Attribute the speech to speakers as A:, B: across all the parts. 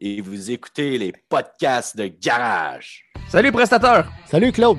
A: et vous écoutez les podcasts de Garage.
B: Salut prestateur!
C: Salut Claude!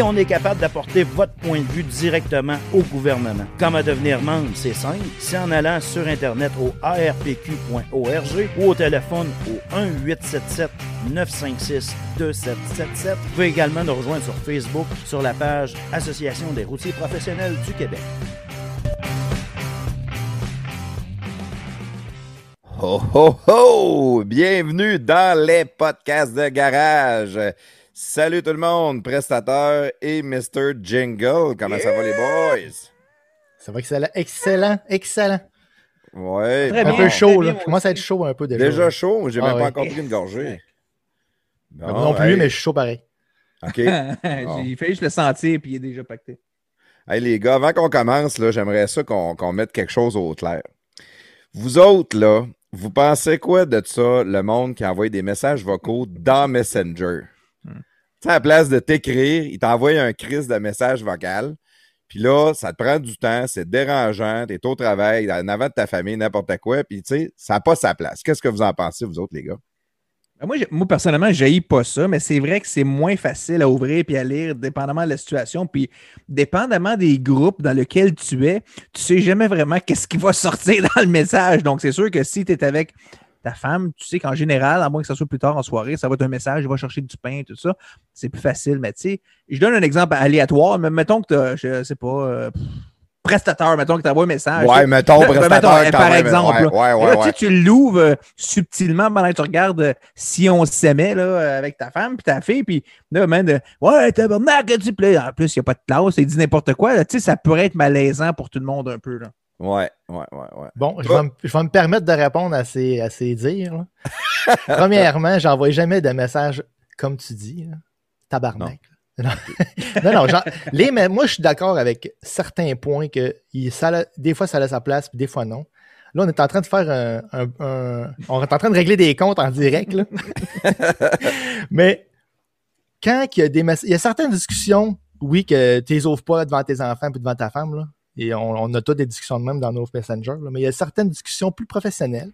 D: on est capable d'apporter votre point de vue directement au gouvernement. Comment devenir membre, c'est simple. C'est en allant sur Internet au arpq.org ou au téléphone au 1-877 956 2777. Vous pouvez également nous rejoindre sur Facebook sur la page Association des routiers professionnels du Québec.
E: Ho ho ho! Bienvenue dans les podcasts de garage. Salut tout le monde, prestateur et Mr. Jingle. Comment ça va les boys?
C: Ça va excellent, excellent, excellent.
E: Ouais.
B: Très
C: Un
B: bien,
C: peu chaud,
B: très
C: là.
B: bien,
C: Je commence à être chaud un peu déjà.
E: Déjà chaud, j'ai
C: Ah
E: même
C: ouais.
E: pas encore pris une gorgée.
C: Non plus,
E: hey,
C: mais je suis chaud pareil.
E: OK.
B: J'ai fait juste le sentir puis il est déjà pacté.
E: Hey les gars, avant qu'on commence, là, j'aimerais ça qu'on qu'on mette quelque chose au clair. Vous autres, là, vous pensez quoi de ça, le monde qui envoie des messages vocaux dans Messenger? Sais, à la place de t'écrire, il t'envoie un crise de message vocal. Puis là, ça te prend du temps, c'est dérangeant, t'es au travail, en avant de ta famille, n'importe quoi, puis tu sais, ça n'a pas sa place. Qu'est-ce que vous en pensez, vous autres, les gars?
B: Ben, moi, personnellement, je pas ça, mais c'est vrai que c'est moins facile à ouvrir et à lire, dépendamment de la situation. Puis, dépendamment des groupes dans lesquels tu es, tu sais jamais vraiment qu'est-ce qui va sortir dans le message. Donc, c'est sûr que si tu es avec ta femme, tu sais qu'en général, à moins que ce soit plus tard en soirée, ça va être un message, il va chercher du pain, tout ça. C'est plus facile. Mais tu sais, je donne un exemple aléatoire, mais mettons que tu je sais pas, euh, pff, prestateur, mettons que tu envoies un message.
E: Ouais, mettons,
B: Là,
E: prestataire,
B: mettons,
E: quand
B: par
E: même.
B: exemple,
E: Ouais, ouais,
B: Et
E: ouais,
B: là, tu,
E: ouais.
B: sais, tu l'ouvres euh, subtilement pendant que tu regardes euh, si on s'aimait là, euh, avec ta femme puis ta fille. Puis là, man, de, ouais, tabarnak, tu plais. En plus, il n'y a pas de classe, il dit n'importe quoi. Tu sais, ça pourrait être malaisant pour tout le monde un peu. Là.
E: Ouais, ouais, ouais, ouais.
C: Bon, je vais, me, je vais me permettre de répondre à ces, à ces dires. Premièrement, j'envoie jamais de message comme tu dis. là. Tabarnak. Non, non, non, genre, les, mais moi, je suis d'accord avec certains points que il- ça, des fois, ça a sa place, puis des fois, non. Là, on est en train de faire un, un- un- On est en train de régler des comptes en direct, là. mais quand il y a des mess- il y a certaines discussions, oui, que tu les ouvres pas devant tes enfants puis devant ta femme, là. Et on, on a toutes des discussions de même dans nos Messenger, là. mais il y a certaines discussions plus professionnelles,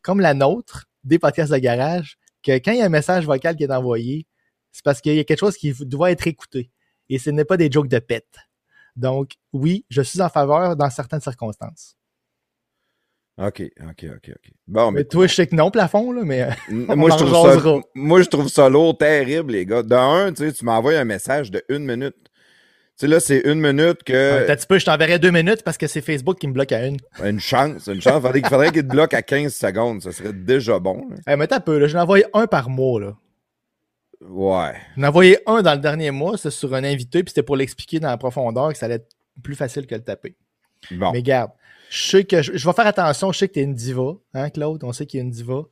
C: comme la nôtre, des podcasts de garage, que quand il y a un message vocal qui est envoyé, c'est parce qu'il y a quelque chose qui doit être écouté. Et ce n'est pas des jokes de pète. Donc, oui, je suis en faveur dans certaines circonstances.
E: OK, OK, OK, OK. Bon, mais,
C: Mais toi, je sais que non, plafond, là, mais.
E: moi, je trouve ça, moi, je trouve ça lourd, terrible, les gars. D'un, tu sais, tu m'envoies un message de une minute. Tu sais, là, c'est une minute que.
C: T'as un petit peu, je t'enverrai deux minutes parce que c'est Facebook qui me bloque à une.
E: Une chance, une chance. Faudrait, faudrait qu'il te bloque à 15 secondes. Ça serait déjà bon. là.
C: Hey, mais t'as peu, là. Je envoyé un par mois, là.
E: Ouais.
C: J'en envoyé un dans le dernier mois, c'est sur un invité, puis c'était pour l'expliquer dans la profondeur que ça allait être plus facile que le taper.
E: Bon.
C: Mais garde, je sais que je, je vais faire attention, je sais que t'es une diva, hein, Claude? On sait qu'il y a une diva.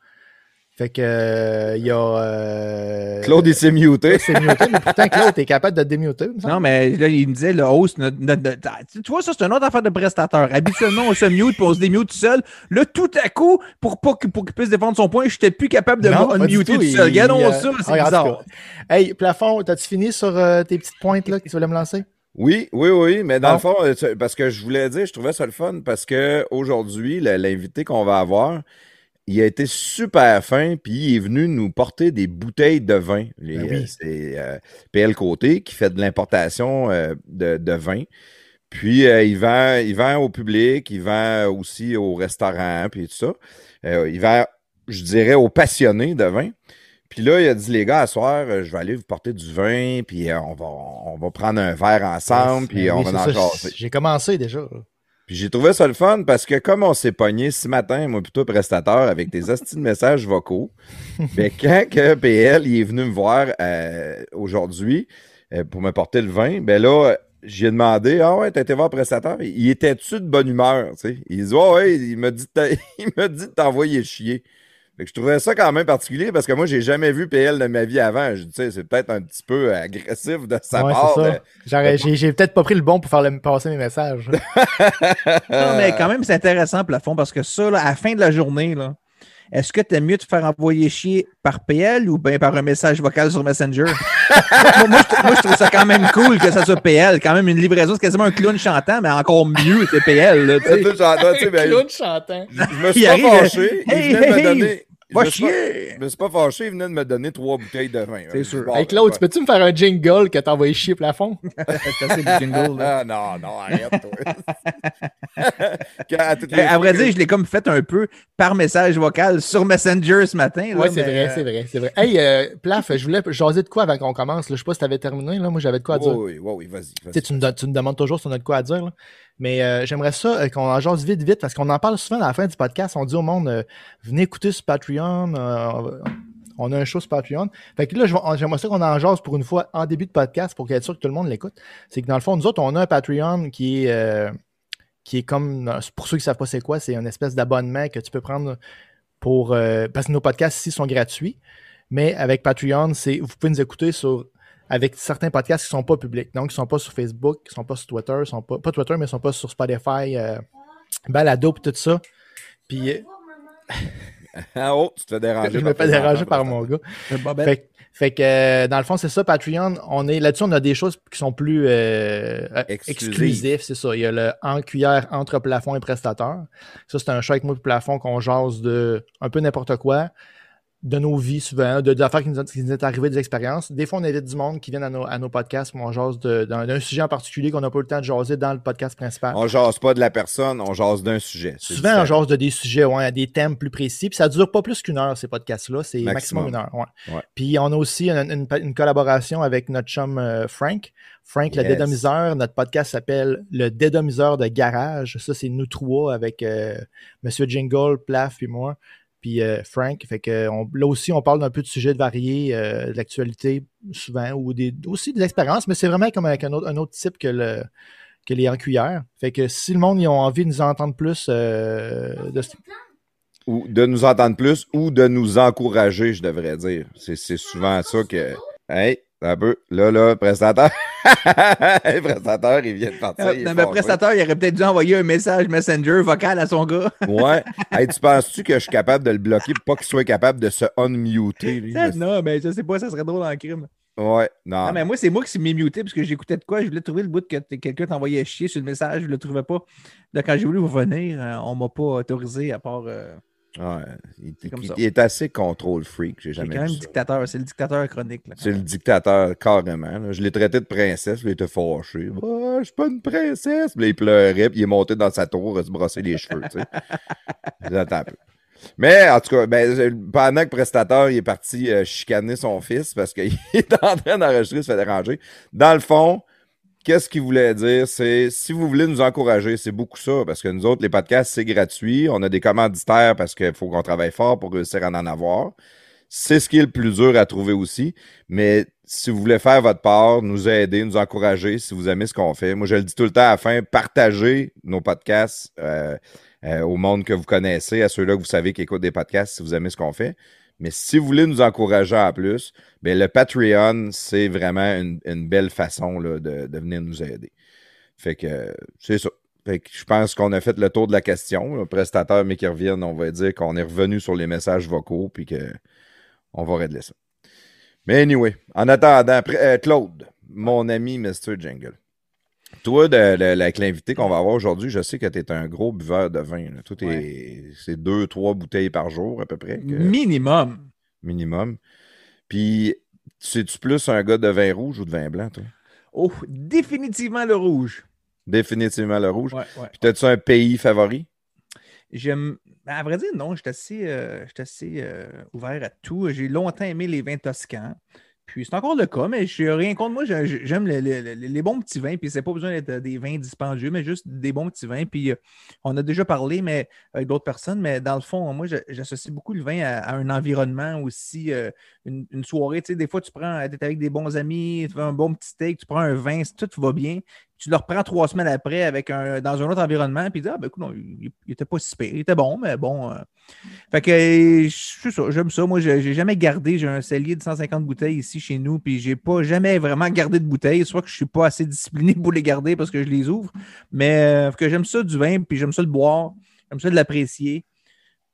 C: Fait que euh, il y a. euh,
E: Claude, il s'est muté.
C: C'est muté, mais pourtant, Claude, t'es capable de te démuter. il.
B: Non, mais là, il me disait, le host, notre- notre- notre- ah, tu vois, ça, c'est une autre affaire de prestateur. Habituellement, on se mute puis on se démute tout seul. Là, tout à coup, pour pas que- pour qu'il puisse défendre son point, je n'étais plus capable de
C: Non,
B: me unmuter
C: tout,
B: tout
C: il-
B: seul. Regardons
C: il, euh,
B: ça, c'est
C: regarde,
B: bizarre.
C: Hey, plafond, t'as-tu fini sur euh, tes petites pointes là que tu voulais me lancer?
E: Oui, oui, oui, mais dans
C: Bon.
E: le fond, euh, parce que je voulais dire, je trouvais ça le fun parce que aujourd'hui, l'invité qu'on va avoir, il a été super fin, puis il est venu nous porter des bouteilles de vin. Les-
C: Ben oui.
E: euh, C'est euh, PL Côté qui fait de l'importation euh, de, de vin. Puis euh, il, vend, il vend au public, il vend aussi au restaurant, puis tout ça. Il vend, je dirais, aux passionnés de vin. Puis là, il a dit, les gars, à soir, je vais aller vous porter du vin, puis on, va, on va prendre un verre ensemble, puis
C: Ben
E: on
C: oui,
E: va en.
C: J'ai commencé déjà.
E: Puis j'ai trouvé ça le fun parce que comme on s'est pogné ce matin, moi plutôt prestateur, avec des hosties de messages vocaux, ben quand que PL il est venu me voir euh, aujourd'hui euh, pour me porter le vin, ben là, j'ai demandé Ah ouais, t'as été voir le prestateur? Il était-tu de bonne humeur? tu sais? Il dit Ouais, ouais, il m'a dit il m'a dit de t'envoyer chier. Fait que je trouvais ça quand même particulier parce que moi, j'ai jamais vu PL de ma vie avant. Je dis, tu sais, c'est peut-être un petit peu agressif de sa
C: Ouais,
E: part.
C: J'ai peut-être pas pris le bon pour faire le- passer mes messages.
B: Non, mais quand même, c'est intéressant, plafond, parce que ça, là, à la fin de la journée, là, est-ce que t'aimes mieux te faire envoyer chier par PL ou bien par un message vocal sur Messenger? moi, moi, je, moi, je trouve ça quand même cool que ça soit PL. Quand même, une livraison, c'est quasiment un clown chantant, mais encore mieux, c'est PL. Là, sais,
E: ben,
C: Claude chantant.
E: Je me suis pas
B: arrive,
E: fâché.
B: hey,
E: il venait de me
B: hey,
E: donner. Pas-
B: chier!
E: Je me suis pas fâché, il venait de me donner trois bouteilles de vin.
B: C'est
E: Je
B: sûr.
C: Hey Claude, tu peux-tu me faire un jingle que t'as envoyé chier plafond?
B: C'est jingle, là.
E: Ah non, non, arrête, toi. Quand, à
B: vrai dire, je l'ai comme fait un peu par message vocal sur Messenger ce matin.
C: Ouais, c'est vrai,
B: euh,
C: c'est vrai, c'est vrai. Hey, euh, Plaf, je voulais jaser de quoi avant qu'on commence. là? Je sais pas si t'avais terminé, là. Moi, j'avais de quoi à dire.
E: Oui, oui, oui, vas-y.
C: tu me demandes toujours si on a de quoi à dire. là. Mais euh, j'aimerais ça euh, qu'on en jase vite, vite, parce qu'on en parle souvent à la fin du podcast. On dit au monde, euh, venez écouter sur Patreon. on a un show sur Patreon. Fait que là, j'aimerais ça qu'on en jase pour une fois en début de podcast pour être sûr que tout le monde l'écoute. C'est que dans le fond, nous autres, on a un Patreon qui est, qui est comme, pour ceux qui ne savent pas c'est quoi, c'est une espèce d'abonnement que tu peux prendre pour. parce que nos podcasts ici sont gratuits. Mais avec Patreon, c'est vous pouvez nous écouter sur avec certains podcasts qui ne sont pas publics. Donc, ils ne sont pas sur Facebook, ils ne sont pas sur Twitter, ils sont pas, pas Twitter, mais ils ne sont pas sur Spotify, euh, Balado, puis tout ça. Puis, euh,
E: En haut, tu te fais déranger.
C: je me fais déranger par mon gars. Fait, fait que, euh, dans le fond, c'est ça, Patreon. On est là-dessus, on a des choses qui sont plus euh,
E: Exclusives.
C: c'est ça. Il y a le en cuillère entre plafond et prestateur. Ça, c'est un show avec moi plafond qu'on jase de un peu n'importe quoi, de nos vies souvent, de, d'affaires qui nous, qui nous est arrivé, des expériences. Des fois, on invite du monde qui viennent à nos, à nos podcasts, mais on jase de- d'un, sujet en particulier qu'on n'a pas eu le temps de jaser dans le podcast principal.
E: On jase pas de la personne, on jase d'un sujet.
C: Souvent, on jase de des sujets, ouais, des thèmes plus précis. Puis ça dure pas plus qu'une heure, ces podcasts-là. C'est maximum.
E: Maximum.
C: une heure. Ouais.
E: Ouais.
C: Puis on a aussi une, une- une collaboration avec notre chum euh, Frank. Frank, le dédomiseur. Notre podcast s'appelle Le dédomiseur de garage. Ça, c'est nous trois avec euh, Monsieur Jingle, Plaf, puis moi. Puis euh, Frank. Fait que là aussi, on parle d'un peu de sujets variés, euh, de l'actualité souvent, ou des, aussi des expériences, mais c'est vraiment comme avec un autre, type que le que les en cuillère. Fait que si le monde ils ont envie de nous entendre plus euh, de
E: Ou de nous entendre plus ou de nous encourager, je devrais dire. C'est souvent ça que. Un peu. Là, là, prestataire. Hey, prestataire, il vient de partir. Est
B: non, mais
E: fâché.
B: prestataire, il aurait peut-être dû envoyer un message Messenger vocal à son gars.
E: Ouais. Hey, tu penses-tu que je suis capable de le bloquer pour pas qu'il soit capable de se unmuter? lui?
B: non, mais je sais pas, ça serait drôle en crime.
E: Ouais. Non.
B: Non, mais moi, c'est moi qui mis muté parce que j'écoutais de quoi? Je voulais trouver le bout que quelqu'un t'envoyait chier sur le message. Je le trouvais pas. Là, quand j'ai voulu vous venir, euh, on m'a pas autorisé à part. euh,
E: Ouais, il,
B: C'est
E: est assez contrôle freak, j'ai
B: C'est
E: jamais
B: quand même
E: ça.
B: dictateur. C'est le dictateur chronique.
E: C'est le dictateur, carrément. là. Je l'ai traité de princesse, puis il était fâché. Ah, je suis pas une princesse. Puis il pleurait, puis il est monté dans sa tour à se brosser les cheveux. tu sais. J'attends un peu. Mais en tout cas, ben, pendant que Prestateur il est parti euh, chicaner son fils parce qu'il est en train d'enregistrer, il se fait déranger. Dans le fond, qu'est-ce qu'il voulait dire? C'est si vous voulez nous encourager, c'est beaucoup ça, parce que nous autres, les podcasts, c'est gratuit. On a des commanditaires parce qu'il faut qu'on travaille fort pour réussir à en avoir. C'est ce qui est le plus dur à trouver aussi. Mais si vous voulez faire votre part, nous aider, nous encourager, si vous aimez ce qu'on fait, moi je le dis tout le temps à la fin, nos podcasts euh, euh, au monde que vous connaissez, à ceux-là que vous savez qui écoutent des podcasts, si vous aimez ce qu'on fait. Mais si vous voulez nous encourager en plus, ben, le Patreon, c'est vraiment une, une belle façon là, de, de venir nous aider. Fait que c'est ça. Fait que je pense qu'on a fait le tour de la question. Le prestataire, mais qui reviennent, on va dire qu'on est revenu sur les messages vocaux puis que on va régler ça. Mais anyway, en attendant, euh, Claude, mon ami Mr. Jingle. Toi, de- de- avec l'invité qu'on va avoir aujourd'hui, je sais que tu es un gros buveur de vin. là. Toi, t'es- c'est deux, trois bouteilles par jour à peu près, que-
B: Minimum.
E: minimum. Puis, c'est-tu plus un gars de vin rouge ou de vin blanc, toi?
B: Oh, définitivement le rouge.
E: Définitivement le rouge.
B: Ouais, ouais.
E: Puis, as-tu un pays favori?
B: J'aime. À vrai dire, non, j'étais assez, euh, assez euh, ouvert à tout. J'ai longtemps aimé les vins toscans. Puis c'est encore le cas, mais je rien contre moi. j'ai- j'ai- J'aime le- le- le- les bons petits vins. Puis c'est pas besoin d'être des vins dispendieux, mais juste des bons petits vins. Puis euh, on a déjà parlé mais, avec d'autres personnes, mais dans le fond, moi, j'associe beaucoup le vin à, un environnement aussi. euh, une, soirée, tu sais, des fois, tu prends, tu es avec des bons amis, tu fais un bon petit steak, tu prends un vin, tout va bien. Tu le reprends trois semaines après avec un, dans un autre environnement, puis tu dis, ah, ben écoute, non, il, il était pas si pire. Il était bon, mais bon. euh. Fait que euh, c'est ça, j'aime ça. Moi, j'ai jamais gardé, j'ai un cellier de 150 bouteilles ici chez nous, puis j'ai pas jamais vraiment gardé de bouteilles, soit que je suis pas assez discipliné pour les garder parce que je les ouvre, mais euh, que j'aime ça du vin, puis j'aime ça le boire, j'aime ça de l'apprécier.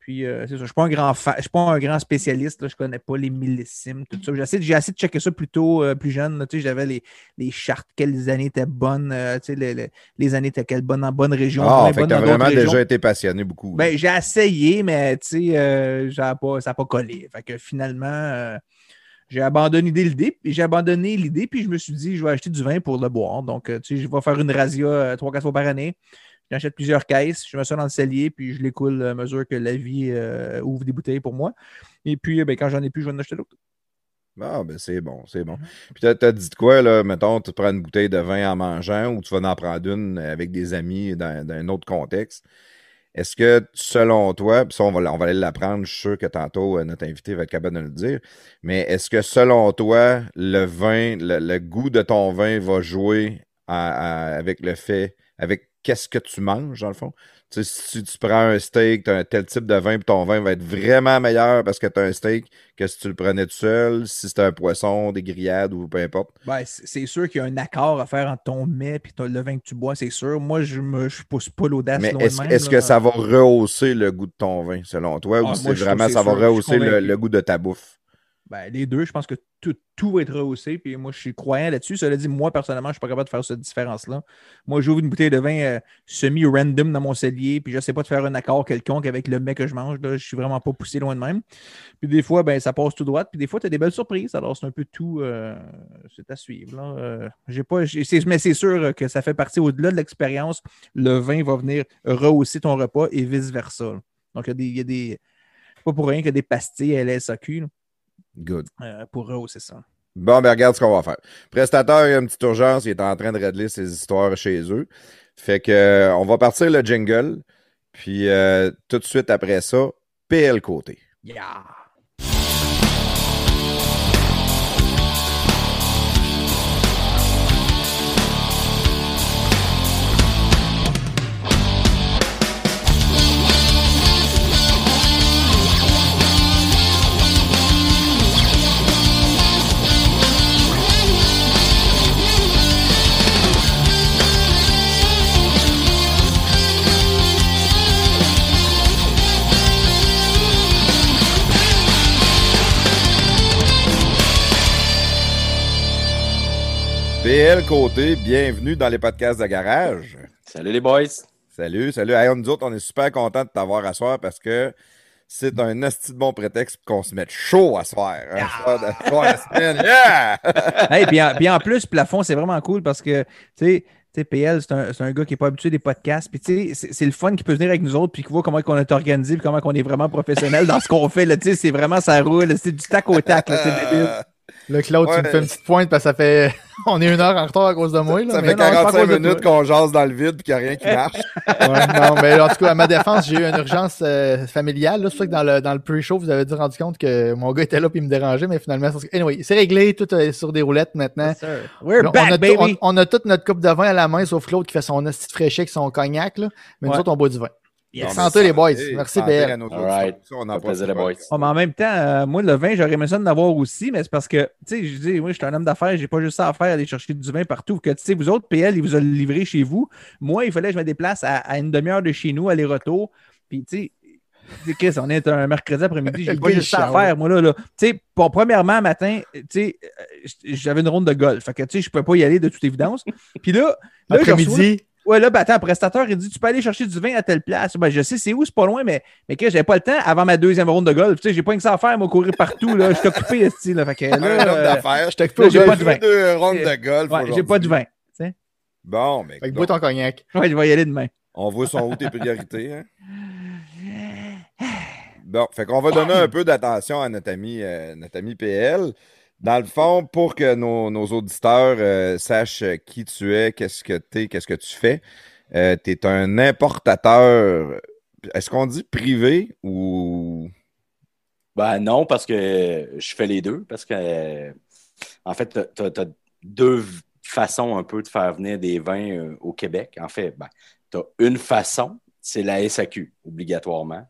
B: Puis euh, c'est ça, je suis pas un grand fa- je suis pas un grand spécialiste, là, je connais pas les millésimes, tout ça. J'ai essayé, j'ai essayé de checker ça plutôt euh, plus jeune. tu sais, j'avais les, les chartes, quelles années étaient bonnes, euh, tu sais, les, les- les années étaient quelles bonnes en bonne région.
E: Ah,
B: moins
E: fait que
B: d'autres
E: vraiment
B: régions.
E: déjà été passionné beaucoup.
B: Ben, j'ai essayé, mais tu sais, euh, ça n'a pas, pas collé. Fait que finalement, j'ai abandonné l'idée, puis j'ai abandonné l'idée, puis je me suis dit, je vais acheter du vin pour le boire. Donc, tu sais, je vais faire une razzia trois, quatre fois par année. J'achète plusieurs caisses, je mets ça dans le cellier, puis je l'écoule à mesure que la vie euh, ouvre des bouteilles pour moi. Et puis, euh, ben, quand j'en ai plus, je vais en acheter d'autres.
E: Ah, ben c'est bon, c'est
B: Mhm.
E: bon. Puis t'as, t'as dit de quoi, là, mettons, tu prends une bouteille de vin en mangeant ou tu vas en prendre une avec des amis dans, dans un autre contexte. Est-ce que, selon toi, puis ça, on va, on va aller l'apprendre, je suis sûr que tantôt, euh, notre invité va être capable de nous le dire, mais est-ce que, selon toi, le vin, le, le goût de ton vin va jouer à- à- avec le fait, avec qu'est-ce que tu manges, dans le fond? Tu sais, si tu prends un steak, tu as un tel type de vin, puis ton vin va être vraiment meilleur parce que tu as un steak que si tu le prenais tout seul, si c'était un poisson, des grillades ou peu importe.
B: Ben, c'est sûr qu'il y a un accord à faire entre ton mets et le vin que tu bois, c'est sûr. Moi, je ne je pousse pas l'audace
E: Mais est-ce que ça va rehausser le goût de ton vin, selon toi,
B: Ah,
E: ou
B: moi,
E: c'est vraiment ça va rehausser le goût de ta bouffe?
B: Ben, les deux, je pense que tout, tout va être rehaussé. Puis moi, je suis croyant là-dessus. Cela dit, moi, personnellement, je ne suis pas capable de faire cette différence-là. Moi, j'ouvre une bouteille de vin euh, semi-random dans mon cellier, puis je ne sais pas de faire un accord quelconque avec le mec que je mange. Là. Je suis vraiment pas poussé loin de même. Puis des fois, ben, ça passe tout droit. Puis des fois, tu as des belles surprises. Alors, c'est un peu tout. euh, c'est à suivre. Là. Euh, j'ai pas, mais c'est sûr que ça fait partie au-delà de l'expérience. Le vin va venir rehausser ton repas et vice-versa. Donc, il y a des. pas pour rien a des pastilles à la SAQ là,
E: Good.
B: euh, pour rehausser ça.
E: Bon, ben regarde ce qu'on va faire. Prestateur, il y a une petite urgence, il est en train de régler ses histoires chez eux. Fait que euh, on va partir le jingle. Puis euh, tout de suite après ça, PL côté.
B: Yeah!
E: PL côté, bienvenue dans les podcasts de garage.
A: Salut les boys.
E: Salut, salut. Hey, nous autres, on est super contents de t'avoir à soir parce que c'est un asti de bon prétexte pour qu'on se mette chaud à soir. Un soir de soir la semaine. Yeah!
B: Hey, puis, en, puis en plus, Plafond, c'est vraiment cool parce que, tu sais, tu sais, PL, c'est un, c'est un gars qui n'est pas habitué des podcasts. Puis, tu sais, c'est- le fun qui peut venir avec nous autres, puis qui voit comment on est organisé, puis comment on est vraiment professionnel dans ce qu'on fait. C'est vraiment, ça roule. C'est du tac au tac. là,
C: Là, Claude, tu me fais une petite pointe parce que ça fait. On est une heure en retard à cause de moi. Là,
E: Ça
C: mais
E: fait
C: non, c'est pas à
E: 45
C: cause de
E: minutes qu'on jase dans le vide et qu'il n'y a rien qui marche.
C: Ouais, non, mais en tout cas, à ma défense, j'ai eu une urgence euh, familiale. là. C'est ça que dans le, dans le pre-show, vous avez dû rendu compte que mon gars était là et il me dérangeait, mais finalement, c'est- anyway, c'est réglé, tout est sur des roulettes maintenant.
B: We're
C: Là,
B: back,
C: on, a
B: baby!
C: on, on a toute notre coupe de vin à la main, sauf Claude qui fait son esti de fraîché avec son cognac. Là. Mais nous
B: Ouais.
C: autres, on boit du vin.
B: Yes.
C: Santé, les boys. Merci, BL.
A: right.
E: On en
A: plaisir, les boys.
B: Ouais, mais en même temps, euh, moi, le vin, j'aurais aimé ça d'en avoir aussi, mais c'est parce que, tu sais, je dis, moi, je suis un homme d'affaires, j'ai pas juste ça à faire, aller chercher du vin partout. Que, tu sais, vous autres, PL, il vous a livré chez vous. Moi, il fallait que je me déplace à, à une demi-heure de chez nous, aller-retour. Puis, tu sais, Chris, on est un mercredi après-midi, j'ai pas juste ça à faire, moi, là. là. Tu sais, pour premièrement, matin, tu sais, euh, j'avais une ronde de golf. Fait que, tu sais, je pouvais pas y aller de toute évidence. Puis là, là, je reçois-
C: Après-midi,
B: Ouais, là, ben attends, le prestateur, il dit Tu peux aller chercher du vin à telle place. Ben, je sais c'est où, c'est pas loin, mais, mais que j'avais pas le temps avant ma deuxième ronde de golf. Tu sais, j'ai pas que ça à faire, moi, courir partout. Là. Je suis occupé, esti, là. Fait que là,
E: Un homme
B: euh,
E: d'affaires.
C: je t'occupe
B: j'ai pas de vin.
E: Deux rondes de golf.
B: ouais, j'ai pas de vin.
E: Bon, mais
C: Fait que bois ton cognac.
B: Ouais, je vais y aller demain.
E: on voit son où tes priorités. Hein? Bon, fait qu'on va donner un peu d'attention à notre ami, euh, notre ami PL. Dans le fond, pour que nos, auditeurs euh, sachent qui tu es, qu'est-ce que tu es, qu'est-ce que tu fais, euh, tu es un importateur. Est-ce qu'on dit privé ou?
A: Ben non, parce que je fais les deux. Parce que, euh, en fait, tu as, deux façons un peu de faire venir des vins au Québec. En fait, ben, tu as une façon, c'est la SAQ, obligatoirement.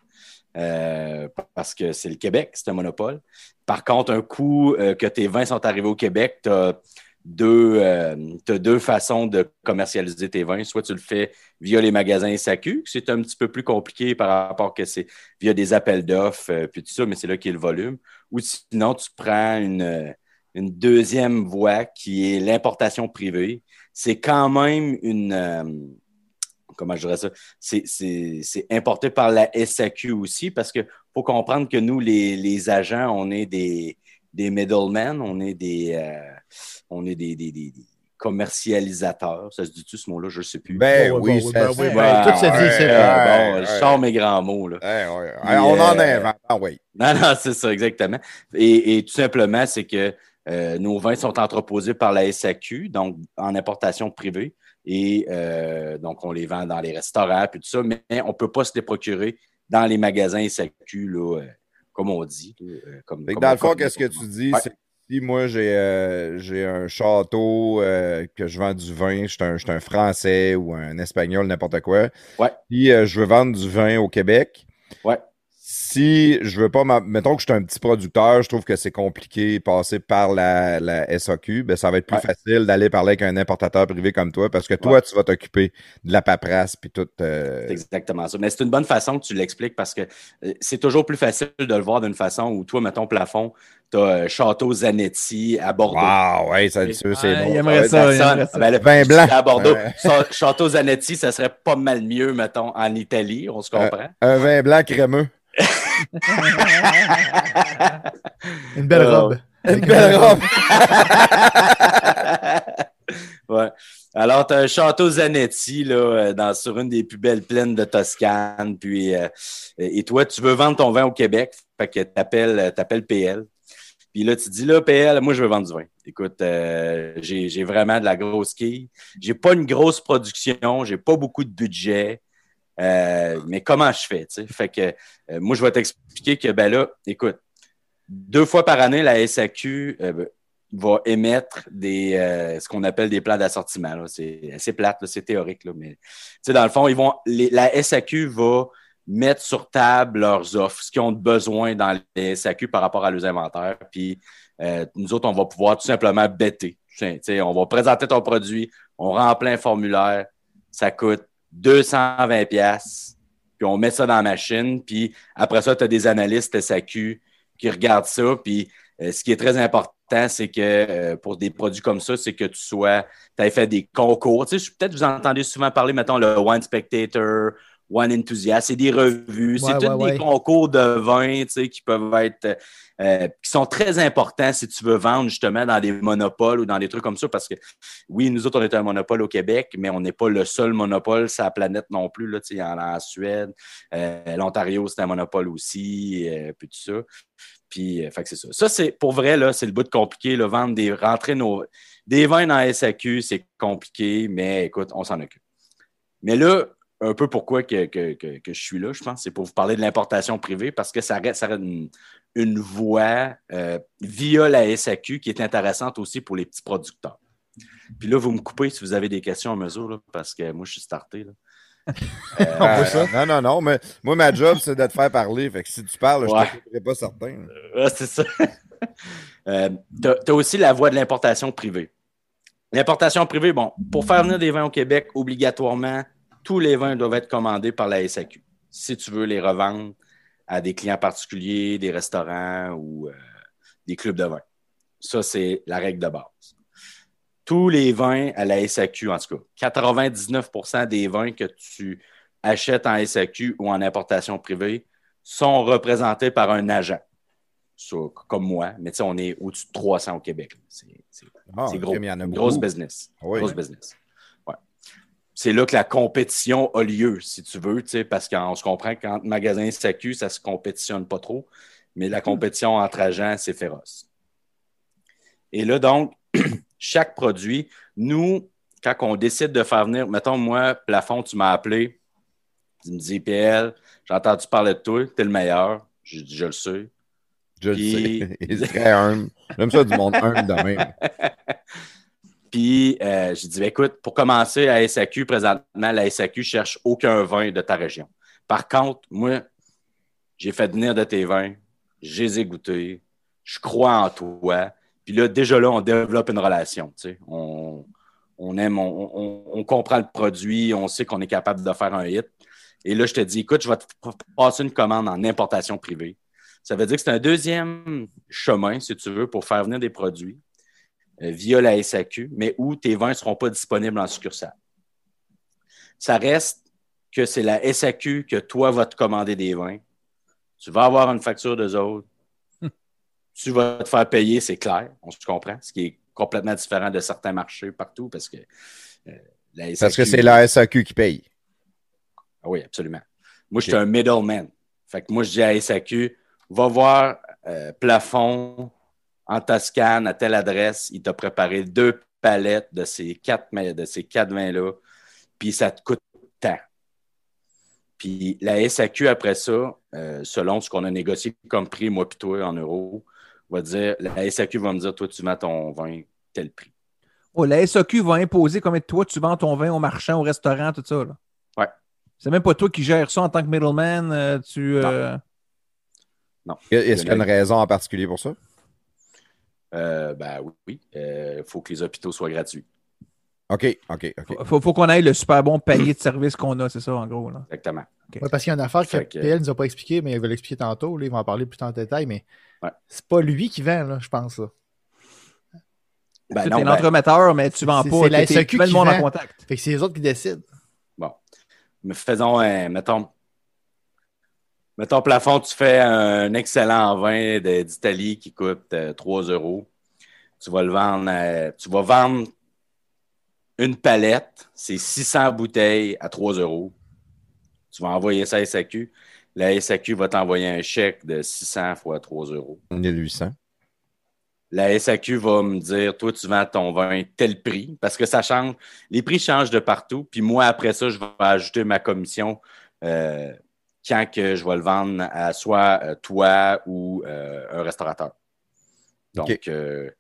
A: Euh, parce que c'est le Québec, c'est un monopole. Par contre, un coup euh, que tes vins sont arrivés au Québec, tu as deux, euh, deux façons de commercialiser tes vins. Soit tu le fais via les magasins SAQ, c'est un petit peu plus compliqué par rapport que c'est via des appels d'offres, puis tout ça, mais c'est là qu'il y a le volume. Ou sinon, tu prends une, une deuxième voie qui est l'importation privée. C'est quand même une. Comment je dirais ça? C'est- importé par la SAQ aussi parce qu'il faut comprendre que nous, les, les agents, on est des, des middlemen, on est des. euh, on est des, des- des- des commercialisateurs. Ça se dit-tu ce mot-là? Je ne sais plus.
E: Ben
C: Ouais,
E: oui, ça
C: ben oui, ben, tout se dit, c'est
A: Ouais, bon,
E: ouais.
A: je sors mes grands mots. Là.
E: On en
A: euh,
E: invente. Ah oui.
A: Non, non, c'est ça, exactement. Et, et tout simplement, c'est que euh, nos vins sont entreposés par la SAQ, donc en importation privée. Et euh, donc, on les vend dans les restaurants, puis tout ça, mais on ne peut pas se les procurer dans les magasins SAQ, là, euh, comme on dit. euh, comme, comme
E: dans le fond, qu'est-ce que tu dis?
A: Ouais.
E: C'est que si moi, j'ai j'ai un château que je vends du vin, je suis un, un Français ou un Espagnol, n'importe quoi.
A: Ouais.
E: Puis je veux vendre du vin au Québec.
A: Ouais.
E: Si je veux pas, mettons que je suis un petit producteur, je trouve que c'est compliqué de passer par la, la SAQ, ben ça va être plus
A: Ouais.
E: facile d'aller parler avec un importateur privé comme toi parce que toi,
A: Ouais.
E: tu vas t'occuper de la paperasse puis tout. euh,
A: C'est exactement ça. Mais c'est une bonne façon que tu l'expliques parce que euh, c'est toujours plus facile de le voir d'une façon où toi, mettons plafond, tu as Château Zanetti à Bordeaux.
E: Wow, ouais, ça, ça, c'est
B: Ouais,
E: bon.
B: il aimerait ça.
A: Ça
B: il
A: sonne.
B: aimerait ça.
A: Ben, le
E: Vin blanc.
A: À Bordeaux.
E: Ouais.
A: Château Zanetti, ça serait pas mal mieux, mettons, en Italie, on se comprend.
E: Un vin blanc crémeux.
C: Une belle
A: Euh,
C: robe.
E: Une belle robe.
A: ouais. Alors, tu as un château Zanetti là, euh, dans, sur une des plus belles plaines de Toscane. Puis, euh, et toi, tu veux vendre ton vin au Québec. Fait que tu appelles PL. Puis là, tu dis là, PL, moi, je veux vendre du vin. Écoute, euh, j'ai j'ai vraiment de la grosse quille. J'ai pas une grosse production, j'ai pas beaucoup de budget. Euh, mais comment je fais? Fait que euh, moi, je vais t'expliquer que ben là, écoute, deux fois par année, la SAQ euh, va émettre des ce qu'on appelle des plans d'assortiment. C'est assez plate, c'est théorique, là, mais dans le fond, ils vont la SAQ va mettre sur table leurs offres, ce qu'ils ont besoin dans les SAQ par rapport à leurs inventaires. Puis nous autres, on va pouvoir tout simplement bêter. On va présenter ton produit, on remplit un formulaire, ça coûte 220 pièces puis on met ça dans la machine, puis après ça, tu as des analystes SAQ qui regardent ça, puis euh, ce qui est très important, c'est que euh, pour des produits comme ça, c'est que tu sois, tu as fait des concours. Tu sais, peut-être vous entendez souvent parler, mettons, le Wine Spectator One Enthusiast, c'est des revues, c'est tous des concours de vin qui peuvent être euh, qui sont très importants si tu veux vendre justement dans des monopoles ou dans des trucs comme ça, parce que oui, nous autres, on est un monopole au Québec, mais on n'est pas le seul monopole sur la planète non plus. Là, il y en a en Suède, euh, l'Ontario, c'est un monopole aussi, euh, puis tout ça. Puis, fait c'est ça. Ça, c'est pour vrai, là, c'est le bout de compliqué, vendre des, rentrer nos, des vins dans SAQ, c'est compliqué, mais écoute, on s'en occupe. Mais là, un peu pourquoi que, je suis là, je pense, c'est pour vous parler de l'importation privée parce que ça reste, une, voie euh, via la SAQ qui est intéressante aussi pour les petits producteurs. Puis là, vous me coupez si vous avez des questions à mesure, parce que moi, je suis starté.
E: Euh, non, non, non, mais moi, ma job, c'est de te faire parler. Fait que si tu parles, je ne pas certain.
A: c'est ça. Euh, tu as, aussi la voie de l'importation privée. L'importation privée, bon, pour faire venir des vins au Québec, obligatoirement, tous les vins doivent être commandés par la SAQ. Si tu veux les revendre à des clients particuliers, des restaurants ou euh, des clubs de vin. Ça, c'est la règle de base. Tous les vins à la SAQ, en tout cas, 99% des vins que tu achètes en SAQ ou en importation privée sont représentés par un agent. comme moi, mais on est au-dessus de 300 au Québec. C'est gros. Grosse business. Ah grosse business c'est là que la compétition a lieu, si tu veux, parce qu'on se comprend qu'entre magasins SAQ, ça ne se compétitionne pas trop, mais la compétition entre agents, c'est féroce. Et là, donc, chaque produit, nous, quand on décide de faire venir, mettons, moi, Plafond, tu m'as appelé, tu me dis, PL, j'ai entendu parler de toi, tu es le meilleur. Je dis, je le sais.
E: Je le sais. Il est très humble. J'aime ça du monde humble de même.
A: Puis euh, j'ai dit, ben, écoute, pour commencer à SAQ, présentement, la SAQ cherche aucun vin de ta région. Par contre, moi, j'ai fait venir de tes vins, je les ai goûtés, je crois en toi. Puis là, déjà là, on développe une relation. Tu sais. On, aime, on, comprend le produit, on sait qu'on est capable de faire un hit. Et là, je te dis, écoute, je vais te passer une commande en importation privée. Ça veut dire que c'est un deuxième chemin, si tu veux, pour faire venir des produits. Euh, via la SAQ, mais où tes vins ne seront pas disponibles en succursale. Ça reste que c'est la SAQ que toi vas te commander des vins. Tu vas avoir une facture d'eux autres. Tu vas te faire payer, c'est clair, on se comprend, ce qui est complètement différent de certains marchés partout parce que
E: euh, la SAQ, Parce que c'est la SAQ qui paye.
A: Ah oui, absolument. Moi, je suis un middleman. Fait que moi, je dis à la SAQ, va voir euh, plafond, en Toscane, à telle adresse, il t'a préparé deux palettes de ces quatre, de ces quatre vins-là, puis ça te coûte tant. Puis la SAQ, après ça, euh, selon ce qu'on a négocié comme prix, moi puis toi, en euros, va dire, la SAQ va me dire, toi, tu vends ton vin tel prix.
B: Oh, la SAQ va imposer combien de toi tu vends ton vin au marchand, au restaurant, tout ça. Là.
A: Ouais.
B: C'est même pas toi qui gères ça en tant que middleman. Euh, tu,
A: euh,
E: non. Est-ce qu'il y a une raison en particulier pour ça?
A: Euh, ben oui, il euh, faut que les hôpitaux soient gratuits.
E: OK, OK, OK.
B: Il faut, qu'on ait le super bon panier de services qu'on a, c'est ça, en gros. Là.
A: Exactement.
C: parce qu'il y a une affaire que, PL ne nous a pas expliqué, mais il va l'expliquer tantôt. Là, il va en parler plus en détail, mais c'est pas lui qui vend, là, je pense. Là.
B: Ben, tu es l'entremetteur, mais tu vends pas.
C: C'est la SAQ qui le monde en contact. Fait que c'est les autres qui décident.
A: Bon. Mais faisons, un, mettons, Mettons, plafond, tu fais un excellent vin d'Italie qui coûte 3 euh, euros. Tu vas le vendre, tu vas vendre une palette, c'est 600 bouteilles à 3 euros. Tu vas envoyer ça à SAQ. La SAQ va t'envoyer un chèque de 600 fois 3 euros.
E: 1800.
A: La SAQ va me dire, toi, tu vends ton vin tel prix, parce que ça change. Les prix changent de partout. Puis moi, après ça, je vais ajouter ma commission euh, quand que je vais le vendre à soit euh, toi ou euh, un restaurateur. Donc, euh,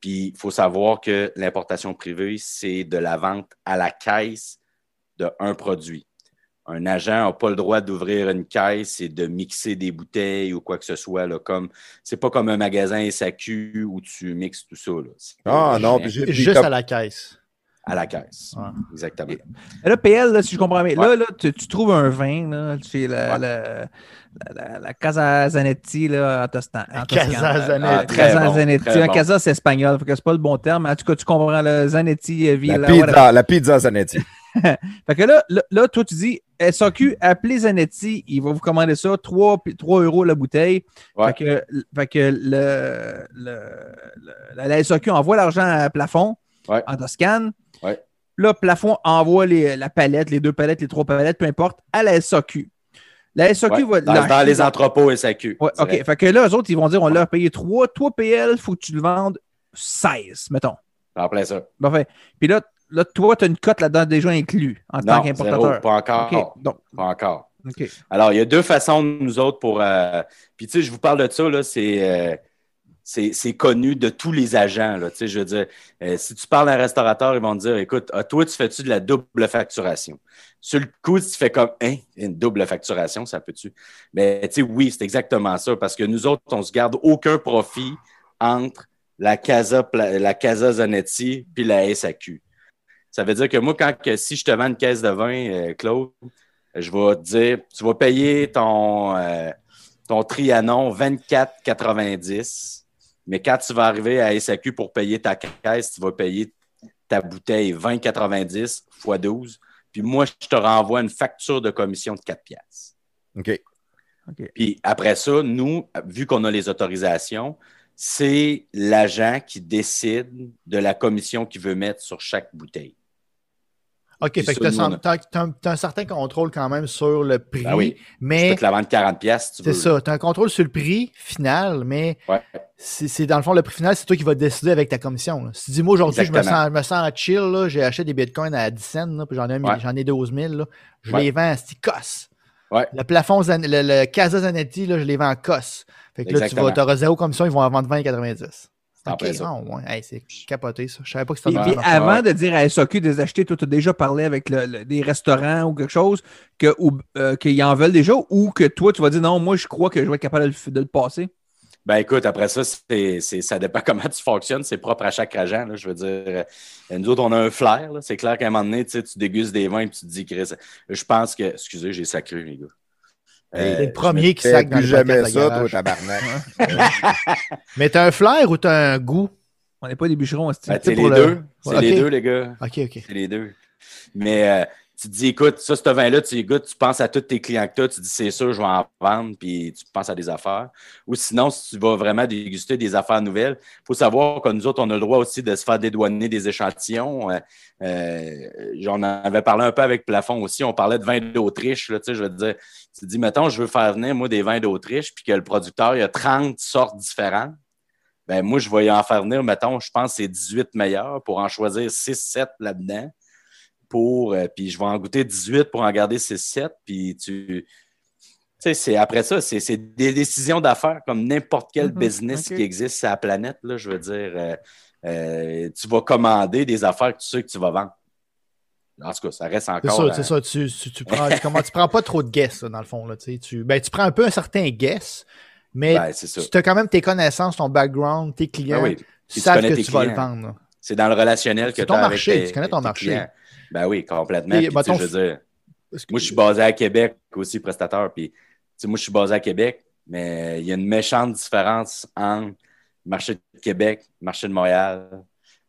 A: puis il faut savoir que l'importation privée, c'est de la vente à la caisse d'un produit. Un agent n'a pas le droit d'ouvrir une caisse et de mixer des bouteilles ou quoi que ce soit. Là, comme c'est pas comme un magasin SAQ où tu mixes tout ça.
E: Ah non,
C: juste à la caisse
A: à la caisse. Exactement.
B: là, PL, si je comprends bien, là, là tu, trouves un vin là, chez la, la, la, Casa Zanetti là, à Tostan.
C: Casa Zanetti.
B: Casa Zanetti. Casa, c'est espagnol, que c'est pas le bon terme. En tout cas, tu comprends le Zanetti
E: euh, Villa. La pizza, la pizza Zanetti.
B: fait que là, là, là, toi, tu dis SAQ, appelez Zanetti, il va vous commander ça, 3, 3 euros la bouteille.
A: Ouais.
B: Fait que, fait que le, le- le- la, la SAQ envoie l'argent à Plafond
A: Ouais.
B: en Toscane.
A: Ouais.
B: Là, Plafond envoie les- la palette, les deux palettes, les trois palettes, peu importe, à la SAQ. La SAQ
A: Ouais,
B: va
A: dans, dans les entrepôts SAQ.
B: Ouais, OK. Fait que là, eux autres, ils vont dire on leur a payé 3. Toi, PL, il faut que tu le vendes 16, mettons.
A: En plein ça.
B: Parfait. Puis là, là toi, tu as une cote là-dedans déjà inclus en tant
A: Non,
B: qu'importateur.
A: zéro, pas encore.
B: OK. Donc,
A: Pas encore.
B: OK.
A: Alors, il y a deux façons nous autres pour. euh, Puis, tu sais, je vous parle de ça, là, c'est. euh, C'est connu de tous les agents. Là, je veux dire, euh, si tu parles à un restaurateur, ils vont te dire écoute, ah, toi, tu fais-tu de la double facturation? Sur le coup, tu fais comme hein, une double facturation, ça peut-tu? Mais oui, c'est exactement ça, parce que nous autres, on se garde aucun profit entre la Casa, la Casa Zanetti puis la SAQ. Ça veut dire que moi, quand si je te vends une caisse de vin, euh, Claude, je vais te dire, tu vas payer ton, euh, ton Trianon 24,90, mais quand tu vas arriver à SAQ pour payer ta caisse, tu vas payer ta bouteille 20,90 x 12. Puis moi, je te renvoie une facture de commission de 4 piastres.
E: OK.
A: Puis après ça, nous, vu qu'on a les autorisations, c'est l'agent qui décide de la commission qu'il veut mettre sur chaque bouteille.
C: OK, fait que tu as, un certain contrôle quand même sur le prix,
A: Ben oui.
C: Mais
A: peux te la vendre 40 piastres, si tu
C: c'est
A: veux.
C: ça, tu as un contrôle sur le prix final, mais
A: Ouais.
C: c'est c'est dans le fond, le prix final, c'est toi qui vas décider avec ta commission. là. Si tu dis, moi, aujourd'hui, je me sens, je me sens chill, j'ai acheté des bitcoins à 10 cents, puis j'en ai, un-
A: Ouais.
C: j'en ai 12 000, là, je
A: Ouais.
C: les vends à Sticos.
A: Ouais.
C: Le plafond, le, le Casa Zanetti, là, je les vends en COS. Fait que là, tu vas, auras zéro commission, ils vont en vendre 20,90.
A: C'est en
C: OK,
A: plein ça.
C: ah, ouais. Hey, c'est capoté, ça. Je savais pas que
B: Puis,
C: c'était
B: puis
C: dans
B: avant de dire à SAQ de les acheter, toi, tu as déjà parlé avec le- le- des restaurants ou quelque chose que, ou, euh, qu'ils en veulent déjà ou que toi, tu vas dire non, moi, je crois que je vais être capable de le, de le passer?
A: Ben écoute, après ça, c'est, c'est- ça dépend comment tu fonctionnes. C'est propre à chaque agent. là. je veux dire, euh, nous autres, on a un flair. là. C'est clair qu'à un moment donné, tu dégustes des vins et tu te dis, Chris, je pense que. Excusez, j'ai sacré, les gars. Euh,
C: C'est le premier qui sac dans
E: plus
C: le
E: jamais ça, toi, tabarnak.
C: Mais t'as un flair ou t'as un goût?
B: On n'est pas des bûcherons,
A: Ben, c'est
C: pour
A: les
C: le-
A: deux. C'est les deux, les gars.
C: OK, OK.
A: C'est les deux. Mais euh, tu te dis, écoute, ça, ce vin-là, tu goûtes, tu penses à tous tes clients que tu as, tu dis, c'est sûr, je vais en vendre, puis tu penses à des affaires. Ou sinon, si tu vas vraiment déguster des affaires nouvelles, il faut savoir que nous autres, on a le droit aussi de se faire dédouaner des échantillons. Euh, euh, J'en avais parlé un peu avec Plafond aussi. On parlait de vin d'Autriche. Tu sais, je veux dire, tu dis, mettons, je veux faire venir, moi, des vins d'Autriche, puis que le producteur, il y a 30 sortes différentes. Ben, moi, je vais y en faire venir, mettons, je pense que c'est 18 meilleurs pour en choisir 6-7 là-dedans. Pour, euh, puis je vais en goûter 18 pour en garder 6-7. Puis tu. Tu sais, c'est après ça, c'est des décisions d'affaires comme n'importe quel
B: Mhm,
A: business qui existe sur la planète. Là, je veux dire, euh, euh, tu vas commander des affaires que tu sais que tu vas vendre. En tout cas, ça reste
C: C'est
A: encore.
C: ça, c'est ça. Tu, tu, tu prends, comment, tu prends pas trop de guess, là, dans le fond. Là, tu, ben, tu prends un peu un certain guess, mais
A: ben,
C: tu as quand même tes connaissances, ton background, tes clients.
A: Ben oui.
C: Savent que tu vas le vendre.
A: C'est dans le relationnel que tu
C: ton
A: as avec
C: marché,
A: tes-
C: tu connais ton marché.
A: clients. Ben oui, complètement.
C: Et,
A: Puis, tu sais,
C: mettons,
A: je veux dire,
C: que-
A: Moi, je suis basé à Québec, aussi prestataire. Puis, tu sais, moi, je suis basé à Québec, mais il y a une méchante différence entre le marché de Québec, le marché de Montréal.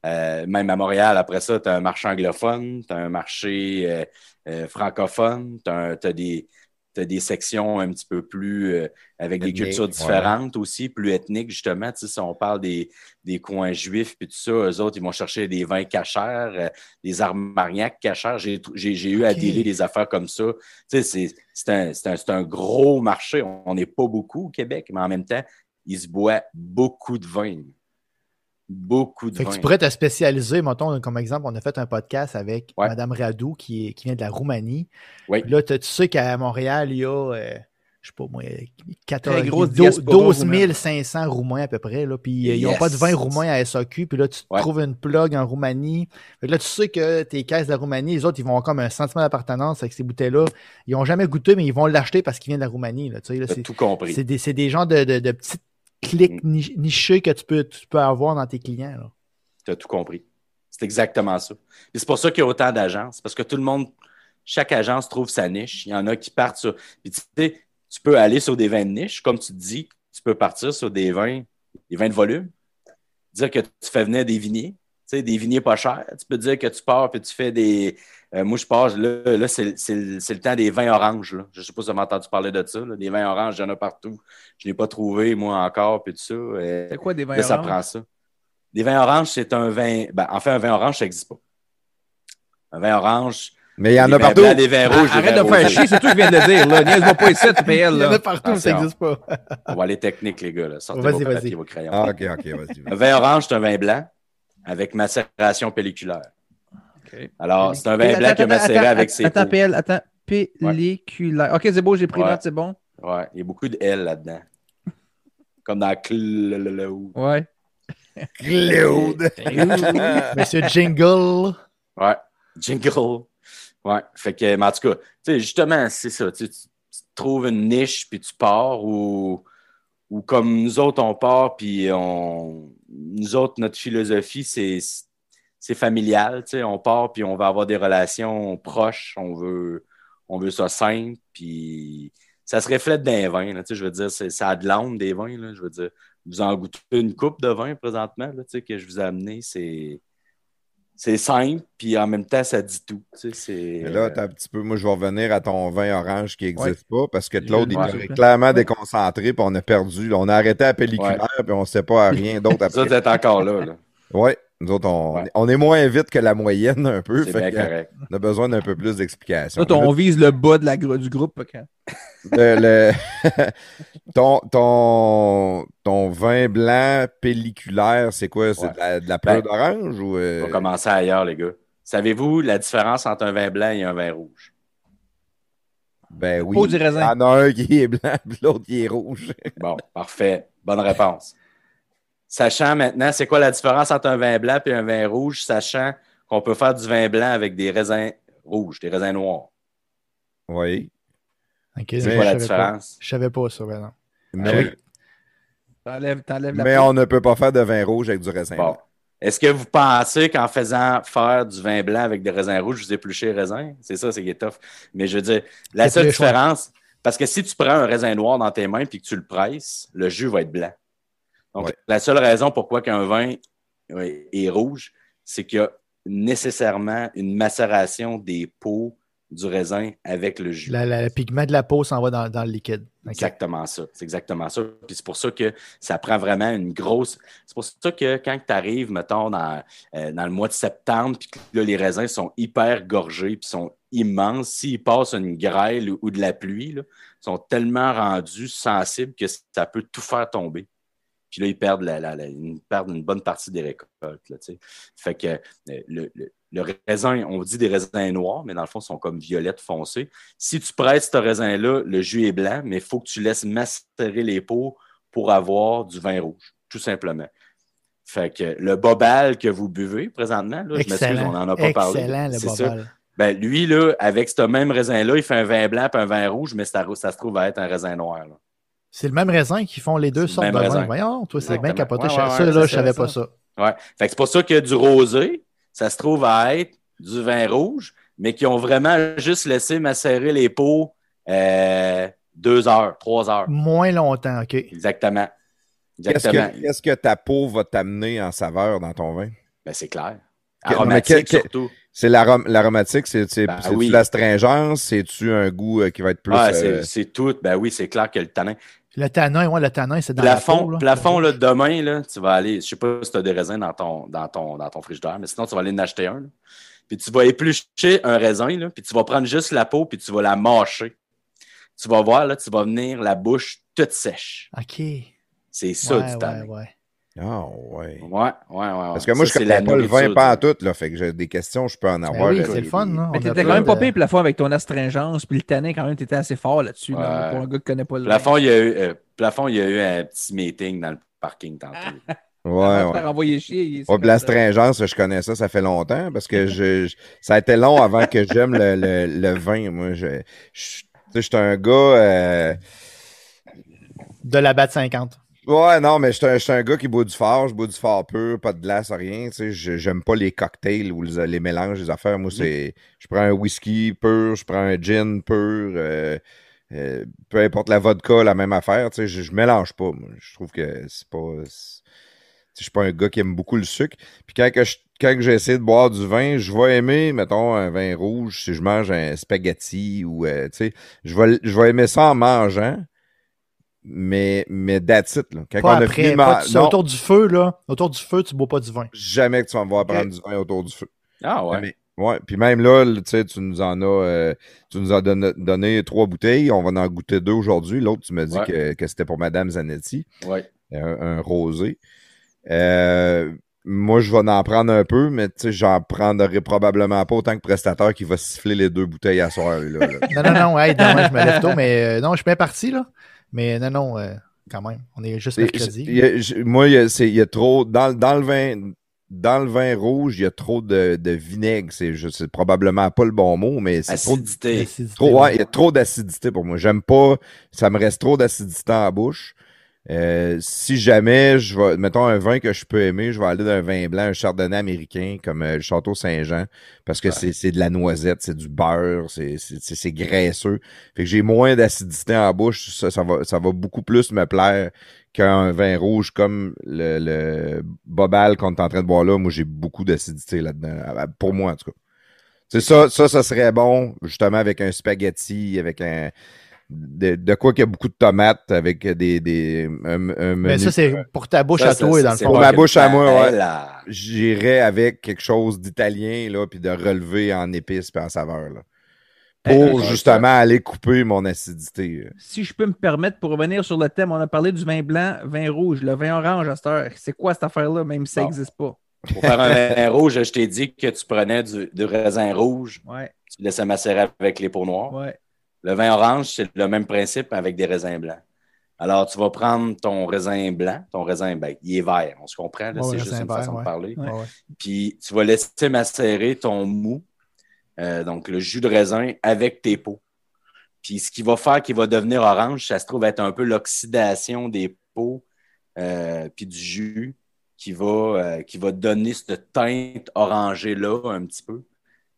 A: Euh, même à Montréal, après ça, tu as un marché anglophone, tu as un marché euh, euh, francophone, tu as, des, t'as des sections un petit peu plus euh, avec des cultures
E: ouais.
A: différentes aussi, plus ethniques, justement. Tu sais, si on parle des, des coins juifs puis tout ça, eux autres, ils vont chercher des vins cachers, euh, des armagnacs cachers. J'ai, j'ai, eu à dealer des affaires comme ça. Tu sais, c'est, c'est, un, c'est, un, un gros marché. On n'est pas beaucoup au Québec, mais en même temps, il se boit beaucoup de vin. Beaucoup de
C: Fait que
A: vin.
C: tu pourrais te spécialiser, mettons, comme exemple, on a fait un podcast avec
A: Ouais.
C: Mme Radou qui, est- qui vient de la Roumanie.
A: Oui.
C: Là, tu sais qu'à Montréal, il y a, euh, je sais pas moi, 14,
B: Très grosse
C: 12
B: diaspora
C: 12
B: roumaine.
C: 500 Roumains à peu près. Là, puis euh, ils n'ont pas de vin roumain à SAQ. Puis là, tu
A: Ouais.
C: trouves une plug en Roumanie. Fait que là, tu sais que tes caisses de Roumanie, les autres, ils vont avoir comme un sentiment d'appartenance avec ces bouteilles-là. Ils n'ont jamais goûté, mais ils vont l'acheter parce qu'ils viennent de la Roumanie. Là, tu sais, là, c'est-
A: tout compris.
C: c'est des, c'est des genres de, de, de petites clics
A: Mm.
C: ni- nichés que tu peux, tu peux avoir dans tes clients.
A: Tu as tout compris. C'est exactement ça. Et c'est pour ça qu'il y a autant d'agences, parce que tout le monde, chaque agence trouve sa niche. Il y en a qui partent sur. Puis tu sais, tu peux aller sur des vins de niche, comme tu dis, tu peux partir sur des vins, des vins de volume. Dire que tu fais venir des vigniers. Sais, des vignes pas chers. Tu peux dire que tu pars puis tu fais des. Euh, moi, je pars, là, là c'est le temps des vins oranges. Là. Je ne sais pas si vous avez entendu parler de ça. Là. Des vins oranges, il y en a partout. Je ne l'ai pas trouvé, moi, encore, puis tout ça.
B: C'est quoi des vins
A: là,
B: oranges?
A: ça prend ça. Des vins oranges, c'est un vin. Ben, en fait, un vin orange, ça n'existe pas. Un vin orange.
E: Mais il y en a partout.
A: blancs, des vins rouges. des
B: Arrête
A: vins
B: de faire chier, c'est toi qui viens de le dire. Là. Niaise-moi pas ici, tu PL.
C: Il y en a
B: Là.
C: partout, ça n'existe pas.
A: On va aller technique, les gars. Là. Sortez
C: Vas-y,
A: vos
C: vas-y.
A: papiers, vos crayons.
E: Ah, ok, ok, vas-y.
A: Un vin orange, c'est un vin blanc avec macération pelliculaire. Alors, c'est un vin blanc qui est macéré avec ses
B: Attends,
A: peaux.
B: PL, attends. Pelliculaire. Ok, c'est beau, j'ai pris
A: Ouais.
B: note, c'est bon.
A: Ouais, il y a beaucoup de L là-dedans. Comme dans Cl.
B: Ouais.
E: Claude.
C: Monsieur Jingle.
A: Ouais, jingle. Ouais, fait que, mais en tout cas, tu sais, justement, c'est ça. Tu, tu- tu trouves une niche puis tu pars ou, ou comme nous autres, on part puis on. Nous autres, notre philosophie, c'est. Familial, tu sais, on part puis on va avoir des relations proches, on veut, on veut ça simple, puis ça se reflète dans les vins, là, tu sais, je veux dire, ça a de l'âme des vins, là, je veux dire, vous en goûtez une coupe de vin présentement, là, tu sais, que je vous ai amené, c'est c'est simple, puis en même temps, ça dit tout. Tu sais,
E: Mais là, t'as un petit peu. Moi, je vais revenir à ton vin orange qui n'existe pas parce que Claude,
B: le
E: il est clairement déconcentré, puis on a perdu. là. On a arrêté à pelliculaire, puis on ne sait pas rien d'autre
A: ça,
E: après.
A: t'es encore là. là.
E: Oui, nous autres, on,
A: Ouais.
E: on est moins vite que la moyenne un peu.
A: C'est
E: fait
A: bien correct.
E: on a besoin d'un peu plus d'explications.
B: Là, on vise le bas de la, du groupe. quand-
E: Le- le- ton, ton, ton vin blanc pelliculaire, c'est quoi? C'est
A: Ouais.
E: de la, la pleure
A: Ben,
E: d'orange ou. euh,
A: On va commencer ailleurs, les gars. Savez-vous la différence entre un vin blanc et un vin rouge?
E: Ben oui. Il y
B: raisin.
E: en a un qui est blanc, puis l'autre qui est rouge.
A: Bon, parfait. Bonne réponse. Sachant maintenant, c'est quoi la différence entre un vin blanc et un vin rouge, sachant qu'on peut faire du vin blanc avec des raisins rouges, des raisins noirs.
E: Oui.
C: Ok,
A: C'est
C: je
A: quoi la
C: savais pas.
A: différence?
C: Je savais pas ça, ben non.
E: Mais,
A: oui.
B: T'enlèves, t'enlèves la
E: mais
B: peau.
E: on ne peut pas faire de vin rouge avec du raisin.
A: Bon.
E: blanc.
A: Est-ce que vous pensez qu'en faisant faire du vin blanc avec des raisins rouges, vous épluchez les raisins? C'est ça, c'est qui est tough. Mais je veux dire, la
C: C'est
A: seule
C: choix.
A: différence, parce que si tu prends un raisin noir dans tes mains et que tu le presses, le jus va être blanc. Donc,
E: Ouais.
A: la seule raison pourquoi qu'un vin euh, est rouge, c'est qu'il y a nécessairement une macération des peaux du raisin avec le jus.
C: La- la- le pigment de la peau s'en va dans, dans le liquide.
A: Exactement ça. C'est exactement ça. Puis c'est pour ça que ça prend vraiment une grosse. C'est pour ça que quand tu arrives, mettons, dans, euh, dans le mois de septembre, puis que là, les raisins sont hyper gorgés, puis sont immenses, s'ils passent une grêle ou, ou de la pluie, là, ils sont tellement rendus sensibles que ça peut tout faire tomber. Puis là, ils perdent, la, la- la- ils perdent une bonne partie des récoltes. Là, fait que euh, le, le- le raisin, on dit des raisins noirs, mais dans le fond, ils sont comme violettes foncées. Si tu presses ce raisin-là, le jus est blanc, mais il faut que tu laisses macérer les peaux pour avoir du vin rouge, tout simplement. Fait que le bobal que vous buvez présentement, là, je m'excuse, on n'en a pas parlé.
C: Excellent, le
A: C'est ça.
C: bobal.
A: Ben, lui, là, avec ce même raisin-là, il fait un vin blanc et un vin rouge, mais ça, ça se trouve à être un raisin noir. là.
C: C'est le même raisin qui font les deux sortes
A: le
C: de
A: même
C: vin.
A: raisin.
C: Voyons, toi, c'est bien capoté.
A: Ouais,
C: ça,
A: ouais,
C: là,
A: ouais,
C: je
A: c'est
C: savais
A: ça.
C: pas ça.
A: Ouais. C'est pour ça que du rosé, ça se trouve à être du vin rouge, mais qui ont vraiment juste laissé macérer les peaux euh, deux heures, trois heures.
C: Moins longtemps, OK.
A: Exactement.
E: Qu'est-ce
A: Exactement.
E: que, qu'est-ce que ta peau va t'amener en saveur dans ton vin?
A: Ben, c'est clair.
E: Que-
A: Aromatique
E: mais que- que-
A: surtout.
E: C'est l'arom- l'aromatique, c'est, c'est,
A: Ben
E: c'est-tu
A: oui.
E: l'astringence, c'est-tu un goût euh, qui va être plus.
A: Ah, c'est, c'est tout. Ben oui, c'est clair que le tanin.
C: Le tanin, ouais, le tanin, c'est dans
A: Plafond,
C: la peau. là.
A: plafond là, demain, là, tu vas aller, je sais pas si tu as des raisins dans ton, dans, ton, dans ton frigidaire, mais sinon, tu vas aller en acheter un. là. Puis tu vas éplucher un raisin, là, puis tu vas prendre juste la peau, puis tu vas la mâcher. Tu vas voir, là, tu vas venir la bouche toute sèche.
C: OK.
A: C'est ça
C: ouais,
A: du tanin.
C: ouais, ouais.
E: Ah, ouais.
A: Ouais, ouais, ouais. ouais.
E: Parce que moi,
A: Ça,
E: je connais
A: la
E: pas le vin pas
A: du-
E: tout, là. Fait que j'ai des questions, je peux en
C: Ben
E: avoir.
C: oui, c'est le fun. non?
B: Mais t'étais quand même pas
C: de-
B: pire plafond avec ton astringence, puis le tanin, quand même, t'étais assez fort là-dessus, là, pour un gars qui connaît pas le
A: Plafond, il y a eu, euh, plafond, il y a eu un petit meeting dans le parking tantôt.
E: Ouais, ouais.
B: envoyer chier.
E: Ouais, puis la
B: comme ça.
E: stringence, je connais ça, ça fait longtemps parce que je, je- ça a été long avant que j'aime le, le, le vin. Moi, je, je, tu sais, je suis un gars. euh,
C: De la batte 50.
E: Ouais, non, mais je suis un, gars qui boit du fort, je bois du fort pur, pas de glace, rien. Tu sais, j'aime pas les cocktails ou les, les mélanges, les affaires. Moi, c'est. Je prends un whisky pur, je prends un gin pur. euh, euh, peu importe la vodka, la même affaire. Tu sais, je, je mélange pas. moi. Je trouve que c'est pas. je suis pas un gars qui aime beaucoup le sucre. Puis quand, que je, quand j'ai essayé de boire du vin, je vais aimer, mettons, un vin rouge si je mange un spaghetti ou, euh, tu sais, je vais, je vais aimer ça en mangeant. Mais, mais that's it, là. Quand
C: Pas
E: on a
C: après,
E: fini de
C: pas
E: ma-
C: tu-
E: non,
C: autour du feu, là. Autour du feu, tu bois pas du vin.
E: jamais que tu vas me voir prendre du vin autour du feu.
A: Ah ouais.
E: Ouais, puis même là, tu sais, tu nous en as, euh, tu nous as donné, donné trois bouteilles. On va en goûter deux aujourd'hui. L'autre, tu m'as dit
A: Ouais.
E: que, que c'était pour Madame Zanetti,
A: ouais.
E: un, un rosé. Euh, moi, je vais en prendre un peu, mais tu sais, j'en prendrai probablement pas autant que prestateur qui va siffler les deux bouteilles à soir. Là, là.
C: Non, non, non, hey, demain, je me lève tôt, mais euh, non, je suis bien parti, là. Mais non, non, euh, quand même. On est juste
E: C'est-
C: mercredi.
E: y a- moi, il y a, c'est- il y a trop. Dans, dans le vin. Dans le vin rouge, il y a trop de, de vinaigre. C'est, probablement pas le bon mot, mais c'est trop,
A: Acidité.
E: Trop, ouais. il y a trop d'acidité pour moi. J'aime pas. Ça me reste trop d'acidité en bouche. Euh, si jamais je vais, mettons un vin que je peux aimer, je vais aller d'un vin blanc, un chardonnay américain comme euh, le Château Saint-Jean, parce que
A: Ouais.
E: c'est, c'est de la noisette, c'est du beurre, c'est, c'est, c'est- c'est graisseux. Fait que j'ai moins d'acidité en bouche, ça, ça va, ça va beaucoup plus me plaire qu'un vin rouge comme le, le Bobal qu'on est en train de boire là. Moi, j'ai beaucoup d'acidité là-dedans. Pour moi, en tout cas. C'est ça, ça, ça serait bon, justement, avec un spaghetti, avec un. De, de quoi qu'il y a beaucoup de tomates, avec des. des un, un
C: Mais ça, c'est pour ta bouche
A: Ça,
C: à
A: ça,
C: toi,
A: c'est-
C: dans le
A: c'est
C: fond.
E: Pour ma bouche à moi, ouais.
A: Ben,
E: J'irais avec quelque chose d'italien, là, puis de relever en épices et en saveur, là.
B: Eh,
E: Pour
A: ouais,
E: justement aller couper mon acidité.
B: Si je peux me permettre, pour revenir sur le thème, on a parlé du vin blanc, vin rouge, le vin orange à cette heure. C'est quoi cette affaire-là, même si ça n'existe pas?
A: pour faire un vin rouge, je t'ai dit que tu prenais du, du raisin rouge,
B: Ouais,
A: tu laissais macérer avec les peaux noires.
B: ouais.
A: Le vin orange, c'est le même principe avec des raisins blancs. Alors, tu vas prendre ton raisin blanc, ton raisin, ben, il est vert, on se comprend, c'est juste une
C: vert,
A: façon
C: ouais.
A: de parler.
B: Ouais.
C: Ouais, ouais.
A: Puis, tu vas laisser macérer ton mou, euh, donc le jus de raisin, avec tes peaux. Puis, ce qui va faire qu'il va devenir orange, ça se trouve être un peu l'oxydation des peaux, euh, puis du jus, qui va, euh, qui va donner cette teinte orangée-là un petit peu.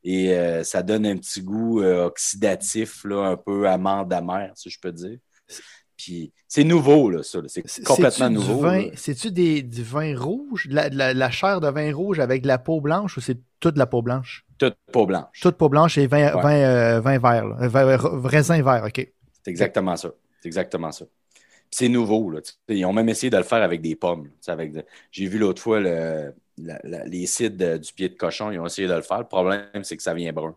A: Et euh, ça donne un petit goût euh, oxydatif, là, un peu amande amère, si je peux dire. Puis c'est nouveau, là, ça. C'est complètement nouveau.
C: C'est-tu des, du vin rouge, de la, de la- de la chair de vin rouge avec de la peau blanche ou c'est toute la peau blanche?
A: Toute peau blanche.
C: Toute peau blanche et vin,
A: Ouais.
C: vin, euh, vin vert, là. Vin- vin- raisin vert, OK.
A: C'est exactement ça. C'est exactement ça. C'est nouveau. Là. Ils ont même essayé de le faire avec des pommes. J'ai vu l'autre fois le- la- la- les sites de- du pied de cochon, ils ont essayé de le faire. Le problème, c'est que ça vient brun.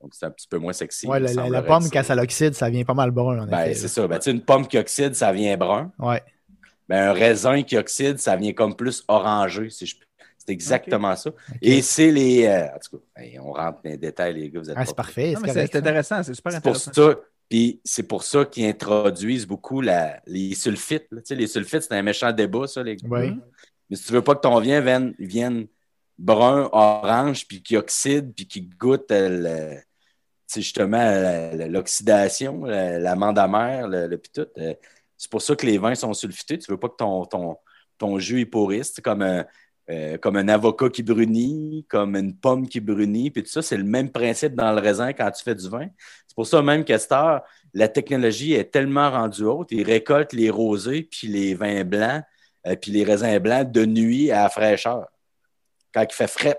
A: Donc c'est un petit peu moins sexy.
C: Ouais,
A: il
C: la, pomme, quand ça l'oxyde, ça vient pas mal brun, en
A: Ben,
C: effet.
A: c'est
C: là.
A: ça. Ben, une pomme qui oxyde, ça vient brun.
C: Ouais.
A: Ben, un raisin qui oxyde, ça vient comme plus orangé. si je peux- C'est exactement ça. Et c'est les. euh, en tout cas, on rentre dans les détails, les gars. Vous êtes
C: Ah, c'est parfait.
B: Non,
C: C'est correct,
B: intéressant, c'est super
A: C'est pour
B: intéressant.
A: ça. Puis c'est pour ça qu'ils introduisent beaucoup la, les sulfites. là. Tu sais, les sulfites, c'est un méchant débat, ça, les gars.
C: Oui.
A: Mais si tu veux pas que ton vin vienne, vienne brun, orange, puis qui oxyde, puis qui goûte euh, le- justement la- l'oxydation, la- l'amande amère, le, puis tout, euh, c'est pour ça que les vins sont sulfités. Tu veux pas que ton, ton, ton jus est pourrisse. C'est comme un, euh, comme un avocat qui brunit, comme une pomme qui brunit, puis tout ça, c'est le même principe dans le raisin quand tu fais du vin. C'est pour ça même heure, la technologie est tellement rendue haute, ils récoltent les rosés puis les vins blancs, euh, puis les raisins blancs de nuit à la fraîcheur. Quand il fait frais,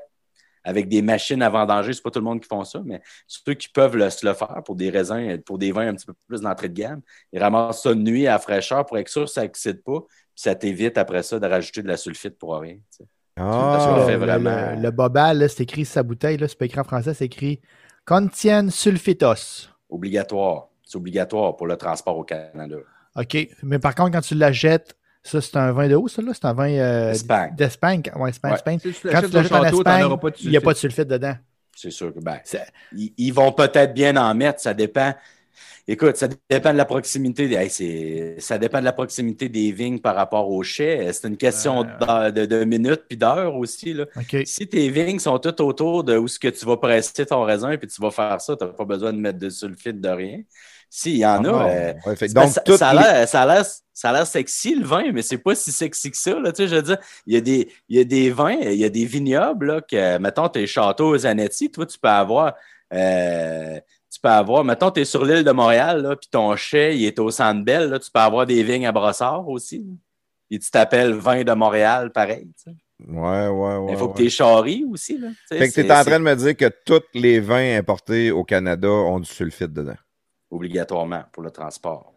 A: avec des machines à vendanger, c'est pas tout le monde qui font ça, mais ceux qui peuvent le, se le faire pour des raisins, pour des vins un petit peu plus d'entrée de gamme, ils ramassent ça de nuit à la fraîcheur pour être sûr que ça n'excite pas, puis ça t'évite après ça de rajouter de la sulfite pour rien. tu sais.
E: Ah,
C: le,
A: fait vraiment-
C: le, le bobal, là, c'est écrit sa bouteille, là, c'est pas écrit en français, c'est écrit Contiennent sulfitos.
A: Obligatoire. C'est obligatoire pour le transport au Canada.
C: OK. Mais par contre, quand tu la jettes, ça, c'est un vin de où, ça, là? C'est un vin euh,
A: Espagne.
C: d'Espagne. Ouais, Espagne,
A: Ouais.
C: Espagne. Quand tu l'achètes en
B: au
C: Espagne, il n'y a pas de
B: sulfite.
C: dedans.
A: C'est sûr que ben, ils, ils vont peut-être bien en mettre, ça dépend. Écoute, ça dépend de la proximité. des- hey, ça dépend de la proximité des vignes par rapport aux chais. C'est une question d'heure- de, de minutes puis d'heures aussi. Là. Si tes vignes sont toutes autour de où ce que tu vas presser ton raisin puis tu vas faire ça, tu n'as pas besoin de mettre de sulfite de rien. S'il y en a,
E: Ah,
A: euh,
E: ouais, fait donc, toutes
A: ça, a
E: les-
A: l'air, ça, a l'air, ça a l'air sexy le vin, mais c'est pas si sexy que ça. Là, je veux dire, il y, a des, il y a des vins, il y a des vignobles là, que, mettons, tes châteaux Zanetti, toi, tu peux avoir. euh, tu peux avoir, mettons, tu es sur l'île de Montréal, puis ton chai, il est au Centre Bell, là, tu peux avoir des vignes à Brossard aussi. puis tu t'appelles vin de Montréal, pareil.
E: Ouais, ouais, ouais.
A: Il faut
E: ouais.
A: que tu es charri aussi. Là.
E: Fait que tu es en train de me dire que tous les vins importés au Canada ont du sulfite dedans.
A: Obligatoirement pour le transport.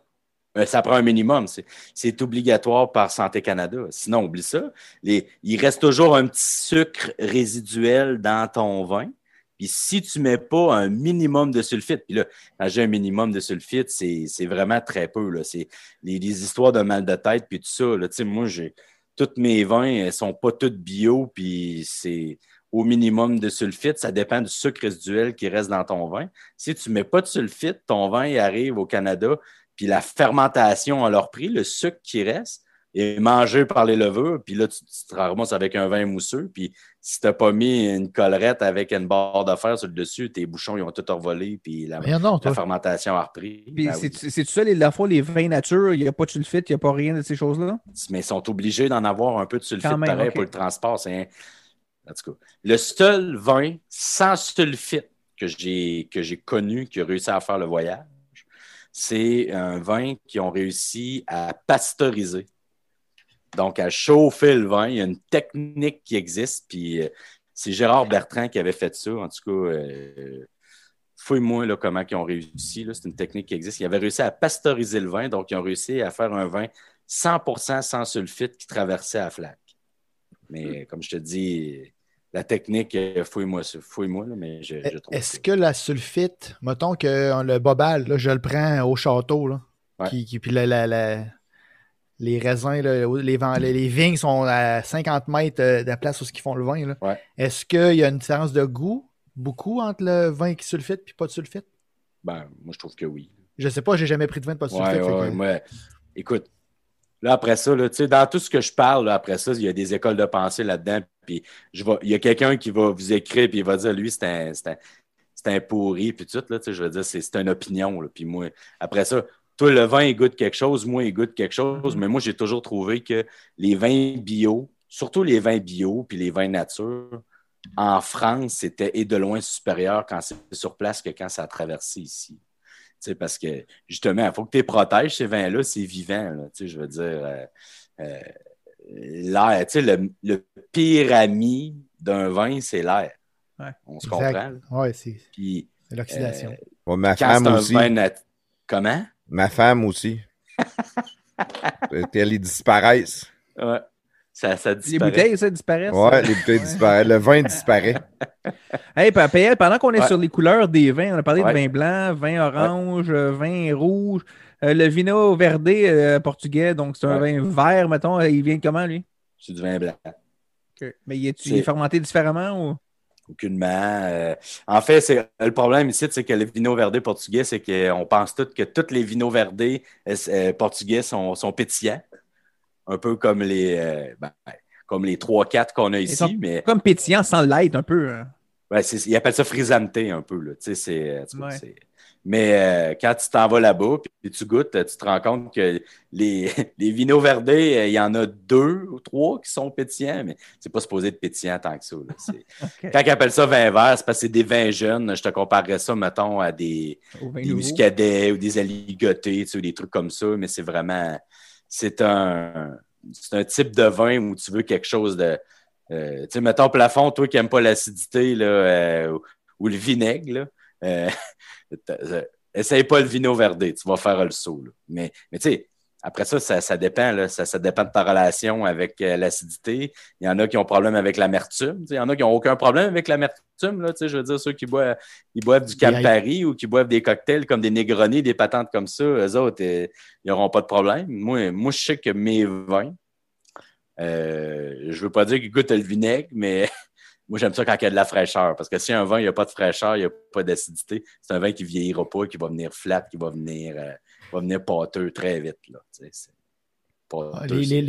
A: Euh, ça prend un minimum. C'est obligatoire par Santé Canada. Sinon, oublie ça. Les, il reste toujours un petit sucre résiduel dans ton vin. Puis si tu ne mets pas un minimum de sulfite, puis là, quand j'ai un minimum de sulfite, c'est vraiment très peu. C'est les, les, histoires de mal de tête, puis tout ça. Là, moi, j'ai tous mes vins ne sont pas tous bio, puis c'est au minimum de sulfite. Ça dépend du sucre résiduel qui reste dans ton vin. Si tu ne mets pas de sulfite, ton vin il arrive au Canada, puis la fermentation a leur prix, le sucre qui reste est mangé par les levures, puis là, tu, te ramasses avec un vin mousseux, puis si tu n'as pas mis une collerette avec une barre de fer sur le dessus, tes bouchons, ils ont tout envolé, puis la,
C: non,
A: la fermentation a repris.
B: Puis
A: Ben
B: c'est
A: oui.
B: c'est ça, les, la fois, les vins nature, il n'y a pas de sulfite, il n'y a pas rien de ces choses-là?
A: Mais ils sont obligés d'en avoir un peu de sulfite
B: même,
A: pareil pour le transport. C'est un- En tout cas, le seul vin sans sulfite que j'ai que j'ai connu qui a réussi à faire le voyage, c'est un vin qui ont réussi à pasteuriser. Donc, à chauffer le vin. Il y a une technique qui existe, puis euh, c'est Gérard Bertrand qui avait fait ça. En tout cas, euh, fouille-moi comment ils ont réussi. C'est une technique qui existe. Ils avaient réussi à pasteuriser le vin, donc ils ont réussi à faire un vin 100% sans sulfite qui traversait à flaque. Mais comme je te dis, la technique, euh, fouille-moi. Fouille-moi, mais je, je trouve
C: Est-ce que la sulfite, mettons que euh, le bobal, là, je le prends au château, là,
A: Ouais.
C: qui, qui- puis la- la- la- les raisins, là, les, les- les vignes sont à 50 mètres euh, de la place où ils font le vin.
A: Ouais.
C: Est-ce qu'il y a une différence de goût beaucoup entre le vin qui sulfite et pas de sulfite?
A: Ben, moi, je trouve que oui.
C: Je sais pas, j'ai jamais pris de vin de pas de
A: Ouais,
C: sulfite. que-
A: écoute, après ça, là, dans tout ce que je parle, après ça, il y a des écoles de pensée là-dedans. Puis il y a quelqu'un qui va vous écrire, puis il va dire, lui, c'est un, un, un pourri, puis tout, là, je veux dire, c'est une opinion. après ça, le vin, il goûte quelque chose, moi, il goûte quelque chose, mais moi, j'ai toujours trouvé que les vins bio, surtout les vins bio, puis les vins nature, en France, c'était et de loin supérieur quand c'est sur place que quand ça a traversé ici. Tu sais, parce que justement, il faut que tu les protèges, ces vins-là, c'est vivant. là. Tu sais, je veux dire, euh, euh, l'air, tu sais, le, le pire ami d'un vin, c'est l'air.
B: Ouais.
A: On se
C: Exact.
A: comprend.
C: Ouais, c'est
A: Puis,
C: c'est l'oxydation.
A: euh,
E: Ouais, ma
A: quand
E: femme
A: c'est un
E: aussi.
A: vin nat- Comment?
E: Ma femme aussi. Elles disparaissent.
A: Ouais. Ça, ça
B: Les
A: disparaît.
B: bouteilles, ça, disparaissent?
E: Ouais, les bouteilles disparaissent. Le vin disparaît.
B: Hey, PL, pendant qu'on est
A: Ouais.
B: sur les couleurs des vins, on a parlé
A: Ouais.
B: de vin blanc, vin orange, euh, vin rouge. Euh, le vino verde euh, portugais, donc c'est un
A: Ouais.
B: vin vert, mettons. Il vient de comment, lui?
A: C'est du vin blanc.
B: Mais il est,
A: C'est-
B: il est fermenté différemment ou?
A: Aucunement. Euh, en fait, c'est le problème ici, c'est que le vino verdé portugais, c'est qu'on pense tous que tous les vinos verdés portugais sont, sont pétillants. Un peu comme les, euh, ben, comme les 3-4 qu'on a ici,
B: sont
A: mais
B: Comme pétillant sans light, un peu. hein.
A: ouais, ils appellent ça frisanté un peu. Là. Tu sais, c'est-
B: Ouais.
A: Mais euh, quand tu t'en vas là-bas puis tu goûtes, tu te rends compte que les, les vinos verdés, euh, il y en a deux ou trois qui sont pétillants, mais c'est pas supposé être pétillant tant que ça. Quand ils appellent ça vin vert, c'est parce que c'est des vins jeunes. Je te comparerais ça, mettons, à des, des muscadets ou des aligotés, tu sais, ou des trucs comme ça, mais c'est vraiment. C'est un, un type de vin où tu veux quelque chose de. euh, tu sais, mettons, plafond, toi qui n'aimes pas l'acidité euh, ou, le vinaigre, euh, essaye pas le vino verdé, tu vas faire le saut. Mais, mais tu sais, après ça, ça, ça dépend. Là, ça, ça dépend de ta relation avec euh, l'acidité. Il y en a qui ont problème avec l'amertume. Il y en a qui n'ont aucun problème avec l'amertume. Je veux dire, ceux qui boivent, ils boivent du Campari ou qui boivent des cocktails comme des Negroni, des patentes comme ça, eux autres, euh, ils n'auront pas de problème. Moi, moi, je sais que mes vins, euh, je veux pas dire qu'ils goûtent le vinaigre, mais moi, j'aime ça quand il y a de la fraîcheur. Parce que si un vin, il n'y a pas de fraîcheur, il n'y a pas d'acidité, c'est un vin qui ne vieillira pas, qui va venir flat, qui va venir, euh, va venir pâteux très vite. Là, c'est
C: Ah,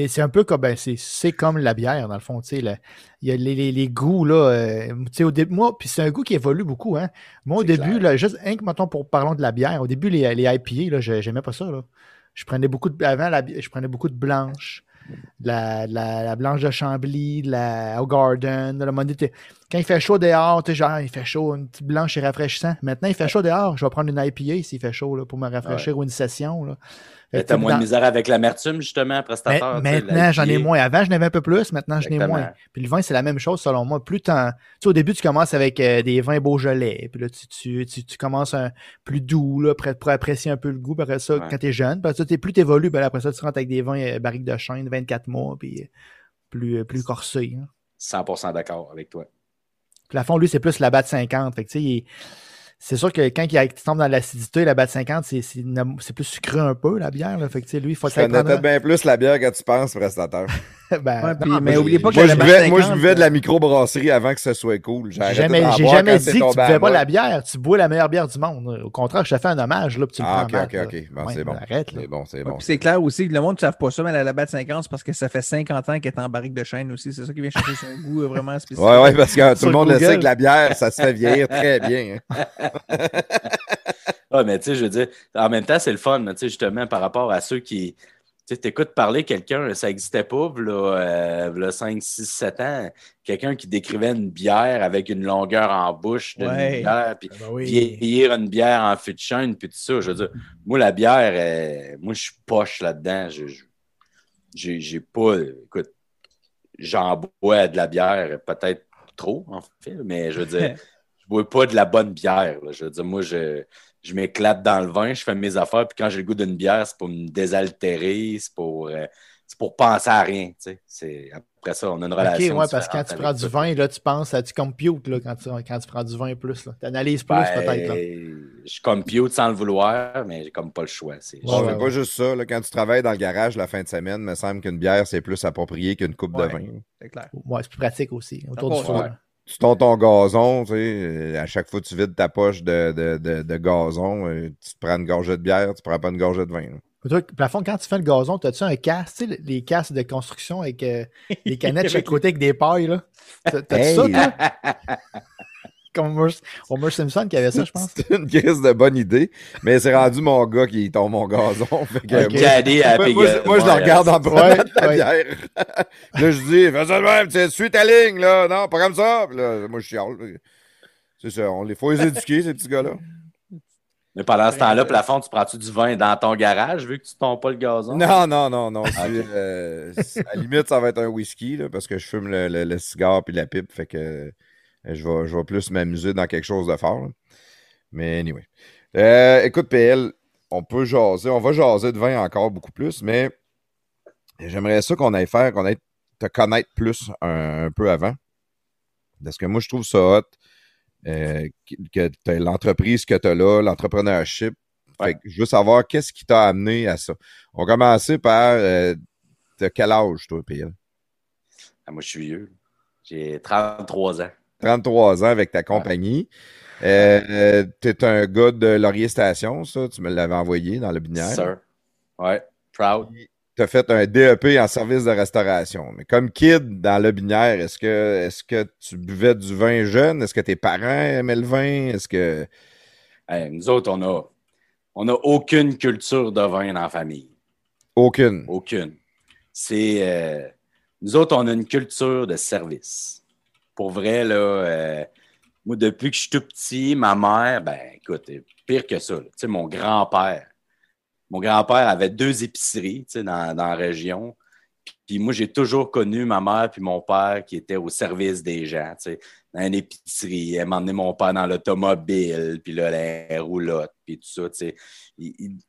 A: c'est-
C: un peu comme ben, c'est, c'est comme la bière, dans le fond. Il y a les, les- les goûts, là. euh, au début, moi, puis c'est un goût qui évolue beaucoup. Hein. Moi, au début, là, juste, hein, que, mettons, pour parlons de la bière, au début, les, les IPA, là, je- j'aimais pas ça. Là. Je prenais beaucoup de. Avant, la, je prenais beaucoup de blanche. De La, de la, la blanche de Chambly, de la Au Garden, de la Monday. quand il fait chaud dehors, tu sais, genre, il fait chaud, une petite blanche et rafraîchissant. Maintenant, il fait chaud dehors, je vais prendre une IPA s'il fait chaud là, pour me rafraîchir ou une session. Là.
A: Que T'as moins de misère avec l'amertume, justement, prestataire.
C: maintenant, j'en ai moins. Avant, j'en avais un peu plus. Maintenant, j'en ai moins. Puis le vin, c'est la même chose, selon moi. Plus tu sais, au début, tu commences avec euh, des vins Beaujolais. Puis là, tu, tu, tu, commences un plus doux, là, pour, apprécier un peu le goût. Puis après ça, quand tu es jeune. Puis après ça, plus tu évolues. Puis après ça, tu rentres avec des vins euh, barriques de chêne, 24 mois. Puis euh, plus, plus corsés.
A: 100% hein. d'accord avec toi.
C: Puis la fond, lui, c'est plus la batte 50. Fait que, tu sais, c'est sûr que quand il tombe dans l'acidité, la batte 50, c'est plus sucré un peu, la bière. Là. Fait que, lui, il faut
E: que ça peut-être bien plus la bière que tu penses, prestataire.
B: ben, mais oubliez pas que
E: moi, je buvais, moi, je buvais de la microbrasserie avant que ce soit cool.
C: J'ai jamais, jamais dit que tu ne buvais pas la bière. Tu bois la meilleure bière du monde. Au contraire, je te fais un hommage. Là, tu
E: ah, ok, ok, ok. Bon, c'est bon.
C: Arrête.
E: C'est bon, c'est bon.
B: c'est clair aussi que le monde ne savent pas ça, mais la, batte 50, c'est parce que ça fait 50 ans qu'elle est en barrique de chêne aussi. C'est ça qui vient chercher son goût euh, vraiment spécifique.
E: Oui, oui, parce que tout le monde le sait que la bière, ça se fait vieillir très bien.
A: Ah, mais tu sais, je veux dire, en même temps, c'est le fun, tu sais, justement, par rapport à ceux qui tu écoutes parler quelqu'un, ça n'existait pas, là, là 5, 6, 7 ans, quelqu'un qui décrivait une bière avec une longueur en bouche d'une bière, puis ben vieillir une bière en fût de chêne, puis tout ça. Je veux dire, moi, la bière, euh, moi, je suis poche là-dedans. J'ai pas, écoute, j'en bois de la bière, peut-être trop, en fait, mais je veux dire, je bois pas de la bonne bière. Je veux dire, moi, je je m'éclate dans le vin, je fais mes affaires, puis quand j'ai le goût d'une bière, c'est pour me désaltérer, c'est pour, euh, pour penser à rien. C'est, après ça, on a une relation.
C: Ok, ouais, parce que quand tu prends du vin, là, tu penses à tu computes là, quand, tu, quand tu prends du vin plus. Tu analyses plus ben, peut-être.
A: Je compute sans le vouloir, mais j'ai comme pas le choix. C'est
E: ouais, pas juste ça. Là, quand tu travailles dans le garage la fin de semaine, il me semble qu'une bière, c'est plus approprié qu'une coupe de vin.
C: C'est clair. Ouais, c'est plus pratique aussi, autour du four
E: tu tombes ton gazon, tu sais, euh, à chaque fois que tu vides ta poche de, de, de, de gazon, euh, tu te prends une gorgée de bière, tu prends pas une gorgée de vin.
C: Toi, plafond, quand tu fais le gazon, as-tu un casque, tu sais, les casques de construction avec euh, les canettes de chaque côté avec des pailles, là? T'as-tu ça, toi? comme Homer, Simpson qui avait ça, je pense.
E: C'est une crise de bonne idée, mais c'est rendu mon gars qui tombe mon gazon. Fait que moi, je le regarde en prenant la bière. là, je dis, fais ça de même, tu suis ta ligne, là. Non, pas comme ça. là, moi, je chiale. C'est ça, on les faut les éduquer, ces petits gars-là.
A: Mais pendant ce temps-là, plafond, tu prends-tu du vin dans ton garage vu que tu ne tombes pas le gazon?
E: Non, non, non, non. Euh, à la limite, ça va être un whisky là, parce que je fume le, le cigare puis la pipe. Fait que je vais, je vais plus m'amuser dans quelque chose de fort. Mais anyway. Euh, écoute, PL, on peut jaser. On va jaser de vin encore beaucoup plus, mais j'aimerais ça qu'on aille faire, qu'on aille te connaître plus un, peu avant. Parce que moi, je trouve ça hot. Euh, que l'entreprise que tu as là, l'entrepreneurship. Je veux savoir qu'est-ce qui t'a amené à ça. On va commencer par euh, quel âge, toi, PL?
A: Ah, moi, je suis vieux. J'ai 33 ans.
E: 33 ans avec ta compagnie. Euh, tu es un gars de Laurier Station, ça? Tu me l'avais envoyé dans le binaire.
A: Sir. Ouais, proud.
E: Tu as fait un DEP en service de restauration. Mais comme kid dans le binaire, est-ce que, est que tu buvais du vin jeune? Est-ce que tes parents aimaient le vin? Est-ce que.
A: nous autres, on a, on a aucune culture de vin dans la famille.
E: Aucune.
A: Aucune. C'est. Euh, nous autres, on a une culture de service pour vrai, euh, moi, depuis que je suis tout petit, ma mère, ben, écoute, pire que ça. Tu sais, mon grand-père. Mon grand-père avait deux épiceries, dans, dans la région. Puis moi, j'ai toujours connu ma mère puis mon père qui étaient au service des gens, tu sais, dans une épicerie. Elle m'emmenait mon père dans l'automobile, puis là, les roulottes, puis tout ça,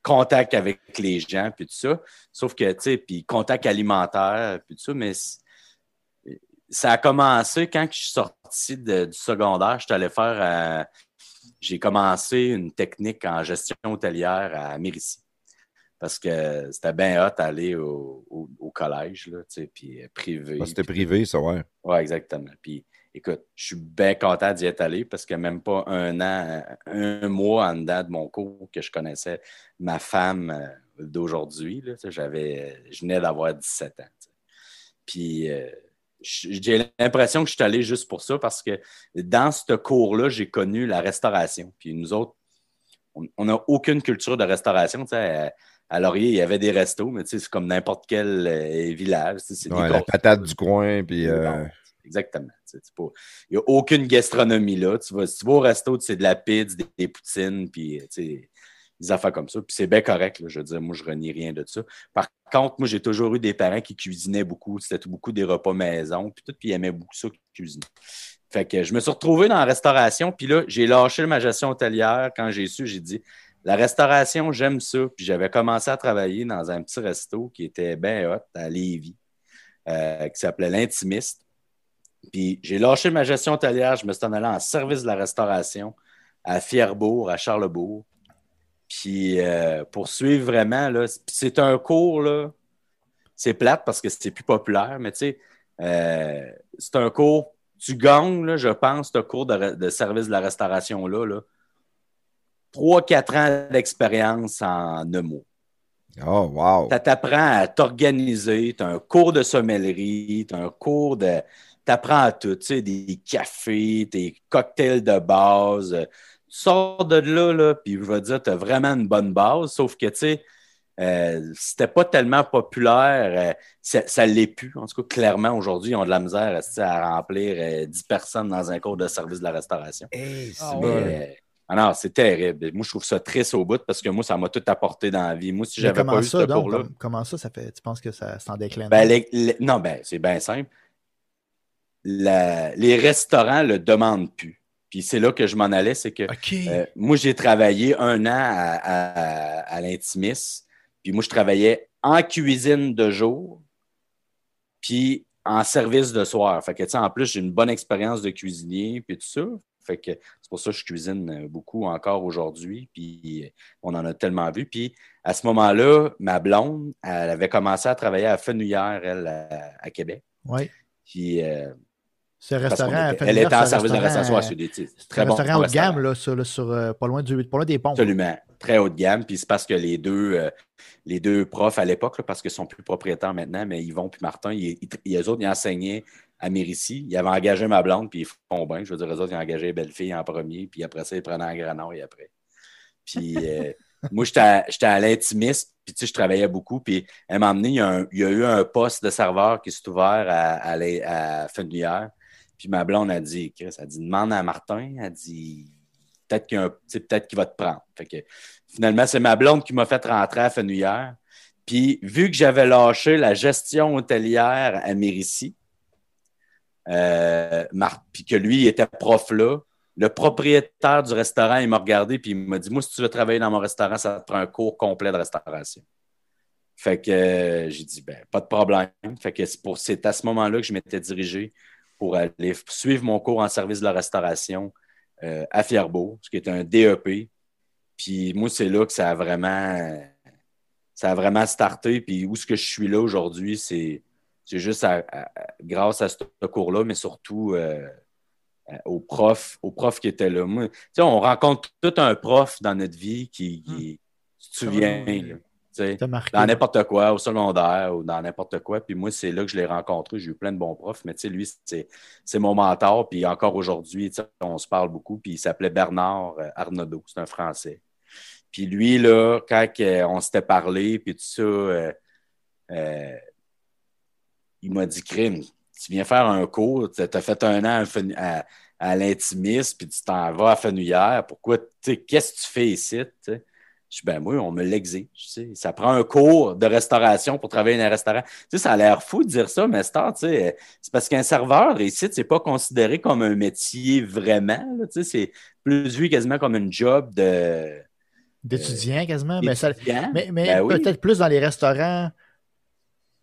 A: contact avec les gens, puis tout ça. Sauf que, tu sais, puis contact alimentaire, puis tout ça, mais ça a commencé quand je suis sorti du secondaire. Je suis allé faire. Euh, j'ai commencé une technique en gestion hôtelière à Mérici. Parce que c'était bien hot d'aller au, collège, là, puis euh, privé.
E: c'était privé, ça, ouais.
A: Ouais, exactement. Puis écoute, je suis bien content d'y être allé parce que même pas un an, un mois en dedans de mon cours que je connaissais ma femme euh, d'aujourd'hui. J'avais, je venais d'avoir 17 ans. Puis j'ai l'impression que je suis allé juste pour ça parce que dans ce cours-là, j'ai connu la restauration. Puis nous autres, on n'a aucune culture de restauration. À, à, Laurier, il y avait des restos, mais c'est comme n'importe quel euh, village.
E: C'est la patate du coin. Puis, euh,
A: exactement. Il n'y a aucune gastronomie là. Tu vas, si tu vas au resto, c'est de la pizza, des, poutines, puis des affaires comme ça. Puis c'est bien correct, je veux dire, moi, je renie rien de ça. Par contre, moi, j'ai toujours eu des parents qui cuisinaient beaucoup. C'était beaucoup des repas maison, puis tout, puis ils aimaient beaucoup ça, cuisiner. Fait que je me suis retrouvé dans la restauration, puis là, j'ai lâché ma gestion hôtelière. Quand j'ai su, j'ai dit, la restauration, j'aime ça. Puis j'avais commencé à travailler dans un petit resto qui était bien hot à Lévis, euh, qui s'appelait L'Intimiste. Puis j'ai lâché ma gestion hôtelière, je me suis en allé en service de la restauration à Fierbourg, à Charlebourg. Puis euh, pour suivre vraiment, c'est un cours, là, c'est plate parce que c'est plus populaire, mais tu sais, euh, c'est un cours, tu gagnes, je pense, ce cours de, service de la restauration-là, là, 3-4 ans d'expérience en un mois.
E: Oh, wow!
A: Ça t'apprend à t'organiser, tu as un cours de sommellerie, tu as un cours de. Tu apprends tout, tu sais, des cafés, des cocktails de base. Sors de là, là puis je veux dire, tu as vraiment une bonne base, sauf que, tu sais, euh, c'était pas tellement populaire. Euh, ça, ne l'est plus. En tout cas, clairement, aujourd'hui, ils ont de la misère à remplir 10 euh, personnes dans un cours de service de la restauration. Ah non, c'est terrible. Moi, je trouve ça triste au bout parce que moi, ça m'a tout apporté dans la vie. Moi, si j'avais pas eu ce cours-là.
C: comment ça, ça fait? Tu penses que ça s'en décline?
A: Ben, non, ben, c'est bien simple. les restaurants le demandent plus. Puis c'est là que je m'en allais, c'est que euh, moi, j'ai travaillé un an à, à, l'Intimis. Puis moi, je travaillais en cuisine de jour, puis en service de soir. Fait que, tu sais, en plus, j'ai une bonne expérience de cuisinier, puis tout ça. Fait que c'est pour ça que je cuisine euh, beaucoup encore aujourd'hui. Puis euh, on en a tellement vu. Puis à ce moment-là, ma blonde, elle avait commencé à travailler à Fenouillère, elle, à, Québec.
C: Oui.
A: Puis.
C: Euh, ce restaurant,
A: elle était en service de restauration à Sud-Est.
C: Très bon. restaurant haut de gamme, là, sur, pas, loin du, pas loin des ponts.
A: Absolument. Très haut de gamme. Puis c'est parce que les deux, les deux profs à l'époque, parce qu'ils sont plus propriétaires maintenant, mais Yvon puis Martin, ils, ils, eux autres, ils enseignaient à Mérici. Ils avaient engagé ma blonde, puis ils font bien. Je veux dire, eux autres, ils ont engagé belle fille en premier, puis après ça, ils prenaient un granor et après. Puis euh, moi, j'étais à, l'intimiste, puis tu sais, je travaillais beaucoup. Puis elle m'a emmené, il y, a il y, a eu un poste de serveur qui s'est ouvert à, à, à Fenouillère. Puis ma blonde a dit, Chris, elle dit, demande à Martin, elle dit, peut-être qu'il va te prendre. Fait que, finalement, c'est ma blonde qui m'a fait rentrer à Fenouillère. Puis, vu que j'avais lâché la gestion hôtelière à Mérici, euh, puis que lui, il était prof là. Le propriétaire du restaurant, il m'a regardé puis il m'a dit Moi, si tu veux travailler dans mon restaurant, ça te prend un cours complet de restauration. Fait que j'ai dit ben, pas de problème. Fait que c'est à ce moment-là que je m'étais dirigé pour aller suivre mon cours en service de la restauration euh, à Fierbourg, ce qui est un DEP. Puis moi, c'est là que ça a vraiment ça a vraiment starté. Puis où ce que je suis là aujourd'hui, c'est juste grâce à ce cours-là, mais surtout euh, aux profs, aux profs qui étaient là. Moi, on rencontre tout un prof dans notre vie qui, qui tu te souviens, dans n'importe quoi, au secondaire ou dans n'importe quoi. Puis moi, c'est là que je l'ai rencontré. J'ai eu plein de bons profs, mais lui, c'est mon mentor. Puis encore aujourd'hui, on se parle beaucoup. Puis il s'appelait Bernard euh, Arnaudot, c'est un Français. Puis lui, là, quand on s'était parlé, puis tout ça, il m'a dit Crime, tu viens faire un cours, tu as fait un an à, à, l'intimiste, puis tu t'en vas à Fenouillère. Pourquoi, qu'est-ce que tu fais ici? Je dis, ben moi, on me l'exige. Ça prend un cours de restauration pour travailler dans un restaurant. sais, ça a l'air fou de dire ça, mais c'est parce qu'un serveur ici, c'est pas considéré comme un métier vraiment. C'est plus vu quasiment comme un job de.
C: D'étudiant quasiment. Mais, mais, ben peut-être plus dans les restaurants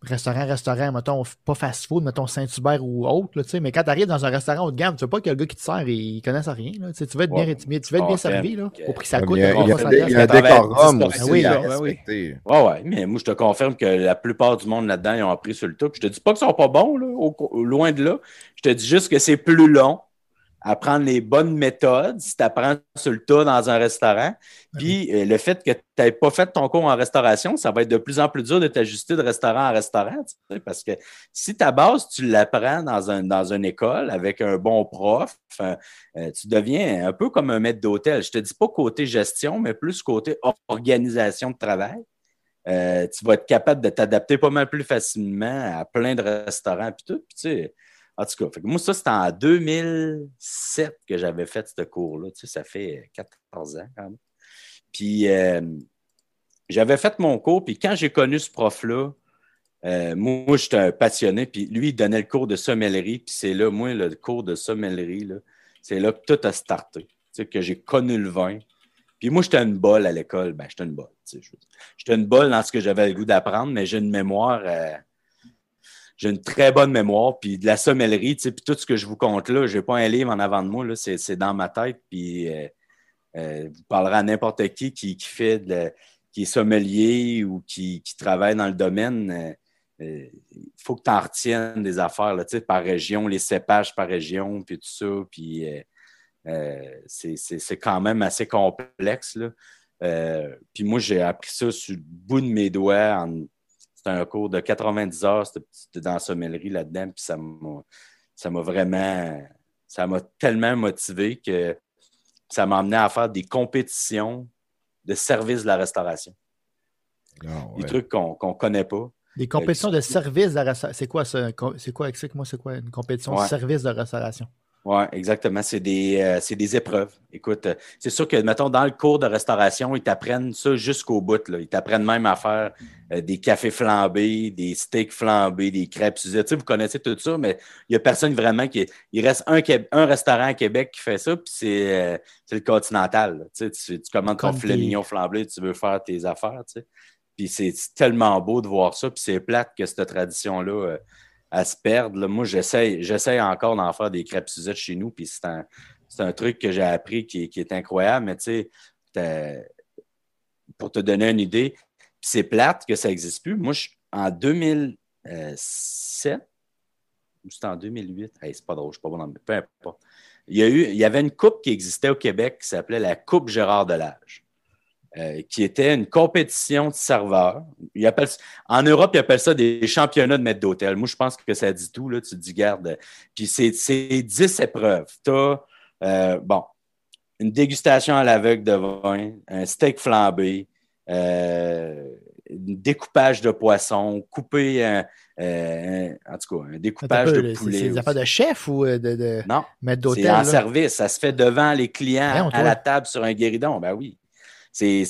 C: restaurant, restaurant, mettons, pas fast-food, mettons Saint-Hubert ou autre, là, mais quand tu arrives dans un restaurant haut de gamme, tu sais pas que le gars qui te sert, il connaît rien. Là, tu veux être bien, tu veux être bien servi, là, au prix que ça coûte. Il y a,
E: il y a, un décorum aussi oui, à
A: oui. Ouais, ouais, mais moi, je te confirme que la plupart du monde là-dedans, ils ont appris sur le top. Je te dis pas qu'ils sont pas bons, là, loin de là. Je te dis juste que c'est plus long apprendre les bonnes méthodes si tu apprends sur le tas dans un restaurant. Puis euh, le fait que tu n'aies pas fait ton cours en restauration, ça va être de plus en plus dur de t'ajuster de restaurant en restaurant. parce que si ta base, tu l'apprends dans, un, dans une école avec un bon prof, euh, tu deviens un peu comme un maître d'hôtel. Je ne te dis pas côté gestion, mais plus côté organisation de travail. Euh, tu vas être capable de t'adapter pas mal plus facilement à plein de restaurants. Puis tout. Puis, tu sais, En tout cas, moi, ça, c'était en 2007 que j'avais fait ce cours-là. Tu sais, ça fait 14 ans quand même. Puis, euh, j'avais fait mon cours, puis quand j'ai connu ce prof-là, euh, moi, j'étais un passionné, puis lui, il donnait le cours de sommellerie, puis c'est là, moi, le cours de sommellerie, c'est là que tout a starté, tu sais, que j'ai connu le vin. Puis moi, j'étais une bolle à l'école, ben, j'étais une bolle, tu sais, j'étais une bolle dans ce que j'avais le goût d'apprendre, mais j'ai une mémoire, euh, j'ai une très bonne mémoire, puis de la sommellerie, tu sais, puis tout ce que je vous compte là, j'ai pas un livre en avant de moi, là, c'est dans ma tête, puis euh, vous parlerez à n'importe qui, qui qui fait de qui est sommelier ou qui, travaille dans le domaine il faut que tu en retiennes des affaires là, par région, les cépages par région, puis tout ça. Puis euh, euh, c'est quand même assez complexe. Là. Euh, puis moi, j'ai appris ça sur le bout de mes doigts. C'était un cours de 90 heures, c'était dans la sommellerie là-dedans, puis ça m'a vraiment, ça m'a tellement motivé que ça m'a amené à faire des compétitions de service de la restauration. Ah, des trucs qu'on ne connaît pas.
C: Des compétitions de service de restauration. C'est quoi ça? C'est quoi, explique-moi, c'est quoi une compétition de service de restauration?
A: Oui, exactement. C'est des, euh, des, épreuves. Écoute, euh, c'est sûr que, mettons, dans le cours de restauration, ils t'apprennent ça jusqu'au bout. Là. Ils t'apprennent même à faire euh, des cafés flambés, des steaks flambés, des crêpes Tu sais, vous connaissez tout ça, mais il n'y a personne vraiment qui. Il reste un, un restaurant à Québec qui fait ça, puis c'est le Continental. Tu, commandes ton filet mignon flambé, tu veux faire tes affaires. Tu sais. Puis c'est tellement beau de voir ça. Puis c'est plate que cette tradition-là, euh, se perde. Moi, j'essaie encore d'en faire des crêpes Suzette chez nous. Puis c'est un, truc que j'ai appris qui, est incroyable. Mais tu sais, pour te donner une idée, c'est plate que ça n'existe plus. Moi, en 2007, ou c'était en 2008, c'est pas drôle, je ne sais pas bon, peu importe. Il y, a eu, il y avait une coupe qui existait au Québec qui s'appelait la Coupe Gérard Delage. Euh, qui était une compétition de serveurs. en Europe, ils appellent ça des championnats de maître d'hôtel. Moi, je pense que ça dit tout. Là, tu te dis, garde. Puis c'est 10 épreuves. Tu as, euh, bon, une dégustation à l'aveugle de vin, un steak flambé, euh, un découpage de poisson, couper un, en tout cas, un découpage de poulet.
C: C'est des affaires de chef ou de, de
A: non, maître d'hôtel? C'est en service. Ça se fait devant les clients à la table sur un guéridon. Ben oui. C'est,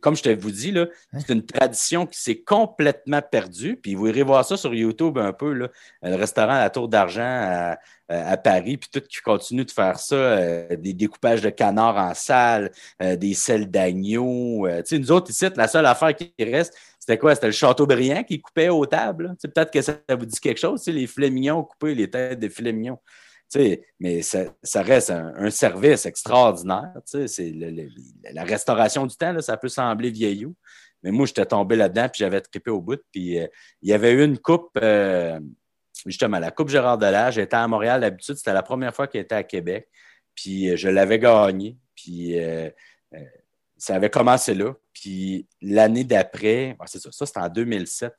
A: comme je te vous dis, là, hein? c'est une tradition qui s'est complètement perdue. Puis vous irez voir ça sur YouTube un peu, là, le restaurant à la Tour d'Argent à, Paris, puis tout qui continue de faire ça, euh, des découpages de canards en salle, euh, des selles d'agneau. Euh, tu sais, nous autres, ici, la seule affaire qui reste, c'était quoi? C'était le Châteaubriand qui coupait aux tables. Peut-être que ça, vous dit quelque chose, les filets mignons coupés, les têtes de filets mignons mais ça, reste un, service extraordinaire. C'est la restauration du temps, ça peut sembler vieillot. Mais moi, j'étais tombé là-dedans, puis j'avais trippé au bout. Puis euh, il y avait eu une coupe, euh, justement, la Coupe Gérard Delage. J'étais à Montréal d'habitude, c'était la première fois qu'elle était à Québec. Puis euh, je l'avais gagnée. Puis ça avait commencé là. Puis l'année d'après, c'est ça, ça c'était en 2007.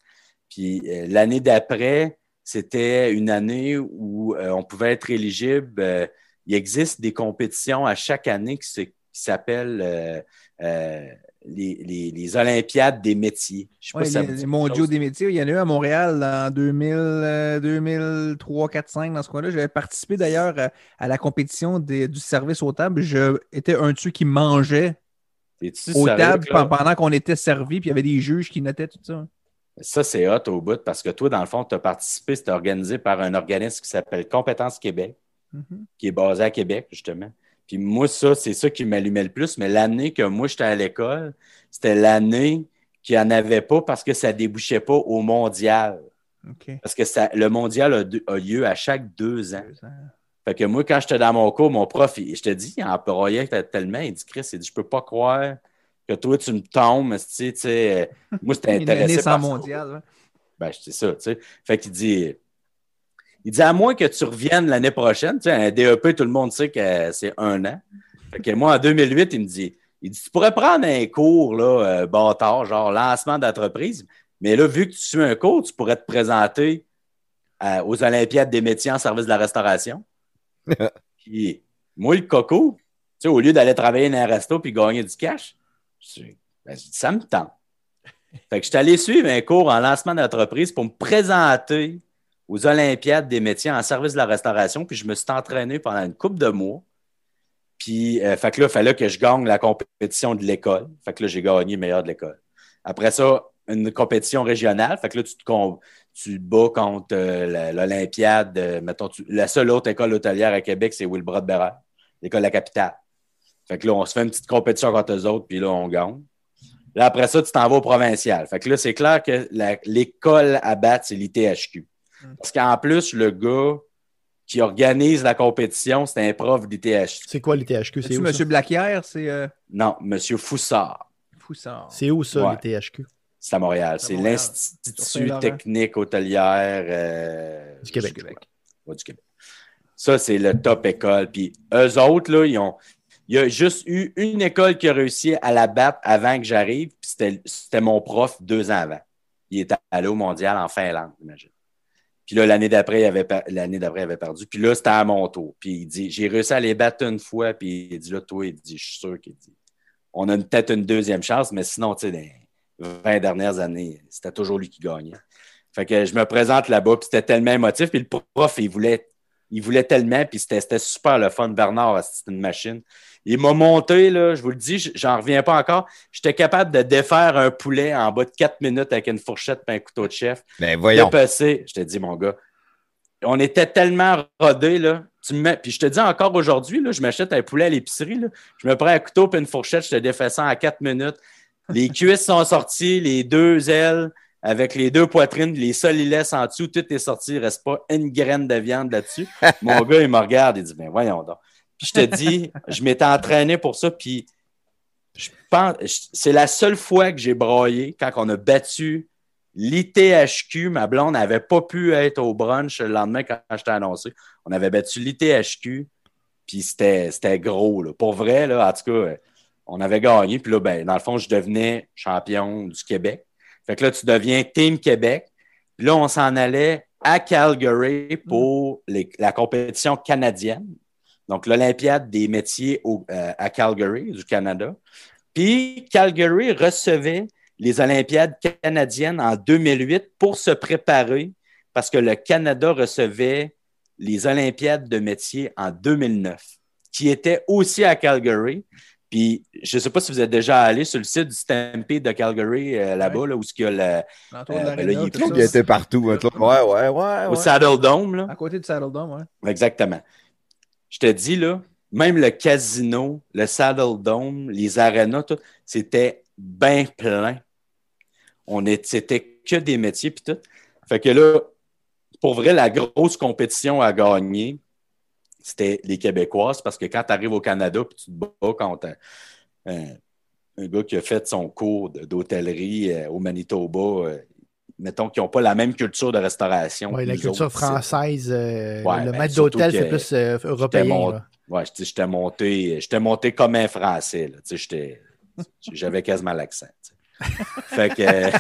A: Puis l'année d'après, c'était une année où euh, on pouvait être éligible. Euh, il existe des compétitions à chaque année qui, s'appellent euh, les, Olympiades des métiers.
B: les, mondiaux des métiers, il y en a eu à Montréal en 2000, 2003, 4, 5 dans ce coin-là. J'avais participé d'ailleurs à, la compétition du service aux tables. J'étais un de ceux qui mangeait aux tables pendant qu'on était servi, puis il y avait des juges qui notaient tout ça.
A: Ça, c'est hot au bout parce que toi, dans le fond, tu as participé, c'était organisé par un organisme qui s'appelle Compétences Québec, mm-hmm. qui est basé à Québec, justement. Puis moi, ça, c'est ça qui m'allumait le plus. Mais l'année que moi, j'étais à l'école, c'était l'année qu'il n'y en avait pas parce que ça ne débouchait pas au mondial. Parce que ça, le mondial a, lieu à chaque deux ans. Fait que moi, quand j'étais dans mon cours, mon prof, je te dis, il en broyait tellement, il dit, Chris, il dit, je peux pas croire que toi, tu me tombes, tu sais, euh, moi, c'était intéressant.
B: par mondial.
A: Ben, c'est ça, tu sais. Fait qu'il dit, il dit, à moins que tu reviennes l'année prochaine, tu sais, un DEP, tout le monde sait que c'est un an. Fait que moi, en 2008, il me dit, il dit, tu pourrais prendre un cours, là, euh, bâtard, genre lancement d'entreprise, mais là, vu que tu suis un cours, tu pourrais te présenter aux Olympiades des métiers en service de la restauration. puis, moi, le coco, tu sais, au lieu d'aller travailler dans un resto puis gagner du cash, ben, ça me tente. Fait que je suis allé suivre un cours en lancement d'entreprise pour me présenter aux Olympiades des métiers en service de la restauration, puis je me suis entraîné pendant une couple de mois. Puis, euh, fait que là, il fallait que je gagne la compétition de l'école. Fait que là, j'ai gagné meilleur de l'école. Après ça, une compétition régionale. Fait que là, tu te, tu bats contre euh, l'Olympiade. Euh, mettons, la seule autre école hôtelière à Québec, c'est Wilbrod Bérard, l'école de la capitale. Fait que là, on se fait une petite compétition contre eux autres, puis là, on gagne. Là, après ça, tu t'en vas au provincial. Fait que là, c'est clair que l'école à battre, c'est l'ITHQ. Hmm. Parce qu'en plus, le gars qui organise la compétition, c'est un prof d'ITHQ.
C: C'est quoi l'ITHQ?
B: C'est M. Blaquière? C'est, euh,
A: Non, M. Foussard.
B: Foussard.
C: C'est où ça, l'ITHQ?
A: C'est à Montréal. C'est l'Institut technique hôtelière euh,
C: du Québec.
A: du Québec. Ça, c'est le top école. Puis eux autres, là, ils ont. Il y a juste eu une école qui a réussi à la battre avant que j'arrive, puis c'était mon prof deux ans avant. Il était allé au mondial en Finlande, imagine. Puis là, l'année d'après, il avait avait perdu. Puis là, c'était à mon tour. Puis il dit J'ai réussi à les battre une fois. Puis il dit là, toi, il dit Je suis sûr qu'il dit On a peut-être une deuxième chance, mais sinon, tu sais, 20 dernières années, c'était toujours lui qui gagnait. Fait que je me présente là-bas, puis c'était tellement émotif. Puis le prof, il voulait, il voulait tellement, puis c'était super le fun. Bernard, c'était une machine. Il m'a monté, là, je vous le dis, j'en reviens pas encore. J'étais capable de défaire un poulet en bas de 4 minutes avec une fourchette et un couteau de chef.
E: Ben voyons.
A: Passé, je te dis, mon gars, on était tellement rodés, là. Tu me Puis je te dis encore aujourd'hui, je m'achète un poulet à l'épicerie. Je me prends un couteau et une fourchette, je te défais ça en 4 minutes. Les cuisses sont sorties, les deux ailes avec les deux poitrines, les solilès en dessous, tout est sorti. Il ne reste pas une graine de viande là-dessus. Mon gars, il me regarde et dit Ben voyons donc. Puis je te dis, je m'étais entraîné pour ça, puis je pense, c'est la seule fois que j'ai broyé quand on a battu l'ITHQ. Ma blonde n'avait pas pu être au brunch le lendemain quand je t'ai annoncé. On avait battu l'ITHQ, puis c'était gros. Là. Pour vrai, là, en tout cas, on avait gagné. Puis là, ben, dans le fond, je devenais champion du Québec. Fait que là, tu deviens Team Québec. Puis là, on s'en allait à Calgary pour la compétition canadienne. Donc, l'Olympiade des métiers euh, à Calgary, du Canada. Puis, Calgary recevait les Olympiades canadiennes en 2008 pour se préparer parce que le Canada recevait les Olympiades de métiers en 2009, qui étaient aussi à Calgary. Puis, je ne sais pas si vous êtes déjà allé sur le site du Stampede de Calgary, euh, là-bas, là, où il y a le.
E: Euh, ben il, était partout. Ouais, ouais, ouais.
A: Au Saddle Dome, là.
B: À côté du Saddle Dome, ouais.
A: Exactement. Je te dis, là, même le casino, le Saddle Dome, les arénas, tout, c'était bien plein. On c'était que des métiers, puis tout. Fait que là, pour vrai, la grosse compétition à gagner, c'était les Québécoises parce que quand tu arrives au Canada puis tu te bats contre un, gars qui a fait son cours d'hôtellerie euh, au Manitoba, euh, mettons, qui n'ont pas la même culture de restauration.
C: Oui, la culture française, euh, le ben, maître d'hôtel, c'est plus européen.
A: Oui, j'étais monté, monté comme un Français. J'avais quasiment l'accent fait que.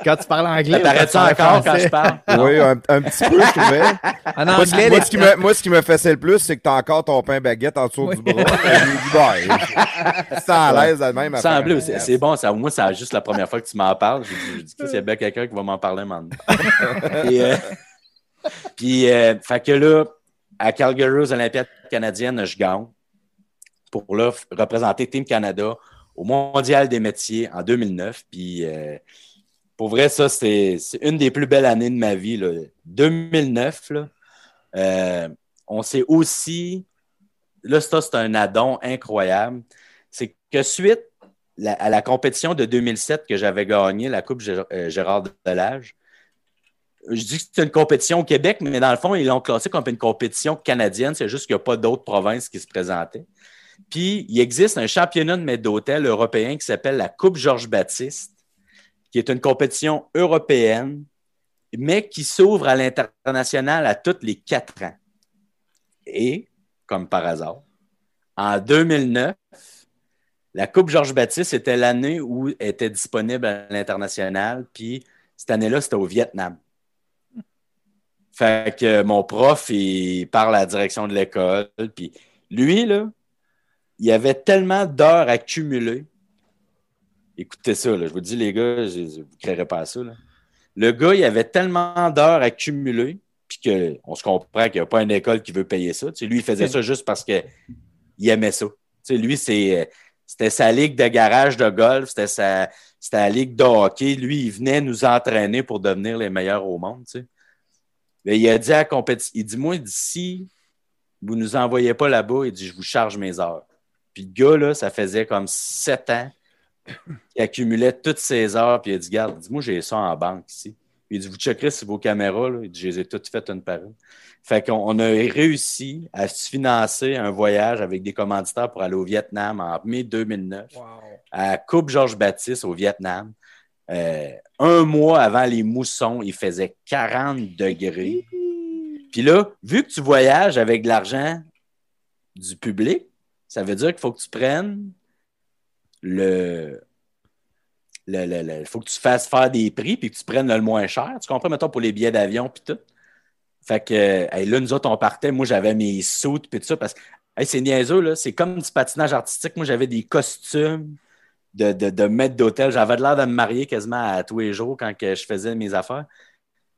C: quand tu parles anglais.
A: T'arrêtes-tu encore quand je parle?
E: Oui, un, petit peu, je trouvais. moi, ce qui me, moi, ce qui me faisait le plus, c'est que t'as encore ton pain baguette en dessous du bras. J'ai dit, c'est à l'aise même.
A: Ça c'est bon. Ça, moi, c'est juste la première fois que tu m'en parles. J'ai dit, qu'il y a bien quelqu'un qui va m'en parler maintenant. puis, euh, puis euh, fait que là, à Calgary, aux Olympiades canadiennes, je gagne pour là, représenter Team Canada au Mondial des métiers en 2009. Puis euh, pour vrai, ça, c'est une des plus belles années de ma vie. Là. 2009, là, euh, on s'est aussi. Là, ça, c'est un addon incroyable. C'est que suite à la compétition de 2007 que j'avais gagné, la Coupe euh, Gérard Delage, je dis que c'est une compétition au Québec, mais dans le fond, ils l'ont classé comme une compétition canadienne. C'est juste qu'il n'y a pas d'autres provinces qui se présentaient. Puis, il existe un championnat de maître d'hôtel européen qui s'appelle la Coupe Georges Baptiste, qui est une compétition européenne, mais qui s'ouvre à l'international à tous les quatre ans. Et, comme par hasard, en 2009, la Coupe Georges Baptiste était l'année où elle était disponible à l'international, puis cette année-là, c'était au Vietnam. Fait que mon prof, il parle à la direction de l'école, puis lui, là, il avait tellement d'heures accumulées. Écoutez ça, je vous dis, les gars, vous ne créerez pas ça. le gars, il avait tellement d'heures accumulées, puis qu'on se comprend qu'il n'y a pas une école qui veut payer ça. Lui, il faisait ça juste parce qu'il aimait ça. Lui, c'est, c'était sa ligue de garage de golf, c'était sa, la ligue de hockey. Lui, il venait nous entraîner pour devenir les meilleurs au monde. Il a dit à la compétition, il dit, moi, d'ici, vous ne nous envoyez pas là-bas, il dit, je vous charge mes heures. Puis le gars, là, ça faisait comme sept ans qu'il accumulait toutes ses heures, puis il a dit, garde, dis-moi, j'ai ça en banque ici. Il dit, vous checkerez sur vos caméras, là. Il dit, je les ai toutes faites une par une. Fait qu'on a réussi à se financer un voyage avec des commanditaires pour aller au Vietnam en mai 2009, à Coupe Georges Baptiste au Vietnam. Euh, un mois avant les moussons, il faisait 40 degrés. Puis là, vu que tu voyages avec de l'argent du public, ça veut dire qu'il faut que tu prennes le. Il faut que tu fasses faire des prix puis que tu prennes le moins cher. Tu comprends, mettons, pour les billets d'avion puis tout. Fait que là, nous autres, on partait. Moi, j'avais mes soutes puis tout ça parce que c'est niaiseux, là. C'est comme du patinage artistique. Moi, j'avais des costumes de, de, maître d'hôtel. J'avais l'air de me marier quasiment à tous les jours quand je faisais mes affaires.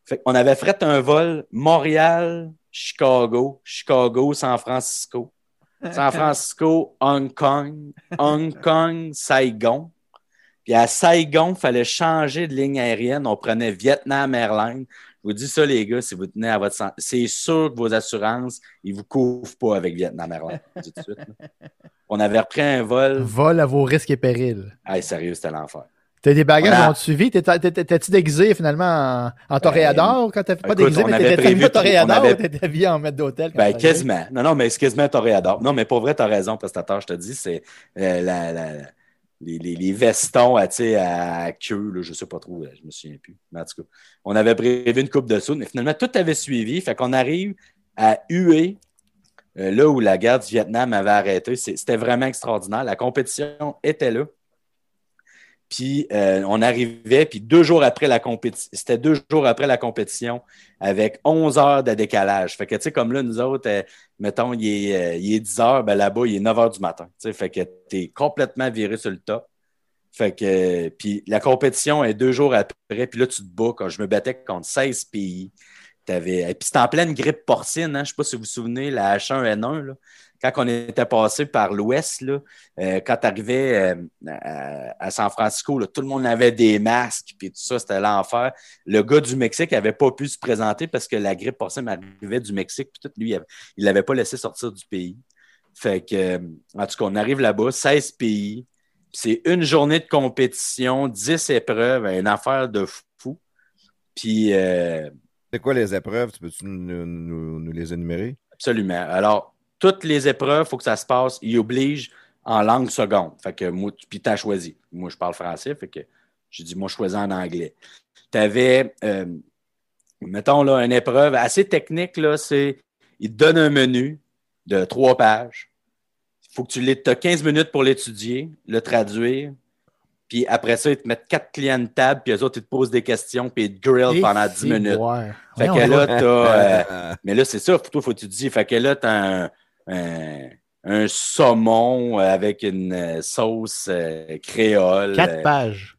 A: Fait on avait fait un vol Montréal, Chicago, Chicago, San Francisco. San Francisco, Hong Kong, Hong Kong, Saigon. Puis à Saigon, il fallait changer de ligne aérienne. On prenait Vietnam Airlines. Je vous dis ça, les gars, si vous tenez à votre santé, c'est sûr que vos assurances, ils ne vous couvrent pas avec Vietnam Airlines. Tout de suite, On avait repris un vol.
C: Vol à vos risques et périls.
A: Ah, sérieux, c'était l'enfer.
C: T'as des bagages qui ont suivi? T'étais-tu déguisé finalement en, en toréador quand t'as pas déguisé, mais t'étais pas toréador ou t'étais habillé en maître d'hôtel?
A: Ben, quasiment. Non, non, mais c'est quasiment toréador. Non, mais pour vrai, t'as raison, prestataire, je te dis, c'est euh, la, la, les, les, les, vestons à, à queue, là, je sais pas trop, je me souviens plus. Mais en tout cas, on avait prévu une coupe de soude, mais finalement, tout avait suivi. Fait qu'on arrive à Hue, euh, là où la guerre du Vietnam avait arrêté. C'était vraiment extraordinaire. La compétition était là. Puis euh, on arrivait, puis deux jours après la compétition, c'était deux jours après la compétition avec 11 heures de décalage. Fait que, tu sais, comme là, nous autres, euh, mettons, il est, euh, il est 10 heures, ben là-bas, il est 9 heures du matin. Tu sais, fait que tu es complètement viré sur le top. Fait que, puis la compétition est deux jours après, puis là, tu te bats. Quand je me battais contre 16 pays, avais, et puis c'était en pleine grippe porcine, hein, je sais pas si vous vous souvenez, la H1N1, là quand on était passé par l'ouest, euh, quand tu arrivais euh, à, San Francisco, tout le monde avait des masques, puis tout ça, c'était l'enfer. Le gars du Mexique n'avait pas pu se présenter parce que la grippe porcine arrivait du Mexique, puis tout, lui, il l'avait pas laissé sortir du pays. Fait que, en tout cas, on arrive là-bas, 16 pays. C'est une journée de compétition, 10 épreuves, une affaire de fou. Puis. Euh,
E: c'est quoi les épreuves? Tu peux-tu nous les énumérer?
A: Absolument. Alors, toutes les épreuves, il faut que ça se passe. Il oblige en langue seconde. Fait que moi, puis tu as choisi. Moi, je parle français, fait que j'ai dit, moi, je choisis en anglais. Tu avais, euh, mettons là, une épreuve assez technique, là, c'est, il te donne un menu de trois pages. Il faut que tu aies 15 minutes pour l'étudier, le traduire. Puis après ça, ils te mettent quatre clients de table, puis eux autres, ils te posent des questions, puis ils te grillent pendant 10 minutes. Fait que là, t'as. Euh, mais là, c'est ça, toi, faut que tu te dis. Fait que là, tu as un, un, saumon avec une euh, sauce euh, créole.
C: Quatre pages.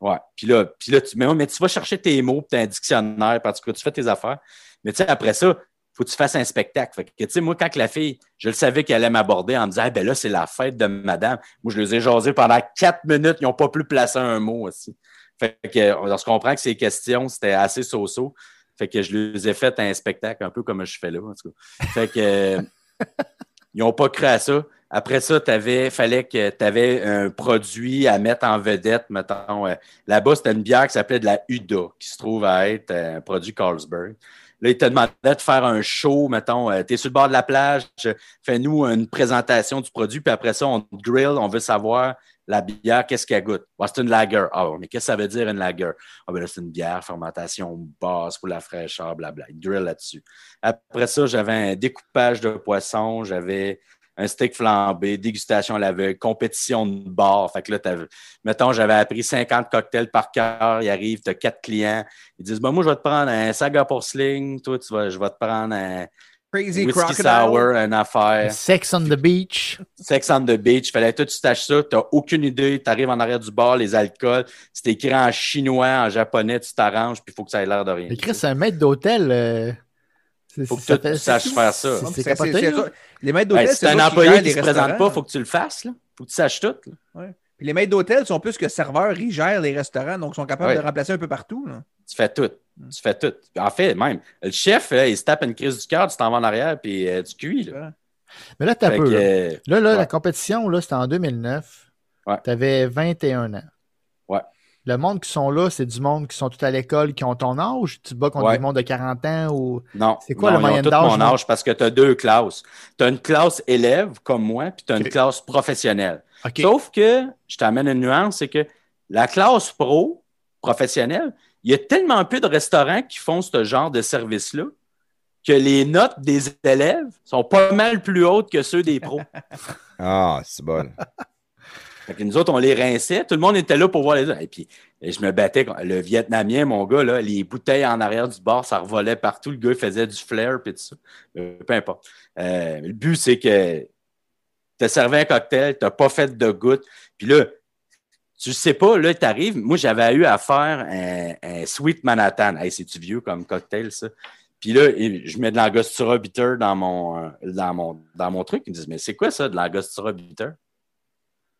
A: Ouais. Puis là, puis là tu, mais, tu vas chercher tes mots, tu as un dictionnaire, parce que tu fais tes affaires. Mais tu sais, après ça, il faut que tu fasses un spectacle. Fait que, tu sais, moi, quand la fille, je le savais qu'elle allait m'aborder en me disant, ben là, c'est la fête de madame. Moi, je les ai jasés pendant quatre minutes, ils n'ont pas pu placer un mot aussi. Fait que, on se comprend que ces questions, c'était assez so-so. Fait que je les ai fait un spectacle, un peu comme je fais là, en tout cas. Fait que, Ils n'ont pas cru à ça. Après ça, il fallait que tu avais un produit à mettre en vedette, mettons. Euh, là-bas, c'était une bière qui s'appelait de la Uda, qui se trouve à être un produit Carlsberg. Là, il te demandait de faire un show, mettons, euh, tu es sur le bord de la plage, fais-nous une présentation du produit, puis après ça, on grill, on veut savoir la bière, qu'est-ce qu'elle goûte? c'est une lager. Ah, mais qu'est-ce que ça veut dire une lager? Ah, ben là, c'est une bière, fermentation basse pour la fraîcheur, blabla. Il drill là-dessus. Après ça, j'avais un découpage de poisson, j'avais un steak flambé, dégustation à l'aveugle, compétition de bar. Fait que là, mettons, j'avais appris 50 cocktails par cœur. Il arrive, tu as quatre clients. Ils disent, ben, moi, je vais te prendre un saga porcelain. Toi, tu vas, je vais te prendre un,
B: Crazy
A: Whiskey
B: Crocodile.
A: Sour, une affaire.
C: Sex on the beach.
A: Sex on the beach, fallait que tu tâches ça, t'as aucune idée, t'arrives en arrière du bar, les alcools, c'est écrit en chinois, en japonais, tu t'arranges, puis il faut que ça ait l'air de rien.
C: Chris, c'est un maître d'hôtel. euh, c'est-
A: Faut que
C: ça
A: tu saches
C: c'est-
A: faire ça.
C: c'est-
B: C'est-
C: C'est
B: c'est- c'est-. Les maîtres d'hôtel,
A: si t'es un employé qui
B: les
A: se présente
B: restaurants.
A: pas, faut que tu le fasses, là. Faut que tu saches tout. là.
B: Puis les maîtres d'hôtel sont plus que serveurs, ils gèrent les restaurants, donc ils sont capables
A: Ouais.
B: de remplacer un peu partout. là.
A: Tu fais tout. Tu fais tout. En fait, même, le chef, là, il se tape une crise du cœur, tu t'en vas en arrière, puis euh, tu cuis. Là.
C: Mais là, t'as peu.
A: que,
C: là. Là, là,
A: Ouais.
C: la compétition, là, c'était en 2009.
A: Ouais.
C: Tu avais 21 ans.
A: Ouais.
C: Le monde qui sont là, c'est du monde qui sont tout à l'école, qui ont ton âge. Tu te bats contre
A: Ouais.
C: du monde de 40 ans ou.
A: Non.
C: C'est quoi
A: Non,
C: le moyen d'âge,
A: mon âge parce que tu as deux classes. Tu as une classe élève comme moi, puis tu as une classe professionnelle. Sauf que, je t'amène une nuance, c'est que la classe pro, professionnelle, il y a tellement peu de restaurants qui font ce genre de service-là que les notes des élèves sont pas mal plus hautes que ceux des pros.
E: Ah, c'est bon.
A: Fait que nous autres, on les rinçait. Tout le monde était là pour voir les autres. Et puis, et je me battais. Le Vietnamien, mon gars, là, les bouteilles en arrière du bar, ça revolait partout. Le gars, il faisait du flair puis tout ça. Euh, peu importe. Euh, le but, c'est que tu as servi un cocktail, tu n'as pas fait de goutte. Puis là, tu sais pas, là, tu arrives. Moi, j'avais eu à faire un, un Sweet Manhattan. Hey, c'est-tu vieux comme cocktail, ça? Puis là, je mets de l'angostura bitter dans mon, euh, dans, mon, dans mon truc. Ils me disent, mais c'est quoi ça, de l'angostura bitter?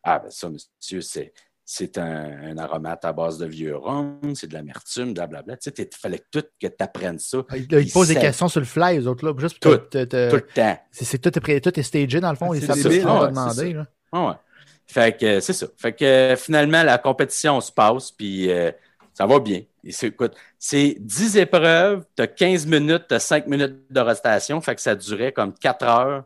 A: Ah, ben ça, monsieur, c'est, c'est un, un aromate à base de vieux rhum, c'est de l'amertume, blablabla. Tu sais, il fallait que tout que tu apprennes ça
C: Ils, posent des questions sur le fly, eux autres, là. Juste pour
A: Tout,
C: te-
A: tout le temps.
C: C'est tout, tout est stagé, dans le fond.
B: Ah,
C: Ils
B: c'est
C: savent ce demander. là.
A: Ah ouais. Fait que euh, c'est ça. Fait que euh, finalement, la compétition se passe, puis euh, ça va bien. Et c'est, écoute, c'est 10 épreuves, tu as 15 minutes, tu as 5 minutes de restation, fait que ça durait comme 4 heures.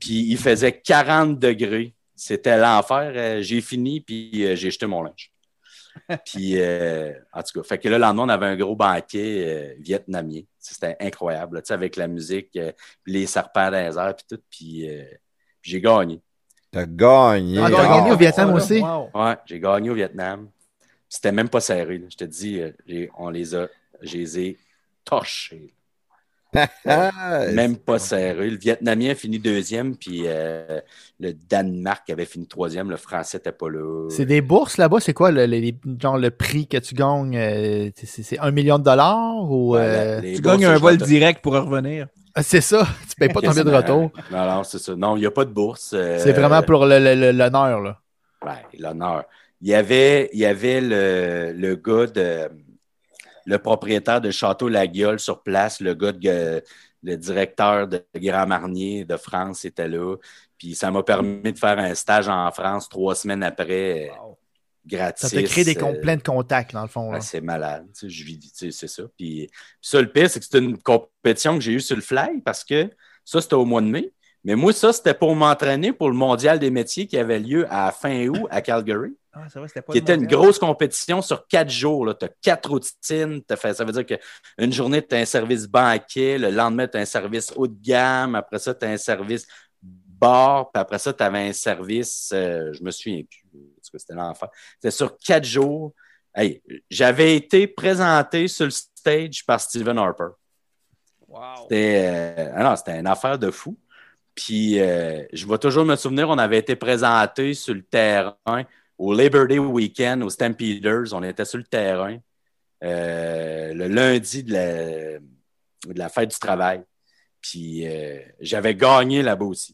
A: Puis il faisait 40 degrés. C'était l'enfer. Euh, j'ai fini, puis euh, j'ai jeté mon linge. puis, en tout cas, fait que là, le lendemain, on avait un gros banquet vietnamien. C'était incroyable, là, tu sais, avec la musique, les serpents dans les airs, puis tout. Puis j'ai gagné.
E: T'as gagné.
C: Ah, t'as gagné au Vietnam
B: voilà.
C: aussi?
B: Wow.
A: Ouais, j'ai gagné au Vietnam. C'était même pas serré. là. Je te dis, euh, on les a, je les ai torchés.
E: Ah,
A: Même pas serré. Le Vietnamien a fini deuxième, puis euh, le Danemark avait fini troisième. Le Français n'était pas là.
C: C'est des bourses là-bas, c'est quoi le, genre le prix que tu gagnes? euh, c'est un million de dollars ou. Euh,
A: les
B: Tu
A: bourses,
B: gagnes un vol direct pour revenir.
C: ah, C'est ça, tu payes pas ton billet de retour.
A: Non, non, c'est ça. Non, il n'y a pas de bourse. euh,
C: C'est vraiment pour l'honneur, là.
A: Ouais, l'honneur. Il y avait, il y avait le, le gars de le propriétaire de Château La Guiole sur place, le gars de le directeur de Grand Marnier de France était là. Puis ça m'a permis de faire un stage en France trois semaines après, euh, gratis.
C: Ça te crée des
A: euh,
C: plein de contacts, dans le fond.
A: C'est malade. Tu sais, je vis, tu sais, c'est ça. Puis, ça, le pire, c'est que c'était une compétition que j'ai eue sur le fly parce que ça, c'était au mois de mai. Mais moi, ça, c'était pour m'entraîner pour le mondial des métiers qui avait lieu à fin août à Calgary,
B: Ah, ça va, c'était pas
A: qui était une grosse compétition sur quatre jours. Tu as quatre routines. T'as fait, ça veut dire qu'une journée, tu as un service banquet, le lendemain, tu as un service haut de gamme, après ça, tu as un service bar, puis après ça, tu avais un service, euh, je me souviens plus, parce que c'était l'enfer. C'était sur quatre jours. Hey, j'avais été présenté sur le stage par Stephen Harper.
B: Wow.
A: C'était euh, ah non, c'était une affaire de fou. Puis euh, je vais toujours me souvenir, on avait été présenté sur le terrain au Labor Day Weekend, aux Stampeders. On était sur le terrain euh, le lundi de la, de la fête du travail. Puis euh, j'avais gagné là-bas aussi.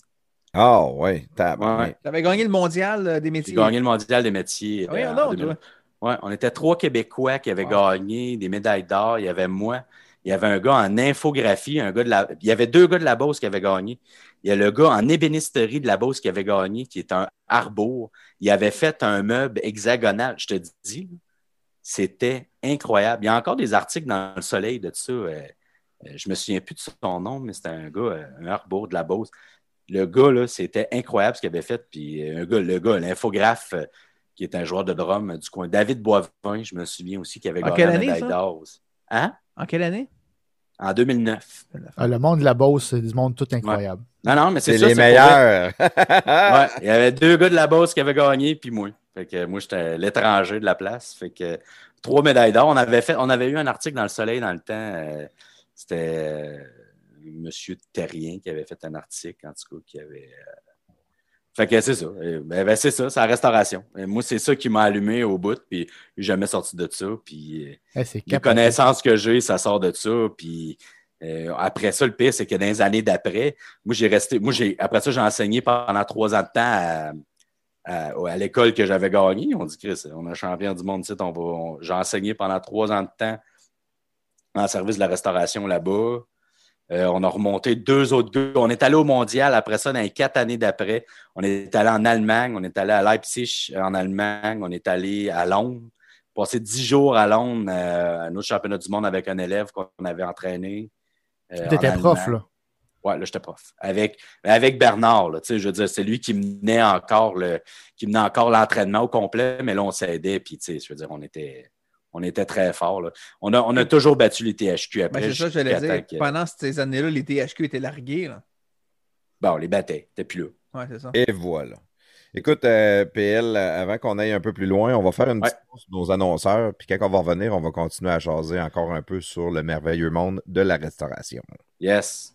E: Ah, ouais. tabarnak.
A: Ouais.
B: Tu avais gagné le mondial euh, des
A: J'ai
B: métiers.
A: gagné le mondial des métiers.
B: Ah oui,
A: euh, en
B: alors,
A: 2000.
B: toi.
A: Ouais, on était trois Québécois qui avaient
B: Wow.
A: gagné des médailles d'or. Il y avait moi. Il y avait un gars en infographie, un gars de la. Il y avait deux gars de la Beauce qui avaient gagné. Il y a le gars en ébénisterie de la Beauce qui avait gagné, qui est un Arbour. Il avait fait un meuble hexagonal. Je te dis, c'était incroyable. Il y a encore des articles dans le soleil de ça. euh, euh, je me souviens plus de son nom, mais c'était un gars, euh, un Arbour de la Beauce. Le gars, là, c'était incroyable ce qu'il avait fait. Puis un gars, le gars, l'infographe, qui est un joueur de drum du coin. David Boivin, je me souviens aussi, qui avait gagné la médaille d'or. Hein?
B: En quelle année?
A: En 2009.
C: Ah, le monde de la Beauce, c'est du monde tout incroyable.
A: Non, non, mais c'est ça.
E: les meilleurs.
A: Ouais, il y avait deux gars de la Beauce qui avaient gagné, puis moi. Fait que moi, j'étais l'étranger de la place. Fait que trois médailles d'or. On avait fait, on avait eu un article dans le Soleil dans le temps. euh, c'était euh, monsieur Terrien qui avait fait un article, en tout cas, qui avait. Fait que c'est ça. Ben, ben, c'est ça, c'est la restauration. moi, c'est ça qui m'a allumé au bout, puis je jamais sorti de ça. Puis les connaissances que j'ai, ça sort de ça. Puis après ça, le pire, c'est que dans les années d'après, moi, j'ai resté. Moi, j'ai après ça, j'ai enseigné pendant trois ans de temps à, l'école que j'avais gagnée. On dit, Chris, on a champion du monde, on j'ai enseigné pendant trois ans de temps en service de la restauration là-bas. Euh, on a remonté deux autres gars. On est allé au mondial après ça, dans les quatre années d'après. On est allé en Allemagne, on est allé à Leipzig en Allemagne, on est allé à Londres. Passé dix jours à Londres euh, à notre championnat du monde avec un élève qu'on avait entraîné.
C: Euh, tu étais prof, là?
A: Oui, là, j'étais prof. Avec, avec Bernard, là, je veux dire, c'est lui qui menait encore le, qui menait encore l'entraînement au complet, mais là, on s'aidait, puis, je veux dire, on était, on était très fort. On, a, on a toujours battu les THQ après.
B: Ben, c'est ça, dire. Pendant ces années-là, les THQ étaient largués. Là.
A: Bon, on les battait. T'es plus là.
B: Ouais, c'est ça.
E: Et voilà. Écoute, euh, PL, avant qu'on aille un peu plus loin, on va faire une petite pause sur nos annonceurs. Puis quand on va revenir, on va continuer à jaser encore un peu sur le merveilleux monde de la restauration.
A: Yes.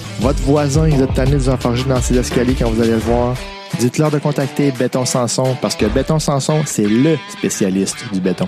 C: votre voisin, il a tanné de vous enfarger dans ses escaliers quand vous allez le voir. Dites-leur de contacter Béton Sanson parce que Béton Sanson, c'est LE spécialiste du béton.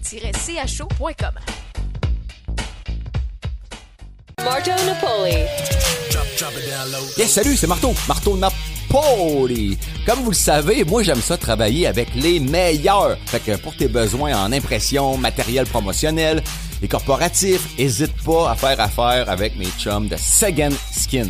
F: Marto Napoli.
G: Salut, c'est Marteau. Marteau Napoli. Comme vous le savez, moi j'aime ça travailler avec les meilleurs. Fait que pour tes besoins en impression, matériel promotionnel et corporatif, hésite pas à faire affaire avec mes chums de Second Skin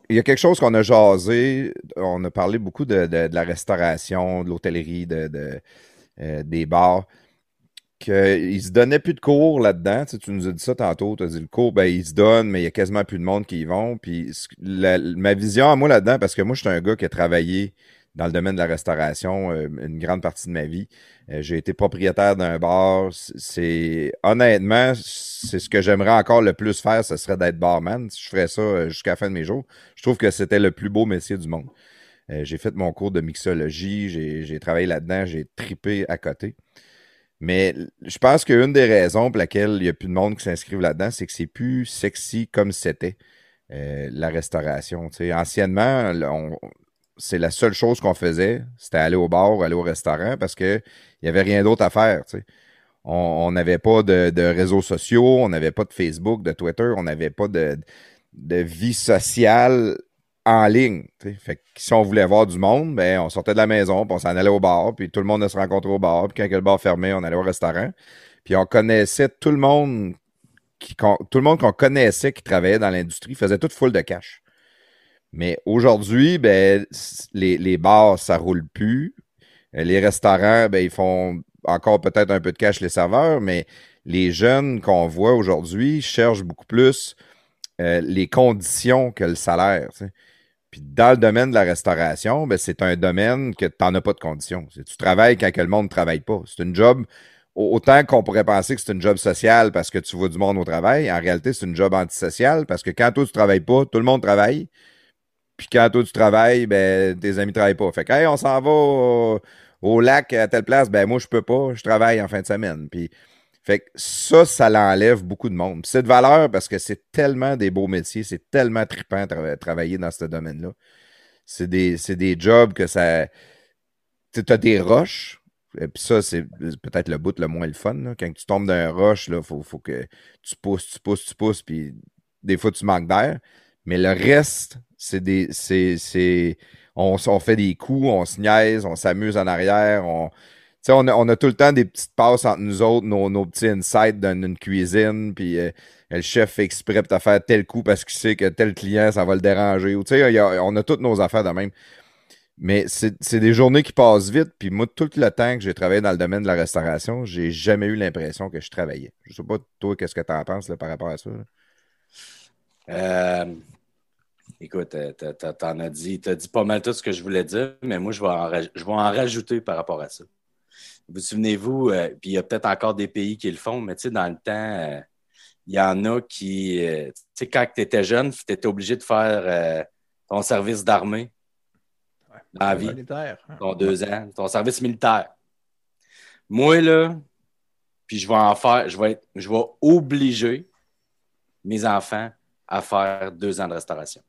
E: il y a quelque chose qu'on a jasé. On a parlé beaucoup de, la restauration, de l'hôtellerie, de, euh, des bars. Qu'il se donnait plus de cours là-dedans. Tu, nous as dit ça tantôt. Tu as dit le cours, ben, il se donne, mais il y a quasiment plus de monde qui y vont. Puis ma vision à moi là-dedans, parce que moi, je suis un gars qui a travaillé dans le domaine de la restauration euh, une grande partie de ma vie. Euh, j'ai été propriétaire d'un bar. C'est honnêtement, c'est ce que j'aimerais encore le plus faire, ce serait d'être barman. Si je ferais ça euh, jusqu'à la fin de mes jours, je trouve que c'était le plus beau métier du monde. j'ai fait mon cours de mixologie, j'ai travaillé là-dedans, j'ai tripé à côté. Mais je pense qu'une des raisons pour laquelle il n'y a plus de monde qui s'inscrivent là-dedans, c'est que c'est plus sexy comme c'était. la restauration. anciennement, on, c'est la seule chose qu'on faisait, c'était aller au bar aller au restaurant parce qu'il n'y avait rien d'autre à faire. On n'avait pas de, réseaux sociaux, on n'avait pas de Facebook, de Twitter, on n'avait pas de, vie sociale en ligne. Si on voulait voir du monde, ben, on sortait de la maison, puis on s'en allait au bar, puis tout le monde se rencontrait au bar, puis quand le bar fermait, on allait au restaurant. Puis on connaissait tout le monde tout le monde qu'on connaissait qui travaillait dans l'industrie faisait tout full de cash. Mais aujourd'hui, ben, les, les bars, ça roule plus. Euh, les restaurants, ben, ils font encore peut-être un peu de cash les serveurs, mais les jeunes qu'on voit aujourd'hui cherchent beaucoup plus euh, les conditions que le salaire. Puis dans le domaine de la restauration, ben, c'est un domaine que tu n'en as pas de conditions. Tu travailles quand que le monde ne travaille pas. C'est une job, autant qu'on pourrait penser que c'est une job sociale parce que tu vois du monde au travail, en réalité, c'est une job antisociale parce que quand toi, tu ne travailles pas, tout le monde travaille. Puis quand toi, tu travailles, ben, tes amis ne travaillent pas. Fait que, hey, on s'en va au, lac à telle place, ben, moi, je peux pas, je travaille en fin de semaine. Puis, fait que ça, ça l'enlève beaucoup de monde. C'est de valeur parce que c'est tellement des beaux métiers, c'est tellement trippant de travailler dans ce domaine-là. C'est des, des, jobs que ça. Tu as des roches, et puis ça, c'est peut-être le bout le moins le fun. Quand tu tombes d'un roche, il faut, faut, que tu pousses, tu pousses, tu pousses, puis des fois, tu manques d'air. Mais le reste, c'est des. C'est, on, on, fait des coups, on se niaise, on s'amuse en arrière, on, on a, on a, tout le temps des petites passes entre nous autres, nos, nos petits insights dans une cuisine, puis euh, le chef fait exprès pour faire tel coup parce qu'il sait que tel client, ça va le déranger. Ou, on a toutes nos affaires de même. Mais c'est des journées qui passent vite, puis moi, tout le temps que j'ai travaillé dans le domaine de la restauration, j'ai jamais eu l'impression que je travaillais. Je sais pas, toi, qu'est-ce que tu en penses par rapport à ça?
A: Euh, écoute, t'en as dit, as dit pas mal tout ce que je voulais dire, mais moi, je vais je vais en rajouter par rapport à ça. Vous souvenez-vous, euh, puis il y a peut-être encore des pays qui le font, mais tu sais, dans le temps, euh, il y en a qui, euh, tu sais, quand tu étais jeune, tu étais obligé de faire ton service d'armée dans la vie, hein. ton deux ans, ton service militaire. Moi, là, puis je vais en faire, je vais, je vais obliger mes enfants à faire deux ans de restauration.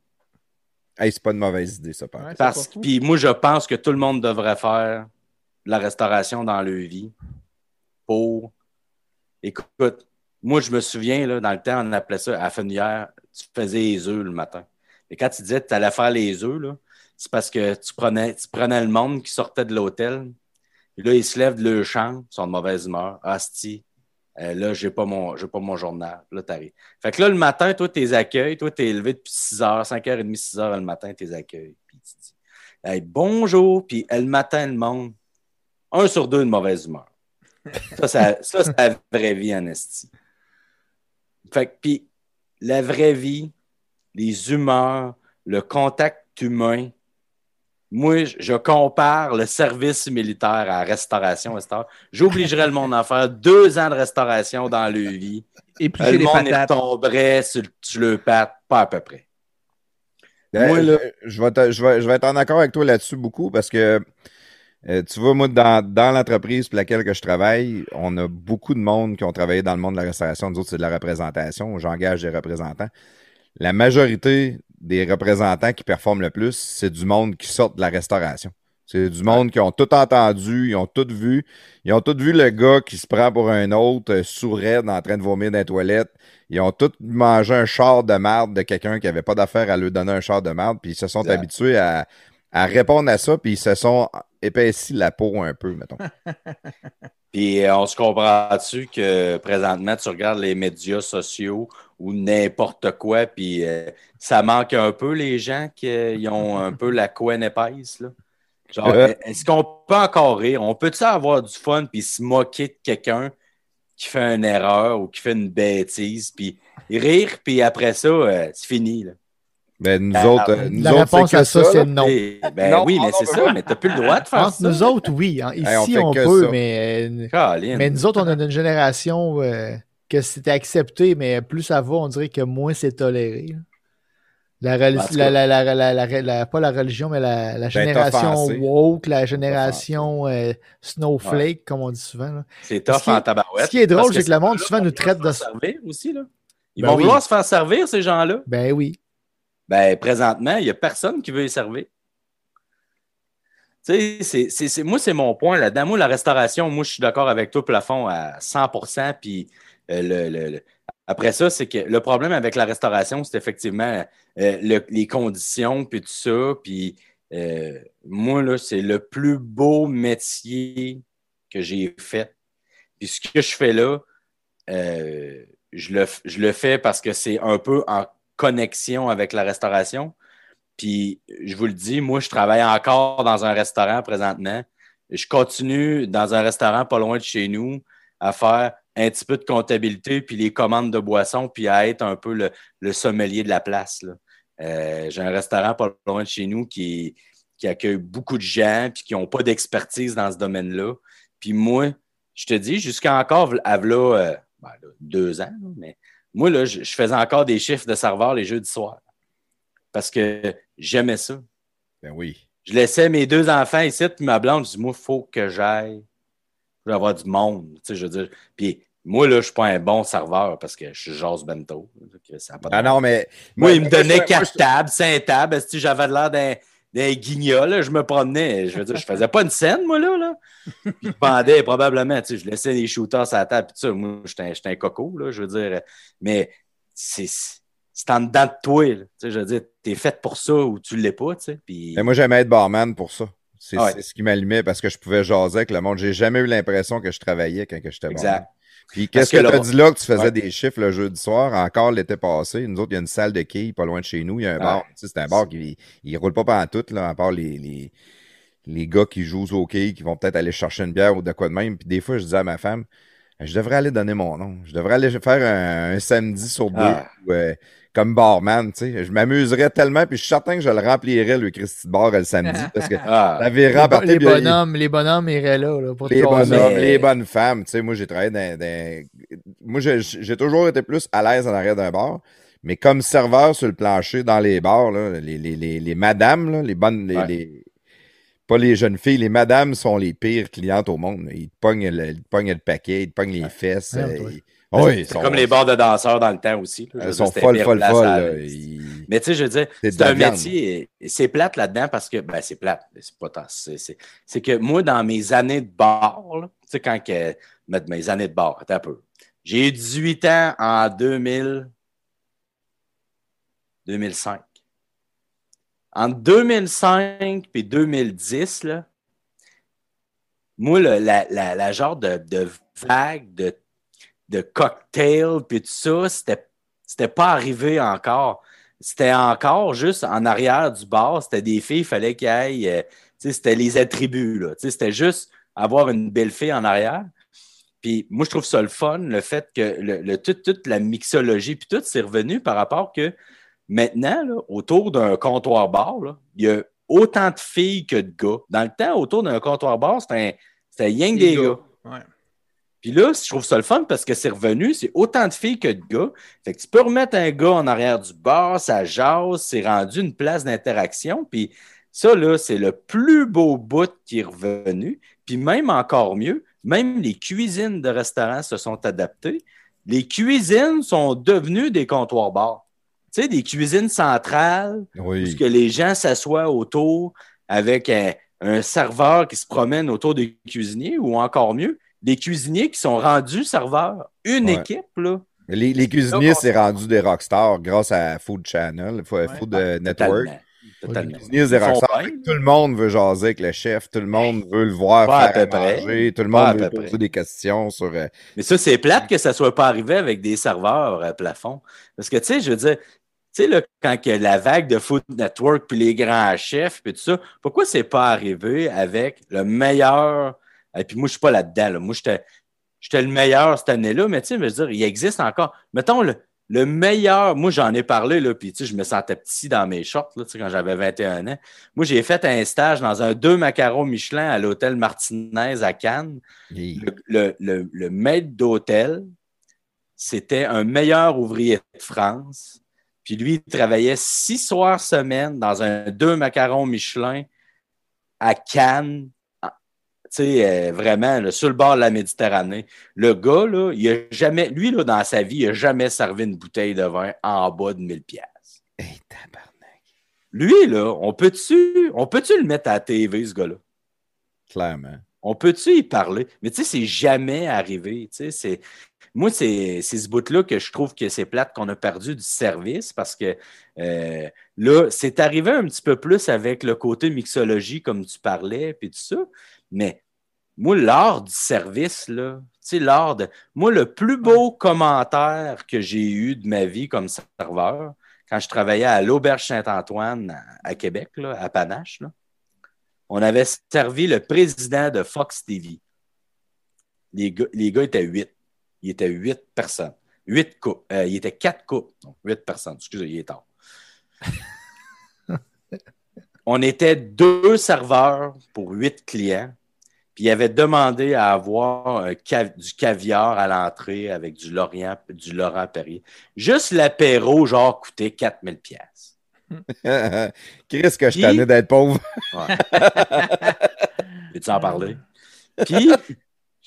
E: Hey, c'est pas une mauvaise idée, ça,
A: par Parce que, puis moi, je pense que tout le monde devrait faire la restauration dans le vie pour. Écoute, moi, je me souviens, là, dans le temps, on appelait ça à fenière, tu faisais les œufs le matin. Et quand tu disais que tu allais faire les œufs, c'est parce que tu prenais, tu prenais le monde qui sortait de l'hôtel. Et là, ils se lèvent de leur chambre, ils sont de mauvaise humeur. Asti, euh, là, j'ai pas pas mon journal. Là, t'arrives. Fait que là, le matin, toi, tes accueils, toi, t'es élevé depuis 6 h, 5h30, 6 h le matin, tes accueils. Puis tu dis, hey, bonjour, puis le matin, le monde, un sur deux de mauvaise humeur. Ça, c'est la vraie vie en. Fait que, puis, la vraie vie, les humeurs, le contact humain, moi, je compare le service militaire à la restauration. J'obligerais le monde à faire deux ans de restauration dans leur vie. Et puis, le monde est tomberait sur, le pat, pas à peu près.
E: Ben, moi, là, je, vais je, vais, je vais être en accord avec toi là-dessus beaucoup parce que euh, tu vois, moi, dans, dans l'entreprise pour laquelle que je travaille, on a beaucoup de monde qui ont travaillé dans le monde de la restauration. Nous autres, c'est de la représentation. J'engage des représentants. La majorité des représentants qui performent le plus, c'est du monde qui sort de la restauration. C'est du monde qui ont tout entendu, ils ont tout vu. Ils ont tout vu le gars qui se prend pour un autre, euh, sourd en train de vomir dans les toilettes. Ils ont tous mangé un char de merde de quelqu'un qui avait pas d'affaire à lui donner un char de merde, puis ils se sont habitués à, à répondre à ça, puis ils se sont épaissis la peau un peu, mettons.
A: puis euh, on se comprend-tu que présentement, tu regardes les médias sociaux ou n'importe quoi, puis euh, ça manque un peu les gens qui euh, ont un peu la couenne épaisse, là? Genre, est-ce qu'on peut encore rire? On peut-tu avoir du fun puis se moquer de quelqu'un qui fait une erreur ou qui fait une bêtise, puis rire, puis après ça, c'est fini, là.
E: Ben, nous ben, autres, euh, nous
C: la réponse à ça, c'est non.
A: Ben oui, mais c'est ça, mais tu n'as plus le droit de faire ça.
C: Nous autres, oui. Hein, ici, on, peut, mais, mais nous autres, on a une génération euh, que c'était accepté, mais plus ça va, on dirait que moins c'est toléré. La, la, pas la religion, mais la, ben, génération woke, la génération euh, snowflake, comme on dit souvent.
A: C'est tough en tabarouette.
C: Ce qui est drôle, c'est que le monde souvent nous traite de...
A: servir aussi, là. Ils vont vouloir se faire servir, ces gens-là.
C: Ben oui.
A: Ben, présentement, il n'y a personne qui veut y servir. Tu sais, moi, c'est mon point là-dedans. Moi, la restauration, moi, je suis d'accord avec toi, plafond, à 100% Puis euh, après ça, c'est que le problème avec la restauration, c'est effectivement euh, les conditions, puis tout ça. Puis euh, moi, là, c'est le plus beau métier que j'ai fait. Puis ce que je fais là, je le, je le fais parce que c'est un peu en connexion avec la restauration. Puis, je vous le dis, moi, je travaille encore dans un restaurant présentement. Je continue dans un restaurant pas loin de chez nous à faire un petit peu de comptabilité, puis les commandes de boissons, puis à être un peu le, sommelier de la place. Euh, j'ai un restaurant pas loin de chez nous qui, qui accueille beaucoup de gens, puis qui n'ont pas d'expertise dans ce domaine-là. Puis moi, je te dis, jusqu'à encore, à euh, ben deux ans, mais moi, là, je, faisais encore des chiffres de serveur les jeudis soirs. Parce que j'aimais ça.
E: Ben oui.
A: Je laissais mes deux enfants ici, puis ma blonde, je dis, moi, il faut que j'aille. Je veux avoir du monde. Tu sais, je veux dire. Puis moi, là, je ne suis pas un bon serveur parce que je suis Jose Bento.
E: ah non, mais.
A: Moi, il me donnait quatre tables, cinq tables. Si j'avais l'air d'un des guignols, je me promenais. Je veux dire, je faisais pas une scène, moi, là. là. Puis je bandais probablement, tu sais, je laissais des shooters à la table, puis ça. Moi, j'étais un, coco, là, je veux dire. Mais c'est en dedans de toi, Tu sais, je veux dire, t'es fait pour ça ou tu l'es pas, tu sais. Puis...
E: Mais moi, j'aimais être barman pour ça. C'est ce qui m'allumait parce que je pouvais jaser avec le monde. J'ai jamais eu l'impression que je travaillais quand j'étais barman. Exact. Puis qu'est-ce que, tu as dit là que tu faisais des chiffres le jeudi soir, encore l'été passé? Nous autres, il y a une salle de quilles pas loin de chez nous. Il y a un bar. C'est un bar qui ne roule pas pendant tout, là, à part les, les, les gars qui jouent au quilles, qui vont peut-être aller chercher une bière ou de quoi de même. Puis des fois, je disais à ma femme, je devrais aller donner mon nom. Je devrais aller faire un, samedi sur deux. Ah. Euh, comme barman, tu sais. Je m'amuserais tellement, puis je suis certain que je le remplirais, le Christy de bar, le samedi, parce que
B: ah. la les, les, bonhommes, les bonhommes iraient là, là pour
E: Les bonhommes, les bonnes femmes, tu sais. Moi, j'ai travaillé dans, Moi, j'ai toujours été plus à l'aise en arrière d'un bar, mais comme serveur sur le plancher dans les bars, là, les, les, les, les madames, là, les bonnes... Les, Pas les jeunes filles, les madames sont les pires clientes au monde. Ils te pognent le, ils te pognent le paquet, ils te pognent les fesses.
A: Oui, c'est comme les bars de danseurs dans le temps aussi.
E: Elles sont folles, folles, folles.
A: Mais tu sais, je veux dire, c'est un métier, c'est plate là-dedans parce que, ben, c'est plate, c'est pas tant. C'est que moi, dans mes années de bar, tu sais, quand que, mes années de bar, attends un peu. J'ai eu 18 ans en 2000, 2005. En 2005 puis 2010, là, moi, la, la, la, genre de, de vague de de cocktail, puis tout ça, c'était, c'était pas arrivé encore. C'était encore juste en arrière du bar, c'était des filles, il fallait y ait, euh, c'était les attributs, là. C'était juste avoir une belle fille en arrière. Puis moi, je trouve ça le fun, le fait que le, toute la mixologie, puis tout, c'est revenu par rapport que maintenant, autour d'un comptoir bar, il y a autant de filles que de gars. Dans le temps, autour d'un comptoir bar, c'était, un, yang des gars. Puis là, je trouve ça le fun parce que c'est revenu, c'est autant de filles que de gars. Fait que tu peux remettre un gars en arrière du bar, ça jase, c'est rendu une place d'interaction. Puis ça, là, c'est le plus beau bout qui est revenu. Puis même encore mieux, même les cuisines de restaurants se sont adaptées. Les cuisines sont devenues des comptoirs bars. Tu sais, des cuisines centrales où que les gens s'assoient autour avec un, un serveur qui se promène autour des cuisiniers ou encore mieux, des cuisiniers qui sont rendus serveurs. Une équipe, là.
E: Les, cuisiniers, c'est rendu des rockstars grâce à Food Channel, Food euh, Network. Les cuisiniers, c'est des rockstars. Tout le monde veut jaser avec le chef, tout le monde veut le voir faire manger, tout le monde veut poser des questions sur. Euh,
A: Mais ça, c'est plate que ça ne soit pas arrivé avec des serveurs à plafond. Parce que, tu sais, je veux dire, tu sais, quand il y a la vague de Food Network, puis les grands chefs, puis tout ça, pourquoi c'est pas arrivé avec le meilleur et puis moi, je suis pas là-dedans. Moi, j'étais, le meilleur cette année-là, mais tu sais, je veux dire, il existe encore. Mettons le, le meilleur, moi j'en ai parlé, là, puis tu sais, je me sentais petit dans mes shorts là, tu sais, quand j'avais 21 ans. Moi, j'ai fait un stage dans un deux macarons Michelin à l'hôtel Martinez à Cannes. Le, le, maître d'hôtel, c'était un meilleur ouvrier de France. Puis lui, il travaillait six soirs semaine dans un deux macarons Michelin à Cannes sais, euh, vraiment, sur le bord de la Méditerranée. Le gars, là, il a jamais, lui, là, dans sa vie, il n'a jamais servi une bouteille de vin en bas de 1000 pièces.
E: Hey, tabarnak.
A: Lui, là, on peut-tu on peut le mettre à la TV, ce gars-là?
E: Clairement.
A: On peut-tu y parler? Mais tu sais, c'est jamais arrivé. Tu sais, c'est... Moi, c'est, ce bout-là que je trouve que c'est plate qu'on a perdu du service parce que euh, là, c'est arrivé un petit peu plus avec le côté mixologie, comme tu parlais, puis tout ça. Mais moi, l'art du service, là, tu sais, de. Moi, le plus beau commentaire que j'ai eu de ma vie comme serveur, quand je travaillais à l'Auberge Saint-Antoine à, Québec, là, à Panache, là, on avait servi le président de Fox TV. Les gars, les gars étaient huit. Il était huit personnes. Huit couples. Euh, il était quatre couples. Donc, huit personnes. Excusez, il est tard. on était deux serveurs pour huit clients. Puis il avait demandé à avoir un cav- du caviar à l'entrée avec du Laurent, du Laurent Perrier. Juste l'apéro, genre, coûtait 4000 pièces.
E: Chris, que je
A: Puis-
E: t'en d'être pauvre.
A: Ouais. Veux-tu en parler? Puis, je suis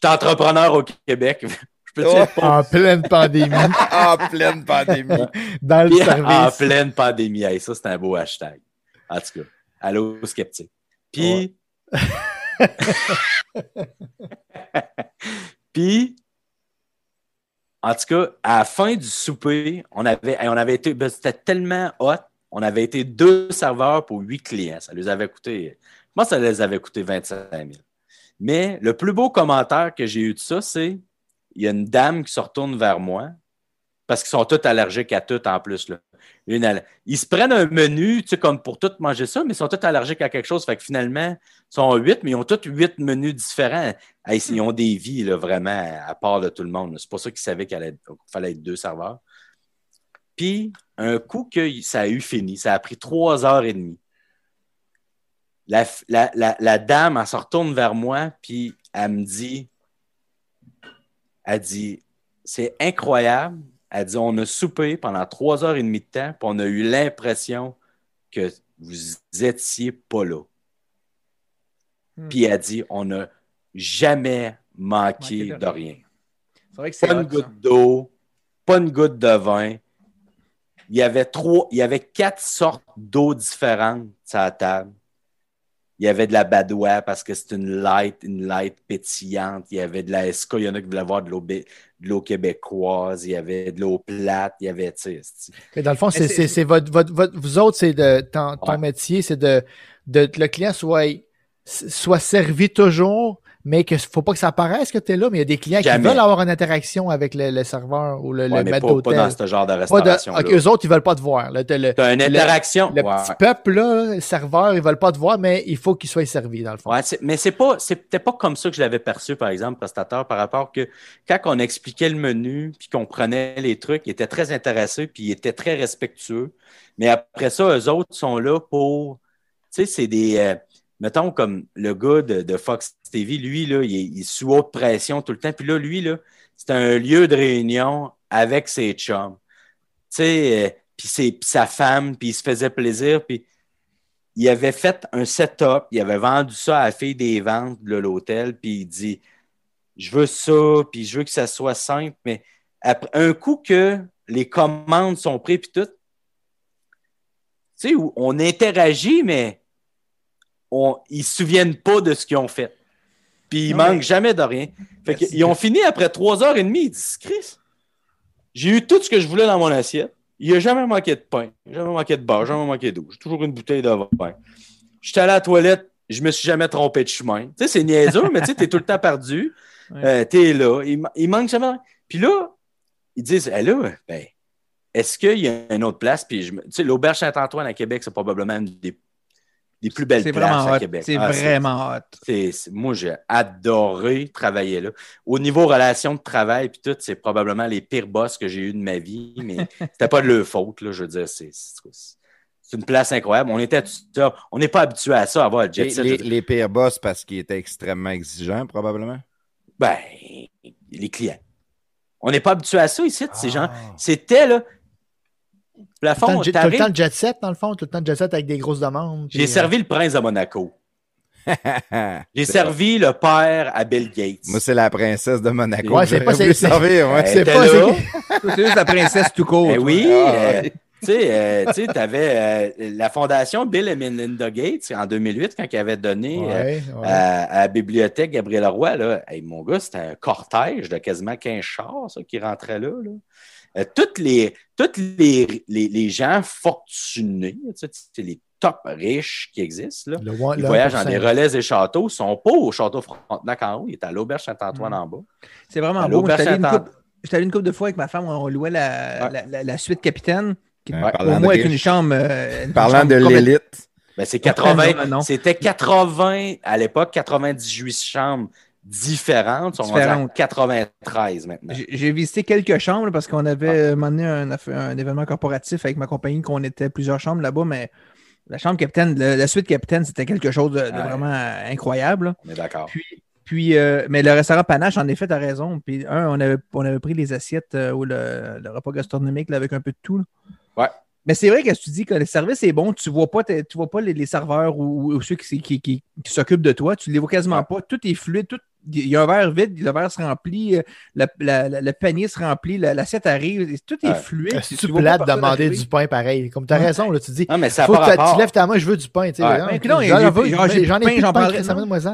A: entrepreneur au Québec. Je peux dire
C: En pleine pandémie,
E: en pleine pandémie.
C: dans le
A: Puis, en
C: service.
A: pleine pandémie. Hey, ça, c'est un beau hashtag. En tout cas, allô, sceptique. Puis, puis, en tout cas, à la fin du souper, on avait, on avait été, ben, c'était tellement hot, on avait été deux serveurs pour huit clients. Ça les avait coûté, moi, ça les avait coûté 25 000. Mais le plus beau commentaire que j'ai eu de ça, c'est il y a une dame qui se retourne vers moi parce qu'ils sont tous allergiques à tout en plus. Ils se prennent un menu, tu sais, comme pour tout manger ça, mais ils sont tous allergiques à quelque chose. Fait finalement, ils sont huit, mais ils ont tous huit menus différents. Ils ont des vies, vraiment, à part de tout le monde. C'est pour ça qu'ils savaient qu'il allait- qu'il fallait être deux serveurs. Puis, un coup que ça a eu fini, ça a pris trois heures et demie. La- la dame, elle se retourne vers moi, puis elle me dit, elle dit, c'est incroyable. Elle dit, on a soupé pendant trois heures et demie de temps, puis on a eu l'impression que vous étiez pas là.
B: Hmm.
A: Puis elle dit, on n'a jamais manqué
B: Manqué
A: de rien.
B: C'est vrai que c'est
A: Pas une
B: hot,
A: goutte d'eau, pas une goutte de vin. Il y avait trois, il y avait quatre sortes d'eau différentes sur la table. Il y avait de la badoie parce que c'est une light, une light pétillante. Il y avait de la SK, il y en a qui voulaient avoir de l'eau, de l'eau québécoise. Il y avait de l'eau plate. Il y avait, tu sais, c'est-
C: Mais dans le fond, c'est,
B: c'est-
C: c'est, votre, votre, votre- vous autres, c'est de ton, ton
A: Ouais.
C: métier, c'est de, de que le client soit, soit servi toujours, mais que faut pas que ça apparaisse que tu es là, mais il y a des clients
A: Jamais.
C: qui veulent avoir une interaction avec le, le serveur ou le,
A: Ouais,
C: le maître
A: pas, pas dans
C: d'hôtel.
A: ce genre de restauration.
C: ok, eux autres, ils veulent pas te voir.
A: Tu as une interaction.
C: le
A: Ouais,
C: petit
A: ouais.
C: peuple, là, le serveur, ils veulent pas te voir, mais il faut qu'il soit servi, dans le fond.
A: Mais c'est pas, c'était pas comme ça que je l'avais perçu, par exemple, prestateur, par rapport que quand on expliquait le menu, puis qu'on prenait les trucs, ils étaient très intéressés, puis ils étaient très respectueux. Mais après ça, eux autres sont là pour, tu sais, c'est des, euh, mettons comme le gars de, Fox TV, lui, là, il est, sous haute pression tout le temps. Puis là, lui, là, c'est un lieu de réunion avec ses chums. Tu sais, euh, puis puis sa femme, puis il se faisait plaisir, puis il avait fait un setup, il avait vendu ça à la fille des ventes de l'hôtel, puis il dit Je veux ça, puis je veux que ça soit simple, mais après, un coup que les commandes sont prises, puis tout, tu sais, on interagit, mais on, ils ne se souviennent pas de ce qu'ils ont fait. Puis ils
B: Non,
A: manquent
B: mais-
A: jamais de rien. Fait qu'ils ont fini après trois heures et demie. Ils disent Chris, j'ai eu tout ce que je voulais dans mon assiette. Il n'y a jamais manqué de pain, jamais manqué de beurre, jamais manqué d'eau. J'ai toujours une bouteille de vin. J'étais allé à la toilette, je me suis jamais trompé de chemin. Tu sais, c'est niaiseux, mais tu sais, t'es tout le temps perdu.
B: Ouais.
A: Euh, t'es là. Il, il manque jamais. Puis là, ils disent, Eh là, ben, est-ce qu'il y a une autre place? Puis, je me- tu sais, l'Auberge Saint-Antoine à Québec, c'est probablement une des, des plus belles places à. Québec.
B: C'est
A: Ah,
B: vraiment hot.
A: moi, j'ai adoré travailler là. Au niveau relations de travail, puis tout, c'est probablement les pires boss que j'ai eu de ma vie, mais c'était pas de leur faute, là, je veux dire. C'est une place incroyable. On était on n'est pas habitué à ça, à avoir le jet
E: Les,
A: set.
E: les pires boss parce qu'ils étaient extrêmement exigeants, probablement?
A: Ben, les clients. On n'est pas habitué à ça ici, ces gens.
E: Ah.
A: C'était là.
C: Tout le, de- tout le temps de jet set, dans le fond, tout le temps de jet set avec des grosses demandes.
A: J'ai
C: euh,
A: servi le prince de Monaco. J'ai servi le père à Bill Gates.
E: Moi, c'est la princesse de Monaco.
C: Ouais, c'est pas- c'est-
E: servir, ouais.
C: C'est pas-.
B: C'est juste la princesse tout court.
A: Ben oui,
E: Ah,
A: euh,
E: ouais.
A: tu sais, euh, tu avais la fondation Bill et Melinda Gates en 2008 quand ils avaient donné
C: Ouais,
A: à, à la bibliothèque Gabriel Roy, là, hey, mon gars, c'était un cortège de quasiment 15 chars ça, qui rentraient là. là. Euh, toutes les, toutes les, les, les gens fortunés, tu sais, c'est les top riches qui existent, là,
C: Le
A: ils voyagent dans
C: 1%.
A: des relais et châteaux, ils sont pas au château Frontenac en haut, ils étaient à l'auberge Saint-Antoine
C: Mm.
A: en bas.
B: C'est vraiment
A: Allô,
B: beau. J'étais allé une couple- j'étais allé une couple de fois avec ma femme, on louait la,
A: Ouais.
B: la, la- la suite capitaine. qui-
E: Ouais,
B: au moins avec une chambre. euh, une
E: Parlant
B: chambre
E: de
B: complète-
E: l'élite.
A: Ben, c'est 80.
B: Non, non.
A: C'était 80 à l'époque, 98 chambres différentes. On est à
B: Différentes.
A: 93 maintenant.
B: J'ai visité quelques chambres parce qu'on avait euh, mené un, événement corporatif avec ma compagnie, qu'on était plusieurs chambres là-bas, mais la chambre capitaine, le- la suite capitaine, c'était quelque chose de, de
A: Ouais.
B: vraiment incroyable. là.
A: On est d'accord.
B: Puis, puis euh, mais le restaurant Panache, en effet, tu as raison. Puis, un, on avait, on avait pris les assiettes euh, ou le, le repas gastronomique là, avec un peu de tout. là.
A: Ouais.
B: Mais c'est vrai que tu dis que le service est bon, tu vois pas, tu vois pas les, les serveurs ou, ou ceux qui, qui- qui- qui s'occupent de toi, tu les vois quasiment pas. Tout est fluide, tout, il y a un verre vide, le verre se remplit, euh, la- la- la- le panier se remplit, la- l'assiette arrive, et tout est fluide.
C: C'est
B: tu
C: plate de demander du pain pareil. Comme tu as raison, là, tu dis.
A: Non, mais ça
C: Faut que
A: rapport.
C: tu lèves ta main, je veux du pain. tu sais. Non,
B: Mais non,
C: j'en ai- J'en
B: parlerai.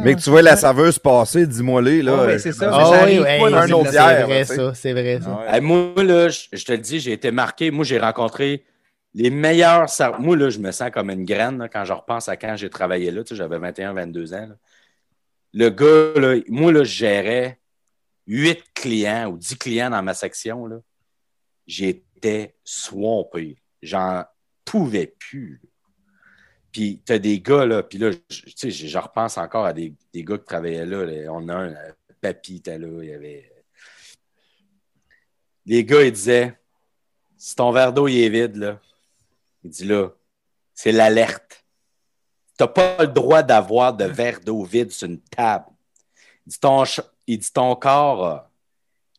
E: Mais que tu vois la serveuse passer, dis-moi les là.
B: Ouais, c'est ça.
E: euh,
C: Ah oui, ouais, c'est vrai, ça. C'est vrai, ça.
A: Moi, là, je, te le dis, j'ai été marqué. Moi, j'ai rencontré les meilleurs. Moi, là, je me sens comme une graine là, quand je repense à quand j'ai travaillé là. Tu sais, j'avais 21, 22 ans. Le gars, là, moi, là, je gérais 8 clients ou 10 clients dans ma section. Là. J'étais swampé. J'en pouvais plus. Puis, tu as des gars, là, puis là, tu sais, je repense encore à des, des gars qui travaillaient là. là. On a un, euh, Papy était là, il y avait. Les gars, ils disaient si ton verre d'eau il est vide, là, il dit là, c'est l'alerte. N'as pas le droit d'avoir de verre d'eau vide sur une table. Il dit ton, il dit ton corps a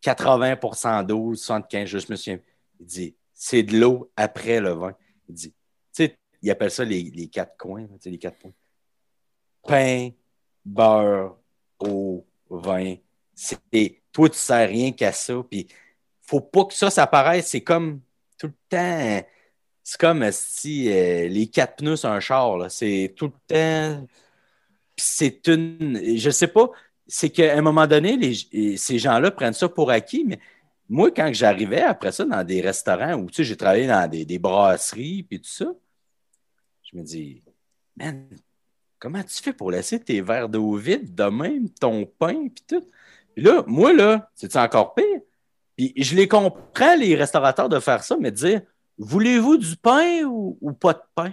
A: 80% d'eau, 75, je me souviens. Il dit c'est de l'eau après le vin. Il dit, tu sais, il appelle ça les, les quatre coins, les quatre points. Pain, beurre, eau, vin. C'est, toi, tu ne sers rien qu'à ça. Puis, faut pas que ça, ça paraisse. C'est comme tout le temps. C'est comme si euh, les quatre pneus sur un char. C'est tout le temps. C'est une. Je sais pas. C'est qu'à un moment donné, ces gens-là prennent ça pour acquis, mais moi, quand j'arrivais après ça dans des restaurants où tu sais, j'ai travaillé dans des, brasseries puis tout ça, je me dis, man, comment tu fais pour laisser tes verres d'eau vides de même, ton pain puis tout? Puis là, moi, là, c'est encore pire? Puis je les comprends, les restaurateurs, de faire ça, mais de dire voulez-vous du pain ou, ou pas de pain?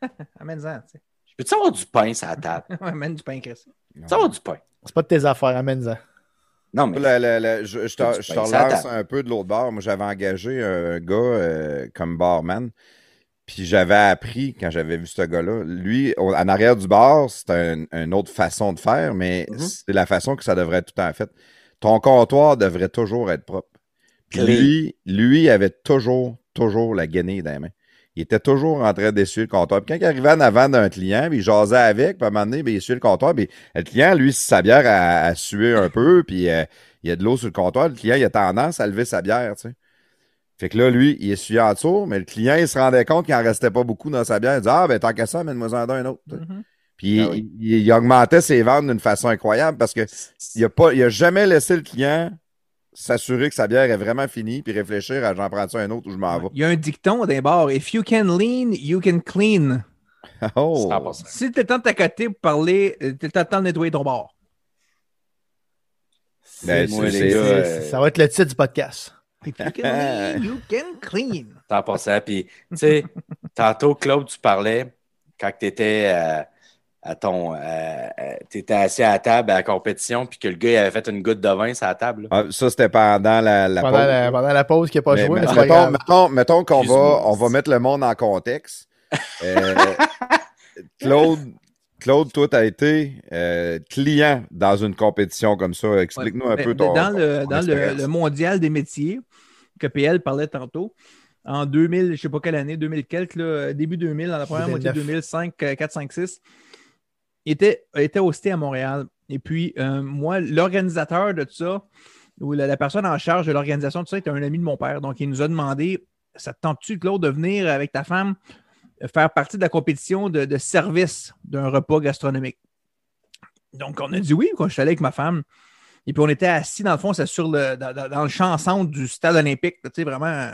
B: Amène-en, tu sais.
A: Je peux-tu avoir du pain sur la table?
B: Ouais, Amène du pain, Chris.
A: Peux-tu avoir du pain?
C: C'est pas de tes affaires, amène-en.
A: Non, mais.
E: Le- le- le- je, je te,
A: Tu
E: relance un peu de l'autre bord. Moi, j'avais engagé un gars euh, comme barman. Puis j'avais appris, quand j'avais vu ce gars-là, lui, au- en arrière du bar, c'est un- une autre façon de faire, mais
A: Mhm.
E: c'est la façon que ça devrait être tout temps fait. Ton comptoir devrait toujours être propre. Puis lui, lui avait toujours, toujours la guenille dans les mains. Il était toujours en train d'essuyer le comptoir. Puis quand il arrivait en avant d'un client, puis il jasait avec, puis à un moment donné, ben, il essuyait le comptoir. Puis le client, lui, sa bière a, a sué un peu, puis euh, il y a de l'eau sur le comptoir, le client, il a tendance à lever sa bière, tu sais. Fait que là, lui, il essuyait en dessous, mais le client, il se rendait compte qu'il en restait pas beaucoup dans sa bière. Il dit Ah, ben tant qu'à ça, mets-moi en un autre.
B: Mhm.
E: Puis
A: Ah oui.
E: il, il augmentait ses ventes d'une façon incroyable parce que il a pas, il a jamais laissé le client s'assurer que sa bière est vraiment finie puis réfléchir à j'en prends un autre ou je m'en vais.
B: Il y a un dicton d'un bar If you can lean, you can clean.
E: Oh!
A: 100%.
B: Si tu temps de t'accoter pour parler, tu le temps de nettoyer ton bar.
E: Ben,
A: euh,
C: Ça va être le titre du podcast.
B: If you can lean, you can clean.
A: T'en passant. Puis, tu sais, tantôt, Claude, tu parlais quand tu étais à ton. tu étais assis à la table à la compétition, puis que le gars il avait fait une goutte de vin sur la table.
E: Ah, ça, c'était pendant la, la
C: Pendant
E: pause.
C: la, pendant la pause qui n'a pas
E: Mais-
C: joué,
E: mais
C: pas
E: mettons, mettons, mettons qu'on va, on va mettre le monde en contexte. Euh, Claude, Claude, toi, tu as été euh, client dans une compétition comme ça. Explique-nous un
B: Ben,
E: peu ton.
B: Dans, le,
E: ton
B: dans le, mondial des métiers que PL parlait tantôt, en 2000, je ne sais pas quelle année, 2000 quelques, là, début 2000, dans la première
C: 2009.
B: moitié 2005, 4, 5, 6, il était, était hosté à Montréal. Et puis, euh, moi, l'organisateur de tout ça, ou la, la personne en charge de l'organisation de tout ça, était un ami de mon père. Donc, il nous a demandé Ça te tente-tu, Claude, de venir avec ta femme euh, faire partie de la compétition de, de service d'un repas gastronomique? Donc, on a dit oui, quand je suis allé avec ma femme. Et puis, on était assis, dans le fond, c'est sur le, dans, le champ centre du stade olympique. Tu sais, vraiment, euh,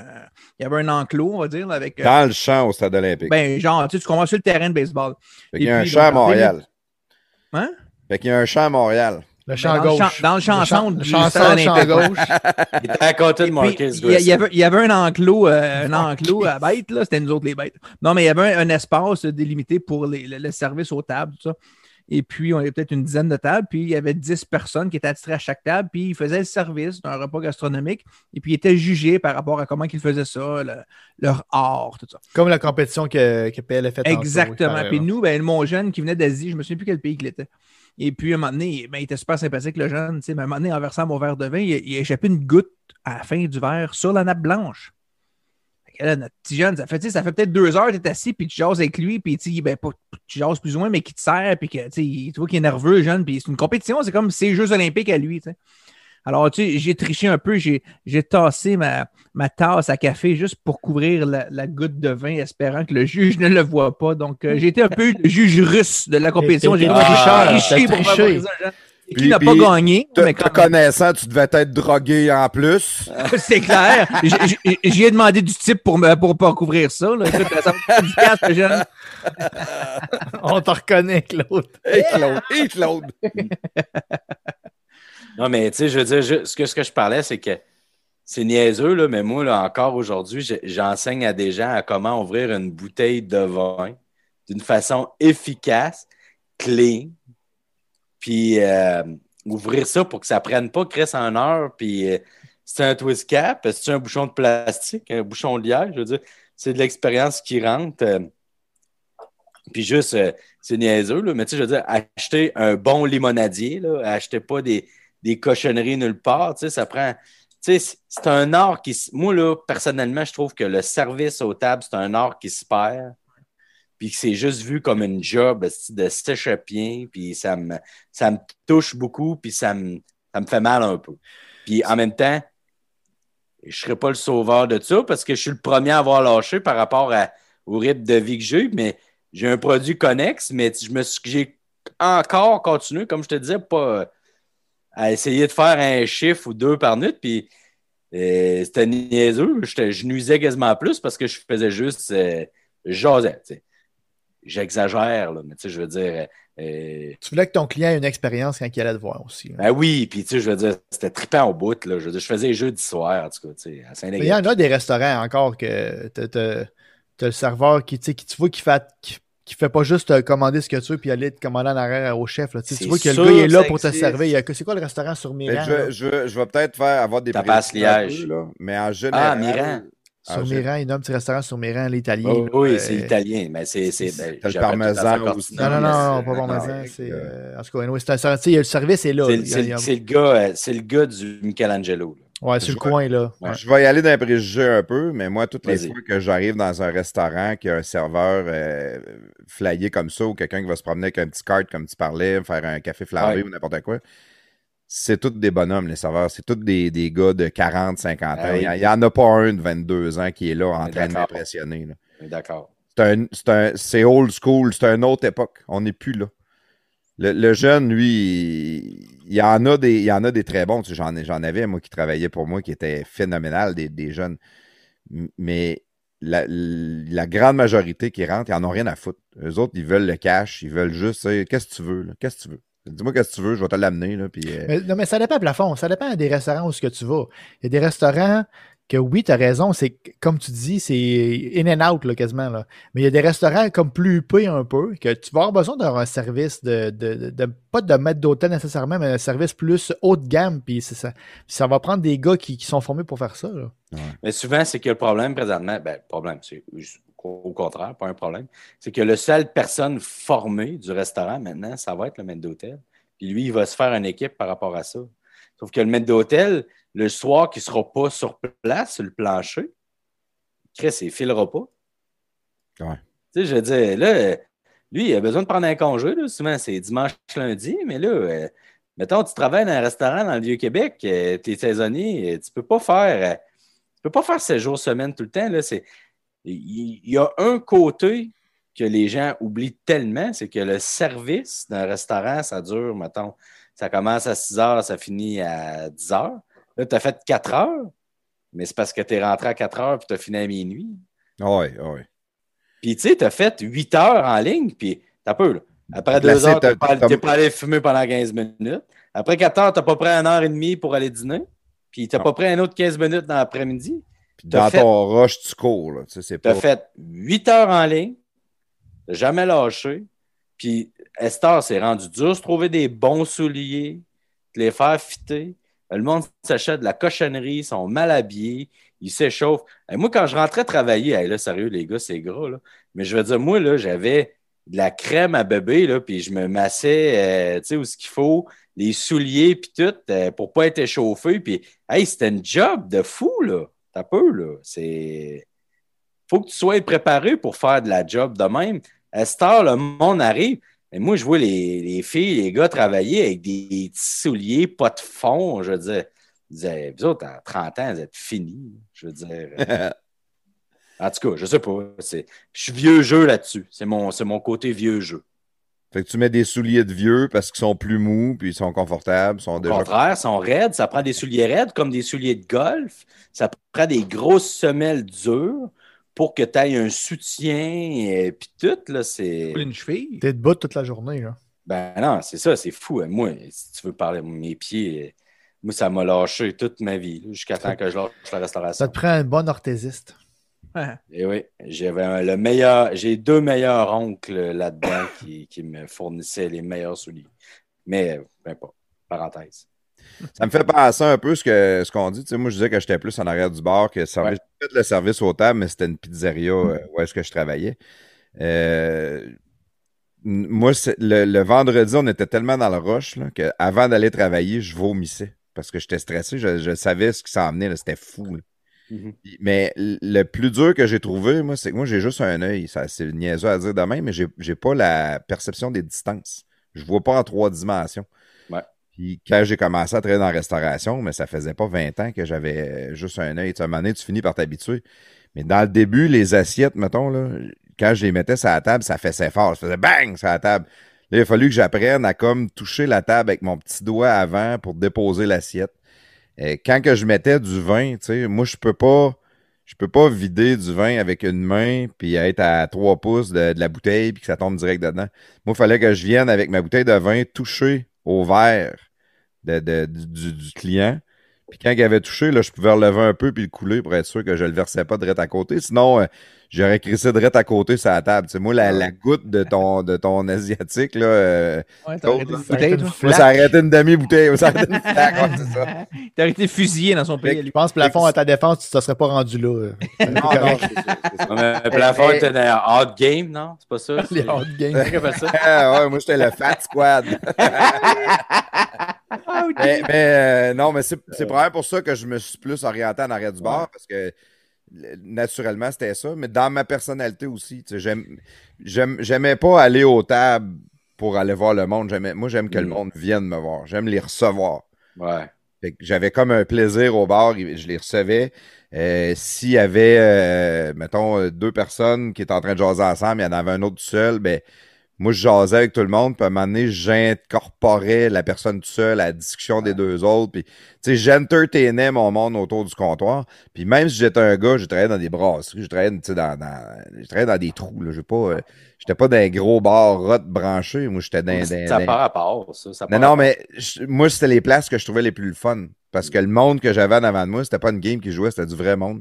B: il y avait un enclos, on va dire, là, avec. euh,
E: Dans le champ au stade olympique.
B: ben, genre, tu sais, tu commences sur le terrain de baseball.
E: qu'il y a
B: et
E: un
B: puis,
E: champ à Montréal.
B: Hein?
E: Fait qu'il y a un champ à Montréal.
C: Le champ
B: dans, le champ,
C: gauche.
B: dans le chanson
C: le
B: du
C: champ gauche.
A: Il était à côté de Marcus
B: il, il y avait, il y avait un enclos, euh, un enclos à bêtes, là. C'était nous autres les bêtes. Non, mais il y avait un, un espace délimité pour les- le, le service aux tables, tout ça. Et puis, on avait peut-être une dizaine de tables, puis il y avait 10 personnes qui étaient attirées à chaque table, puis ils faisaient le service d'un repas gastronomique, et puis ils étaient jugés par rapport à comment ils faisaient ça, le- leur art, tout ça.
C: Comme la compétition que, que PL a fait tantôt, oui,
B: Exactement.
C: pareil,
B: Puis
C: là.
B: nous, ben, mon jeune qui venait d'Asie, je me souviens plus quel pays qu'il était. Et puis, à un moment donné, ben, il était super sympathique, le jeune. Mais à un moment donné, en versant mon verre de vin, il, il a échappé une goutte à la fin du verre sur la nappe blanche. Là, notre petit jeune, ça fait, ça fait peut-être deux heures que tu es assis, puis tu jases avec lui, puis ben, pas, tu jases plus ou moins, mais qui te sert, puis que tu vois qu'il est nerveux, le jeune, puis c'est une compétition, c'est comme ses Jeux olympiques à lui. Alors, tu sais, j'ai triché un peu, j'ai tassé ma, ma tasse à café juste pour couvrir la, la goutte de vin, espérant que le juge ne le voit pas. Donc, euh, j'ai été un peu le juge russe de la compétition. J'ai
C: T'es
B: triché pour
C: triché.
B: Qui
E: Puis-
B: n'a pas
E: puis,
B: gagné,
E: Te,
B: mais
E: te connaissant, tu devais être drogué en plus.
B: c'est clair. J'y ai demandé du type pour me pour pas couvrir ça. Là. Écoute, ça me jeune.
C: On te reconnaît, Claude.
E: Et Claude, et Claude.
A: Non, mais tu sais, je veux dire, je- ce, que, ce que je parlais, c'est que c'est niaiseux, là, mais moi, là, encore aujourd'hui, j'enseigne à des gens à comment ouvrir une bouteille de vin d'une façon efficace, clean, puis euh, ouvrir ça pour que ça prenne pas Chris en heure, puis euh, c'est un twist cap, c'est un bouchon de plastique, un bouchon de liège, je veux dire, c'est de l'expérience qui rentre. euh, puis juste, euh, c'est niaiseux, là, mais tu sais, je veux dire, acheter un bon limonadier, là, acheter pas des, des cochonneries nulle part, tu sais, ça prend. Tu sais, c'est- un art qui. Moi, là, personnellement, je trouve que le service aux tables, c'est un art qui se perd. Puis que c'est juste vu comme une job de s'échapper. Puis ça me, ça me touche beaucoup. Puis ça me, ça me fait mal un peu. Puis en même temps, je ne serai pas le sauveur de ça parce que je suis le premier à avoir lâché par rapport au rythme de vie que j'ai. Mais j'ai un produit connexe, mais je j'ai encore continué, comme je te disais, pas à essayer de faire un chiffre ou deux par nuit. Puis euh, c'était niaiseux. J'étais- Je nuisais quasiment plus parce que je faisais juste. Euh, je sais. J'exagère, là, mais tu sais, je veux dire. euh,
C: Tu voulais que ton client ait une expérience quand il allait te voir aussi. là.
A: ben oui, puis tu sais, je veux dire, c'était trippant au bout, là. Je veux dire, je faisais jeudi soir, en tout cas, tu sais, à
C: Mais il y en a des restaurants encore que t'as- t'as le serveur qui, tu sais, qui tu vois qui fait, qui, qui fait pas juste te commander ce que tu veux puis aller te commander en arrière au chef. Là. Tu sais, tu vois que le
A: sûr
C: gars il est là pour te servir. C'est quoi le restaurant sur Miran?
E: je, vais- je, vais- je vais peut-être faire avoir des
A: Tapas liège.
E: peu, là, mais en général.
A: Ah, Miran.
E: En
C: Sur
E: gé-
C: Miran, il y a un petit restaurant sur Miran, l'italien.
A: Oh, oui,
C: euh,
A: c'est italien, mais c'est. c'est ben,
E: le parmesan.
C: Non, non, non, pas
E: avec,
C: C'est,
E: euh,
C: en tout cas, anyway, c'est un, le service est là.
A: C'est
C: y y
A: le gars, euh, c'est le gars du Michelangelo. là.
C: Ouais, sur le coin, là. Ouais.
E: Je vais y aller d'un préjugé un peu, mais moi, toutes les fois que j'arrive dans un restaurant qui a un serveur euh, flyé comme ça ou quelqu'un qui va se promener avec un petit cart comme tu parlais, faire un café flambé
A: Ouais.
E: ou n'importe quoi, c'est tous des bonhommes, les serveurs. C'est tous des, des gars de 40, 50 ans.
A: Ah oui.
E: Il n'y en a pas un de 22 ans qui est là en train de m'impressionner.
A: D'accord.
E: C'est old school, c'est une autre époque. On n'est plus là. Le, le jeune, lui, il, y en a des, il y en a des très bons. Tu sais, J'en ai- j'en avais, moi, qui travaillait pour moi, qui était phénoménal, des, des jeunes. Mais la, la grande majorité qui rentrent, ils n'en ont rien à foutre. Eux autres, ils veulent le cash, ils veulent juste, qu'est-ce que tu veux? Qu'est-ce que tu veux? Dis-moi qu'est-ce que tu veux, je vais te l'amener, là, puis... euh,
C: Mais, non, mais ça dépend à plafond. Ça dépend des restaurants où ce que tu vas. Il y a des restaurants que oui, tu as raison, c'est que, comme tu dis, c'est in and out là, quasiment. Là. Mais il y a des restaurants comme plus huppés un peu, que tu vas avoir besoin d'avoir un service de, de, de- de- pas de maître d'hôtel nécessairement, mais un service plus haut de gamme. Puis c'est ça, ça va prendre des gars qui, qui sont formés pour faire ça. là.
A: Mais souvent, c'est que le problème présentement, ben, le problème, c'est au contraire, pas un problème, c'est que le seul personne formée du restaurant maintenant, ça va être le maître d'hôtel. Puis lui, il va se faire une équipe par rapport à ça. Sauf que le maître d'hôtel, le soir qui ne sera pas sur place, sur le plancher, Chris, il ne filera pas.
E: Ouais.
A: Tu sais, je veux dire, là, lui, il a besoin de prendre un congé. Là. Souvent, c'est dimanche, lundi, mais là, euh, mettons, tu travailles dans un restaurant dans le Vieux-Québec, tu es saisonnier, euh, tu peux pas faire. euh, tu peux pas faire 7 jours semaine tout le temps. Là, c'est, il, y a un côté que les gens oublient tellement, c'est que le service d'un restaurant, ça dure, mettons, ça commence à 6 heures, ça finit à 10 heures. Là, tu as fait 4 heures, mais c'est parce que tu es rentré à 4 heures puis tu as fini à minuit.
E: Ouais, ouais.
A: Puis, tu sais, tu as fait 8 heures en ligne, puis t'as peu, là. Après
E: Placé,
A: 2 heures,
E: t'as-
A: tu n'es pas,
E: t'as-
A: t'es pas allé fumer pendant 15 minutes. Après 4 heures, tu n'as pas pris une heure et demie pour aller dîner. Puis tu n'as
E: Non.
A: pas pris un autre 15 minutes dans l'après-midi.
E: Puis dans
A: fait-
E: ton rush, tu cours. Là. Tu sais, c'est
A: Tu as
E: pas...
A: fait 8 heures en ligne. Jamais lâché. Puis Esther, c'est rendu dur de trouver des bons souliers, de les faire fitter. Le monde s'achète de la cochonnerie, ils sont mal habillés, ils s'échauffent. Et moi, quand je rentrais travailler, hey, là, sérieux, les gars, c'est gras, là. Mais je veux dire, moi, là, j'avais de la crème à bébé, là, puis je me massais, euh, tu sais, où ce qu'il faut, les souliers, puis tout, euh, pour pas être échauffé. Puis, hey, c'était une job de fou, là. T'as peu, là. C'est faut que tu sois préparé pour faire de la job de même. À cette heure, le monde arrive. Et moi, je vois les, les filles, les gars travailler avec des, petits souliers, pas de fond. Je veux dire, je disais, vous autres, à 30 ans, vous êtes finis. Je veux dire. euh, en tout cas, je sais pas. Je suis vieux jeu là-dessus. C'est mon, c'est mon côté vieux jeu.
E: Fait que tu mets des souliers de vieux parce qu'ils sont plus mous, puis ils sont confortables, ils sont
A: Au
E: déjà...
A: contraire, ils sont raides. Ça prend des souliers raides comme des souliers de golf. Ça prend des grosses semelles dures pour que tu aies un soutien. Et puis tout, là, c'est.
B: Une cheville.
C: T'es debout toute la journée, là.
A: Ben non, c'est ça, c'est fou. Moi, si tu veux parler de mes pieds, moi, ça m'a lâché toute ma vie, jusqu'à temps que je lâche la
C: Ça
A: restauration.
C: te prend un bon orthésiste.
A: Et oui, j'avais le meilleur, j'ai deux meilleurs oncles là-dedans qui, qui me fournissaient les meilleurs souliers. Mais, ben pas, parenthèse.
E: Ça me fait penser un peu ce que ce qu'on dit. Tu sais, moi, je disais que j'étais plus en arrière du bar, que service, j'ai fait le service au table, mais c'était une pizzeria euh, où est-ce que je travaillais. Euh, moi, le, le vendredi, on était tellement dans le rush qu'avant d'aller travailler, je vomissais parce que j'étais stressé. Je, je savais ce qui s'en venait. C'était fou. là. Puis- Mais le plus dur que j'ai trouvé, moi, c'est que moi, j'ai juste un œil. Ça, c'est niaiseux à dire de même, mais j'ai, pas la perception des distances. Je vois pas en trois dimensions.
A: Ouais.
E: Puis quand j'ai commencé à travailler dans la restauration, mais ça faisait pas 20 ans que j'avais juste un œil. Tu un moment donné, tu finis par t'habituer. Mais dans le début, les assiettes, mettons, là, quand je les mettais sur la table, ça faisait fort. Ça faisait bang sur la table. Là, il a fallu que j'apprenne à comme toucher la table avec mon petit doigt avant pour déposer l'assiette. Euh, quand je mettais du vin, moi, je peux pas. Je peux pas vider du vin avec une main puis être à 3 pouces de, la bouteille puis que ça tombe direct dedans. Moi, il fallait que je vienne avec ma bouteille de vin toucher au verre du client. Puis quand il avait touché, là, je pouvais relever un peu puis le couler pour être sûr que je le versais pas direct à côté. Sinon, euh, j'aurais crissé direct à côté sur la table. Tu sais, moi, la, la goutte de ton, de ton asiatique, là, euh,
B: Ouais, t'as arrêté une bouteille, toi.
E: moi, ça arrêtait une demi-bouteille. Ça arrêtait une flaque, ouais, c'est ça.
B: T'as arrêté fusillé dans son pays.
C: Je
B: lui.
C: pense, plafond, à ta défense, tu ne serais pas rendu là. euh.
E: Non, non.
A: Mais plafond était dans un hard game, non? C'est pas ça?
C: Les
A: C'est-
C: hard games.
E: Ah, ouais, moi, j'étais le Fat Squad. mais mais, euh, non, mais c'est c'est probablement pour ça que je me suis plus orienté en arrière du bar parce que naturellement, c'était ça. Mais dans ma personnalité aussi, j'aimais pas aller aux tables pour aller voir le monde. Moi, j'aime que le
A: Mm.
E: monde vienne me voir. J'aime les recevoir.
A: Ouais.
E: J'avais comme un plaisir au bar, je les recevais. Euh, S'il y avait, euh, mettons, euh, deux personnes qui étaient en train de jaser ensemble, il y en avait un autre tout seul, ben, moi, je jasais avec tout le monde, puis à un moment donné, j'incorporais la personne tout seul à la discussion des deux autres, puis, tu sais, j'entertainais mon monde autour du comptoir. Puis même si j'étais un gars, je travaillais dans des brasseries, je travaillais, tu sais, dans, dans, je travaillais dans des trous, là, j'ai pas, euh, j'étais pas dans un gros bar rot branché, moi, j'étais dans, dans-
A: Ça part à part, ça. ça
E: non, non, mais je- moi, c'était les places que je trouvais les plus fun. Parce que le monde que j'avais en avant de moi, c'était pas une game qui jouait, c'était du vrai monde.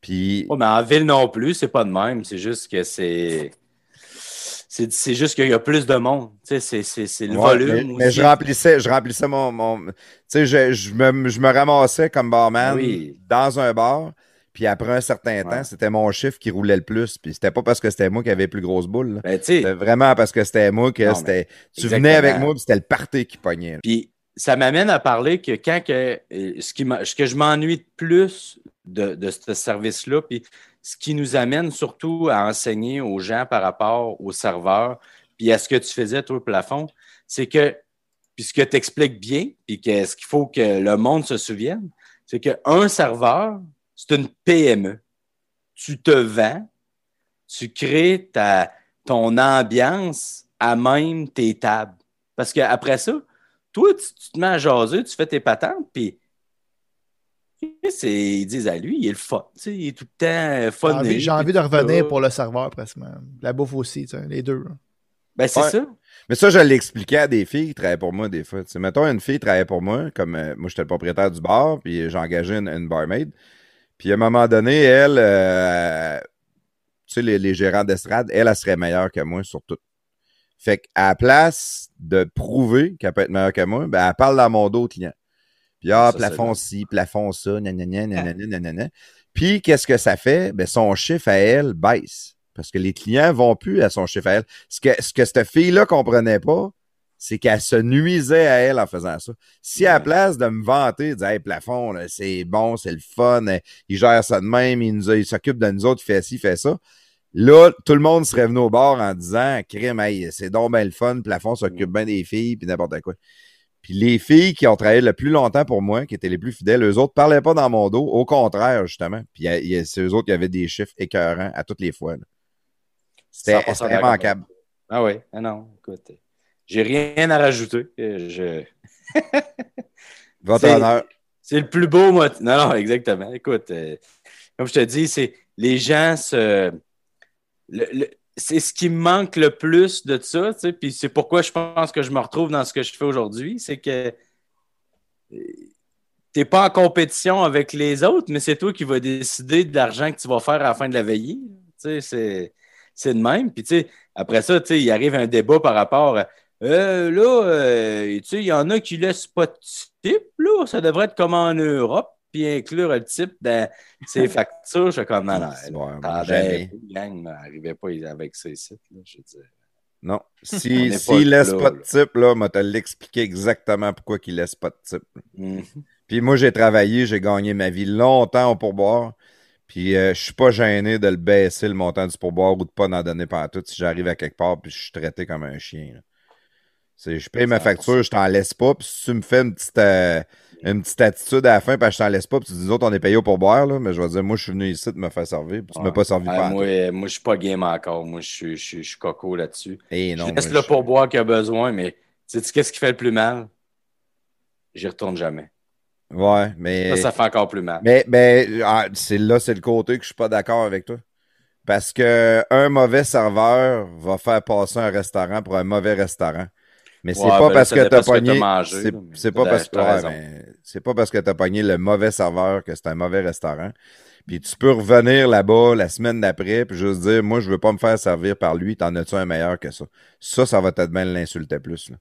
E: Puis,
A: Ouais, mais en ville non plus, c'est pas de même. C'est juste que c'est. C'est juste qu'il y a plus de monde. Tu sais, c'est- le
E: ouais,
A: volume
E: mais je remplissais, je remplissais mon. mon- tu sais, je, je me, je me ramassais comme barman
A: Oui.
E: dans un bar. Puis après un certain temps, c'était mon chiffre qui roulait le plus. Puis c'était pas parce que c'était moi qui avait plus grosses boules. là.
A: Ben,
E: C'était vraiment parce que c'était moi que c'était. Tu
A: exactement.
E: venais avec moi, puis c'était le party qui pognait. là.
A: Puis ça m'amène à parler que quand que, euh, ce, qui ce que je m'ennuie de plus de, de ce service-là, puis ce qui nous amène surtout à enseigner aux gens par rapport aux serveurs, puis à ce que tu faisais, toi, au plafond, c'est que, puis ce que tu expliques bien, puis que ce qu'il faut que le monde se souvienne, c'est qu'un serveur, c'est une PME. Tu te vends, tu crées ta, ton ambiance à même tes tables. Parce qu'après ça, toi, tu, tu te mets à jaser, tu fais tes patentes, puis ils disent à lui, il est le fun. tu sais, il est tout le temps euh,
C: J'ai
A: fun.
C: envie, j'ai envie de revenir pour le serveur, presque. La bouffe aussi, tu sais, les deux. là.
A: Ben, c'est
E: Ouais.
A: ça.
E: Mais ça, je l'expliquais à des filles qui travaillaient pour moi des fois. Tu sais, mettons, une fille travaillait pour moi, comme euh, moi, j'étais le propriétaire du bar, puis j'ai engagé une, une barmaid. Puis à un moment donné, elle, euh, tu sais, les, les gérants d'estrade, elle, elle serait meilleure que moi sur tout. Fait qu'à la place de prouver qu'elle peut être meilleure que moi, ben, elle parle dans mon dos au client. Puis, ah,
A: Ça,
E: plafond ci, plafond ça, nanana, nanana, nanana. Puis, qu'est-ce que ça fait? Ben, son chiffre à elle baisse. Parce que les clients vont plus à son chiffre à elle. Ce que, ce que cette fille-là comprenait pas, c'est qu'elle se nuisait à elle en faisant ça. Si à la place de me vanter, de dire, hey, plafond, là, c'est bon, c'est le fun, euh, il gère ça de même, il, nous il s'occupe de nous autres, il fait ci, il fait ça. Là, tout le monde serait venu au bar en disant, crime, hey, c'est donc bien le fun, plafond s'occupe bien des filles, puis n'importe quoi. Puis les filles qui ont travaillé le plus longtemps pour moi, qui étaient les plus fidèles, eux autres parlaient pas dans mon dos, au contraire, justement. Puis c'est eux autres qui avaient des chiffres écœurants à toutes les fois. C'était
A: 100%
E: c'était
A: d'accord.
E: immanquable.
A: Ah oui, ah non, écoute. J'ai rien à rajouter. Euh, Je...
E: Votre honneur.
A: C'est le plus beau mot. Non, non, exactement. Écoute, euh, comme je te dis, c'est les gens se. le- le- c'est ce qui me manque le plus de ça, puis c'est pourquoi je pense que je me retrouve dans ce que je fais aujourd'hui, c'est que tu n'es pas en compétition avec les autres, mais c'est toi qui vas décider de l'argent que tu vas faire à fin de la veillée. C'est, de même. Puis, après ça, tu sais, il arrive un débat par rapport à euh, là, euh, tu sais, il y en a qui laissent pas de type, là. Ça devrait être comme en Europe, puis inclure le type dans ses factures. Je suis comme, non, non, non, gang, n'arrivez pas avec ces sites, là, je dire.
E: Non.
A: On
E: Si, s'il
A: pas
E: laisse
A: là,
E: pas de type, là, moi, te l'expliquer exactement pourquoi il laisse pas de type. Puis moi, j'ai travaillé, j'ai gagné ma vie longtemps au pourboire. Puis euh, je suis pas gêné de le baisser le montant du pourboire ou de pas en donner pas tout si j'arrive à quelque part puis je suis traité comme un chien. là. Je paye ma facture, je t'en laisse pas. Puis si tu me fais une petite, euh, une petite attitude à la fin, parce que je t'en laisse pas, puis tu dis, nous autres, on est payé au pourboire, là, mais je vais dire, moi, je suis venu ici de me faire servir, puis tu
A: Ouais.
E: m'as pas servi pas
A: moi, euh, moi, je suis pas game encore. Moi, je suis, coco là-dessus.
E: Et
A: je
E: non,
A: laisse
E: moi,
A: le pourboire qu'il a besoin, mais sais-tu qu'est-ce qui fait le plus mal? J'y retourne jamais.
E: Ouais, mais.
A: Ça, ça fait encore plus mal.
E: Mais, mais ah, c'est là, c'est le côté que je suis pas d'accord avec toi. Parce que un mauvais serveur va faire passer un restaurant pour un mauvais restaurant. Mais c'est
A: Ouais,
E: pas
A: ben
E: parce que
A: dépend
E: t'as
A: ce que t'as
E: pogné.
A: mangé,
E: pas parce que
A: t'as
E: c'est pas parce que t'as pogné le mauvais serveur que c'est un mauvais restaurant. Puis tu peux revenir là-bas la semaine d'après puis juste dire moi je veux pas me faire servir par lui, t'en as-tu un meilleur que ça? Ça, ça va peut-être bien l'insulter plus. Là.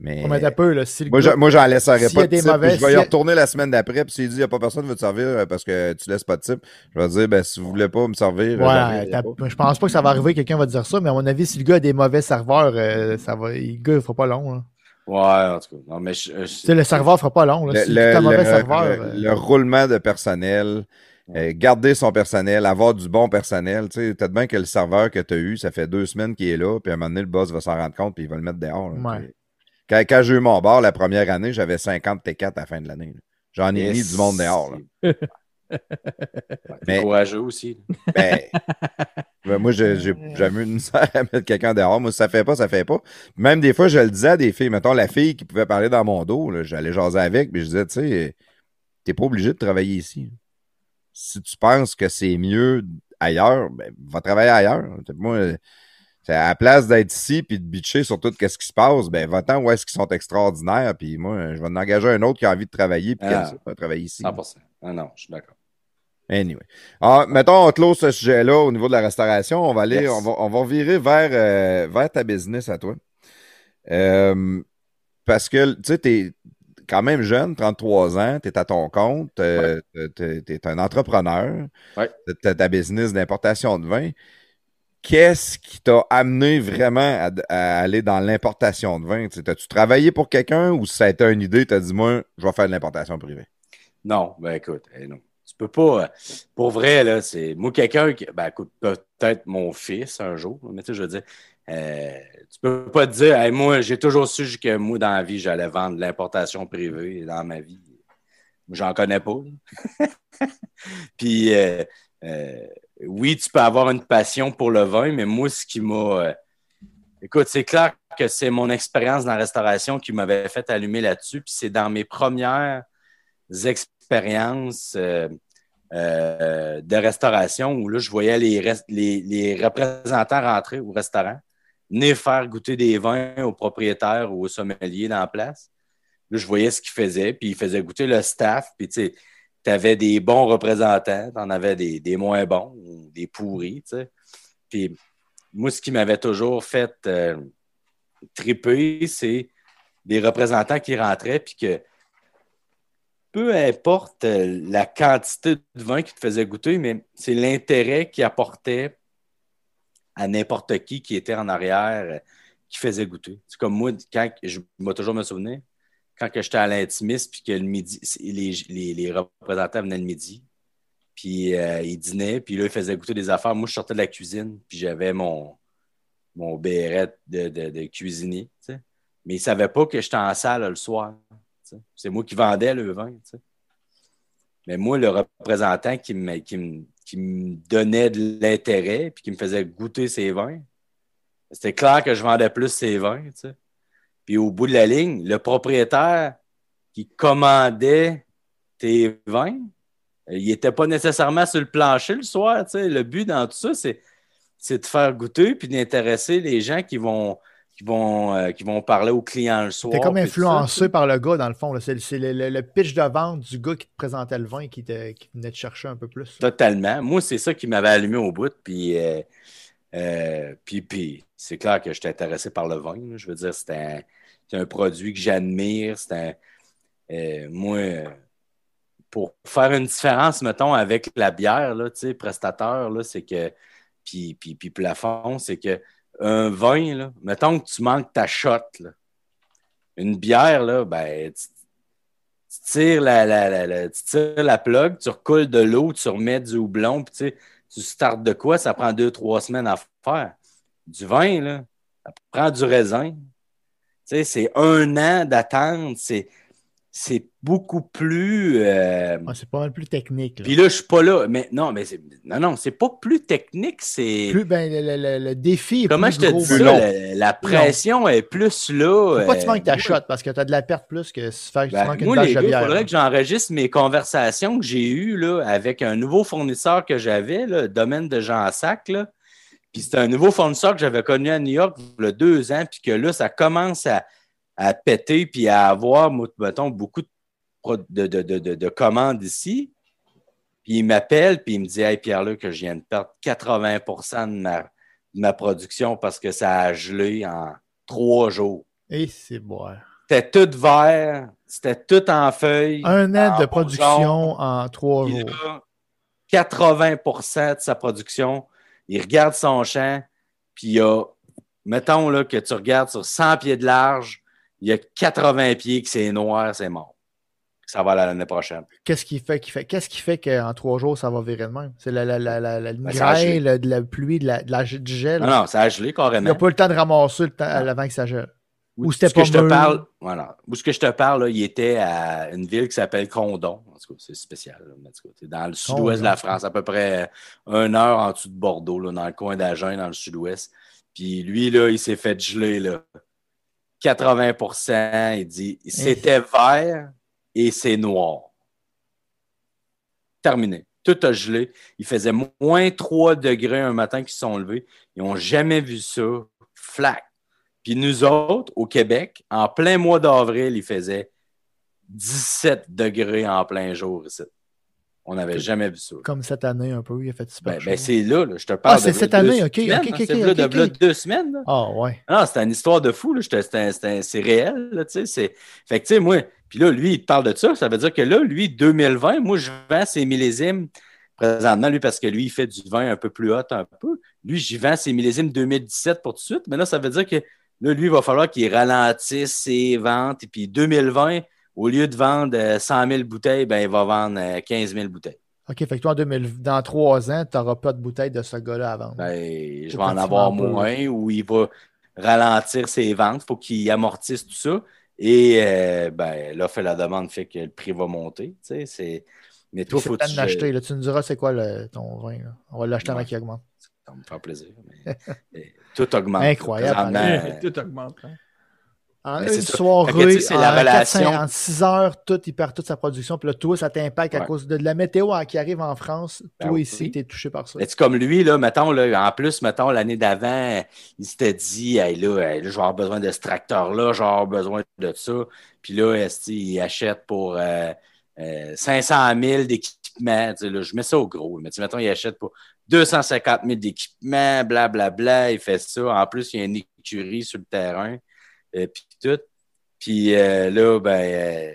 E: Mais.
C: On met un peu, là, si le
E: Moi,
C: gars-
E: j'en- moi, j'en laisserai
C: s'il y
E: pas
C: a
E: de
C: des
E: type.
C: mauvais-
E: je vais y
C: s'il y a-
E: retourner la semaine d'après. Puis s'il dit, il n'y a pas personne qui veut te servir euh, parce que tu laisses pas de type, je vais dire, ben, si vous voulez pas me servir, euh,
C: Ouais, je pense pas que ça va arriver, quelqu'un va dire ça, mais à mon avis, si le gars a des mauvais serveurs, euh, ça va, le gars, il fera pas long. là.
A: Ouais, en tout cas. Non, mais je- je-
C: Tu sais, le serveur fera pas long. Là.
E: Le,
C: si
E: le-
C: c'est un mauvais
E: le-
C: serveur.
E: le-
C: euh,
E: le roulement de personnel, euh, garder son personnel, avoir du bon personnel. Tu sais, peut-être bien que le serveur que tu as eu, ça fait deux semaines qu'il est là, puis à un moment donné, le boss va s'en rendre compte, puis il va le mettre dehors. là.
C: Ouais.
E: Quand, quand j'ai eu mon bar la première année, j'avais 50 T4 à la fin de l'année. J'en ai
A: Yes.
E: mis du monde dehors. là. Mais-
A: courageux aussi.
E: Ben, ben, moi, j'ai jamais eu misère à mettre quelqu'un dehors. Moi, si ça fait pas, ça fait pas. Même des fois, je le disais à des filles. Mettons, la fille qui pouvait parler dans mon dos, j'allais jaser avec, puis je disais, tu sais, t'es pas obligé de travailler ici. Si tu penses que c'est mieux ailleurs, ben, va travailler ailleurs. Moi, à la place d'être ici puis de bitcher sur tout ce qui se passe, ben, va-t'en où est-ce qu'ils sont extraordinaires, puis moi, je vais en engager un autre qui a envie de travailler, puis qui
A: Ah.
E: ça, va travailler ici.
A: 100%. Ah non, je suis d'accord.
E: Anyway. Ah, mettons, on close ce sujet-là au niveau de la restauration. On va aller,
A: Yes.
E: on va, on va virer vers, euh, vers ta business à toi. Euh, parce que, tu sais, t'es quand même jeune, 33 ans, t'es à ton compte, euh, t'es, t'es un entrepreneur,
A: Ouais.
E: t'as ta business d'importation de vin. Qu'est-ce qui t'a amené vraiment à, aller dans l'importation de vin? T'as-tu travaillé pour quelqu'un ou ça a été une idée, t'as dit, moi, je vais faire de l'importation privée?
A: Non, ben écoute, eh non. Tu peux pas. euh, Pour vrai, là, c'est. Moi, quelqu'un qui. Ben écoute, peut-être mon fils un jour, mais tu sais, je veux dire, euh, tu peux pas te dire, moi, j'ai toujours su que moi, dans la vie, j'allais vendre l'importation privée dans ma vie. J'en connais pas. Puis, euh, oui, tu peux avoir une passion pour le vin, mais moi, ce qui m'a. euh, Écoute, c'est clair que c'est mon expérience dans la restauration qui m'avait fait allumer là-dessus. Puis c'est dans mes premières expériences euh, euh, de restauration où là, je voyais les, représentants rentrer au restaurant. venir faire goûter des vins aux propriétaires ou aux sommeliers dans la place. Là, je voyais ce qu'il faisait, puis il faisait goûter le staff, puis tu sais, tu avais des bons représentants, tu en avais des, des, moins bons, des pourris. Puis moi, ce qui m'avait toujours fait euh, triper, c'est des représentants qui rentraient, puis que peu importe euh, la quantité de vin qu'ils te faisaient goûter, mais c'est l'intérêt qu'ils apportait à n'importe qui qui était en arrière euh, qui faisait goûter. C'est comme moi, quand je vais toujours me souvenir, quand j'étais à l'intimiste, puis que le midi, les, les, représentants venaient le midi, puis euh, ils dînaient, puis là, ils faisaient goûter des affaires. Moi, je sortais de la cuisine, puis j'avais mon, mon béret de, de, cuisinier, mais ils ne savaient pas que j'étais en salle le soir. C'est moi qui vendais le vin. Mais moi, le représentant qui me, qui me, donnait de l'intérêt puis qui me faisait goûter ses vins, c'était clair que je vendais plus ses vins. Puis au bout de la ligne, le propriétaire qui commandait tes vins, il n'était pas nécessairement sur le plancher le soir. Le but dans tout ça, c'est de faire goûter puis d'intéresser les gens qui vont qui vont, euh, qui vont parler aux clients le soir.
C: T'es comme influencé par le gars, dans le fond. C'est le, pitch de vente du gars qui te présentait le vin qui, te, qui venait te chercher un peu plus.
A: Totalement. Moi, c'est ça qui m'avait allumé au bout. Puis, euh, euh, puis, puis c'est clair que j'étais intéressé par le vin. Je veux dire, c'est un, produit que j'admire. C'est un. moi, pour faire une différence, mettons, avec la bière, là, prestateur, c'est que. Puis, puis, puis plafond, c'est que un vin, là, mettons que tu manques ta shot, là. une bière, là, ben, tu, tires la, la, la, tu tires la plug, tu recoules de l'eau, tu remets du houblon, puis tu, tu startes de quoi? Ça prend deux, trois semaines à faire. Du vin, là, ça prend du raisin. Tu sais, c'est un an d'attente. C'est, c'est beaucoup plus. Euh,
C: c'est pas mal plus technique.
A: Puis là, je suis pas là. Mais non, mais non, non, c'est pas plus technique, c'est.
C: Plus, ben, le, défi est
A: Comment je te dis ça? La, pression est plus là.
C: Pas que tu manques ta euh, shot parce que tu as de la perte plus que si tu
A: ben,
C: manques
A: moi, une il faudrait que j'enregistre mes conversations que j'ai eues là, avec un nouveau fournisseur que j'avais, le domaine de Jean Sac. Là. Puis c'était un nouveau fournisseur que j'avais connu à New York il y a deux ans, puis que là, ça commence à à péter puis à avoir, mettons, beaucoup de, de, commandes ici. Puis il m'appelle, puis il me dit Hey Pierre-Luc, que je viens de perdre 80% de ma, de ma production parce que ça a gelé en trois jours.
C: Et c'est bon.
A: C'était tout vert, c'était tout en feuilles.
C: Un an de production en trois jours.
A: 80% de sa production. Il regarde son champ, puis il y a, mettons là, que tu regardes sur 100 pieds de large, il y a 80 pieds que c'est noir, c'est mort. Ça va l'année prochaine.
C: Qu'est-ce qui fait, fait, qu'est-ce qui fait qu'en trois jours, ça va virer de même? C'est la, la, la, la, la ben, de la pluie, de la, de la, du gel.
A: Non, non, ça a gelé carrément. Il
C: n'y a pas le temps de ramasser le temps, avant que ça gèle.
A: Ou c'était pas que je te parle, voilà. Où ce que je te parle, là, il était à une ville qui s'appelle Condon. C'est spécial. C'est dans le sud-ouest de la France, à peu près une heure en dessous de Bordeaux, là, dans le coin d'Agen, dans le sud-ouest. Puis lui, là, il s'est fait geler. Là. 80% il dit c'était vert et c'est noir. Terminé. Tout a gelé. Il faisait moins 3 degrés un matin qu'ils sont levés. Ils n'ont jamais vu ça. Flac. Puis nous autres, au Québec, en plein mois d'avril, il faisait 17 degrés en plein jour ici. On n'avait jamais vu ça.
C: Comme cette année, un peu, il a fait super
A: ben, ben c'est là, je te parle.
C: Ah, c'est cette année, ok. ok, ok,
A: C'est là, de deux semaines.
C: Ah, ouais.
A: Non, c'était une histoire de fou. C'est réel. Tu sais. Fait que, tu sais, moi, puis là, lui, il te parle de ça. Ça veut dire que là, lui, 2020, moi, je vends ses millésimes présentement, lui, parce que lui, il fait du vin un peu plus haut, un peu. Lui, j'y vends ses millésimes 2017 pour tout de suite. Mais là, ça veut dire que là, lui, il va falloir qu'il ralentisse ses ventes. Et puis 2020, au lieu de vendre 100 euh, 000 bouteilles, ben, il va vendre 15 euh, 000 bouteilles.
C: OK, fait que toi, en 2000, dans trois ans, tu n'auras pas de bouteilles de ce gars-là à vendre.
A: Ben, je vais en avoir moins ou il va ralentir ses ventes. Il faut qu'il amortisse tout ça. Et euh, ben, l'offre et la demande fait que le prix va monter. Tu
C: Mais toi, faut que l'acheter. Tu nous diras c'est quoi ton vin. On va l'acheter avant qu'il augmente.
A: Ça va me faire plaisir. tout augmente.
C: Incroyable.
B: tout augmente. Hein?
C: En
A: Mais c'est
C: une soirée,
A: Fait tu c'est
C: en,
A: la
C: 4,
A: relation.
C: 5, en 6 heures, tout, il perd toute sa production. Puis là, toi, ça t'impacte à cause de la météo hein, qui arrive en France.
A: Ben
C: toi,
A: oui.
C: ici, t'es touché par ça.
A: Mais tu comme lui, là, mettons, là, en plus, mettons, l'année d'avant, il s'était dit, hey, là, hey, là, je vais avoir besoin de ce tracteur-là, je vais avoir besoin de ça. Puis là, esti, il achète pour euh, euh, 500 000 d'équipements. Tu sais, je mets ça au gros. Mais tu sais, mettons, il achète pour 250 000 d'équipements, blablabla. Il fait ça. En plus, il y a une écurie sur le terrain. euh, puis tout. Puis euh, là, ben, euh,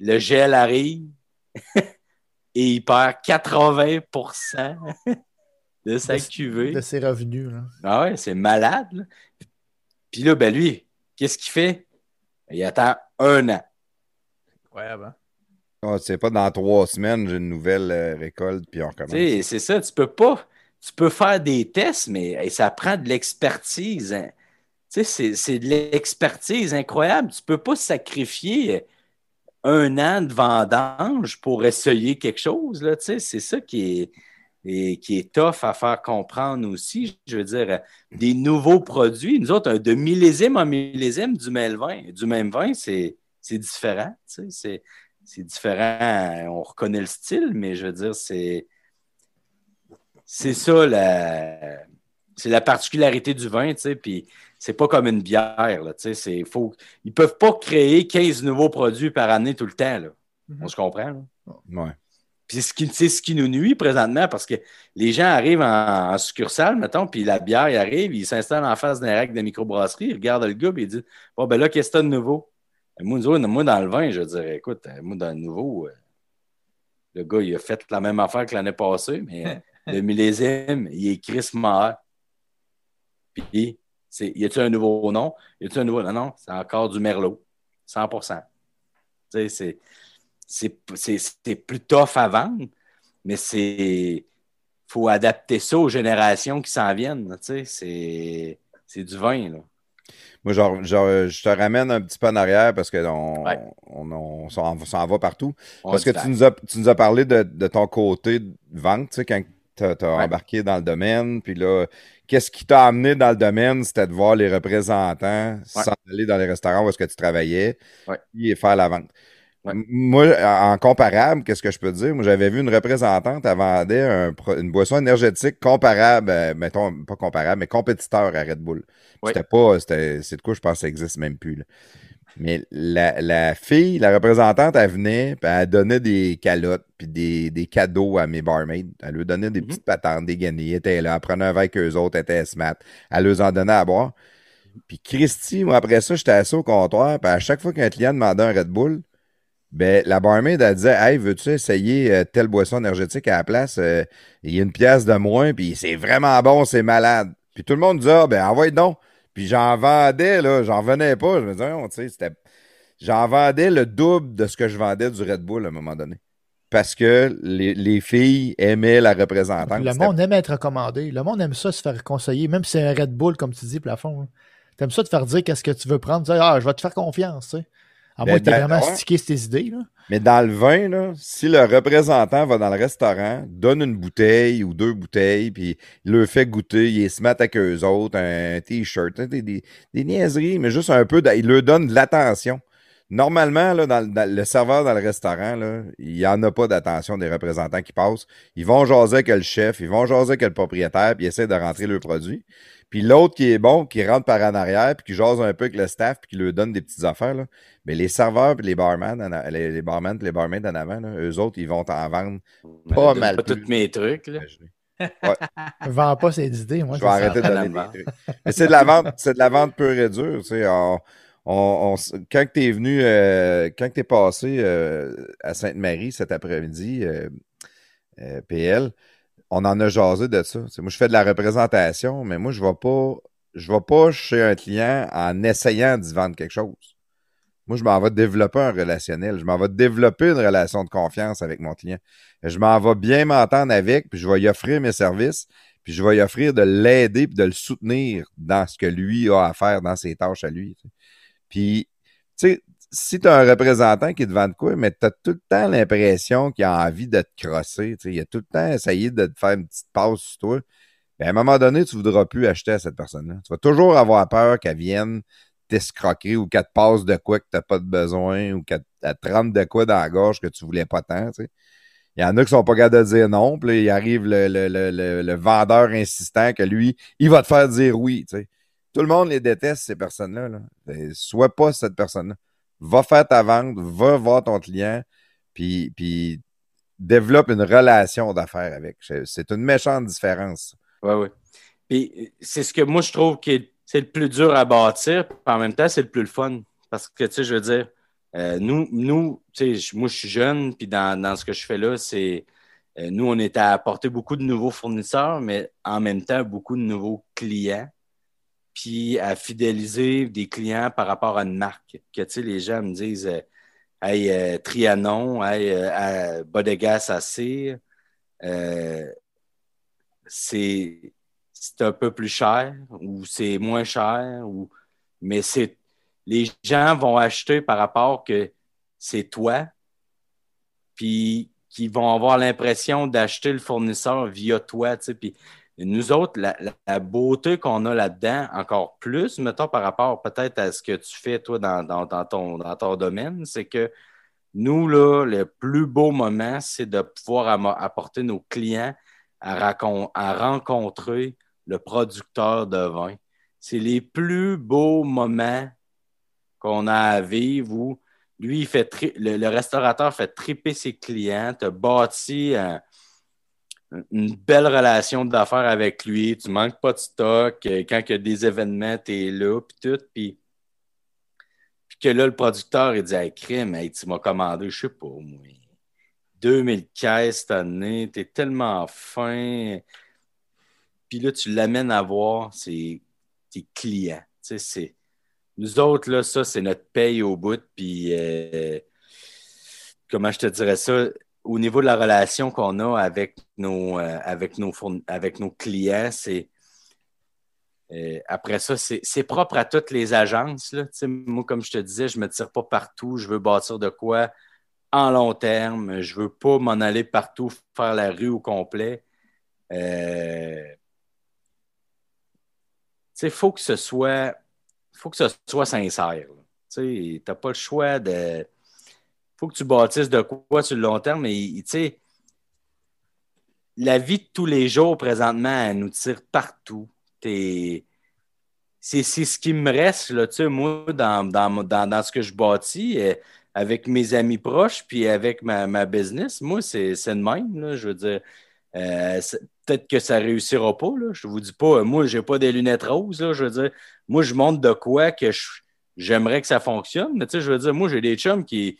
A: le gel arrive et il perd 80% de sa cuvée.
C: De ses revenus. Là.
A: Ah ouais, c'est malade. là. Puis là, ben lui, qu'est-ce qu'il fait? Il attend un an.
B: Incroyable. hein?
E: Ah, c'est pas dans trois semaines, j'ai une nouvelle euh, récolte, puis on recommence.
A: C'est ça, tu peux pas. Tu peux faire des tests, mais ça prend de l'expertise. hein. C'est- de l'expertise incroyable. Tu peux pas sacrifier un an de vendange pour essayer quelque chose. C'est ça qui est, qui est tough à faire comprendre aussi. Je veux dire, euh, des nouveaux produits. Nous autres, de millésime en millésime du même vin, du même vin, c'est c'est différent. tu sais, C'est différent. On reconnaît le style, mais je veux dire, c'est c'est ça la c'est la particularité du vin, tu sais, puis c'est pas comme une bière, là, tu sais, c'est faut ils peuvent pas créer 15 nouveaux produits par année tout le temps, là.
B: Mhm.
A: On se comprend, là?
E: Ouais.
A: Puis c'est ce qui, c'est ce qui nous nuit présentement parce que les gens arrivent en, en succursale, mettons, puis la bière il arrive, ils s'installent en face d'un rack de microbrasserie, ils regardent le gars, puis ils disent Bon, ben là, qu'est-ce que t'as de nouveau moi, moi, dans le vin, je dirais Écoute, euh, moi, dans le nouveau, euh, le gars, il a fait la même affaire que l'année passée, mais euh, le millésime, il est Chris Maher. Puis, c'est, y a-tu un nouveau nom? Y a-tu un nouveau Non, non, c'est encore du Merlot, 100 Tu sais, c'est c'est, c'est, c'est plus tough à vendre, mais c'est faut adapter ça aux générations qui s'en viennent. c'est du vin. Là.
E: Moi, genre, genre, je te ramène un petit peu en arrière parce que on,
A: Ouais.
E: on, on s'en s'en va partout. Parce que tu nous, as, tu nous as parlé de, de ton côté de vente, tu sais, quand tu as,
A: Ouais.
E: embarqué dans le domaine. Puis là, qu'est-ce qui t'a amené dans le domaine? C'était de voir les représentants
A: Ouais.
E: s'en aller dans les restaurants où est-ce que tu travaillais et faire la vente.
A: Ouais.
E: Moi, en comparable, qu'est-ce que je peux te dire? Moi, j'avais vu une représentante, elle vendait un une boisson énergétique comparable, euh, mettons, pas comparable, mais compétiteur à Red Bull.
A: Ouais.
E: C'était pas, c'était, c'est de quoi je pense que ça existe même plus. là. Mais la, la fille, la représentante, elle venait, puis elle donnait des calottes, puis des, des cadeaux à mes barmaids. Elle leur donnait des
A: Mhm.
E: petites patentes, des guenilles. Elle était là, elle prenait un verre avec eux autres, elle était smart. Elle leur en donnait à boire. Puis Christy, moi, après ça, j'étais assis au comptoir, puis à chaque fois qu'un client demandait un Red Bull, ben, la barmaid, elle disait, Hey, veux-tu essayer euh, telle boisson énergétique à la place? Euh, il y a une pièce de moins, puis c'est vraiment bon, c'est malade. Puis tout le monde disait, ah, ben, envoie donc. Puis j'en vendais, là, j'en revenais pas. Je me disais, non, tu c'était. J'en vendais le double de ce que je vendais du Red Bull à un moment donné. Parce que les, les filles aimaient la représentante.
C: Le monde aime être recommandé. Le monde aime ça se faire conseiller, même si c'est un Red Bull, comme tu dis, plafond. hein. T'aimes ça te faire dire qu'est-ce que tu veux prendre. Dire, ah, je vais te faire confiance, tu sais. À moins que tu vraiment stické tes idées. Là.
E: Mais dans le vin, là, si le représentant va dans le restaurant, donne une bouteille ou deux bouteilles, puis il leur fait goûter, il se met avec eux autres, un t-shirt, des, des, des niaiseries, mais juste un peu, il leur donne de l'attention. Normalement, là, dans, dans le serveur dans le restaurant, là, il n'y en a pas d'attention des représentants qui passent. Ils vont jaser avec le chef, ils vont jaser avec le propriétaire, puis ils essaient de rentrer le produit. Puis l'autre qui est bon, qui rentre par en arrière, puis qui jase un peu avec le staff, puis qui leur donne des petites affaires, là, mais les serveurs puis les barman, en les, les barman puis les barmaids en avant, là, eux autres, ils vont t'en vendre. Pas mal
A: Pas
E: plus.
A: tous mes trucs. Là.
C: Vends pas ses idées. Moi,
E: Je vais arrêter de donner des trucs. Mais c'est de la vente, c'est de la vente pure et dure. Tu sais, on, on- on quand tu es venu, euh, quand tu es passé euh, à Sainte-Marie cet après-midi, euh, PL, on en a jasé de ça. Moi, je fais de la représentation, mais moi, je vais pas. Je vais pas chez un client en essayant d'y vendre quelque chose. Moi, je m'en vais développer un relationnel. Je m'en vais développer une relation de confiance avec mon client. Je m'en vais bien m'entendre avec, puis je vais lui offrir mes services, puis je vais lui offrir de l'aider, puis de le soutenir dans ce que lui a à faire, dans ses tâches à lui. Puis, tu sais, si tu as un représentant qui te vend de quoi, mais tu as tout le temps l'impression qu'il a envie de te crosser. tu. Il a tout le temps essayé de te faire une petite passe sur toi. Ben, à un moment donné, tu ne voudras plus acheter à cette personne-là. Tu vas toujours avoir peur qu'elle vienne t'escroquerie ou qu'elle te passe de quoi que t'as pas de besoin ou qu'elle te rentre de quoi dans la gorge que tu voulais pas tant, tu sais. Il y en a qui sont pas capables de dire non, puis il arrive le, le, vendeur insistant que lui, il va te faire dire oui, tu. Tout le monde les déteste, ces personnes-là. Là. Ben, sois pas cette personne-là. Va faire ta vente, va voir ton client, puis, puis développe une relation d'affaires avec. C'est une méchante différence.
A: Oui, oui. Puis c'est ce que moi, je trouve que c'est le plus dur à bâtir, puis en même temps, c'est le plus le fun. Parce que, tu sais, je veux dire, euh, nous, nous moi, je suis jeune, puis dans, ce que je fais là, c'est. Euh, nous, on est à apporter beaucoup de nouveaux fournisseurs, mais en même temps, beaucoup de nouveaux clients, puis à fidéliser des clients par rapport à une marque. Que, tu sais, les gens me disent euh, Hey, Trianon, hey, Bodegas AC, c'est c'est un peu plus cher ou c'est moins cher, ou... mais c'est les gens vont acheter par rapport que c'est toi, puis qui vont avoir l'impression d'acheter le fournisseur via toi. Puis nous autres, la, beauté qu'on a là-dedans, encore plus, mettons par rapport peut-être à ce que tu fais toi dans, ton, domaine, c'est que nous, là, le plus beau moment, c'est de pouvoir apporter nos clients à, rencontrer le producteur de vin. C'est les plus beaux moments qu'on a à vivre où lui, il fait le, restaurateur fait triper ses clients, te bâti une belle relation d'affaires avec lui, tu manques pas de stock, euh, quand il y a des événements, tu es là, puis tout, puis, que là, le producteur, il dit Hey, crime, tu m'as commandé, je sais pas, moi, 2000 caisses cette année, tu es tellement fin. Puis là, tu l'amènes à voir tes clients. Tu sais, c'est nous autres, là, ça, c'est notre paye au bout. Puis, euh, comment je te dirais ça? Au niveau de la relation qu'on a avec nos, euh, avec nos, clients, c'est. Euh, après ça, c'est propre à toutes les agences. Là. Moi, comme je te disais, je ne me tire pas partout. Je veux bâtir de quoi en long terme. Je ne veux pas m'en aller partout, faire la rue au complet. Il faut que ce soit faut que ce soit sincère. Tu n'as pas le choix de. Faut que tu bâtisses de quoi sur le long terme. Mais la vie de tous les jours, présentement, elle nous tire partout. C'est ce qui me reste, là, moi, dans, dans, ce que je bâtis, euh, avec mes amis proches, puis avec ma, business. Moi, c'est le même. je veux dire, euh, peut-être que ça ne réussira pas. Je ne vous dis pas, moi, je n'ai pas des lunettes roses. je veux dire, moi, je montre de quoi que j'aimerais que ça fonctionne. Mais tu sais, je veux dire, moi, j'ai des chums qui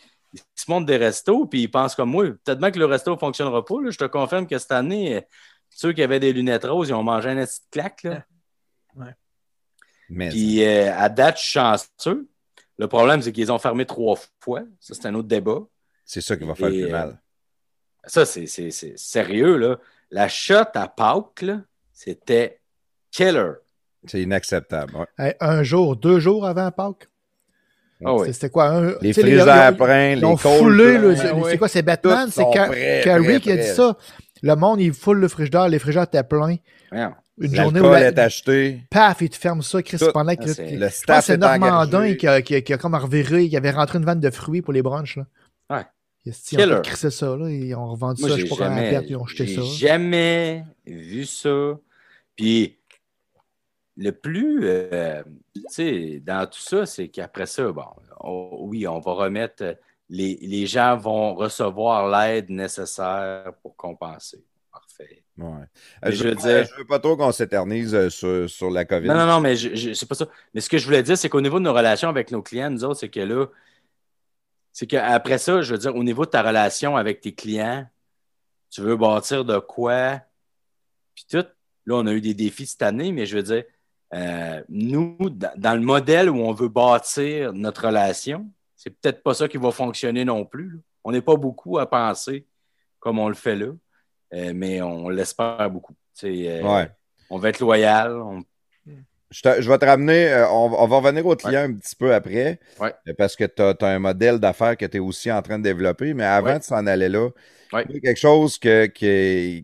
A: se montent des restos puis ils pensent comme moi. Peut-être bien que le resto ne fonctionnera pas. Je te confirme que cette année, ceux qui avaient des lunettes roses, ils ont mangé un petit claque. Là. Ouais. puis euh, à date, je suis chanceux. Le problème, c'est qu'ils ont fermé trois fois. Ça, c'est un autre débat.
E: C'est ça qui va faire le plus mal.
A: Ça, c'est sérieux, là. La shot à Pâques, c'était killer.
E: C'est inacceptable.
C: un jour, deux jours avant Pâques?
A: Ah
C: C'était quoi? Un,
E: les frigidaires pleins, les ont foulé.
C: c'est quoi? C'est Batman? C'est Carrie qui a dit ça. Le monde, il foule le frigidaire. Les frigidaires étaient pleins.
E: Une journée où. est acheté.
C: Paf, il te ferme ça, Chris, pendant que. Ah, le staff c'est Normandin qui a, qui, qui a, comme reviré, qui avait rentré une vanne de fruits pour les brunchs. Là.
A: Ouais.
C: Ils ont crissé ça, là, ils ont revendu ça, je sais pas perte, ils ont jeté ça.
A: J'ai jamais vu ça. Puis le plus, euh, tu sais, dans tout ça, c'est qu'après ça, bon, oui, on va remettre, les, les gens vont recevoir l'aide nécessaire pour compenser. Parfait.
E: Ouais. Euh, je, veux dire, je veux pas trop qu'on s'éternise euh, sur, sur, la COVID.
A: Non, non, non, mais c'est pas ça. Mais ce que je voulais dire, c'est qu'au niveau de nos relations avec nos clients, nous autres, c'est que là, c'est qu'après ça, je veux dire, au niveau de ta relation avec tes clients, tu veux bâtir de quoi, puis tout. Là, on a eu des défis cette année, mais je veux dire, euh, nous, dans le modèle où on veut bâtir notre relation, c'est peut-être pas ça qui va fonctionner non plus. On n'est pas beaucoup à penser comme on le fait là, euh, mais on l'espère beaucoup. Euh, on va être loyal, on
E: je, vais te ramener, on, va revenir au client un petit peu après, parce que tu as, un modèle d'affaires que tu es aussi en train de développer, mais avant de s'en aller là, il y a quelque chose que, que,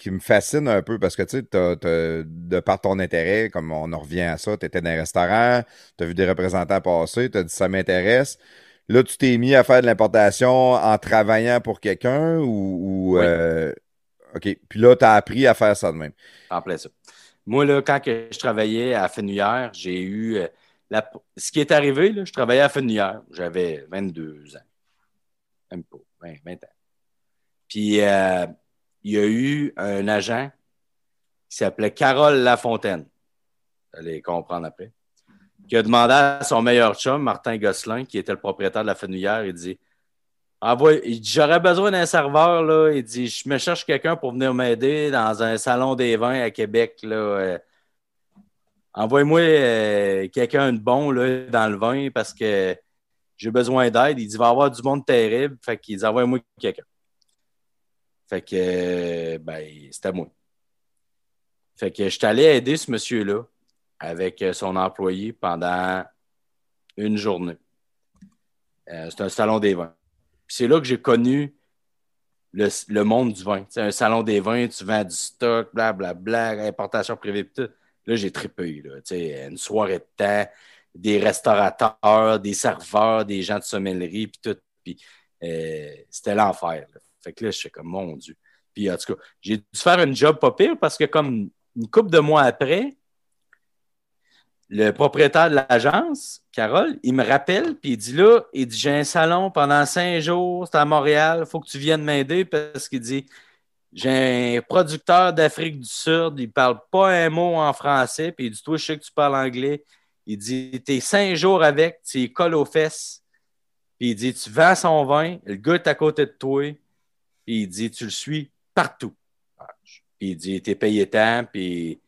E: qui me fascine un peu parce que tu sais, t'as- t'as- de par ton intérêt, comme on en revient à ça, tu étais dans un restaurant, tu as vu des représentants passer, tu as dit ça m'intéresse. Là, tu t'es mis à faire de l'importation en travaillant pour quelqu'un ou. ou,
A: Oui.
E: euh, OK. Puis là, tu as appris à faire ça de même.
A: En plein ça. Moi, là, quand que je travaillais à Fenouillère, j'ai eu. euh, la- Ce qui est arrivé, là, je travaillais à Fenouillère. J'avais 22 ans. Même pas, 20, 20 ans. Puis, euh, il y a eu un agent qui s'appelait Carole Lafontaine. Vous allez comprendre après. Qui a demandé à son meilleur chum, Martin Gosselin, qui était le propriétaire de la Fenouillère, il dit dit, J'aurais besoin d'un serveur. Là. Il dit Je me cherche quelqu'un pour venir m'aider dans un salon des vins à Québec. Là. Euh, Envoie-moi euh, quelqu'un de bon là, dans le vin parce que j'ai besoin d'aide. Il dit Il va y avoir du monde terrible. Fait qu'il dit Envoie-moi quelqu'un. Fait que, ben, c'était moi. Fait que je suis allé aider ce monsieur-là avec euh, son employé pendant une journée. Euh, c'est un salon des vins. C'est là que j'ai connu le, le monde du vin. C'est un salon des vins, tu vends du stock, blablabla, importation privée, tout. Là, j'ai trippé. Là, une soirée de temps, des restaurateurs, des serveurs, des gens de sommellerie, puis tout. Puis euh, c'était l'enfer. Fait que là, je suis comme, mon Dieu. Puis en tout cas, j'ai dû faire un job pas pire parce que comme une couple de mois après, le propriétaire de l'agence, Carole, il me rappelle, puis il dit là, il dit j'ai un salon pendant cinq jours, c'est à Montréal, il faut que tu viennes m'aider parce qu'il dit j'ai un producteur d'Afrique du Sud, il parle pas un mot en français, puis il dit toi, je sais que tu parles anglais. Il dit t'es cinq jours avec, tu colles aux fesses, puis il dit tu vends son vin, le gars est à côté de toi, puis il dit tu le suis partout. Puis il dit t'es payé tant, puis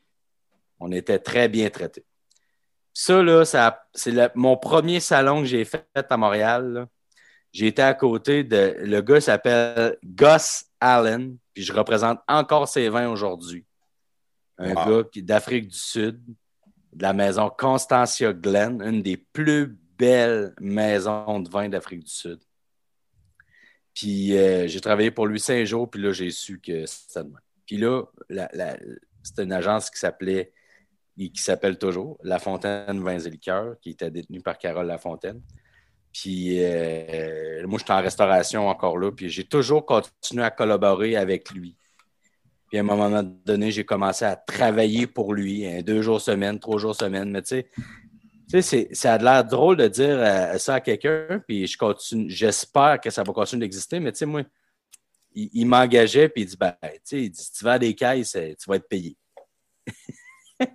A: on était très bien traités. Ça, là, ça, c'est le- mon premier salon que j'ai fait à Montréal. J'ai été à côté de. Le gars s'appelle Gus Allen, puis je représente encore ses vins aujourd'hui. Un
E: Wow.
A: gars qui- d'Afrique du Sud, de la maison Constantia Glen, une des plus belles maisons de vin d'Afrique du Sud. Puis euh, j'ai travaillé pour lui cinq jours, puis là, j'ai su que c'était même. Puis là, c'était une agence qui s'appelait et qui s'appelle toujours La Fontaine Vins et Liqueurs, qui était détenue par Carole Lafontaine. Puis euh, moi, j'étais en restauration encore là, puis j'ai toujours continué à collaborer avec lui. Puis à un moment donné, j'ai commencé à travailler pour lui, hein, deux jours semaine, trois jours semaine. Mais tu sais, tu sais, ça a l'air drôle de dire euh, ça à quelqu'un, puis je continue, j'espère que ça va continuer d'exister, mais tu sais, moi, il, il m'engageait, puis il dit, ben, tu sais, il dit, si tu vas à des caisses, euh, tu vas être payé.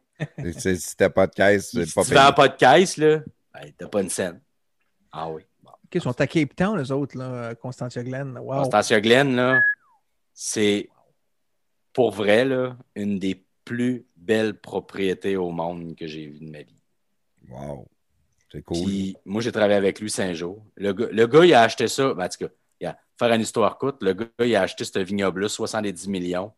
E: Si t'as pas de caisse, c'est pas
A: si tu vends
E: payé.
A: pas de caisse, là, ben, t'as pas une scène. Ah oui. Bon.
B: OK, ils sont à Cape Town, les autres, là, Constantia Glen. Wow.
A: Constantia Glen, là, c'est pour vrai, là, une des plus belles propriétés au monde que j'ai vues de ma vie.
E: Wow. C'est cool.
A: Puis moi, j'ai travaillé avec lui cinq jours. Le gars, le gars, il a acheté ça. Ben, en tout cas, il a, faire une histoire courte, le gars, il a acheté ce vignoble-là, 70 millions,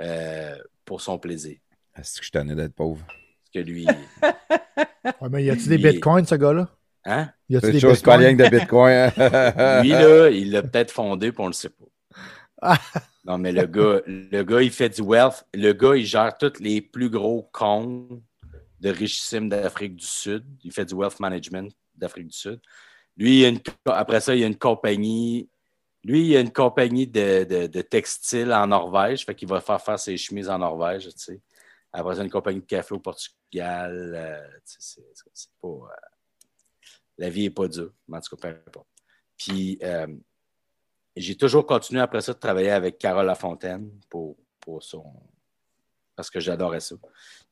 A: euh, pour son plaisir.
E: Est-ce que je t'en ai d'être pauvre?
A: Parce que lui,
C: Ouais, mais y a-tu des bitcoins, ce gars-là?
A: hein?
C: Y a-tu des
E: chose
C: bitcoins?
E: que de Bitcoin. hein?
A: Lui, là, il l'a peut-être fondé, puis on le sait pas. Non, mais le gars, le gars, il fait du wealth. Le gars, il gère tous les plus gros comptes de richissimes d'Afrique du Sud. Il fait du wealth management d'Afrique du Sud. Lui, après ça, il y a une compagnie. Lui, il a une compagnie de, de, de textile en Norvège. Fait qu'il va faire faire ses chemises en Norvège, tu sais. Après ça, une compagnie de café au Portugal. euh, tu sais, c'est pas. euh, la vie n'est pas dure, mais en tout cas. Puis, euh, j'ai toujours continué après ça de travailler avec Carole Lafontaine pour son. Parce que j'adorais ça.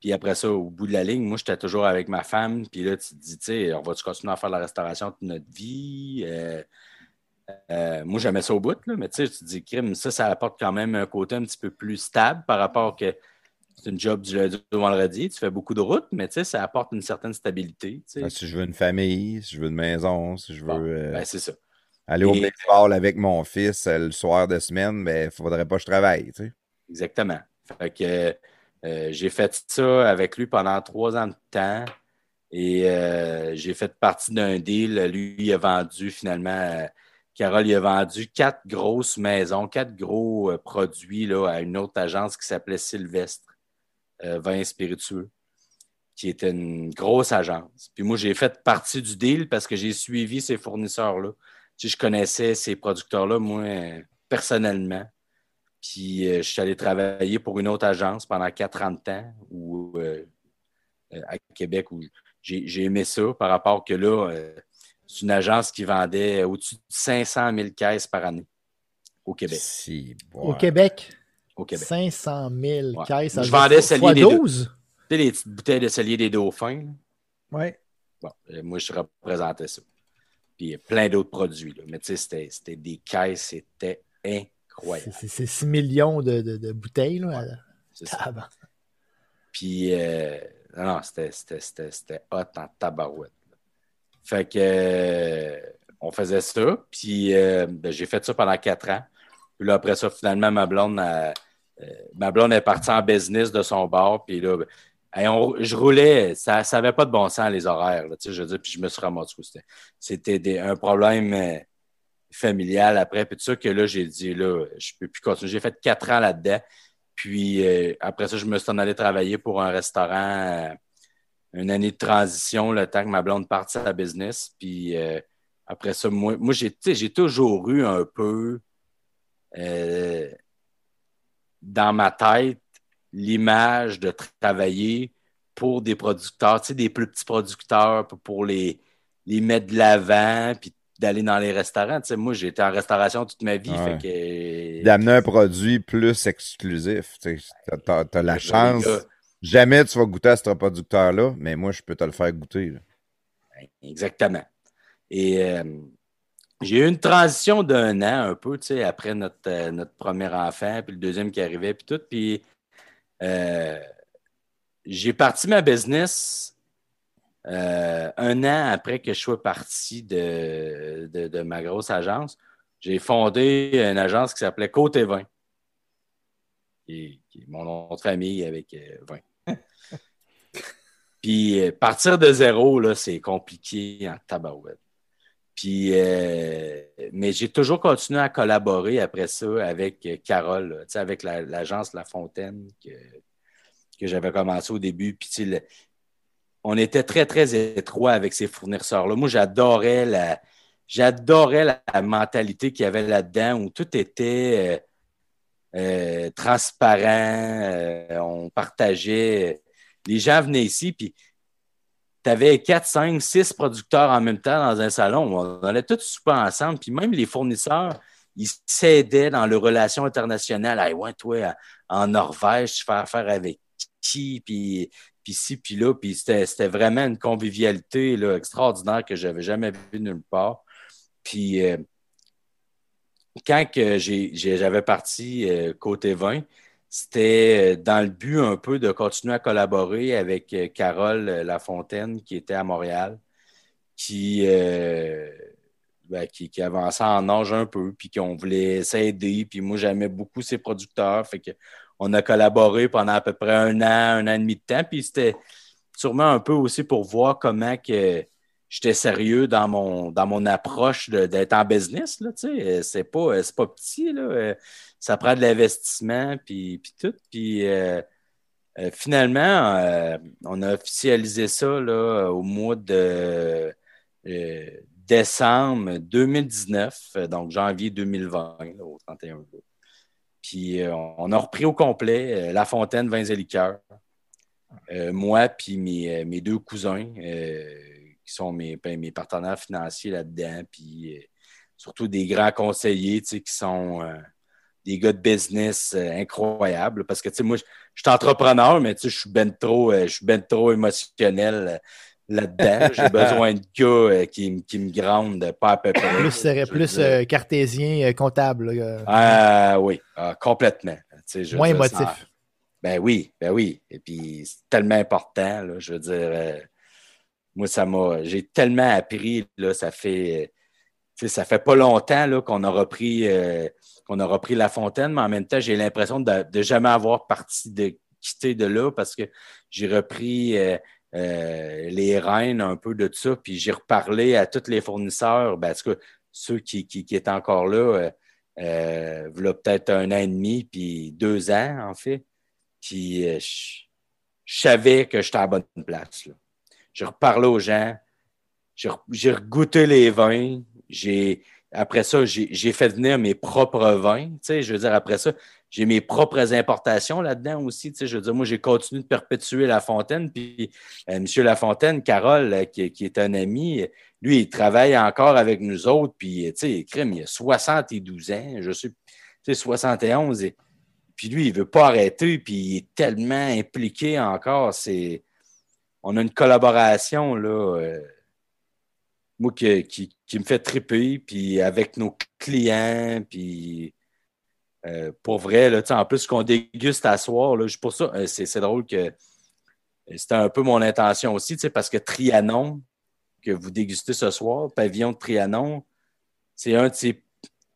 A: Puis après ça, au bout de la ligne, moi, j'étais toujours avec ma femme. Puis là, tu te dis, tu sais, on va-tu continuer à faire la restauration toute notre vie? Euh, euh, moi, j'aimais ça au bout, là, mais tu sais, tu te dis, crime, ça, ça apporte quand même un côté un petit peu plus stable par rapport que c'est une job du lundi au vendredi. Tu fais beaucoup de routes, mais tu sais, ça apporte une certaine stabilité. tu sais.
E: Ah, si je veux une famille, si je veux une maison, si je veux
A: Bon,
E: euh,
A: ben, c'est ça.
E: aller au baseball avec mon fils euh, le soir de semaine, ben, il faudrait pas que je travaille. Tu sais.
A: Exactement. Fait que euh, j'ai fait ça avec lui pendant trois ans de temps et euh, j'ai fait partie d'un deal. Lui, il a vendu finalement euh, Carole il a vendu quatre grosses maisons, quatre gros euh, produits là, à une autre agence qui s'appelait Sylvestre, vin spiritueux, qui était une grosse agence. Puis moi, j'ai fait partie du deal parce que j'ai suivi ces fournisseurs-là. Je connaissais ces producteurs-là, moi, personnellement. Puis euh, je suis allé travailler pour une autre agence pendant 40 ans ou à Québec où j'ai aimé ça par rapport que là, c'est une agence qui vendait au-dessus de 500 000 caisses par année au Québec.
C: Au Québec?
A: Au Québec.
C: 500 000 caisses.
A: Je vendais cellier des 12? Tu sais, les petites bouteilles de cellier des dauphins.
B: Oui.
A: Bon, euh, moi, je représentais ça. Puis plein d'autres produits. Là. Mais tu sais, c'était des caisses, c'était incroyable.
C: C'est 6 millions de, de, bouteilles. Là.
A: c'est ça. Puis, euh, non, c'était hot en tabarouette. Fait que euh, on faisait ça. Puis euh, ben, j'ai fait ça pendant quatre ans. Puis là, après ça, finalement, ma blonde, ma blonde est partie en business de son bar. Puis là, ben, je roulais, ça n'avait pas de bon sens les horaires. Là, je veux puis je me suis ramassé. C'était un problème familial après. Puis tout ça que là, j'ai dit, là, je peux plus continuer. J'ai fait quatre ans là-dedans. Puis après ça, je me suis en allé travailler pour un restaurant une année de transition, le temps que ma blonde parte sa business. Puis euh, après ça, moi, j'ai, toujours eu un peu euh, dans ma tête l'image de travailler pour des producteurs, des plus petits producteurs pour les, les mettre de l'avant, puis d'aller dans les restaurants. Tu sais, moi, j'ai été en restauration toute ma vie.
E: D'amener un produit plus exclusif. Tu as, la ben, chance Jamais tu vas goûter à ce producteur-là, mais moi, je peux te le faire goûter.
A: Exactement. Et euh, j'ai eu une transition d'un an, un peu, tu sais, après notre, euh, notre premier enfant, puis le deuxième qui arrivait, puis tout. Puis euh, j'ai parti ma business un an après que je sois parti de, de, ma grosse agence. J'ai fondé une agence qui s'appelait Côté 20, qui, est mon nom de famille avec 20. Puis euh, partir de zéro, c'est compliqué en tabarouette. Puis, euh, mais j'ai toujours continué à collaborer après ça avec Carole, avec l'agence la, Fontaine que, que j'avais commencé au début. Puis, on était très, très étroits avec ces fournisseurs-là. Moi, j'adorais la, j'adorais la, mentalité qu'il y avait là-dedans où tout était euh, transparent, on partageait les gens venaient ici, puis tu avais 4, 5, 6 producteurs en même temps dans un salon. On allait tous souper ensemble, puis même les fournisseurs, ils s'aidaient dans leurs relations internationales. Hey, ouais, toi, en Norvège, tu fais affaire avec qui, puis, puis ci, puis là. Puis c'était vraiment une convivialité là, extraordinaire que je n'avais jamais vu nulle part. Puis euh, quand j'avais parti euh, côté 20, c'était euh, dans le but un peu de continuer à collaborer avec Carole Lafontaine, qui était à Montréal, qui, ben, qui, avançait en âge un peu, puis qu'on voulait s'aider. Puis moi, j'aimais beaucoup ses producteurs. Fait que on a collaboré pendant à peu près un an, un an et demi de temps. Puis c'était sûrement un peu aussi pour voir comment que j'étais sérieux dans mon, dans mon approche d'être en business. Là, c'est pas, pas petit. Là ça prend de l'investissement, puis, puis tout. Puis euh, euh, finalement, euh, on a officialisé ça au mois de décembre 2019, donc janvier 2020, au 31 Puis on a repris au complet La Fontaine Vins et Liqueurs. moi, puis mes, deux cousins, qui sont mes, ben, mes partenaires financiers là-dedans, puis surtout des grands conseillers qui sont des gars de business euh, incroyables. Parce que, moi, je suis entrepreneur, mais je suis ben euh, ben trop émotionnel euh, là-dedans. J'ai besoin de gars qui, qui, me grandent pas à peu près.
C: Plus, serait plus cartésien, comptable.
A: Ah oui, ah, complètement.
C: Moins émotif.
A: ben oui, ben oui. Et puis, c'est tellement important, là, je veux dire. moi, ça m'a. J'ai tellement appris, là, ça fait. ça fait pas longtemps qu'on a repris qu'on a repris La Fontaine, mais en même temps, j'ai l'impression de, de, jamais avoir parti de quitter de là parce que j'ai repris euh, euh, les reines un peu de ça, puis j'ai reparlé à tous les fournisseurs. Ben, que ceux qui, qui, qui étaient encore là, euh, euh, peut-être un an et demi, puis deux ans, en fait, puis euh, je, savais que j'étais à la bonne place. Là. Je aux gens, j'ai re- j'ai regoûté les vins, j'ai après ça, j'ai fait venir mes propres vins. Tu sais, je veux dire, après ça, j'ai mes propres importations là-dedans aussi. Tu sais, je veux dire, moi, j'ai continué de perpétuer La Fontaine. Puis, euh, M. Lafontaine, Carole, euh, qui, qui est un ami, lui, il travaille encore avec nous autres. Puis, euh, tu sais, crime, il a 72 ans, je sais, tu sais, 71. Et, puis lui, il veut pas arrêter. Puis, il est tellement impliqué encore. C'est, on a une collaboration, là. moi, qui, qui, qui me fait triper, puis avec nos clients, puis euh, pour vrai, là, en plus qu'on déguste à soir, là, pour ça, euh, c'est c'est drôle que euh, c'était un peu mon intention aussi, parce que Trianon, que vous dégustez ce soir, Pavillon de Trianon, c'est un de ses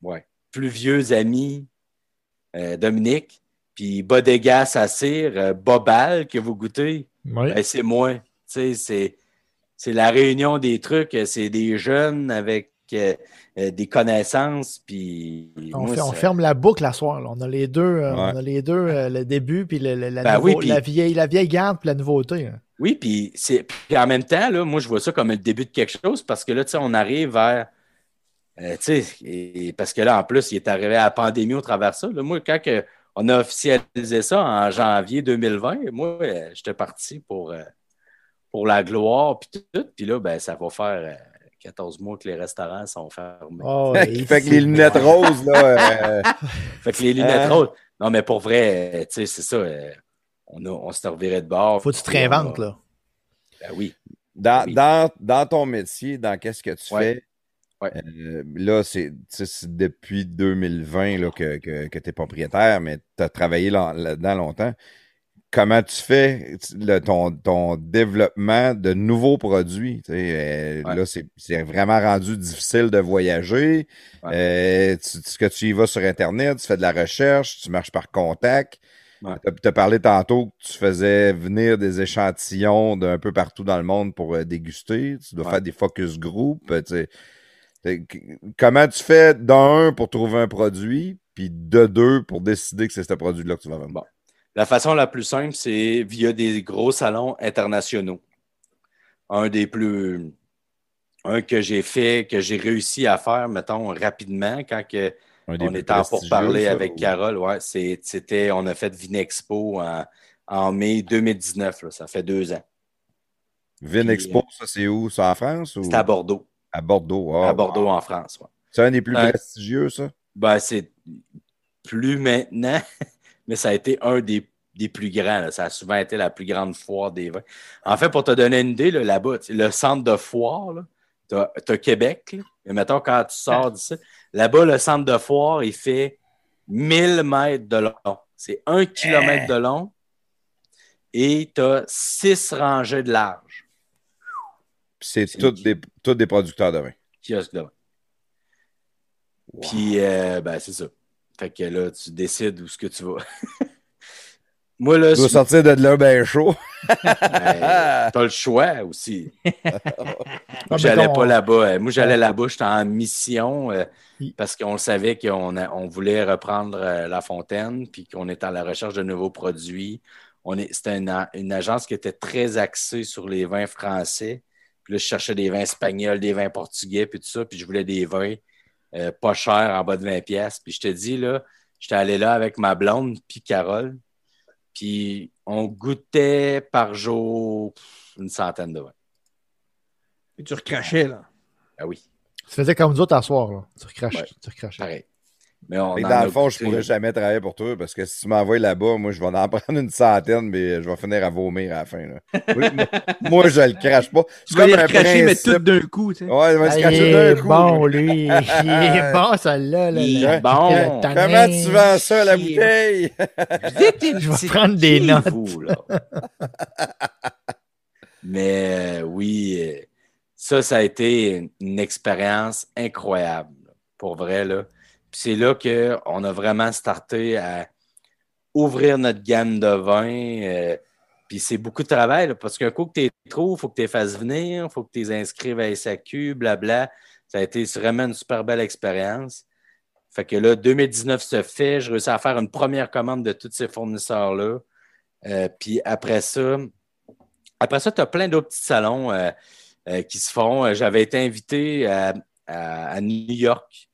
A: ouais, plus vieux amis, euh, Dominique, puis Bodega Sassir, euh, Bobal, que vous goûtez,
C: Oui.
A: ben, c'est moi. C'est, c'est la réunion des trucs. C'est des jeunes avec euh, des connaissances. Puis
C: On,
A: moi,
C: fait- on
A: ça-
C: ferme la boucle à soir. là. On a les deux, euh,
E: Ouais.
C: on a les deux euh, le début, puis le- le- la,
A: Ben
C: nouveau-
A: oui, puis-
C: la, vieille, la vieille garde, puis la nouveauté. hein.
A: Oui, puis, c'est, puis en même temps, là, moi, je vois ça comme le début de quelque chose parce que là, tu sais, on arrive vers. tu sais, et- parce que là, en plus, il est arrivé à la pandémie au travers de ça. Moi, quand que on a officialisé ça en janvier 2020, moi, j'étais parti pour, pour la gloire, puis tout. Puis là, ben, ça va faire 14 mois que les restaurants sont fermés.
C: Oh,
E: fait que les lunettes roses, là. euh,
A: Fait que les lunettes roses. Non, mais pour vrai, euh, tu sais, c'est ça. euh, on, a, on s'est reviré de bord.
C: Faut que tu te réinventes, là.
A: Ben oui.
E: Dans,
A: Oui.
E: dans, dans ton métier, dans qu'est-ce que tu
A: Ouais.
E: fais,
A: Ouais.
E: euh, là, c'est tu sais, c'est depuis 2020 là, que, que, tu es propriétaire, mais tu as travaillé là- là-dedans longtemps. Comment tu fais le- ton, ton développement de nouveaux produits? euh,
A: Ouais.
E: Là, c'est vraiment rendu difficile de voyager. Euh, tu, tu- que tu y vas sur Internet, tu fais de la recherche, tu marches par contact.
A: Ouais.
E: Tu as parlé tantôt que tu faisais venir des échantillons d'un peu partout dans le monde pour euh, déguster. Tu dois faire des focus group. Comment tu fais d'un pour trouver un produit, puis de deux pour décider que c'est ce produit-là que tu vas vendre?
A: Bon. La façon la plus simple, c'est via des gros salons internationaux. Un des plus. Un que j'ai fait, que j'ai réussi à faire, mettons, rapidement, quand que on était en pour parler
E: ça,
A: avec
E: ou-
A: Carole. Ouais, c'est- c'était, on a fait Vinexpo en, en mai 2019. là, ça fait deux ans.
E: Vin
A: Puis,
E: Expo, ça c'est où? Ça en France? Ou...
A: C'était à Bordeaux.
E: À Bordeaux. ah,
A: à Bordeaux,
E: wow.
A: en France. ouais.
E: C'est un des plus
A: Ouais.
E: prestigieux, ça?
A: Ben, c'est plus maintenant, mais ça a été un des, des plus grands. là. Ça a souvent été la plus grande foire des vins. En fait, pour te donner une idée, là, là-bas, le centre de foire, tu as, Québec. Et mettons, quand tu sors d'ici, là-bas, le centre de foire, il fait 1000 mètres de long. C'est un kilomètre de long et tu as six rangées de large.
E: C'est tous des, des producteurs de vin.
A: kiosque de vin. Puis, euh, ben, c'est ça. Fait que là, tu décides où ce que tu vas. Moi, là,
E: Tu dois sortir de là bien chaud.
A: ben, t'as le choix aussi. Moi, j'allais pas là-bas. Euh, Moi, j'allais là-bas, j'étais en mission euh, parce qu'on savait qu'on a- on voulait reprendre euh, la fontaine, puis qu'on était à la recherche de nouveaux produits. On est, c'était une, une agence qui était très axée sur les vins français. Puis là, je cherchais des vins espagnols, des vins portugais, puis tout ça. Puis je voulais des vins euh, pas chers, en bas de 20 pièces. Puis je te dis, là, j'étais allé là avec ma blonde, puis Carole. Puis on goûtait par jour une centaine de vins.
B: Et tu recrachais, là.
A: Ah oui,
C: Tu faisais comme nous autres à soir, là. Tu recraches,
A: Ouais.
C: tu recrachais.
A: pareil. Mais on
E: dans le fond, je
A: goûté.
E: pourrais jamais travailler pour toi parce que si tu m'envoies là-bas, moi, je vais en prendre une centaine, mais je vais finir à vomir à la fin. là. Oui, moi, moi, je le crache pas. C'est
B: Tu vas
E: comme un
B: recracher, mais tout d'un coup, tu sais.
E: Ouais, il va
C: Ah,
E: se
C: il
E: cracher d'un coup.
C: bon, lui. Il est bon, celle-là. Là,
A: Il
C: là.
A: est bon.
E: Comment tu vends ça, la bouteille?
C: Je vais prendre des notes.
A: Vous, là? Mais euh, oui, euh, ça, ça a été une expérience incroyable. là, Pour vrai, là. C'est là qu'on a vraiment starté à ouvrir notre gamme de vins. euh, puis c'est beaucoup de travail, parce qu'un coup que tu les trouves, il faut que tu les fasses venir, il faut que tu les inscrives à SAQ, blabla. Ça a été vraiment une super belle expérience. Fait que là, 2019 se fait, je réussis à faire une première commande de tous ces fournisseurs-là. Euh, puis après ça, après ça, tu as plein d'autres petits salons euh, qui se font. J'avais été invité à, New York.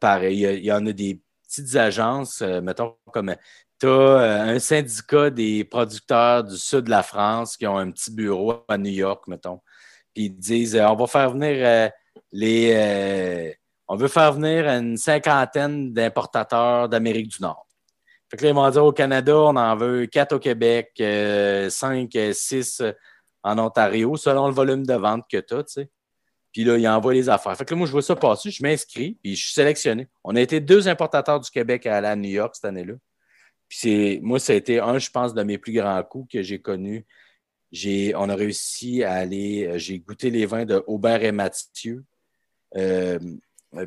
A: Pareil, il y, en a des petites agences, mettons comme tu as un syndicat des producteurs du sud de la France qui ont un petit bureau à New York, mettons. Puis ils disent on va faire venir les. on veut faire venir une cinquantaine d'importateurs d'Amérique du Nord. Fait que là, ils m'ont dit au Canada, on en veut quatre au Québec, euh, cinq, euh, six euh, en Ontario, selon le volume de vente que tu as, tu sais. Puis là, ils envoient les affaires. Fait que là, moi, je vois ça passer, je m'inscris, puis je suis sélectionné. On a été deux importateurs du Québec à à New York cette année-là. Puis c'est, moi, ça a été un, je pense, de mes plus grands coups que j'ai connus. J'ai, on a réussi à aller, j'ai goûté les vins de Aubert et Mathieu.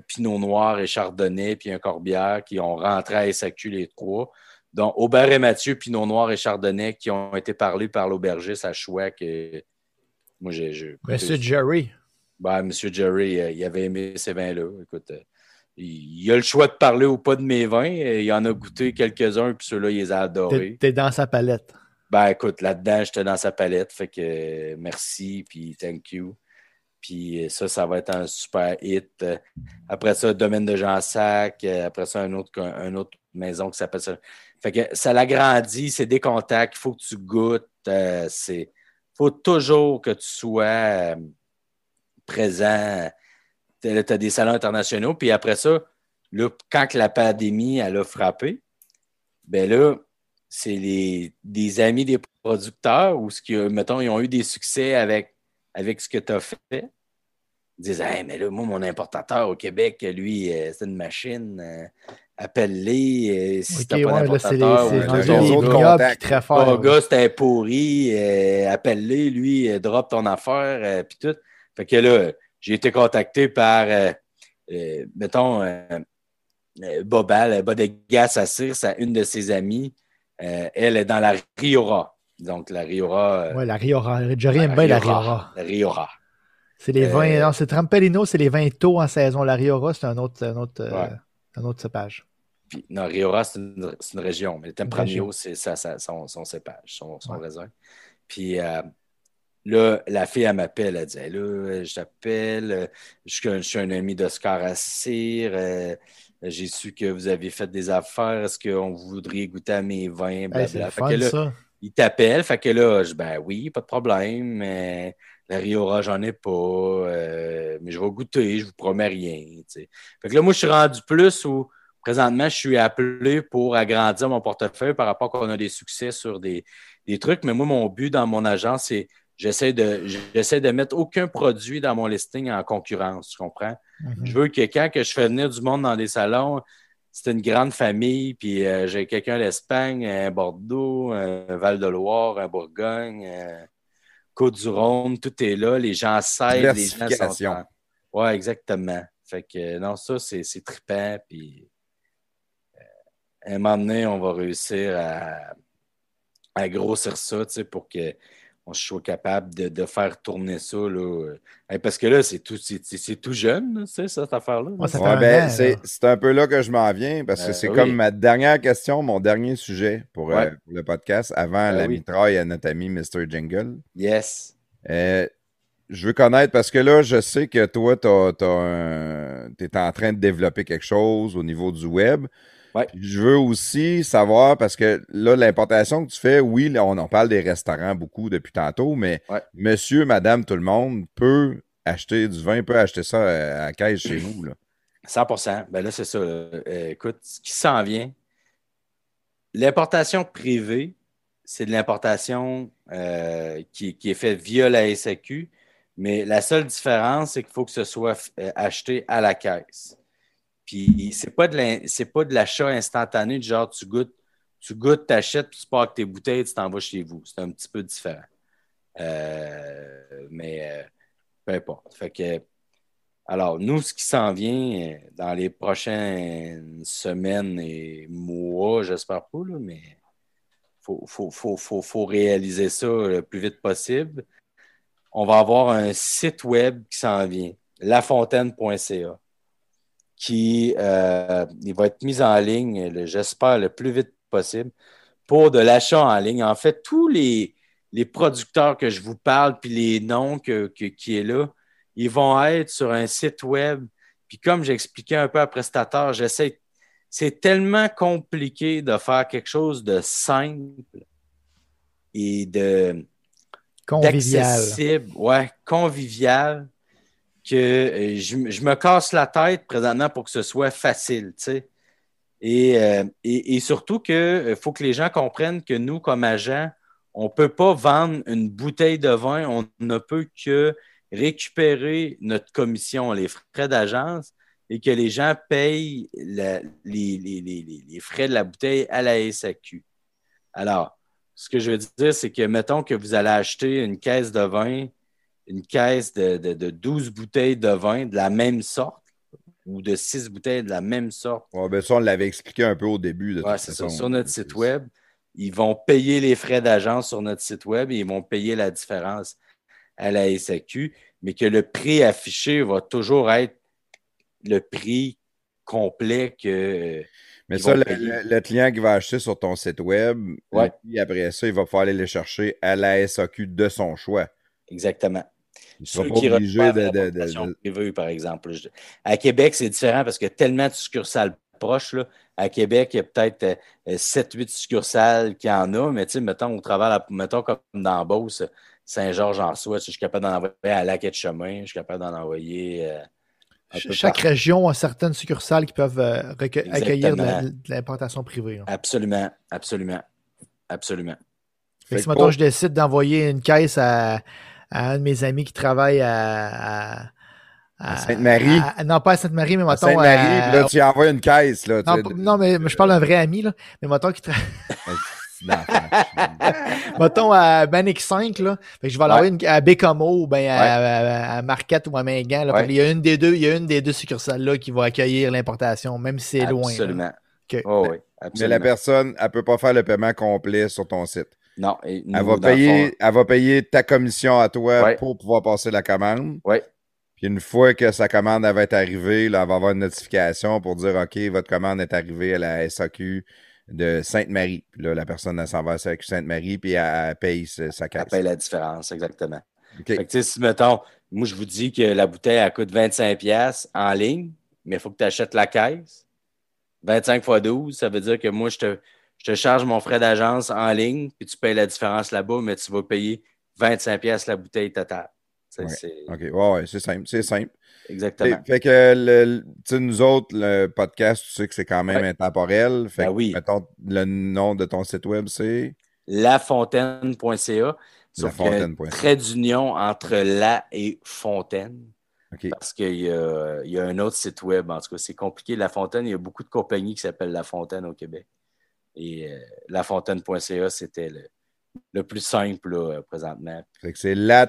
A: Pinot Noir et Chardonnay, puis un Corbière qui ont rentré à SAQ les trois. Donc, Aubert et Mathieu, Pinot Noir et Chardonnay qui ont été parlés par l'aubergiste à Chouac. moi, j'ai.
C: Monsieur Jerry.
A: Ben, Monsieur Jerry, euh, il avait aimé ces vins-là. Écoute, euh, il, a le choix de parler ou pas de mes vins. Il en a goûté quelques-uns, puis ceux-là, il les a adorés.
C: T'es dans sa palette.
A: Ben, écoute, là-dedans, j'étais dans sa palette. Fait que euh, merci, puis thank you. Puis ça, ça va être un super hit. Après ça, domaine de Jean Sac. Après ça, un autre, un autre maison qui s'appelle ça. Fait que ça l'agrandit, c'est des contacts, il faut que tu goûtes. Euh, il faut toujours que tu sois euh, présent. Tu as des salons internationaux. Puis après ça, là, quand la pandémie elle a frappé, ben là, c'est des amis des producteurs ou ce qui, mettons, ils ont eu des succès avec, avec ce que tu as fait. Ils disent Hey, mais là, moi, mon importateur au Québec, lui, euh, c'est une machine. appelle-les. Euh, si okay, t'as pas ouais, d'importateur ou autres contacts. Très fort. Ton gars, c'était pourri. Euh, appelle-les, lui, drop ton affaire, puis tout. Fait que là, j'ai été contacté par, mettons, Bobal, Bodegas Assir, c'est une de ses amies. elle est dans la Riora. Donc, la Riora.
C: oui, la Riora. Jerry aime bien la Riora.
A: La Riora.
C: C'est les vins. Euh, non, c'est Trampelino, c'est les vins tôt en saison. La Riora, c'est un autre, un autre, euh, un autre cépage.
A: Puis, non, Riora, c'est une, une, région, mais le Tempranillo, c'est son, son, cépage, son, son raisin. Puis euh, là, la fille, elle m'appelle, elle dit Là, je t'appelle, je, suis un ami d'Oscar Assir. j'ai su que vous aviez fait des affaires. Est-ce qu'on voudrait goûter à mes vins?
C: Hey, fun, que là, ça.
A: Il t'appelle, fait que là, je ben oui, pas de problème. Mais la Riora, j'en ai pas. Euh, mais je vais goûter, je vous promets rien. Fait que là, moi, je suis rendu plus où présentement, je suis appelé pour agrandir mon portefeuille par rapport qu'on a des succès sur des, trucs. Mais moi, mon but dans mon agence, c'est j'essaie de, j'essaie de mettre aucun produit dans mon listing en concurrence. Tu comprends? Mm-hmm. Je veux que quand que je fais venir du monde dans des salons, c'est une grande famille, puis euh, j'ai quelqu'un d'Espagne, un Bordeaux, un Val-de-Loire, un Bourgogne. Côte-du-Rhône, tout est là, les gens savent, les gens sont. Oui, exactement. Fait que non, ça, c'est trippant. Puis euh, à un moment donné, on va réussir à, à grossir ça, tu sais, pour que on soit capable de, faire tourner ça. Là. parce que là, c'est tout, c'est, tout jeune, c'est ça, cette affaire-là.
E: Ben, c'est, un peu là que je m'en viens, parce que ben c'est comme ma dernière question, mon dernier sujet pour, euh, le podcast, avant ben la mitraille à notre ami Mr. Jingle.
A: Yes.
E: Euh, je veux connaître, parce que là, je sais que toi, tu es en train de développer quelque chose au niveau du web. Je veux aussi savoir, parce que là, l'importation que tu fais, oui, on en parle des restaurants beaucoup depuis tantôt, mais monsieur, madame, tout le monde peut acheter du vin, peut acheter ça euh, à, caisse chez vous. Là.
A: 100 Ben là, c'est ça. Euh, écoute, ce qui s'en vient, l'importation privée, c'est de l'importation euh, qui, qui, est faite via la SAQ, mais la seule différence, c'est qu'il faut que ce soit acheté à la caisse. Puis c'est pas de pas de l'achat instantané, du genre tu goûtes, tu goûtes, t'achètes, puis tu pars avec tes bouteilles, tu t'en vas chez vous. C'est un petit peu différent. Euh, mais euh, peu importe. Fait que, alors, nous, ce qui s'en vient euh, dans les prochaines semaines et mois, j'espère pas, mais il faut, réaliser ça le plus vite possible. On va avoir un site web qui s'en vient. lafontaine.ca qui euh, il va être mis en ligne, j'espère, le plus vite possible pour de l'achat en ligne. En fait, tous les, les producteurs que je vous parle, puis les noms que, qui est là, ils vont être sur un site web. Puis comme j'expliquais un peu à prestataire, j'essaie. C'est tellement compliqué de faire quelque chose de simple et de
C: convivial.
A: ouais, convivial, que euh, je, me casse la tête présentement pour que ce soit facile, tu sais. Et, euh, surtout qu'il euh, faut que les gens comprennent que nous, comme agents, on ne peut pas vendre une bouteille de vin, on ne peut que récupérer notre commission, les frais d'agence, et que les gens payent les, les, frais de la bouteille à la SAQ. Alors, ce que je veux dire, c'est que mettons que vous allez acheter une caisse de vin, une caisse de, de, 12 bouteilles de vin de la même sorte ou de 6 bouteilles de la même sorte.
E: Ouais, ben ça, on l'avait expliqué un peu au début.
A: Oui, c'est ça. Sur notre site web, ils vont payer les frais d'agence sur notre site web et ils vont payer la différence à la SAQ, mais que le prix affiché va toujours être le prix complet que.
E: Mais ça, le, client qui va acheter sur ton site web, après ça, il va pouvoir aller le chercher à la SAQ de son choix.
A: Exactement. Il sera pas obligé de, de, par exemple. À Québec, c'est différent parce qu'il y a tellement de succursales proches. Là. À Québec, il y a peut-être 7-8 euh, succursales qui en a, mais tu sais, mettons, au travers, mettons comme dans Beauce, Saint-Georges-en-Soi, je suis capable d'en envoyer à Lac de Chemin, je suis capable d'en envoyer. Euh,
C: chaque région a certaines succursales qui peuvent euh, accueillir de l'importation privée.
A: Absolument, absolument, absolument.
C: si maintenant je décide d'envoyer une caisse à, un de mes amis qui travaille à,
E: Sainte-Marie.
C: Non, pas à Sainte-Marie, mais mettons.
E: Sainte-Marie, là, tu envoies une caisse. Là,
C: non, mais je parle d'un vrai ami, là. Mais mettons qui travaille. Mettons à Bannick 5, là. je vais l'envoyer à Bécamo ou ben à, Marquette ou à Mingan. Il y a une des deux, il y a une des deux succursales-là qui va accueillir l'importation, même si c'est loin.
A: Absolument.
E: Oh, oui, Mais la personne, elle ne peut pas faire le paiement complet sur ton site.
A: Non.
E: elle, va payer, elle va payer ta commission à toi pour pouvoir passer la commande.
A: Oui.
E: Puis une fois que sa commande va être arrivée, là, elle va avoir une notification pour dire OK, votre commande est arrivée à la SAQ de Sainte-Marie. Puis là, la personne s'en va à Sainte-Marie, puis elle, paye sa, caisse.
A: Elle paye la différence, exactement. Fait que, si, mettons, moi, je vous dis que la bouteille, elle coûte 25$ en ligne, mais il faut que tu achètes la caisse. 25 x 12, ça veut dire que moi, je te, je te charge mon frais d'agence en ligne, puis tu payes la différence là-bas, mais tu vas payer 25$ la bouteille totale.
E: OK, ouais, ouais, c'est simple. C'est simple.
A: Exactement.
E: fait que le, nous autres, le podcast, tu sais que c'est quand même intemporel. Fait
A: ben oui.
E: mettons, le nom de ton site web, c'est?
A: lafontaine.ca. Lafontaine.ca. Trait d'union entre la et fontaine. Parce qu'il y, y, a un autre site web, en tout cas, c'est compliqué. La Fontaine, il y a beaucoup de compagnies qui s'appellent La Fontaine au Québec. Et euh, lafontaine.ca, c'était le, le plus simple là, présentement.
E: C'est la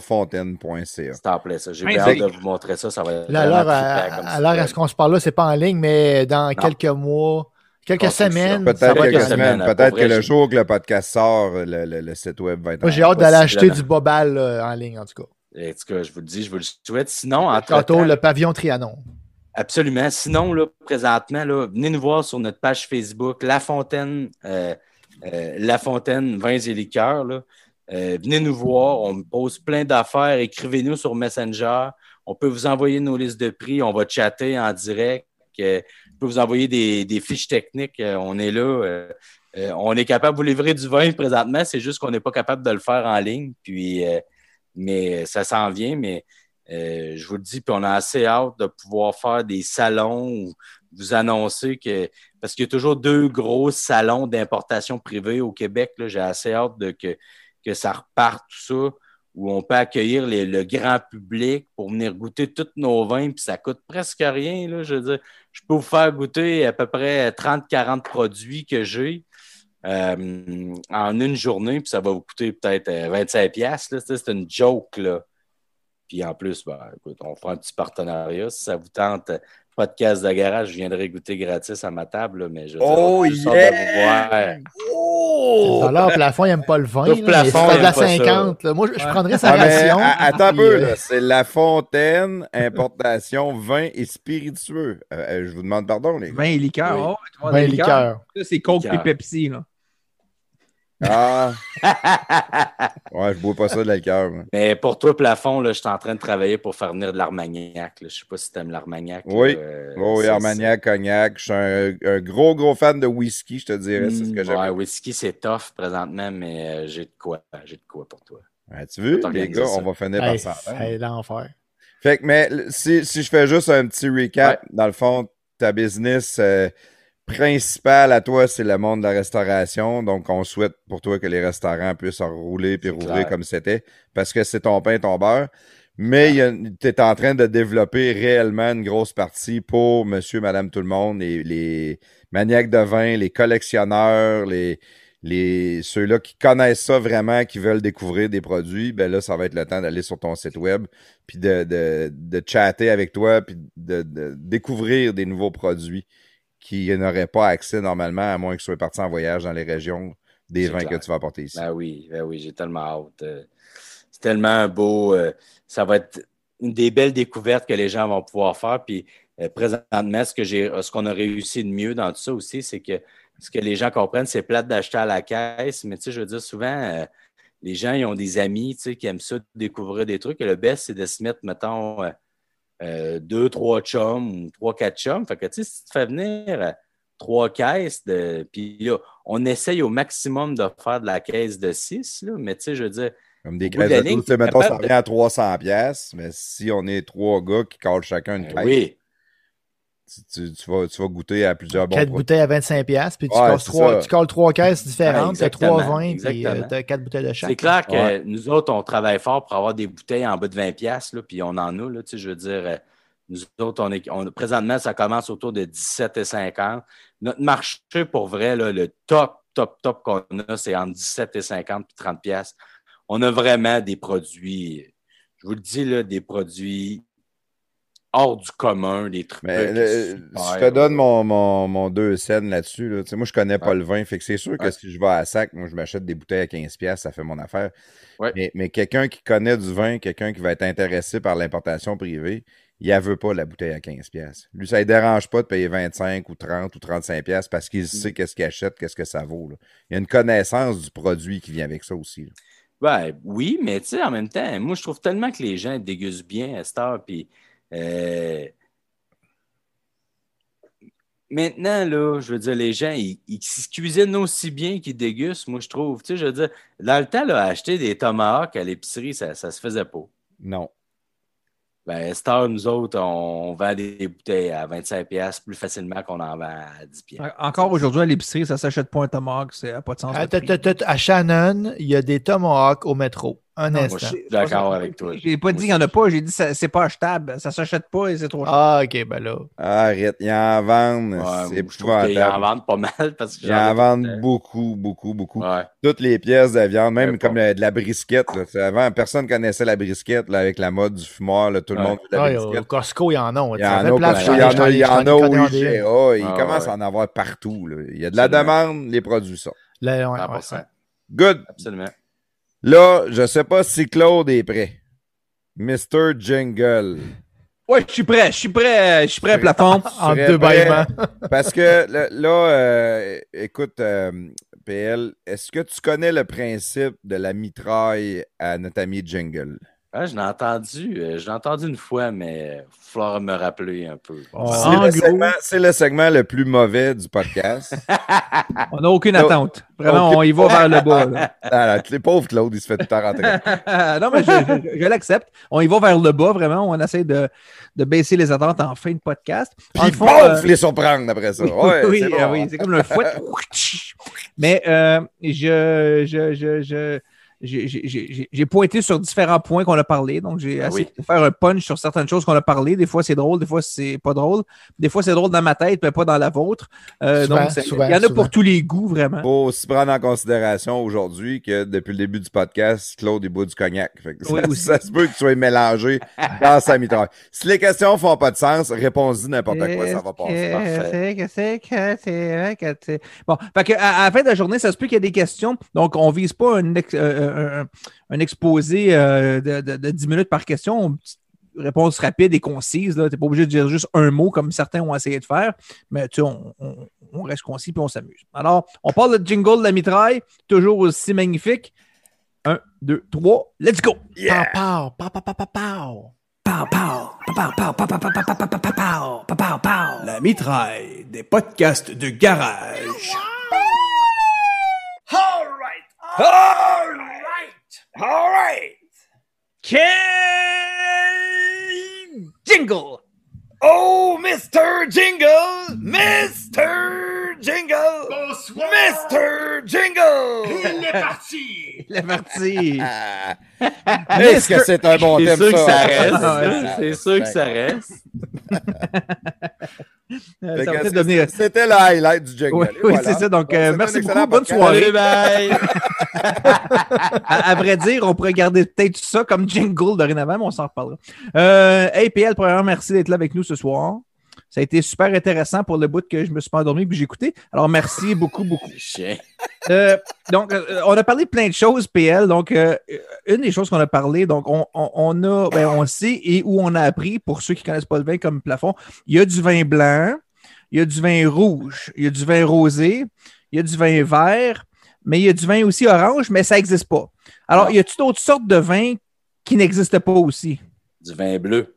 E: fontaine.ca.
A: C'est en plaît, ça. J'ai hâte de vous montrer ça. Ça va être
C: là, alors, à, à ce qu'on se parle là, c'est pas en ligne, mais dans quelques mois, quelques semaines.
E: Peut-être quelques semaines. Peut-être que le jour que le podcast sort, le, le, site web va être
C: Moi, j'ai hâte d'aller acheter du Bobal en ligne, en tout cas.
A: En tout cas, je vous le dis, je vous le souhaite. Sinon,
C: entre le pavillon Trianon.
A: Absolument. Sinon, là, présentement, là, venez nous voir sur notre page Facebook, La Fontaine. Euh, euh, La Fontaine, vins et liqueurs. Euh, venez nous voir, on pose plein d'affaires. Écrivez-nous sur Messenger. On peut vous envoyer nos listes de prix. On va chatter en direct. je peux vous envoyer des, fiches techniques. On est là. on est capable de vous livrer du vin présentement. C'est juste qu'on n'est pas capable de le faire en ligne. Puis, mais ça s'en vient. Mais je vous le dis, puis on a assez hâte de pouvoir faire des salons vous annoncer que, parce qu'il y a toujours deux gros salons d'importation privée au Québec, j'ai assez hâte de que, que ça reparte, tout ça, où on peut accueillir le grand public pour venir goûter tous nos vins, puis ça coûte presque rien. Là, je veux dire, je peux vous faire goûter à peu près 30-40 produits que j'ai. Euh, en une journée, puis ça va vous coûter peut-être 25 euh, C'est une joke, là. Puis en plus, ben, écoute, on fera un petit partenariat. Si ça vous tente de garage, je viendrai goûter gratis à ma table, mais je
E: oh, yeah!
A: de vous voir.
G: Oh!
C: Alors, plafond, il n'aime pas le vin. Là,
A: plafond,
C: mais de la
A: aime pas ça.
C: 50. là. Moi, je, je prendrais sa
E: Ah, mais, attends un peu,
C: euh,
E: c'est La Fontaine, importation, vin et spiritueux. Euh, euh, je vous demande pardon, les gars.
B: Vin et liqueur.
A: Oui.
B: Oh,
C: Vin et
B: liqueurs.
C: liqueur.
B: Ça, c'est Coke et Pepsi. Là.
E: Ah, ouais, je bois pas ça de l'alcool. moi.
A: Mais pour toi, plafond, là, je suis en train de travailler pour faire venir de l'Armagnac. Je sais pas si tu aimes l'Armagnac.
E: Oui.
A: euh,
E: Oh, oui,
A: c'est-
E: Armagnac, Cognac. Je suis un, un gros, gros fan de whisky, je te dirais. C'est ce que
A: Mm,
E: j'aime.
A: Ouais, whisky, c'est tough présentement, mais euh, j'ai de quoi. J'ai de quoi pour toi.
E: Ouais, tu veux, les gars,
A: ça.
E: on va finir par s'entendre.
C: hey, l'enfer.
E: Fait que, mais si, si je fais juste un petit recap, dans le fond, ta business euh, principale à toi, c'est le monde de la restauration. Donc, on souhaite pour toi que les restaurants puissent rouler puis
A: clair.
E: comme c'était parce que c'est ton pain, ton beurre. Mais tu es en train de développer réellement une grosse partie pour monsieur, madame, tout le monde, les, les maniaques de vin, les collectionneurs, les, les ceux-là qui connaissent ça vraiment, qui veulent découvrir des produits, ben là, ça va être le temps d'aller sur ton site web, puis de, de, de chatter avec toi, puis de, de découvrir des nouveaux produits qui n'auraient pas accès normalement, à moins que tu sois parti en voyage dans les régions des vins
A: clair.
E: que tu vas apporter ici.
A: Ben oui, ben oui, j'ai tellement hâte. Euh, C'est tellement un beau. euh, ça va être une des belles découvertes que les gens vont pouvoir faire. Puis euh, présentement, ce que j'ai, ce qu'on a réussi de mieux dans tout ça aussi, c'est que ce que les gens comprennent, c'est plate d'acheter à la caisse, mais tu sais, je veux dire, souvent, les gens, ils ont des amis, tu sais, qui aiment ça, découvrir des trucs. Et le best, c'est de se mettre, mettons, euh, deux, trois chums ou trois, quatre chums. Fait que, tu sais, si tu fais venir euh, trois caisses, de, puis là, on essaye au maximum de faire de la caisse de six, là, mais tu sais, je veux dire,
E: Comme des caisses de
A: ligne,
E: 12, tu sais,
A: t'es
E: mettons, ça
A: de-
E: revient à 300 pièces, mais si on est trois gars qui collent chacun une
A: ben
E: caisse,
A: oui,
E: tu, tu- tu vas, tu vas goûter à plusieurs bons
C: Quatre
E: produits.
C: bouteilles à 25$, pièces, puis tu,
E: Ouais,
C: trois, tu colles trois caisses différentes, tu as trois vins, puis
A: exactement.
C: tu as quatre bouteilles de chaque.
A: c'est clair que
E: Ouais.
A: nous autres, on travaille fort pour avoir des bouteilles en bas de 20 pièces puis on en a, là, tu sais, je veux dire, euh, nous autres, on est, on- présentement, ça commence autour de 17,50. Notre marché, pour vrai, là, le top, top, top qu'on a, c'est entre 17,50 et 30 pièces. On a vraiment des produits, je vous le dis, là, des produits hors du commun, des trucs.
E: Mais le-
A: super,
E: je te donne mon, mon, mon deux scènes là-dessus. là. Moi, je connais pas le vin. Fait que c'est sûr que
A: Ouais.
E: si je vais à sac, moi, je m'achète des bouteilles à 15$, piastres, ça fait mon affaire. Mais, mais quelqu'un qui connaît du vin, quelqu'un qui va être intéressé par l'importation privée, il ne veut pas la bouteille à 15$. piastres. Lui, ça ne dérange pas de payer 25 ou 30 ou 35$ piastres parce
A: Mm.
E: qu'il sait qu'est-ce qu'il achète, qu'est-ce que ça vaut. là. Il y a une connaissance du produit qui vient avec ça aussi. là.
A: Ben, oui, mais tu sais, en même temps, moi, je trouve tellement que les gens dégustent bien à cette heure. Puis, euh, maintenant, là, je veux dire, les gens, ils, ils se cuisinent aussi bien qu'ils dégustent, moi, je trouve. Tu sais, je veux dire, dans le temps, là, acheter des tomahawks à l'épicerie, ça ne se faisait pas.
E: Non.
A: Ben, heure, nous autres, on, vend des bouteilles à 25$ plus facilement qu'on en vend à 10$.
B: Encore aujourd'hui, à l'épicerie, ça s'achète pas un tomahawk, c'est n'a pas de sens.
C: À,
B: prix.
C: t- à Shannon, il y a des tomahawks au métro. Un
B: Non, moi,
C: instant.
A: je suis d'accord avec toi.
B: J'ai pas dit qu'il n'y en a pas, j'ai dit que c'est pas achetable, ça s'achète pas et c'est trop cher.
C: Ah, ok, ben là.
E: Arrête, ils en vendent.
A: Ouais,
E: c'est
A: qu'ils en vendent pas mal parce que
E: Ils en vendent beaucoup, beaucoup, beaucoup.
A: Ouais.
E: toutes les pièces de viande, même
A: Ouais,
E: comme le- de la brisquette. là. Avant, personne connaissait la brisquette là, avec la mode du fumoir. là, tout le monde la
C: au Costco, il y en a.
E: Il y en a, au Costco, il y en a, il y en a au IGA. Il commence à en avoir partout. Il y a de la demande, les produits sortent.
A: 100%.
E: Good.
A: Absolument.
E: Là, je sais pas si Claude est prêt. Mr. Jingle.
B: Ouais, je suis prêt, je suis prêt, je suis prêt, plafond.
C: En deux bâillements.
E: Parce que là, là, euh, écoute, euh, PL, est-ce que tu connais le principe de la mitraille à notre ami Jingle?
A: Ah, je l'ai entendu, euh, je l'ai entendu une fois, mais il va falloir me rappeler un peu.
C: Oh,
E: C'est le, segment, c'est le segment le plus mauvais du podcast.
B: On n'a aucune attente. Vraiment,
E: Aucune-
B: on y va vers le bas. là.
E: Ah, là, les pauvres Claude, il se fait tout le temps rentrer.
B: non, mais je, je- je l'accepte. On y va vers le bas, vraiment. On essaie de, de baisser les attentes en fin de podcast.
E: Puis
B: fond,
E: pouf,
B: euh,
E: les surprendre après ça. Ouais,
B: oui,
E: c'est bon.
B: euh, oui, c'est comme le fouet. Mais euh, je, je, je, je, j'ai- pointé sur différents points qu'on a parlé. Donc, j'ai
A: Ah
B: essayé
A: oui.
B: de faire un punch sur certaines choses qu'on a parlé. Des fois, c'est drôle, des fois, c'est pas drôle. Des fois, c'est drôle dans ma tête, mais pas dans la vôtre. Euh,
C: Souvent,
B: donc,
C: souvent,
B: il y en a
C: souvent.
B: pour tous les goûts, vraiment.
E: faut aussi prendre en considération aujourd'hui que depuis le début du podcast, Claude, il boit du cognac. Fait que
B: Oui,
E: ça,
B: aussi.
E: ça se peut que tu sois mélangé dans sa mitraille. Si les questions font pas de sens, réponds-y n'importe quoi, ça va passer.
A: Parfait.
B: Qu'est-ce que c'est que c'est vrai que c'est- Bon, fait que à, à la fin de la journée, ça se peut qu'il y ait des questions. Donc, on vise pas un, ex- euh, un, exposé euh, de, de, de, 10 minutes par question, réponse rapide et concise. Tu n'es pas obligé de dire juste un mot comme certains ont essayé de faire, mais tu on, on, on, reste concis puis on s'amuse. Alors, on parle de jingle de la mitraille, toujours aussi magnifique. 1, 2, 3, let's go!
C: Yeah! Pow, pow, pow, pow, pow,
B: la mitraille des podcasts de garage. Ken Jingle!
G: Oh, Mr. Jingle! Mr. Jingle! Mr. Jingle!
B: Il est parti!
E: Ah. Est-ce que c'est un bon
A: C'est
E: thème,
A: sûr que ça? reste.
B: Ah.
A: C'est sûr que ça reste.
B: Euh,
E: c'est-
B: devenir...
E: C'était le highlight du jingle.
B: Oui,
E: Et
B: oui,
E: voilà.
B: c'est ça. Donc,
E: Bon,
B: euh,
E: c'était
B: merci beaucoup. Bonne soirée.
A: Bye bye!
B: à, à vrai dire, on pourrait garder peut-être ça comme jingle dorénavant, mais on s'en reparlera. Euh, hey, PL, premièrement, merci d'être là avec nous ce soir. Ça a été super intéressant pour le bout que je me suis pas endormi et que j'ai écouté. Alors, merci beaucoup, beaucoup. Euh, donc, euh, on a parlé de plein de choses, PL. Donc, euh, une des choses qu'on a parlé, donc, on, on- on a, ben, on sait et où on a appris, pour ceux qui connaissent pas le vin comme plafond, il y a du vin blanc, il y a du vin rouge, il y a du vin rosé, il y a du vin vert, mais il y a du vin aussi orange, mais ça n'existe pas. Alors,
A: Non.
B: y a-t-il d'autres sortes de vins qui n'existent pas aussi?
A: Du vin bleu.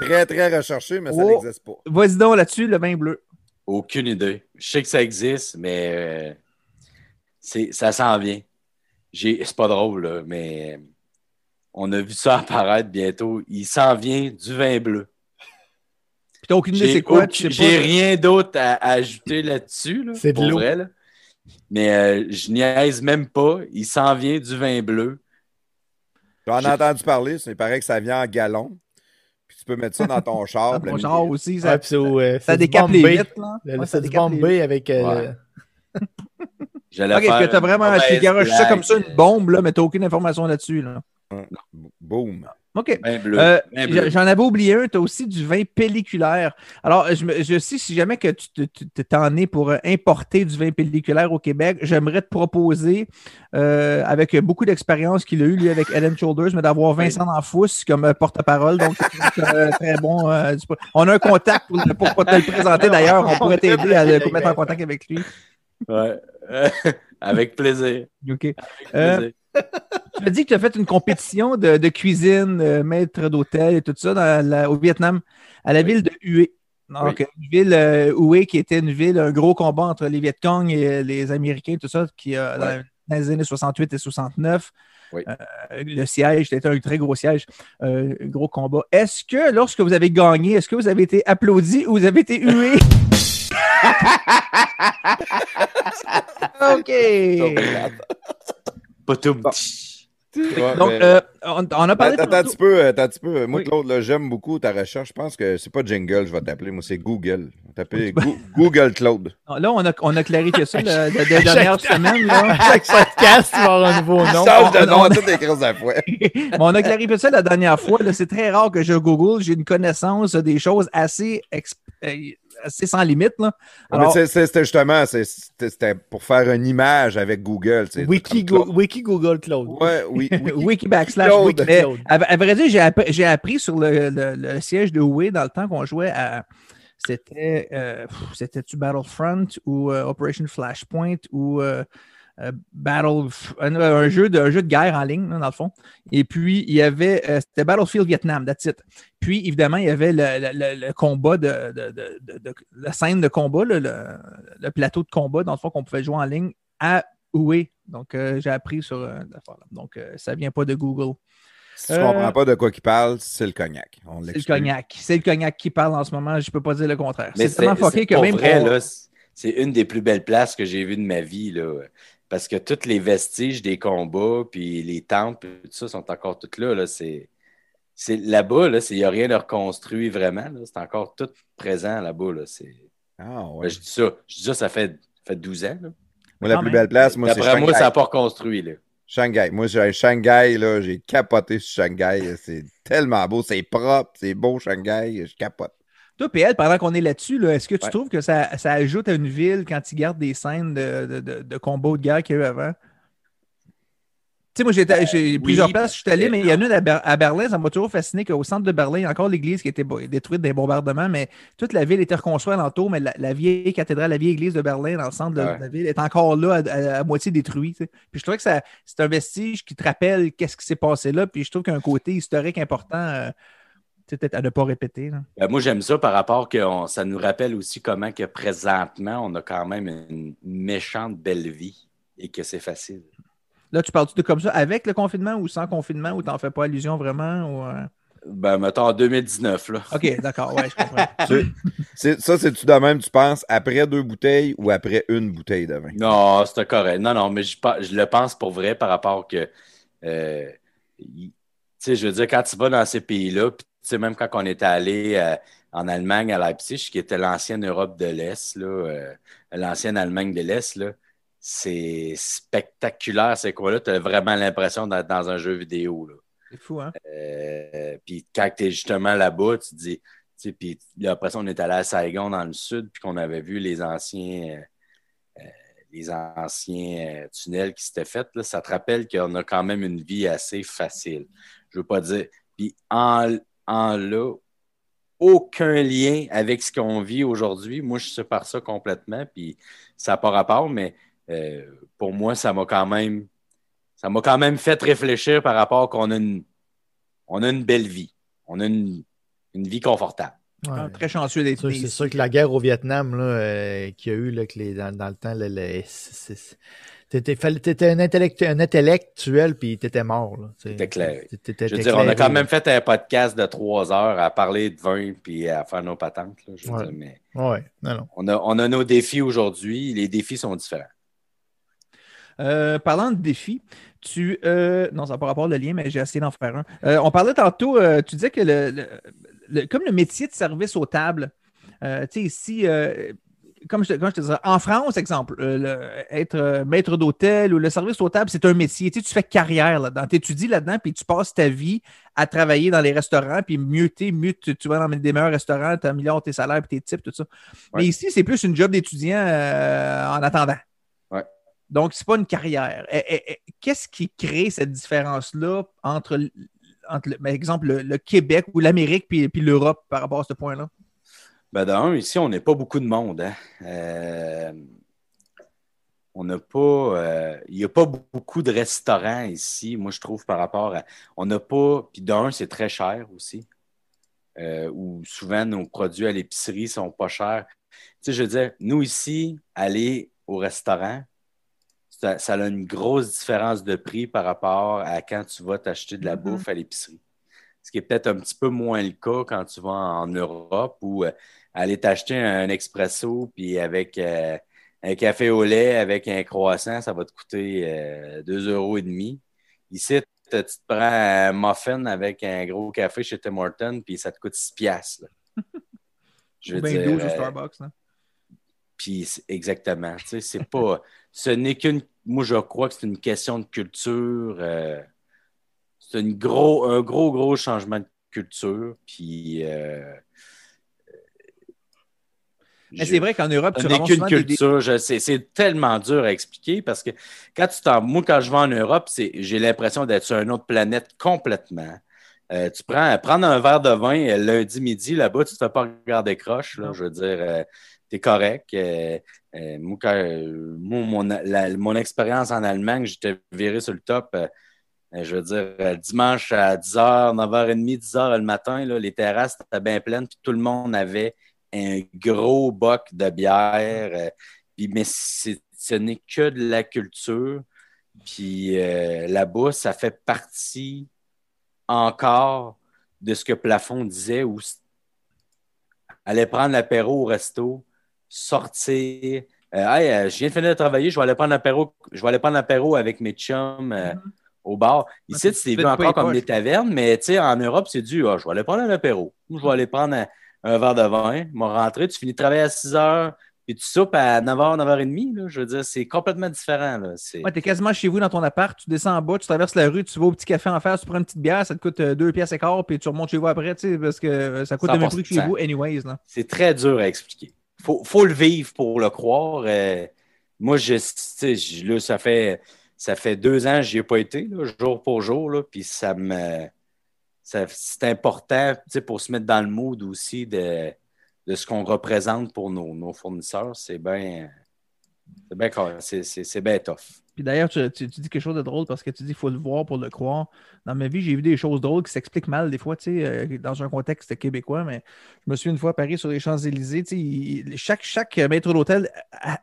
E: Très, très recherché, mais ça
B: Oh.
E: n'existe pas.
B: Vas-y donc là-dessus, le vin bleu.
A: Aucune idée. Je sais que ça existe, mais euh, c'est, ça s'en vient. J'ai, c'est pas drôle, là, mais on a vu ça apparaître bientôt. Il s'en vient du vin bleu.
B: Puis t'as aucune idée c'est quoi?
A: aucun-
B: tu sais
A: j'ai
B: pas.
A: rien d'autre à, à ajouter là-dessus. Là,
C: C'est de
A: pour
C: l'eau.
A: vrai, là. Mais euh, je niaise même pas. Il s'en vient du vin bleu.
E: J'en ai
A: J'ai-
E: entendu parler, ça, il paraît que ça vient en gallon. Tu peux mettre ça dans ton char.
B: Dans ton char aussi, ça,
C: Ouais,
B: ça décape les vitres. là.
C: Le-
B: Ouais, ça
C: du avec. euh,
A: Ouais. J'allais
B: Ok,
A: faire
B: que t'as vraiment, tu garoches ça comme ça, une bombe, là, mais t'as aucune information là-dessus. Là.
E: Boum.
B: OK. Euh. J'en avais oublié un, tu as aussi du vin pelliculaire. Alors, je, je sais, si jamais que tu te- tu te- t'en es pour euh, importer du vin pelliculaire au Québec, j'aimerais te proposer, euh, avec beaucoup d'expérience qu'il a eu, lui, avec Ellen Shoulders, mais d'avoir Vincent D'Anfous comme porte-parole. Donc, c'est euh, très bon. on a un contact pour, pour te le présenter d'ailleurs. On pourrait t'aider à le mettre en contact avec lui.
A: Ouais. Avec plaisir.
B: OK.
A: Avec plaisir.
B: Tu m'as dit que tu as fait une compétition de, de cuisine, euh, maître d'hôtel et tout ça dans la- au Vietnam, à la
A: Oui.
B: ville de Hue. Donc, une ville, euh, Hue, qui était une ville, un gros combat entre les Viet Cong et euh, les Américains, tout ça, qui, euh, dans- les années 68 et 69.
A: Oui.
B: Euh, le siège, c'était un très gros siège, un gros combat. Est-ce que lorsque vous avez gagné, est-ce que vous avez été applaudi ou vous avez été hué? OK.
A: Pas tout
E: Bon.
A: petit.
E: Ouais,
B: Donc,
E: mais-
B: euh, on, on a parlé
E: Attends, attends un petit peu, attends un petit peu. Moi,
B: Oui.
E: Claude, là, j'aime beaucoup ta recherche. Je pense que c'est pas Jingle, je vais t'appeler. Moi, c'est Google. T'appeler Goo- Google Claude.
B: Là, on a, on a clarifié ça la, la- la dernière semaine. Là.
C: Chaque podcast, il va avoir un nouveau nom.
E: Change de nom à toutes les crises à fois.
B: Mais on a clarifié ça la dernière fois. C'est très rare que je Google. J'ai une connaissance des choses assez, assez sans limite. Là. Alors,
E: c'est- c'est- C'était justement c'est- c'était pour faire une image avec Google.
C: Wiki, Go-. Wiki Google Cloud.
E: Ouais, oui. Wiki.
B: Wiki backslash. Wiki.
C: Claude.
B: à, à vrai dire, j'ai appris, j'ai appris sur le, le- le siège de Huawei dans le temps qu'on jouait à. C'était. euh, C'était-tu Battlefront ou euh, Operation Flashpoint ou. euh, Battle, un, un jeu de, un jeu de guerre en ligne, dans le fond. Et puis, il y avait, euh, c'était Battlefield Vietnam, that's it. Puis, évidemment, il y avait le, le- combat de, de, de- de- de- la scène de combat, là, le, le plateau de combat, dans le fond, qu'on pouvait jouer en ligne à Huawei. Donc, euh, j'ai appris sur euh. Donc, euh, ça vient pas de Google.
E: Si tu
B: Euh,
E: comprends pas de quoi il parle, c'est le cognac.
B: C'est le cognac. C'est le cognac qui parle en ce moment. Je peux pas dire le contraire.
A: Mais
B: C'est tellement fucké que même.
A: vrai, c'est une des plus belles places que j'ai vues de ma vie. Là. Parce que tous les vestiges des combats, puis les temples, tout ça sont encore tous là. là c'est, c'est, là-bas, là, il n'y a rien de reconstruit vraiment. C'est encore tout présent là-bas. Là, c'est...
E: Ah, ouais.
A: Ben, je dis ça, je dis ça, ça fait, fait 12 ans. Là.
E: Moi, la plus belle place, moi, c'est
A: D'après moi, ça n'a pas reconstruit. Là.
E: Shanghai. Moi, j'ai Shanghai, là, j'ai capoté sur Shanghai. C'est tellement beau, c'est propre, c'est beau, Shanghai, je capote.
B: Toi, PL, pendant qu'on est là-dessus, là, est-ce que tu
A: Ouais.
B: trouves que ça, ça ajoute à une ville quand ils gardent des scènes de, de, de, de de guerre qu'il y a eu avant? Tu sais, moi, j'ai été- j'ai
A: oui,
B: plusieurs places, je suis allé, mais il y en a une à, Ber- à Berlin, ça m'a toujours fasciné qu'au centre de Berlin, il y a encore l'église qui a été bo- détruite des bombardements, mais toute la ville était reconstruite alentour, mais la, la vieille cathédrale, la vieille église de Berlin, dans le centre de,
A: Ouais.
B: de la ville, est encore là, à, à- à moitié détruite. Puis je trouvais que c'est un vestige qui te rappelle qu'est-ce qui s'est passé là, puis je trouve qu'il y a un côté historique important, euh, peut-être à ne pas répéter. là.
A: Ben, moi, j'aime ça par rapport que on- ça nous rappelle aussi comment que présentement, on a quand même une méchante belle vie et que c'est facile.
B: Là, tu parles de comme ça avec le confinement ou sans confinement ou t'en fais pas allusion vraiment? Ou, euh?
A: Ben, mettons en 2019, là.
B: OK, d'accord, ouais, je comprends.
E: Tu- c'est- ça, c'est-tu de même, tu penses, après deux bouteilles ou après une bouteille de vin?
A: Non, c'était correct. Non, non, mais je, je le pense pour vrai par rapport que, euh, tu sais, je veux dire, quand tu vas dans ces pays-là, puis sais, même quand on était allé euh, en Allemagne, à Leipzig, qui était l'ancienne Europe de l'Est, euh, l'ancienne Allemagne de l'Est, c'est spectaculaire, ces coins-là. Tu as vraiment l'impression d'être dans un jeu vidéo.
B: C'est fou, hein?
A: Euh, puis quand tu es justement là-bas, tu te dis, tu sais, puis après ça, on est allé à Saigon dans le sud, puis qu'on avait vu les anciens, les anciens tunnels qui s'étaient faits. Là, ça te rappelle qu'on a quand même une vie assez facile. Je veux pas dire. Puis en, en là, aucun lien avec ce qu'on vit aujourd'hui. Moi, je sépare ça complètement, puis ça n'a pas rapport, mais euh, pour moi, ça m'a quand même ça m'a quand même fait réfléchir par rapport qu'on a une, on a une belle vie. On a une, une vie confortable.
C: Ouais.
B: Ah, Très chanceux d'être
C: C'est sûr que la guerre au Vietnam là, euh, qu'il y a eu là, que les- dans, dans le temps, là, le- c'est- c'est- t'étais fallait- t'étais un, intellect, un intellectuel puis t'étais mort. là.
A: T'étais clair.
C: t'étais- t'étais
A: Je veux dire, on a quand même fait un podcast de trois heures à parler de vin puis à faire nos patentes. là, je veux
C: Ouais.
A: dire, mais
C: Ouais, non, non.
A: on a, on a nos défis aujourd'hui. Les défis sont différents.
B: Euh, parlant de défis, tu. euh, non, ça n'a pas rapport le lien, mais j'ai essayé d'en faire un. Euh, on parlait tantôt, euh, tu disais que le, le- le- comme le métier de service aux tables, euh, tu sais, ici, euh, comme je, comme je te disais, en France, exemple, euh, le- être euh, maître d'hôtel ou le service aux tables, c'est un métier. Tu sais, tu fais carrière là-dedans. Tu étudies là-dedans, puis tu passes ta vie à travailler dans les restaurants, puis mieux t'es, mieux tu, tu vas dans des meilleurs restaurants, tu améliores tes salaires, puis tes tips, tout ça.
A: Ouais.
B: Mais ici, c'est plus une job d'étudiant euh, en attendant.
A: Ouais.
B: Donc, c'est pas une carrière. Qu'est-ce qui crée cette différence-là entre, le- par exemple, le, le Québec ou l'Amérique puis, puis l'Europe par rapport à ce point-là?
A: Ben, d'un, ici, on n'est pas beaucoup de monde. hein. Euh, on n'a pas. euh, Il n'y a pas beaucoup de restaurants ici, moi, je trouve, par rapport à. On n'a pas. Puis d'un, c'est très cher aussi. Euh, où souvent nos produits à l'épicerie sont pas chers. Tu sais, je veux dire, nous ici, aller au restaurant, ça, ça a une grosse différence de prix par rapport à quand tu vas t'acheter de la
B: Mhm.
A: bouffe à l'épicerie. Ce qui est peut-être un petit peu moins le cas quand tu vas en Europe où euh, aller t'acheter un expresso puis avec euh, un café au lait avec un croissant, ça va te coûter euh, 2,5 euros. Ici, tu te prends un muffin avec un gros café chez Tim Hortons puis ça te coûte 6 piastres. Je veux
B: Ou bien
A: dire,
B: 12 au
A: euh,
B: Starbucks. là.
A: puis exactement. Tu sais, c'est pas. Ce n'est qu'une. Moi, je crois que c'est une question de culture. Euh, c'est une gros, un gros, gros changement de culture. Puis. euh,
B: Mais c'est vrai qu'en Europe, tu ramasses
A: qu'une
B: des-
A: culture. c'est tellement dur à expliquer parce que quand tu t'en. Moi, quand je vais en Europe, c'est, j'ai l'impression d'être sur une autre planète complètement. Euh, tu prends prendre un verre de vin euh, lundi midi là-bas, tu ne te fais pas regarder croche. Là, je veux dire, tu es correct. Euh, euh, moi, quand- euh, moi, mon, mon expérience en Allemagne, j'étais viré sur le top. Euh, je veux dire, euh, dimanche à 10h, 9h30, 10h le matin, là, les terrasses étaient bien pleines, puis tout le monde avait un gros boc de bière. euh, puis, mais ce n'est que de la culture. Puis euh, là-bas, ça fait partie encore de ce que Plafond disait, où aller prendre l'apéro au resto, sortir, Euh, je viens de finir de travailler, je vais aller prendre l'apéro, avec mes chums euh, au bar. Ici,
B: Ouais,
A: c'est
B: tu
A: vu encore comme des tavernes, mais tu en Europe, c'est du ah, je vais aller prendre un apéro. Ou je vais aller prendre un, un verre de vin, m'en rentrer, tu finis de travailler à 6 heures, puis tu soupes à 9h, 9h30. Là, je veux dire, c'est complètement différent.
B: Ouais, t'es quasiment chez vous dans ton appart, tu descends en bas, tu traverses la rue, tu vas au petit café en face, tu prends une petite bière, ça te coûte euh, deux pièces et quart, puis tu remontes chez vous après, tu sais, parce que euh, ça coûte le même prix que chez
A: 100%.
B: vous, anyways.
A: C'est très dur à expliquer. Faut, faut le vivre pour le croire. Euh, moi, je, tu sais, je- là, ça fait, ça fait deux ans que j'y ai pas été, jour pour jour, puis ça me, c'est important, pour se mettre dans le mood aussi de, de ce qu'on représente pour nos, nos fournisseurs. C'est bien, c'est bien, c'est, c'est bien tough.
B: Puis d'ailleurs, tu, tu- tu dis quelque chose de drôle parce que tu dis qu'il faut le voir pour le croire. Dans ma vie, j'ai vu des choses drôles qui s'expliquent mal des fois, tu sais, euh, dans un contexte québécois, mais je me suis une fois à Paris sur les Champs-Élysées, tu sais, chaque, chaque maître d'hôtel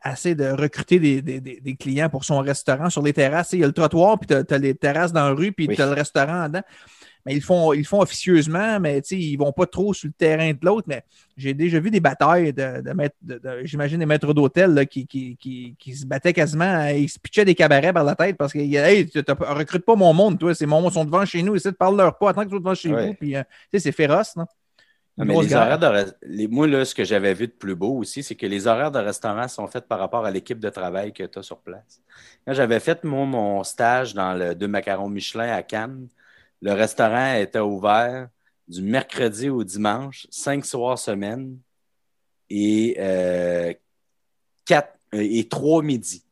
B: essaie de recruter des, des- des- clients pour son restaurant sur les terrasses. Il y a le trottoir, puis tu as, les terrasses dans la rue, puis
A: Oui.
B: tu as le restaurant dedans. Mais ils font, ils font officieusement, mais tu sais, ils vont pas trop sur le terrain de l'autre. Mais j'ai déjà vu des batailles de, de maîtres- de- de- j'imagine des maîtres d'hôtel qui, qui, qui, qui se battaient quasiment, ils se pitchaient des cabarets par la tête parce que hey, tu t'as pas- recrute pas mon monde, toi, c'est mon monde, ils sont devant chez nous, essaie de parler leur pas, attends que tu sois devant chez
A: Ouais.
B: vous. Puis, euh, tu sais, c'est féroce, non?
A: Mais les horaires de les, moi, là, ce que j'avais vu de plus beau aussi, c'est que les horaires de restaurant sont faits par rapport à l'équipe de travail que tu as sur place. Quand j'avais fait, moi, mon stage dans le deux macarons Michelin à Cannes, le restaurant était ouvert du mercredi au dimanche, cinq soirs semaine et, euh, quatre, euh, et trois midis.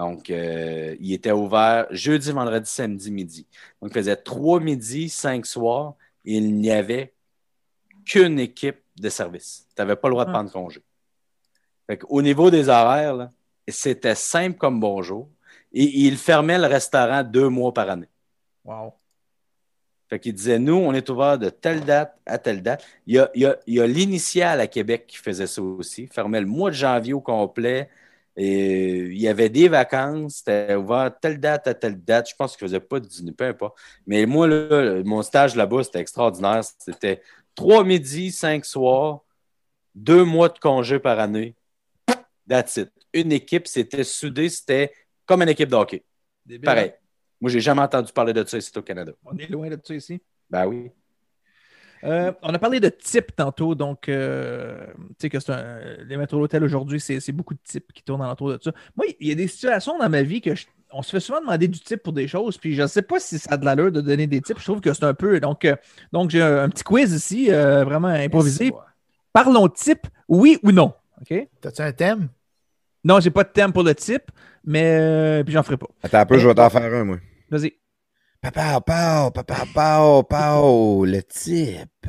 A: Donc, euh, il était ouvert jeudi, vendredi, samedi, midi. Donc, il faisait trois midis, cinq soirs, et il n'y avait qu'une équipe de service. Tu n'avais pas le droit de
B: Ah.
A: prendre congé. Fait Au niveau des horaires, c'était simple comme bonjour. Et il fermait le restaurant deux mois par année.
B: Wow.
A: Fait qu'il disait, nous, on est ouvert de telle date à telle date. Il y a l'initial à Québec qui faisait ça aussi. Fermait le mois de janvier au complet. Et il y avait des vacances. C'était ouvert telle date à telle date. Je pense qu'il ne faisait pas de dîner, peu importe. Mais moi, là, mon stage là-bas, c'était extraordinaire. C'était trois midis, cinq soirs, deux mois de congé par année. That's it. Une équipe, c'était soudé, c'était comme une équipe de hockey. Pareil. Moi, j'ai jamais entendu parler de ça ici au Canada.
B: On est loin de ça ici?
A: Ben oui.
B: Euh, on a parlé de types tantôt, donc euh, tu sais que c'est un, les maîtres d'hôtel aujourd'hui, c'est c'est beaucoup de types qui tournent autour de ça. Moi, il y a des situations dans ma vie que je- on se fait souvent demander du type pour des choses, puis je ne sais pas si ça a de l'allure de donner des types. Je trouve que c'est un peu. Donc, euh, donc j'ai un, un petit quiz ici, euh, vraiment improvisé. Parlons type, oui ou non. OK?
C: T'as-tu un thème?
B: Non, j'ai pas de thème pour le type, mais euh, puis j'en ferai pas.
E: Attends un peu, je vais t'en faire un, moi.
B: Vas-y.
E: Papa, pao, papa, pao, pao, le type.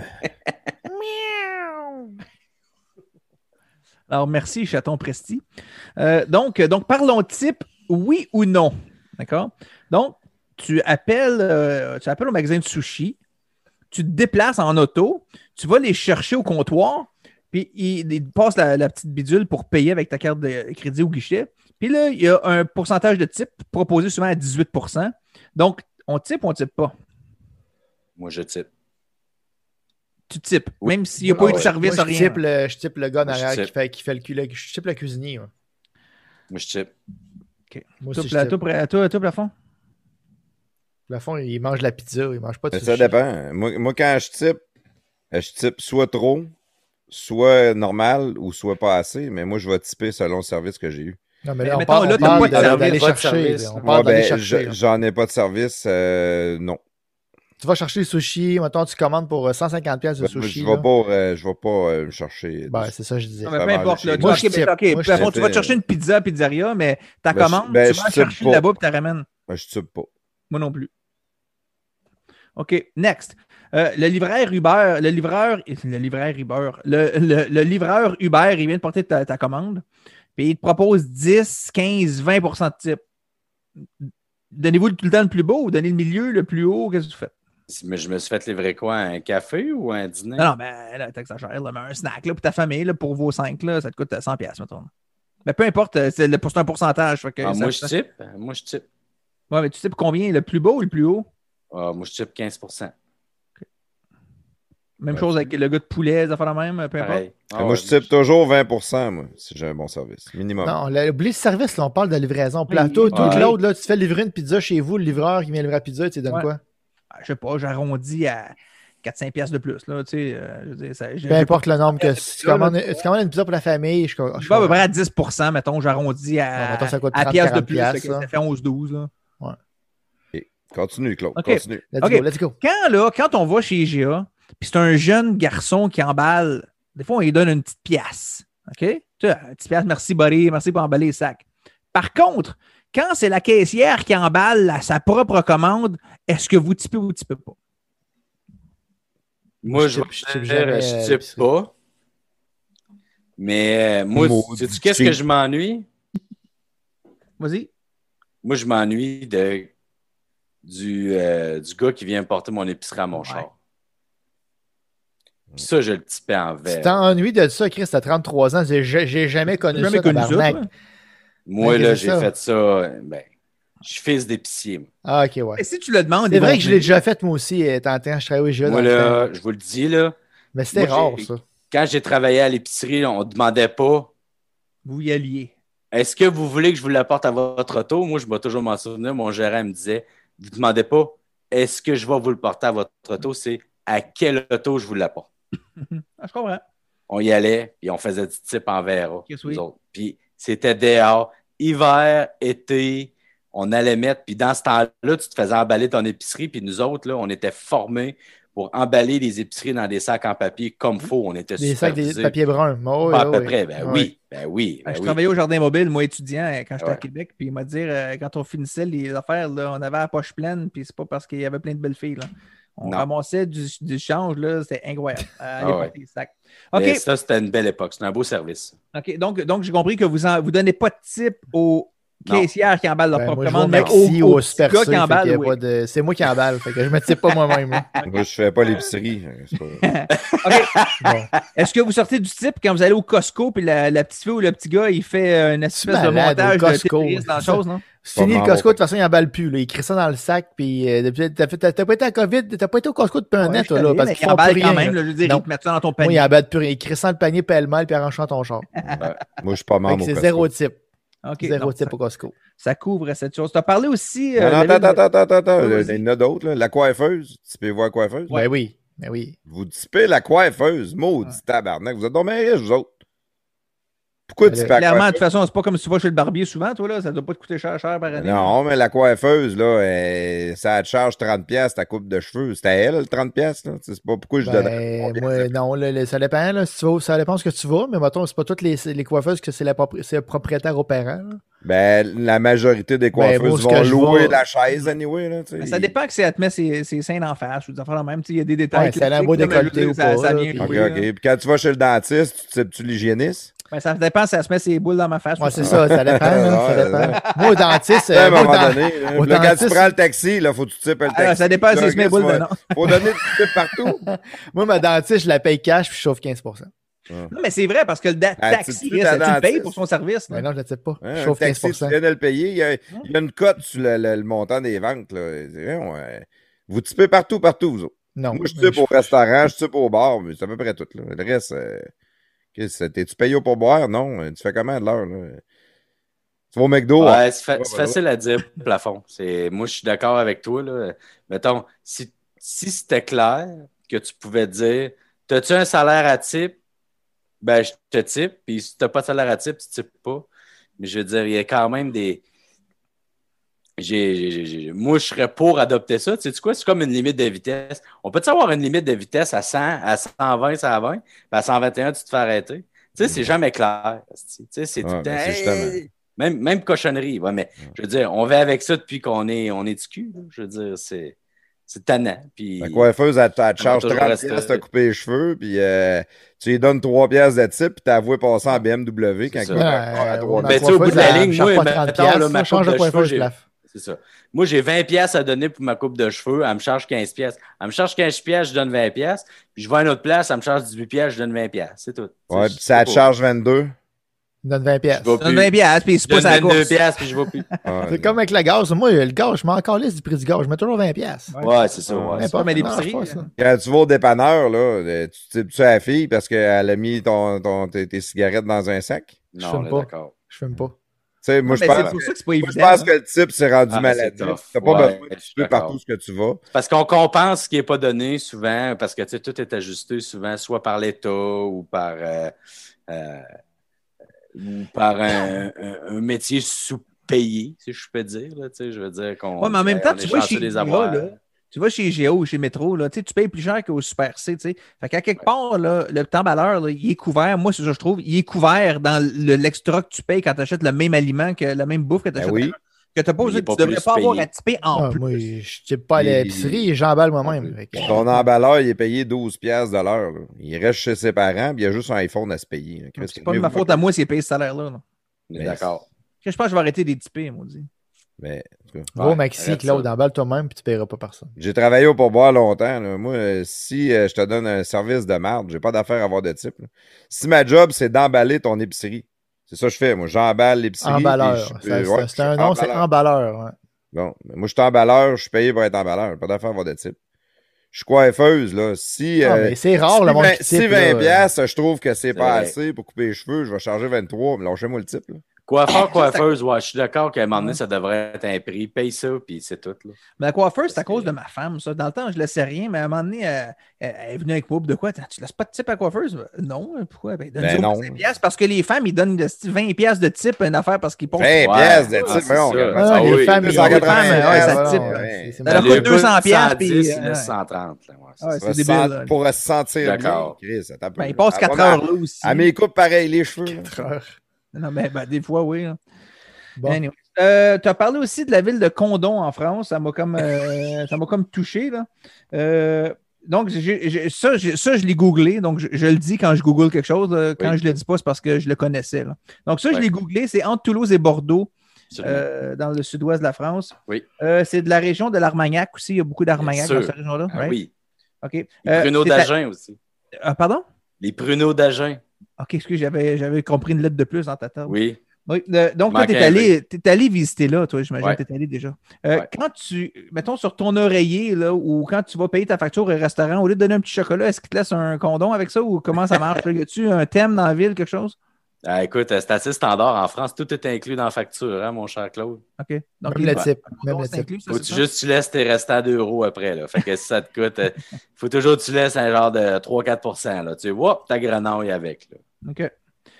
B: Alors, merci, chaton Presti. Euh, donc, euh, donc, parlons type, oui ou non. D'accord? Donc, tu appelles, euh, tu appelles au magasin de sushi, tu te déplaces en auto, tu vas les chercher au comptoir, puis ils, passent la, petite bidule pour payer avec ta carte de crédit au guichet. Puis là, il y a un pourcentage de type proposé souvent à 18% Donc, on type ou on type pas?
A: Moi, je type.
B: Tu types,
A: Oui.
B: même s'il n'y a pas eu de
A: ouais.
B: service,
C: Moi, je
B: rien.
C: type le, je type le gars
A: Moi,
C: derrière qui fait, qui fait le cul. Je type le cuisinier. moi.
A: Moi, je type.
C: Moi je
B: pla-
C: type.
B: toi, pla- toi, toi, plafond?
C: Le fond, il mange la pizza, il mange pas de
E: ça dépend. Moi, moi, quand je type, euh, je type soit trop, soit normal ou soit pas assez, mais moi, je vais typer selon le service que j'ai eu.
C: Non, mais
B: Mais
C: là, on
B: mettons,
C: parle,
B: là,
C: on parle
B: pas de
C: de-
B: service,
C: d'aller chercher.
E: ben, j'en ai pas de service, euh, non.
C: Tu vas chercher le sushi, mettons, tu commandes pour euh, 150$ piastres de
E: Ben,
C: sushi.
E: je
C: là.
E: vais pas, euh, je vais pas euh, me chercher.
C: Ben, c'est ça que je disais.
B: Non, mais peu importe. Là, ben,
C: Moi,
B: tu vas te chercher une pizza, pizzeria, mais ta
E: Ben,
B: commande,
E: ben,
B: tu vas chercher
E: pas.
B: là-bas et tu la ramènes.
E: Ben, je type pas.
B: Moi non plus. OK, next. Euh, le livreur Uber, le livreur, le livreur Uber, le, le- le livreur Uber, il vient de porter ta, ta commande, puis il te propose 10, 15, 20% de type. Donnez-vous tout le temps le plus beau ou donnez le milieu, le plus haut, qu'est-ce que vous faites?
A: Mais je me suis fait livrer quoi? Un café ou un dîner?
B: Non, non, ben là, t'exagères, là, mais un snack là, pour ta famille, là, pour vos 5, là, ça te coûte 100$, piastres, mettons. Mais peu importe, euh, c'est un pourcentage. fait que
A: Ah,
B: ça-
A: moi, je type. Moi, je type.
B: Ouais, mais tu pour combien? Le plus beau ou le plus haut?
A: Ah, moi, je type 15
B: Même
E: Ouais,
B: chose avec le gars de poulet, ça fait la même, peu importe.
A: Ah
E: moi,
A: ouais,
E: je type toujours 20% moi, si j'ai un bon service. Minimum.
C: Non, là, oublie le service, là, on parle de livraison. Plateau,
B: Oui.
C: tout
A: Ouais.
C: l'autre, là, tu fais livrer une pizza chez vous, le livreur qui vient livrer la pizza, tu lui donnes
B: Ouais.
C: quoi?
B: Ah, Je sais pas, j'arrondis à 4-5 pièces de plus. Là, tu sais, euh, je veux dire, ça- j'ai-
C: Peu importe le nombre que
B: Ouais,
C: si tu commandes, tu commandes une pizza pour la famille, je, je,
B: Je vais à peu près à 10 mettons, j'arrondis à,
C: mettons, ça coûte
B: à
C: 30,
B: pièce de
C: 40
B: plus.
C: piastres, ça.
B: ça fait 11-12. là.
E: Continue, Claude. Continue.
C: Let's
B: Ok.
C: go, let's go.
B: Quand, là, quand on va chez IGA, puis c'est un jeune garçon qui emballe, des fois, on lui donne une petite pièce. OK? Tu sais, une petite pièce, merci, buddy, merci pour emballer les sacs. Par contre, quand c'est la caissière qui emballe à sa propre commande, est-ce que vous typez ou vous typez pas?
A: Moi,
C: Je
A: je,
C: type- je
A: pas. Mais euh, moi, sais-tu qu'est-ce que je m'ennuie?
B: Vas-y.
A: Moi, je m'ennuie de, du, euh, du gars qui vient porter mon épicerie à mon
B: Ouais.
A: char. Puis ça, je le typais en
C: Tu
A: vert.
C: t'ennuies de ça, Chris, t'as 33 ans, j'ai j'ai jamais connu
B: jamais
C: ça,
B: connu.
A: Moi, là, j'ai
C: ça.
A: fait ça. euh, Ben, je suis fils d'épicier.
C: Ah, ok, ouais.
B: Et si tu le demandes,
C: C'est vrai que je l'ai déjà fait moi aussi, euh, t'entends, je travaillais au IGA
A: Moi, là, je vous le dis, là,
C: Mais c'était
A: moi,
C: rare, ça.
A: quand j'ai travaillé à l'épicerie, on ne demandait pas
B: Vous y alliez.
A: Est-ce que vous voulez que je vous l'apporte à votre auto? Moi, je vais toujours m'en souvenir. Mon gérant me disait Vous ne demandez pas est-ce que je vais vous le porter à votre auto, c'est à quelle auto je vous l'apporte?
B: Ah, je comprends.
A: On y allait, puis on faisait du type en verre.
B: Oui.
A: Puis c'était dehors, hiver, été, on allait mettre. Puis dans ce temps-là, tu te faisais emballer ton épicerie. Puis nous autres, là, on était formés pour emballer les épiceries dans des sacs en papier comme faut. On était
C: Des sacs de papier brun. Oh, oui,
A: à
C: oui,
A: peu
C: oui.
A: près. Ben oui, ben oui. ben
B: je
A: oui.
B: travaillais au jardin mobile, moi étudiant, euh, quand j'étais à. Québec, puis il m'a dit euh, quand on finissait les affaires, là, on avait la poche pleine, puis c'est pas parce qu'il y avait plein de belles filles. là. On
A: Non.
B: ramassait du, du change, là, c'était incroyable. à aller
A: Ah ouais.
B: sacs.
A: Ça, c'était une belle époque. C'était un beau service.
B: OK, donc, donc j'ai compris que vous ne vous donnez pas de type aux caissières qui emballent leur
C: Ben,
B: propre commande, mais aux, aux
C: au
B: petits
C: Super
B: gars
C: C,
B: qui emballent, oui.
C: de- C'est moi qui emballe, fait que je me type pas moi-même. là.
E: Moi, je fais pas l'épicerie.
C: Bon.
B: Est-ce que vous sortez du type quand vous allez au Costco, puis la, la petite fille ou le petit gars, il fait euh, une espèce de montage
C: au
B: de dans la chose, non?
C: C'est fini le Costco, de toute façon, il emballe plus. Là. Il crée ça dans le sac, puis euh, t'as pas été à COVID, t'as pas été au Costco depuis un
B: Ouais,
C: an, toi, là, parce
B: mais
C: qu'ils
B: il
C: font
B: emballe quand
C: rien.
B: même,
C: là.
B: là, je veux dire, ils te mettent ça dans ton panier.
C: il emballe plus rien. Il crée ça dans le panier pêle-mêle, puis arrange ça dans ton char.
E: Moi, je suis pas membre
C: C'est zéro type.
B: OK,
C: Zéro
B: donc,
C: type
B: ça,
C: au Costco.
B: ça couvre cette chose. Tu as parlé aussi. euh,
E: Non, non, attends, attends, attends, attends.
B: Oui,
E: Il y en a d'autres. là. La coiffeuse. Tu peux voir la coiffeuse?
C: Ben oui. Ben oui.
E: Vous typez la coiffeuse. Maudit tabarnak. Vous êtes donc bien riches, vous autres. Pourquoi
C: Ben,
E: tu la
B: Clairement, de toute façon, c'est pas comme si tu vas chez le barbier souvent, toi, là. Ça doit pas te coûter cher, cher par année.
E: Non, mais la coiffeuse, là, ça te charge 30$ piastres, ta coupe de cheveux. C'est à elle, le 30$. piastres, là. C'est pas pourquoi je.
C: Ben, moi,
E: ça
C: non, là, ça dépend. Là, si tu vas, ça dépend ce que tu vas, mais mettons, c'est pas toutes les, les coiffeuses que c'est c'est le propriétaire opérant. là.
E: Ben, la majorité des
C: Ben,
E: coiffeuses vont louer la chaise, anyway. Là.
B: Mais ça dépend que si elle te met ses, ses seins en face ou des affaires même. Il y a des détails.
C: Ouais, a un beau décolleté ou
B: ça,
C: pas,
B: ça
C: là,
B: vient
C: puis-
E: OK,
B: jouer.
E: Puis quand tu vas chez le dentiste, tu types-tu l'hygiéniste?
B: Ben, ça dépend si elle se met ses boules dans ma face.
C: Ouais,
B: ou
C: c'est ça, ça dépend. là, ça
E: Ouais,
C: dépend.
E: ouais.
C: Moi, au dentiste,
E: à
C: euh,
E: un
C: moi, au
E: moment
C: dent-
E: donné, là,
C: au
E: là, quand tu
C: dentiste-
E: prends le taxi, il faut que tu types le taxi.
B: Ah, ça dépend si elle se met
E: Chris,
B: boule
E: faut-
B: dedans.
E: Faut donner du type partout.
C: moi, ma dentiste, je la paye cash puis je chauffe 15%
B: Non, mais c'est vrai parce que le
E: Ah,
B: taxi,
E: tu-
B: le payes pour son service.
C: Mais non, je ne sais pas.
E: Hein,
C: je chauffe 15
E: taxi, tu viens de le payer. Il y a, il y a une cote sur le, le- le montant des ventes. Ouais. Vous typez partout, partout, vous autres.
C: Non.
E: Moi, je
C: mais
E: type au restaurant, je type au bar, mais c'est à peu près tout. Là. Le reste, euh, t'es-tu payé pour boire? Non. Tu fais comment de l'heure? là? Tu vas au McDo? hein?
A: Ouais, c'est fa-
E: Ouais,
A: c'est facile à dire, plafond. Moi, je suis d'accord avec toi. Là. Mettons, si, si c'était clair que tu pouvais dire T'as-tu un salaire à type? Ben, je te type. Puis si tu n'as pas de salaire à type, tu types pas. Mais je veux dire, il y a quand même des. J'ai, j'ai- j'ai- j'ai- moi, je serais pour adopter ça. Tu sais quoi? C'est comme une limite de vitesse. On peut-tu avoir une limite de vitesse à 100, à 120, 120, puis à 121, tu te fais arrêter? Tu sais, c'est jamais clair. Tu sais, c'est tout
E: Ouais,
A: le
E: ben,
A: temps.
E: justement.
A: Hey! Même, même cochonnerie. Ouais, mais je veux dire, on va avec ça depuis qu'on est, on est du cul. là. Je veux dire, c'est, c'est tannant. Puis,
E: La coiffeuse, elle, te- elle te charge
A: toujours
E: 30
A: rester-
E: piastres de couper les cheveux, puis euh, tu lui donnes 3 piastres de type, puis t'as avoué passer en BMW quand il va à
C: Ouais,
E: trois
C: ma
A: Ben, tu sais, au bout de la
C: coiffeuse,
A: ligne, moi,
C: pas 30
A: mettons, ma coupe
C: de
A: de cheveux, C'est ça. Moi, j'ai 20 pièces à donner pour ma coupe de cheveux. Elle me charge 15 pièces. Elle me charge 15 pièces, je donne 20 pièces. Puis je vais à une autre place, elle me charge 18 pièces, je donne 20 pièces. C'est tout.
E: Ouais,
A: Tu
E: puis ça te
A: pas.
E: charge 22.
C: Il donne 20 pièces.
B: Donne
A: plus.
B: 20 piastres, puis il se
A: Je
B: pousse à la
A: donne 22
B: course.
A: piastres, puis je vais plus.
E: Ah,
C: C'est comme avec le gaz. Moi, le gaz, je m'en encore liste du prix du gaz. Je mets toujours 20 pièces.
A: Ouais, c'est ça.
E: Ouais.
A: Ouais,
C: N'importe,
B: mais
C: ça marche
B: l'épicerie,
C: pas.
E: Quand tu vas au dépanneur, là, euh, tu tipes-tu à la fille parce qu'elle a mis ton, ton- tes, tes cigarettes dans un sac? Tu
C: Je
A: Non,
C: fume pas.
A: d'accord.
C: Je fume pas.
E: Sais, moi, je pense,
B: c'est pour ça que c'est pas
E: moi,
B: évident.
E: je pense
B: hein.
E: que le type s'est rendu
A: Ah,
E: maladif. T'as pas
A: Ouais,
E: besoin de tuer partout ce que tu vas.
A: Parce qu'on compense ce qui n'est pas donné souvent, parce que tout est ajusté souvent, soit par l'État ou par, euh, euh, ou par un, un- un métier sous-payé, si je peux dire. Là, je veux dire qu'on
B: Ouais, mais en même temps, tu vois, chez
A: de les
B: Géo,
A: avoir.
B: là, tu vas chez Géo, chez Métro, là, tu tu payes plus cher qu'au Super C. tu sais. Fait qu'à quelque part, là, le t'emballeur, là, il est couvert. Moi, c'est ça que je trouve. Il est couvert dans le- l'extra que tu payes quand tu achètes le même aliment, que la même bouffe que tu
E: Ben
B: achètes.
E: oui.
B: Que t'as pas
A: Il
B: besoin,
A: est pas
B: tu devrais
A: plus
B: pas avoir à tiper en
C: Ah,
B: plus.
C: moi, je ne type pas à l'épicerie et j'emballe moi-même.
E: Ton emballeur, il est payé 12 piastres de l'heure. Il reste chez ses parents, puis il y a juste un iPhone à se payer.
B: C'est pas de ma faute à moi s'il paye ce salaire-là.
E: Mais-
A: d'accord.
B: Je pense que je vais arrêter des tipés, moi.
E: Mais, en tout cas,
C: Va au
A: Ouais,
C: Maxi, Claude, emballe toi-même puis tu paieras pas personne.
E: J'ai travaillé au pourboire longtemps. là. Moi, euh, si euh, je te donne un service de marde, j'ai pas d'affaire à avoir de type. là. Si ma job, c'est d'emballer ton épicerie, c'est ça que je fais. Moi, j'emballe l'épicerie.
C: Emballeur.
E: ouais,
C: C'est un nom, c'est
E: emballeur.
C: emballeur. ouais.
E: Bon, moi, je suis emballeur, je suis payé pour être emballeur. Pas d'affaire à avoir de type. Je suis coiffeuse, là. Si,
C: Ah,
E: euh,
C: c'est rare
E: si
C: le monde
E: 20
C: qui
E: si
C: type,
E: 20
C: là.
E: piastres, je trouve que c'est pas
A: vrai.
E: assez pour couper les cheveux, je vais charger 23, mais lâchez-moi le type. Là.
A: Coiffeur, coiffeuse, ouais, je suis d'accord qu'à un moment donné, ça devrait être un prix. Paye ça, puis c'est tout. Là.
B: Mais la coiffeuse, c'est à cause de ma femme, ça. Dans le temps, je ne laissais rien, mais à un moment donné, elle, est venue avec moi. De quoi? Tu laisses pas de type à coiffeuse? Non. Pourquoi? Ben, donne
E: Ben non.
B: 5 piastres parce que les femmes, ils donnent de- 20 piastres de type à une affaire parce qu'ils pensent.
E: 20
A: Ouais,
E: piastres de
A: ouais,
E: type, mais on.
C: Ah,
A: Ah
C: les
A: oui,
C: femmes, ils ont
E: 280
C: des femmes, ouais,
E: piastres,
C: ça type.
B: Ça leur coûte 200 piastres, puis,
A: il
B: euh,
A: laisse 130. Là, ouais, c'est
B: débile.
E: Pour se sentir bien.
B: Ben, ils passent
E: À
B: 4
E: moi,
B: heures là aussi.
E: À mes coupes, pareil, les cheveux. là.
C: Quatre heures.
B: Non, mais ben, des fois, oui.
C: Bon.
B: Anyway. Euh, tu as parlé aussi de la ville de Condon en France. Ça m'a comme, euh, ça m'a comme touché. Là. Euh, donc, ça, je l'ai googlé. Donc, je, je le dis quand je google quelque chose. là. Quand
A: Oui.
B: je ne le dis pas, c'est parce que je le connaissais. là. Donc, ça, je l'ai googlé. C'est entre Toulouse et Bordeaux, dans le sud-ouest de la France.
A: Oui.
B: C'est de la région de l'Armagnac aussi. Il y a beaucoup d'Armagnac dans cette région-là.
A: Ah
B: right?
A: oui.
B: OK.
A: Les pruneaux d'Agen aussi.
B: Ah, pardon?
A: Les pruneaux d'Agen.
B: OK, excuse, j'avais, j'avais compris une lettre de plus dans ta table.
A: Oui.
B: Oui, donc, toi, tu es allé, t'es allé visiter là, toi, j'imagine
A: Ouais.
B: que tu es allé déjà. Euh,
A: Ouais.
B: Quand tu, mettons sur ton oreiller, là, ou quand tu vas payer ta facture au restaurant, au lieu de donner un petit chocolat, est-ce qu'il te laisse un condom avec ça ou comment ça marche? Y a-tu un thème dans la ville, quelque chose?
A: Ah, écoute, euh, c'est assez standard. En France, tout est inclus dans la facture, hein, mon cher Claude.
B: OK. Donc,
C: Même le
B: il-
C: type.
B: condom,
C: Même le
B: c'est
C: type.
B: inclus, ça,
A: Faut
B: ça?
A: juste tu laisses tes restants d'euros après. Là. Fait que si ça te coûte, euh, faut toujours que tu laisses un genre de 3-4 là. Tu vois, ta grenouille avec. Là.
B: OK.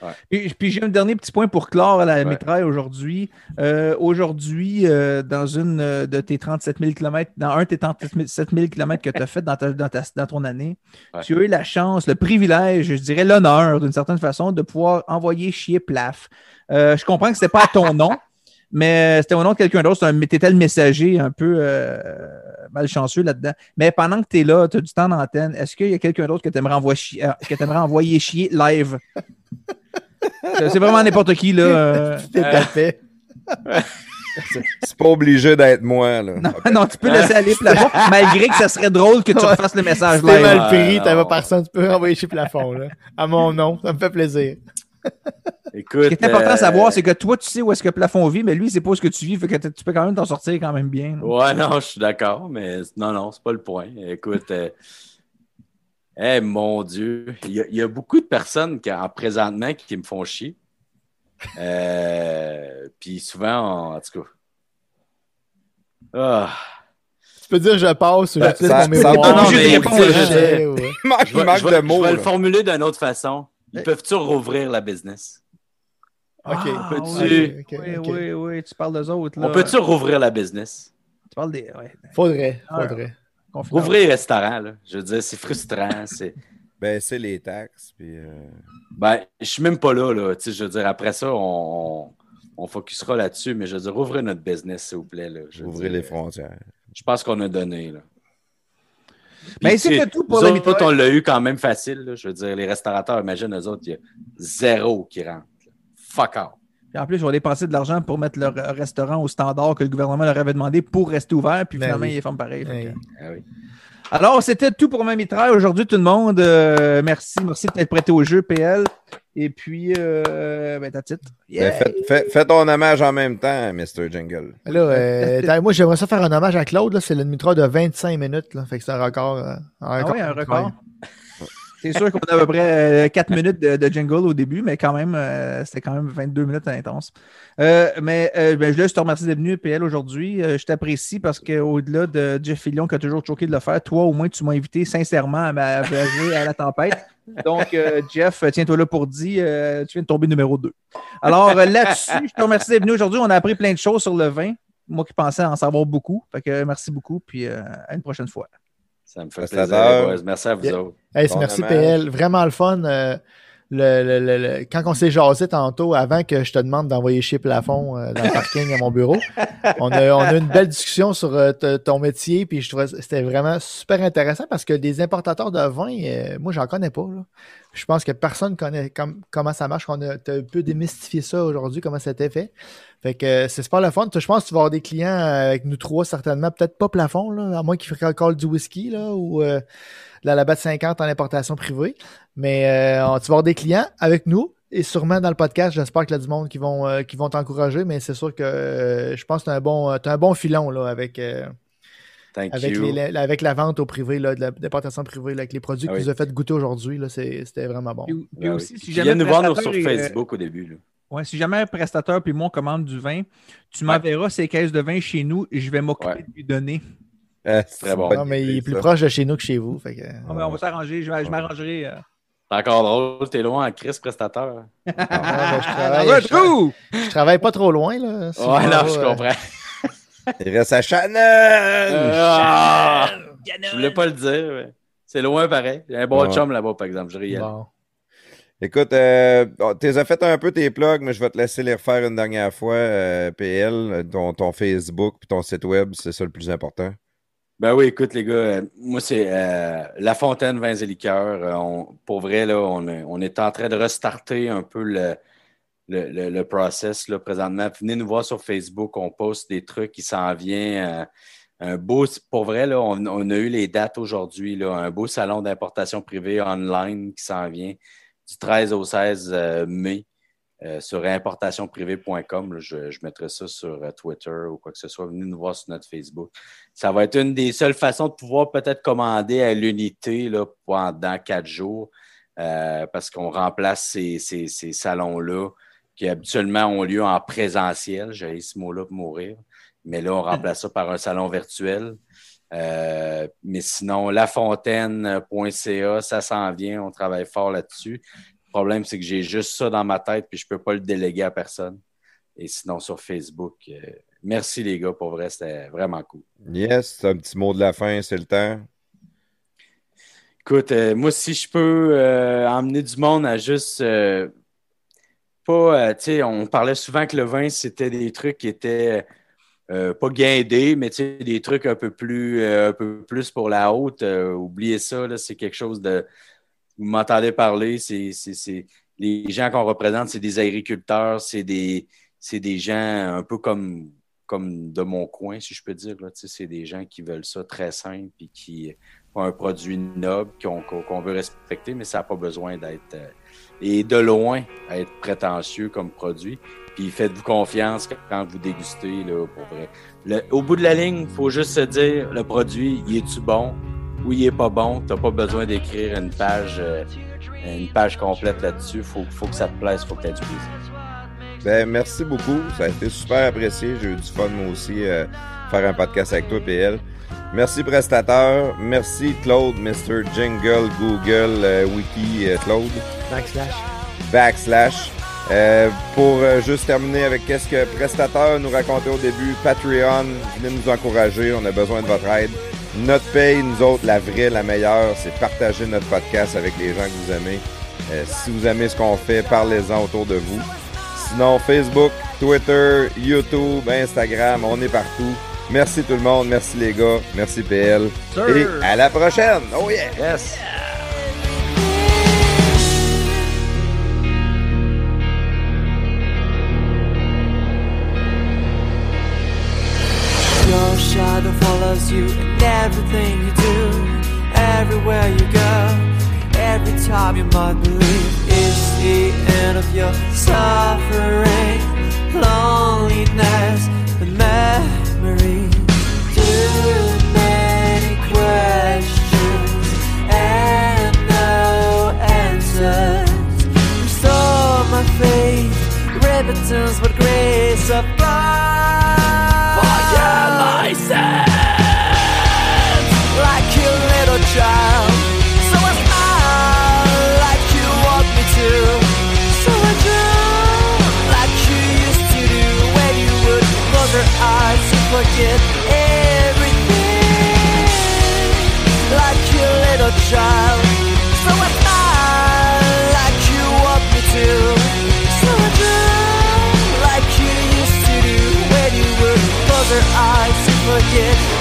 A: Ouais.
B: Puis, puis j'ai un dernier petit point pour clore la
A: Ouais.
B: mitraille aujourd'hui. Euh, aujourd'hui, euh, dans une euh, de tes 37 000 km, dans un de tes 37 000 km que tu as fait dans, ta- dans, ta- dans ton année,
A: Ouais.
B: tu as eu la chance, le privilège, je dirais l'honneur d'une certaine façon, de pouvoir envoyer chier plaf. Euh, je comprends que ce pas à ton nom, mais c'était au nom de quelqu'un d'autre. Tu étais le messager un peu euh, malchanceux là-dedans. Mais pendant que tu es là, tu as du temps d'antenne, est-ce qu'il y a quelqu'un d'autre que tu aimerais envoyer, chier- euh, que envoyer chier live? C'est vraiment n'importe qui, là. euh.
C: Tout à fait.
E: C'est pas obligé d'être moi. Là.
B: Non, non, tu peux laisser aller plafond, malgré que ça serait drôle que tu
C: Ouais.
B: refasses le message
C: Si t'es
B: live.
C: mal pris,
A: non.
C: t'avais personne, tu peux renvoyer chez plafond, là. À mon nom, ça me fait plaisir.
A: Écoute.
B: Ce qui est important
A: euh,
B: à savoir, c'est que toi, tu sais où est-ce que plafond vit, mais lui, c'est pas ce que tu vis, fait que tu peux quand même t'en sortir quand même bien. là.
A: Ouais, non, je suis d'accord, mais non, non, c'est pas le point. Écoute, euh, eh, mon Dieu, il y, a- il y a beaucoup de personnes qui, en présentement qui, me font chier. Euh, Puis souvent, en, tout cas. Ah,
C: Tu peux dire je passe ou
E: Ça-
C: j'utilise
E: ça-
C: mon
E: ça-
C: mémoire.
B: Non, non,
C: je
B: mais
C: je
A: je-
E: manque,
A: je vais,
E: manque
A: je vais-
E: de
A: je
E: mots.
A: vais le formuler d'une autre façon. Ils peuvent-tu rouvrir la business?
C: OK.
B: Ah, oui, oui, oui, oui, tu parles d'eux autres. Là.
A: On peut-tu rouvrir la business?
B: Tu parles des. Ouais,
C: Faudrait,
B: Ah,
C: faudrait.
A: Rouvrir les restaurants, là. Je veux dire, c'est frustrant. C'est...
E: Baisser les taxes. Puis, euh,
A: Ben, je suis même pas là, là. Tu sais, je veux dire, après ça, on, on focusera là-dessus, mais je veux dire, ouvrez notre business, s'il vous plaît. Là. Je dire,
E: les frontières.
A: Je pense qu'on a donné, là.
B: Mais
A: Puis,
B: c'est que tout pour mitraille.
A: on l'a eu quand même facile. là. Je veux dire, les restaurateurs, imagine, eux autres, il y a zéro qui rentre. Fuck off.
B: Puis en plus, ils vont dépenser de l'argent pour mettre leur euh, restaurant au standard que le gouvernement leur avait demandé pour rester ouvert, puis
C: Ben
B: finalement,
C: oui.
B: ils ferment pareil.
C: Ouais.
A: Ah oui.
B: Alors, c'était tout pour ma mitraille aujourd'hui, tout le monde. Euh, merci. Merci d'être prêté au jeu, PL. Et puis, euh, ben, that's it.
E: Ben,
B: Yeah.
E: fais, fais- fais ton hommage en même temps, Mr. Jingle.
C: Là, euh, t'as- moi, j'aimerais ça faire un hommage à Claude. là. C'est le micro de 25 minutes. Là. Fait que c'est un record. euh,
B: Ah ouais, un record. C'est sûr qu'on a à peu près 4 minutes de, de jingle au début, mais quand même, euh, c'était quand même 22 minutes intense. Euh, mais euh, ben, je te remercier d'être venu, PL, aujourd'hui. Euh, je t'apprécie parce qu'au-delà de Jeff Fillion qui a toujours choqué de le faire, toi, au moins, tu m'as invité sincèrement à jouer à la tempête. Donc, euh, Jeff, tiens-toi là pour dire, euh, tu viens de tomber numéro 2. Alors, euh, là-dessus, je te remercie d'être venu aujourd'hui. On a appris plein de choses sur le vin. Moi qui pensais en savoir beaucoup. Fait que euh, merci beaucoup, puis euh, à une prochaine fois.
A: Ça me fait plaisir. Merci à vous
C: Yeah.
A: autres.
C: Hey,
E: Bon
C: merci. PL, vraiment le fun. Le, le- le- le- quand on s'est jasé tantôt, avant que je te demande d'envoyer chez plafond euh, dans le parking à mon bureau, on a, on a eu une belle discussion sur euh, ton métier, puis je trouvais que c'était vraiment super intéressant parce que des importateurs de vin, euh, moi, j'en connais pas. là. Je pense que personne connaît com- comment ça marche. On a un peu démystifié ça aujourd'hui, comment c'était fait. Fait que euh, c'est super le fun. Je pense que tu vas avoir des clients euh, avec nous trois, certainement. Peut-être pas plafond, là, à moins qu'ils fassent encore du whisky là, ou euh, la Labatt 50 en importation privée. Mais euh, on- tu vas avoir des clients avec nous. Et sûrement dans le podcast, j'espère qu'il y a du monde qui vont, euh, qui vont t'encourager, mais c'est sûr que euh, je pense que tu as un bon, un bon filon là, avec, euh,
A: Thank
C: avec,
A: you.
C: les- la- avec la vente au privé, là, de la d'importation privée, là, avec les produits
A: Ah
C: que
A: oui.
C: tu nous as fait goûter aujourd'hui. C'était vraiment bon.
B: Puis, puis
A: Ben
B: aussi,
A: oui.
B: si
A: viens nous voir nous,
B: prestataire
A: sur
B: euh,
A: Facebook au début. là.
B: Ouais, si jamais un prestateur puis moi on commande du vin, tu m'enverras ces caisses de vin chez nous et je vais m'occuper
A: Ouais.
B: de lui donner.
E: Euh, c'est
A: Très bon.
C: Non, mais il est plus
E: ça.
C: proche de chez nous que chez vous. Fait que,
B: Ah, ben, on va s'arranger, je, m'arrangerai. euh.
A: C'est encore drôle, t'es loin en crise prestateur.
C: Ah, ben, je,
B: Dans
C: travaille,
B: un
C: je, travaille, je travaille pas trop loin. Là, si
A: ouais,
C: vais,
A: je
C: euh,
A: comprends.
E: Il reste à Shannon!
A: Ah! Je voulais pas le dire, mais c'est loin pareil. J'ai un bon
E: Ouais.
A: chum là-bas, par exemple. Je riais.
C: bon.
E: Écoute, euh, tu as fait un peu tes plugs, mais je vais te laisser les refaire une dernière fois, euh, PL, ton, ton Facebook puis ton site web, c'est ça le plus important.
A: Ben oui, écoute, les gars, euh, moi, c'est euh, La Fontaine Vins et Liqueurs. Euh, on- pour vrai, là, on, est- en train de restarter un peu le, le, le- process là, présentement. Venez nous voir sur Facebook, on poste des trucs qui s'en viennent. euh, un beau, pour vrai, là, on, on a eu les dates aujourd'hui. là, Un beau salon d'importation privée online qui s'en vient du 13 au 16 euh, mai. Euh, sur importationprivée.com. Je, mettrai ça sur euh, Twitter ou quoi que ce soit. Venez nous voir sur notre Facebook. Ça va être une des seules façons de pouvoir peut-être commander à l'unité pendant quatre jours euh, parce qu'on remplace ces, ces- ces salons-là qui habituellement ont lieu en présentiel. J'ai ce mot-là pour mourir. Mais là, on remplace ça par un salon virtuel. Mais sinon, lafontaine.ca, ça s'en vient. On travaille fort là-dessus. Le problème, c'est que j'ai juste ça dans ma tête puis je ne peux pas le déléguer à personne. Et sinon, sur Facebook, euh, merci les gars, pour vrai, c'était vraiment cool.
E: Yes, un petit mot de la fin, c'est le temps.
A: Écoute, euh, moi, si je peux euh, emmener du monde à juste pas, tu sais, on parlait souvent que le vin, c'était des trucs qui étaient pas guindés, mais tu sais, des trucs un peu plus, un peu plus pour la haute. Oubliez ça, là, c'est quelque chose de. Vous m'entendez parler, c'est, les gens qu'on représente, c'est des agriculteurs, c'est des, des gens un peu comme, comme de mon coin, si je peux dire. C'est des gens qui veulent ça très simple et qui ont un produit noble qu'on, veut respecter, mais ça n'a pas besoin d'être. euh, et de loin, être prétentieux comme produit. Puis faites-vous confiance quand vous dégustez, là, pour vrai. Au bout de la ligne, il faut juste se dire le produit, il est-tu bon? Ou il est pas bon? Tu n'as pas besoin d'écrire une page, euh, une page complète là-dessus. Il faut, faut que ça te plaise, il faut que tu aies du plaisir.
E: Ben, merci beaucoup. Ça a été super apprécié. J'ai eu du fun, moi aussi, euh, faire un podcast avec toi, PL. Merci, prestateur. Merci, Claude, Mr. Jingle, Google, euh, Wiki, euh, Claude.
C: Backslash.
E: Backslash. Euh, pour euh, juste terminer avec qu'est-ce que prestateur nous racontait au début, Patreon, venez nous encourager, on a besoin de votre aide. Notre paye, nous autres, la vraie, la meilleure, c'est partager notre podcast avec les gens que vous aimez. Euh, si vous aimez ce qu'on fait, parlez-en autour de vous. Sinon, Facebook, Twitter, YouTube, Instagram, on est partout. Merci tout le monde, merci les gars, merci PL.
B: Sir.
E: Et à la prochaine! Oh yeah!
A: Yes!
H: Shadow follows you in everything you do, everywhere you go, every time you might believe it's the end of your suffering, loneliness, and memory. Too many questions and no answers. Restore my faith, repentance, but grace of child. So I smile like you want me to. So I like you used to do when you would close your eyes forget everything. Like a little child. So I smile like you want me to. So I like you used to do when you would close your eyes forget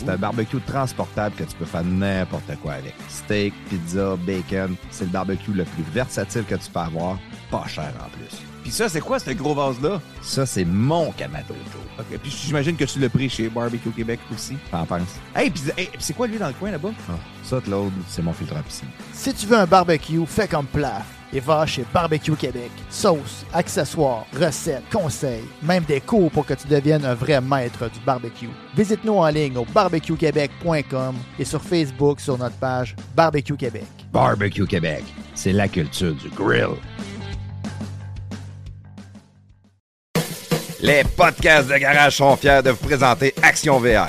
E: C'est un barbecue transportable que tu peux faire n'importe quoi avec. Steak, pizza, bacon. C'est le barbecue le plus versatile que tu peux avoir. Pas cher en plus.
B: Puis ça, c'est quoi ce gros vase-là?
E: Ça, c'est mon Kamado Joe.
B: OK, puis j'imagine que tu l'as pris chez Barbecue Québec aussi.
E: T'en penses?
B: Hey, puis hey, c'est quoi, lui, dans le coin, là-bas?
E: Ah, ça, Claude, c'est mon filtre à piscine.
C: Si tu veux un barbecue, fais comme Plaf et va chez Barbecue Québec. Sauce, accessoires, recettes, conseils, même des cours pour que tu deviennes un vrai maître du barbecue. Visite-nous en ligne au barbecuequebec.com et sur Facebook sur notre page Barbecue Québec.
E: Barbecue Québec, c'est la culture du grill. Les podcasts de garage sont fiers de vous présenter Action VR.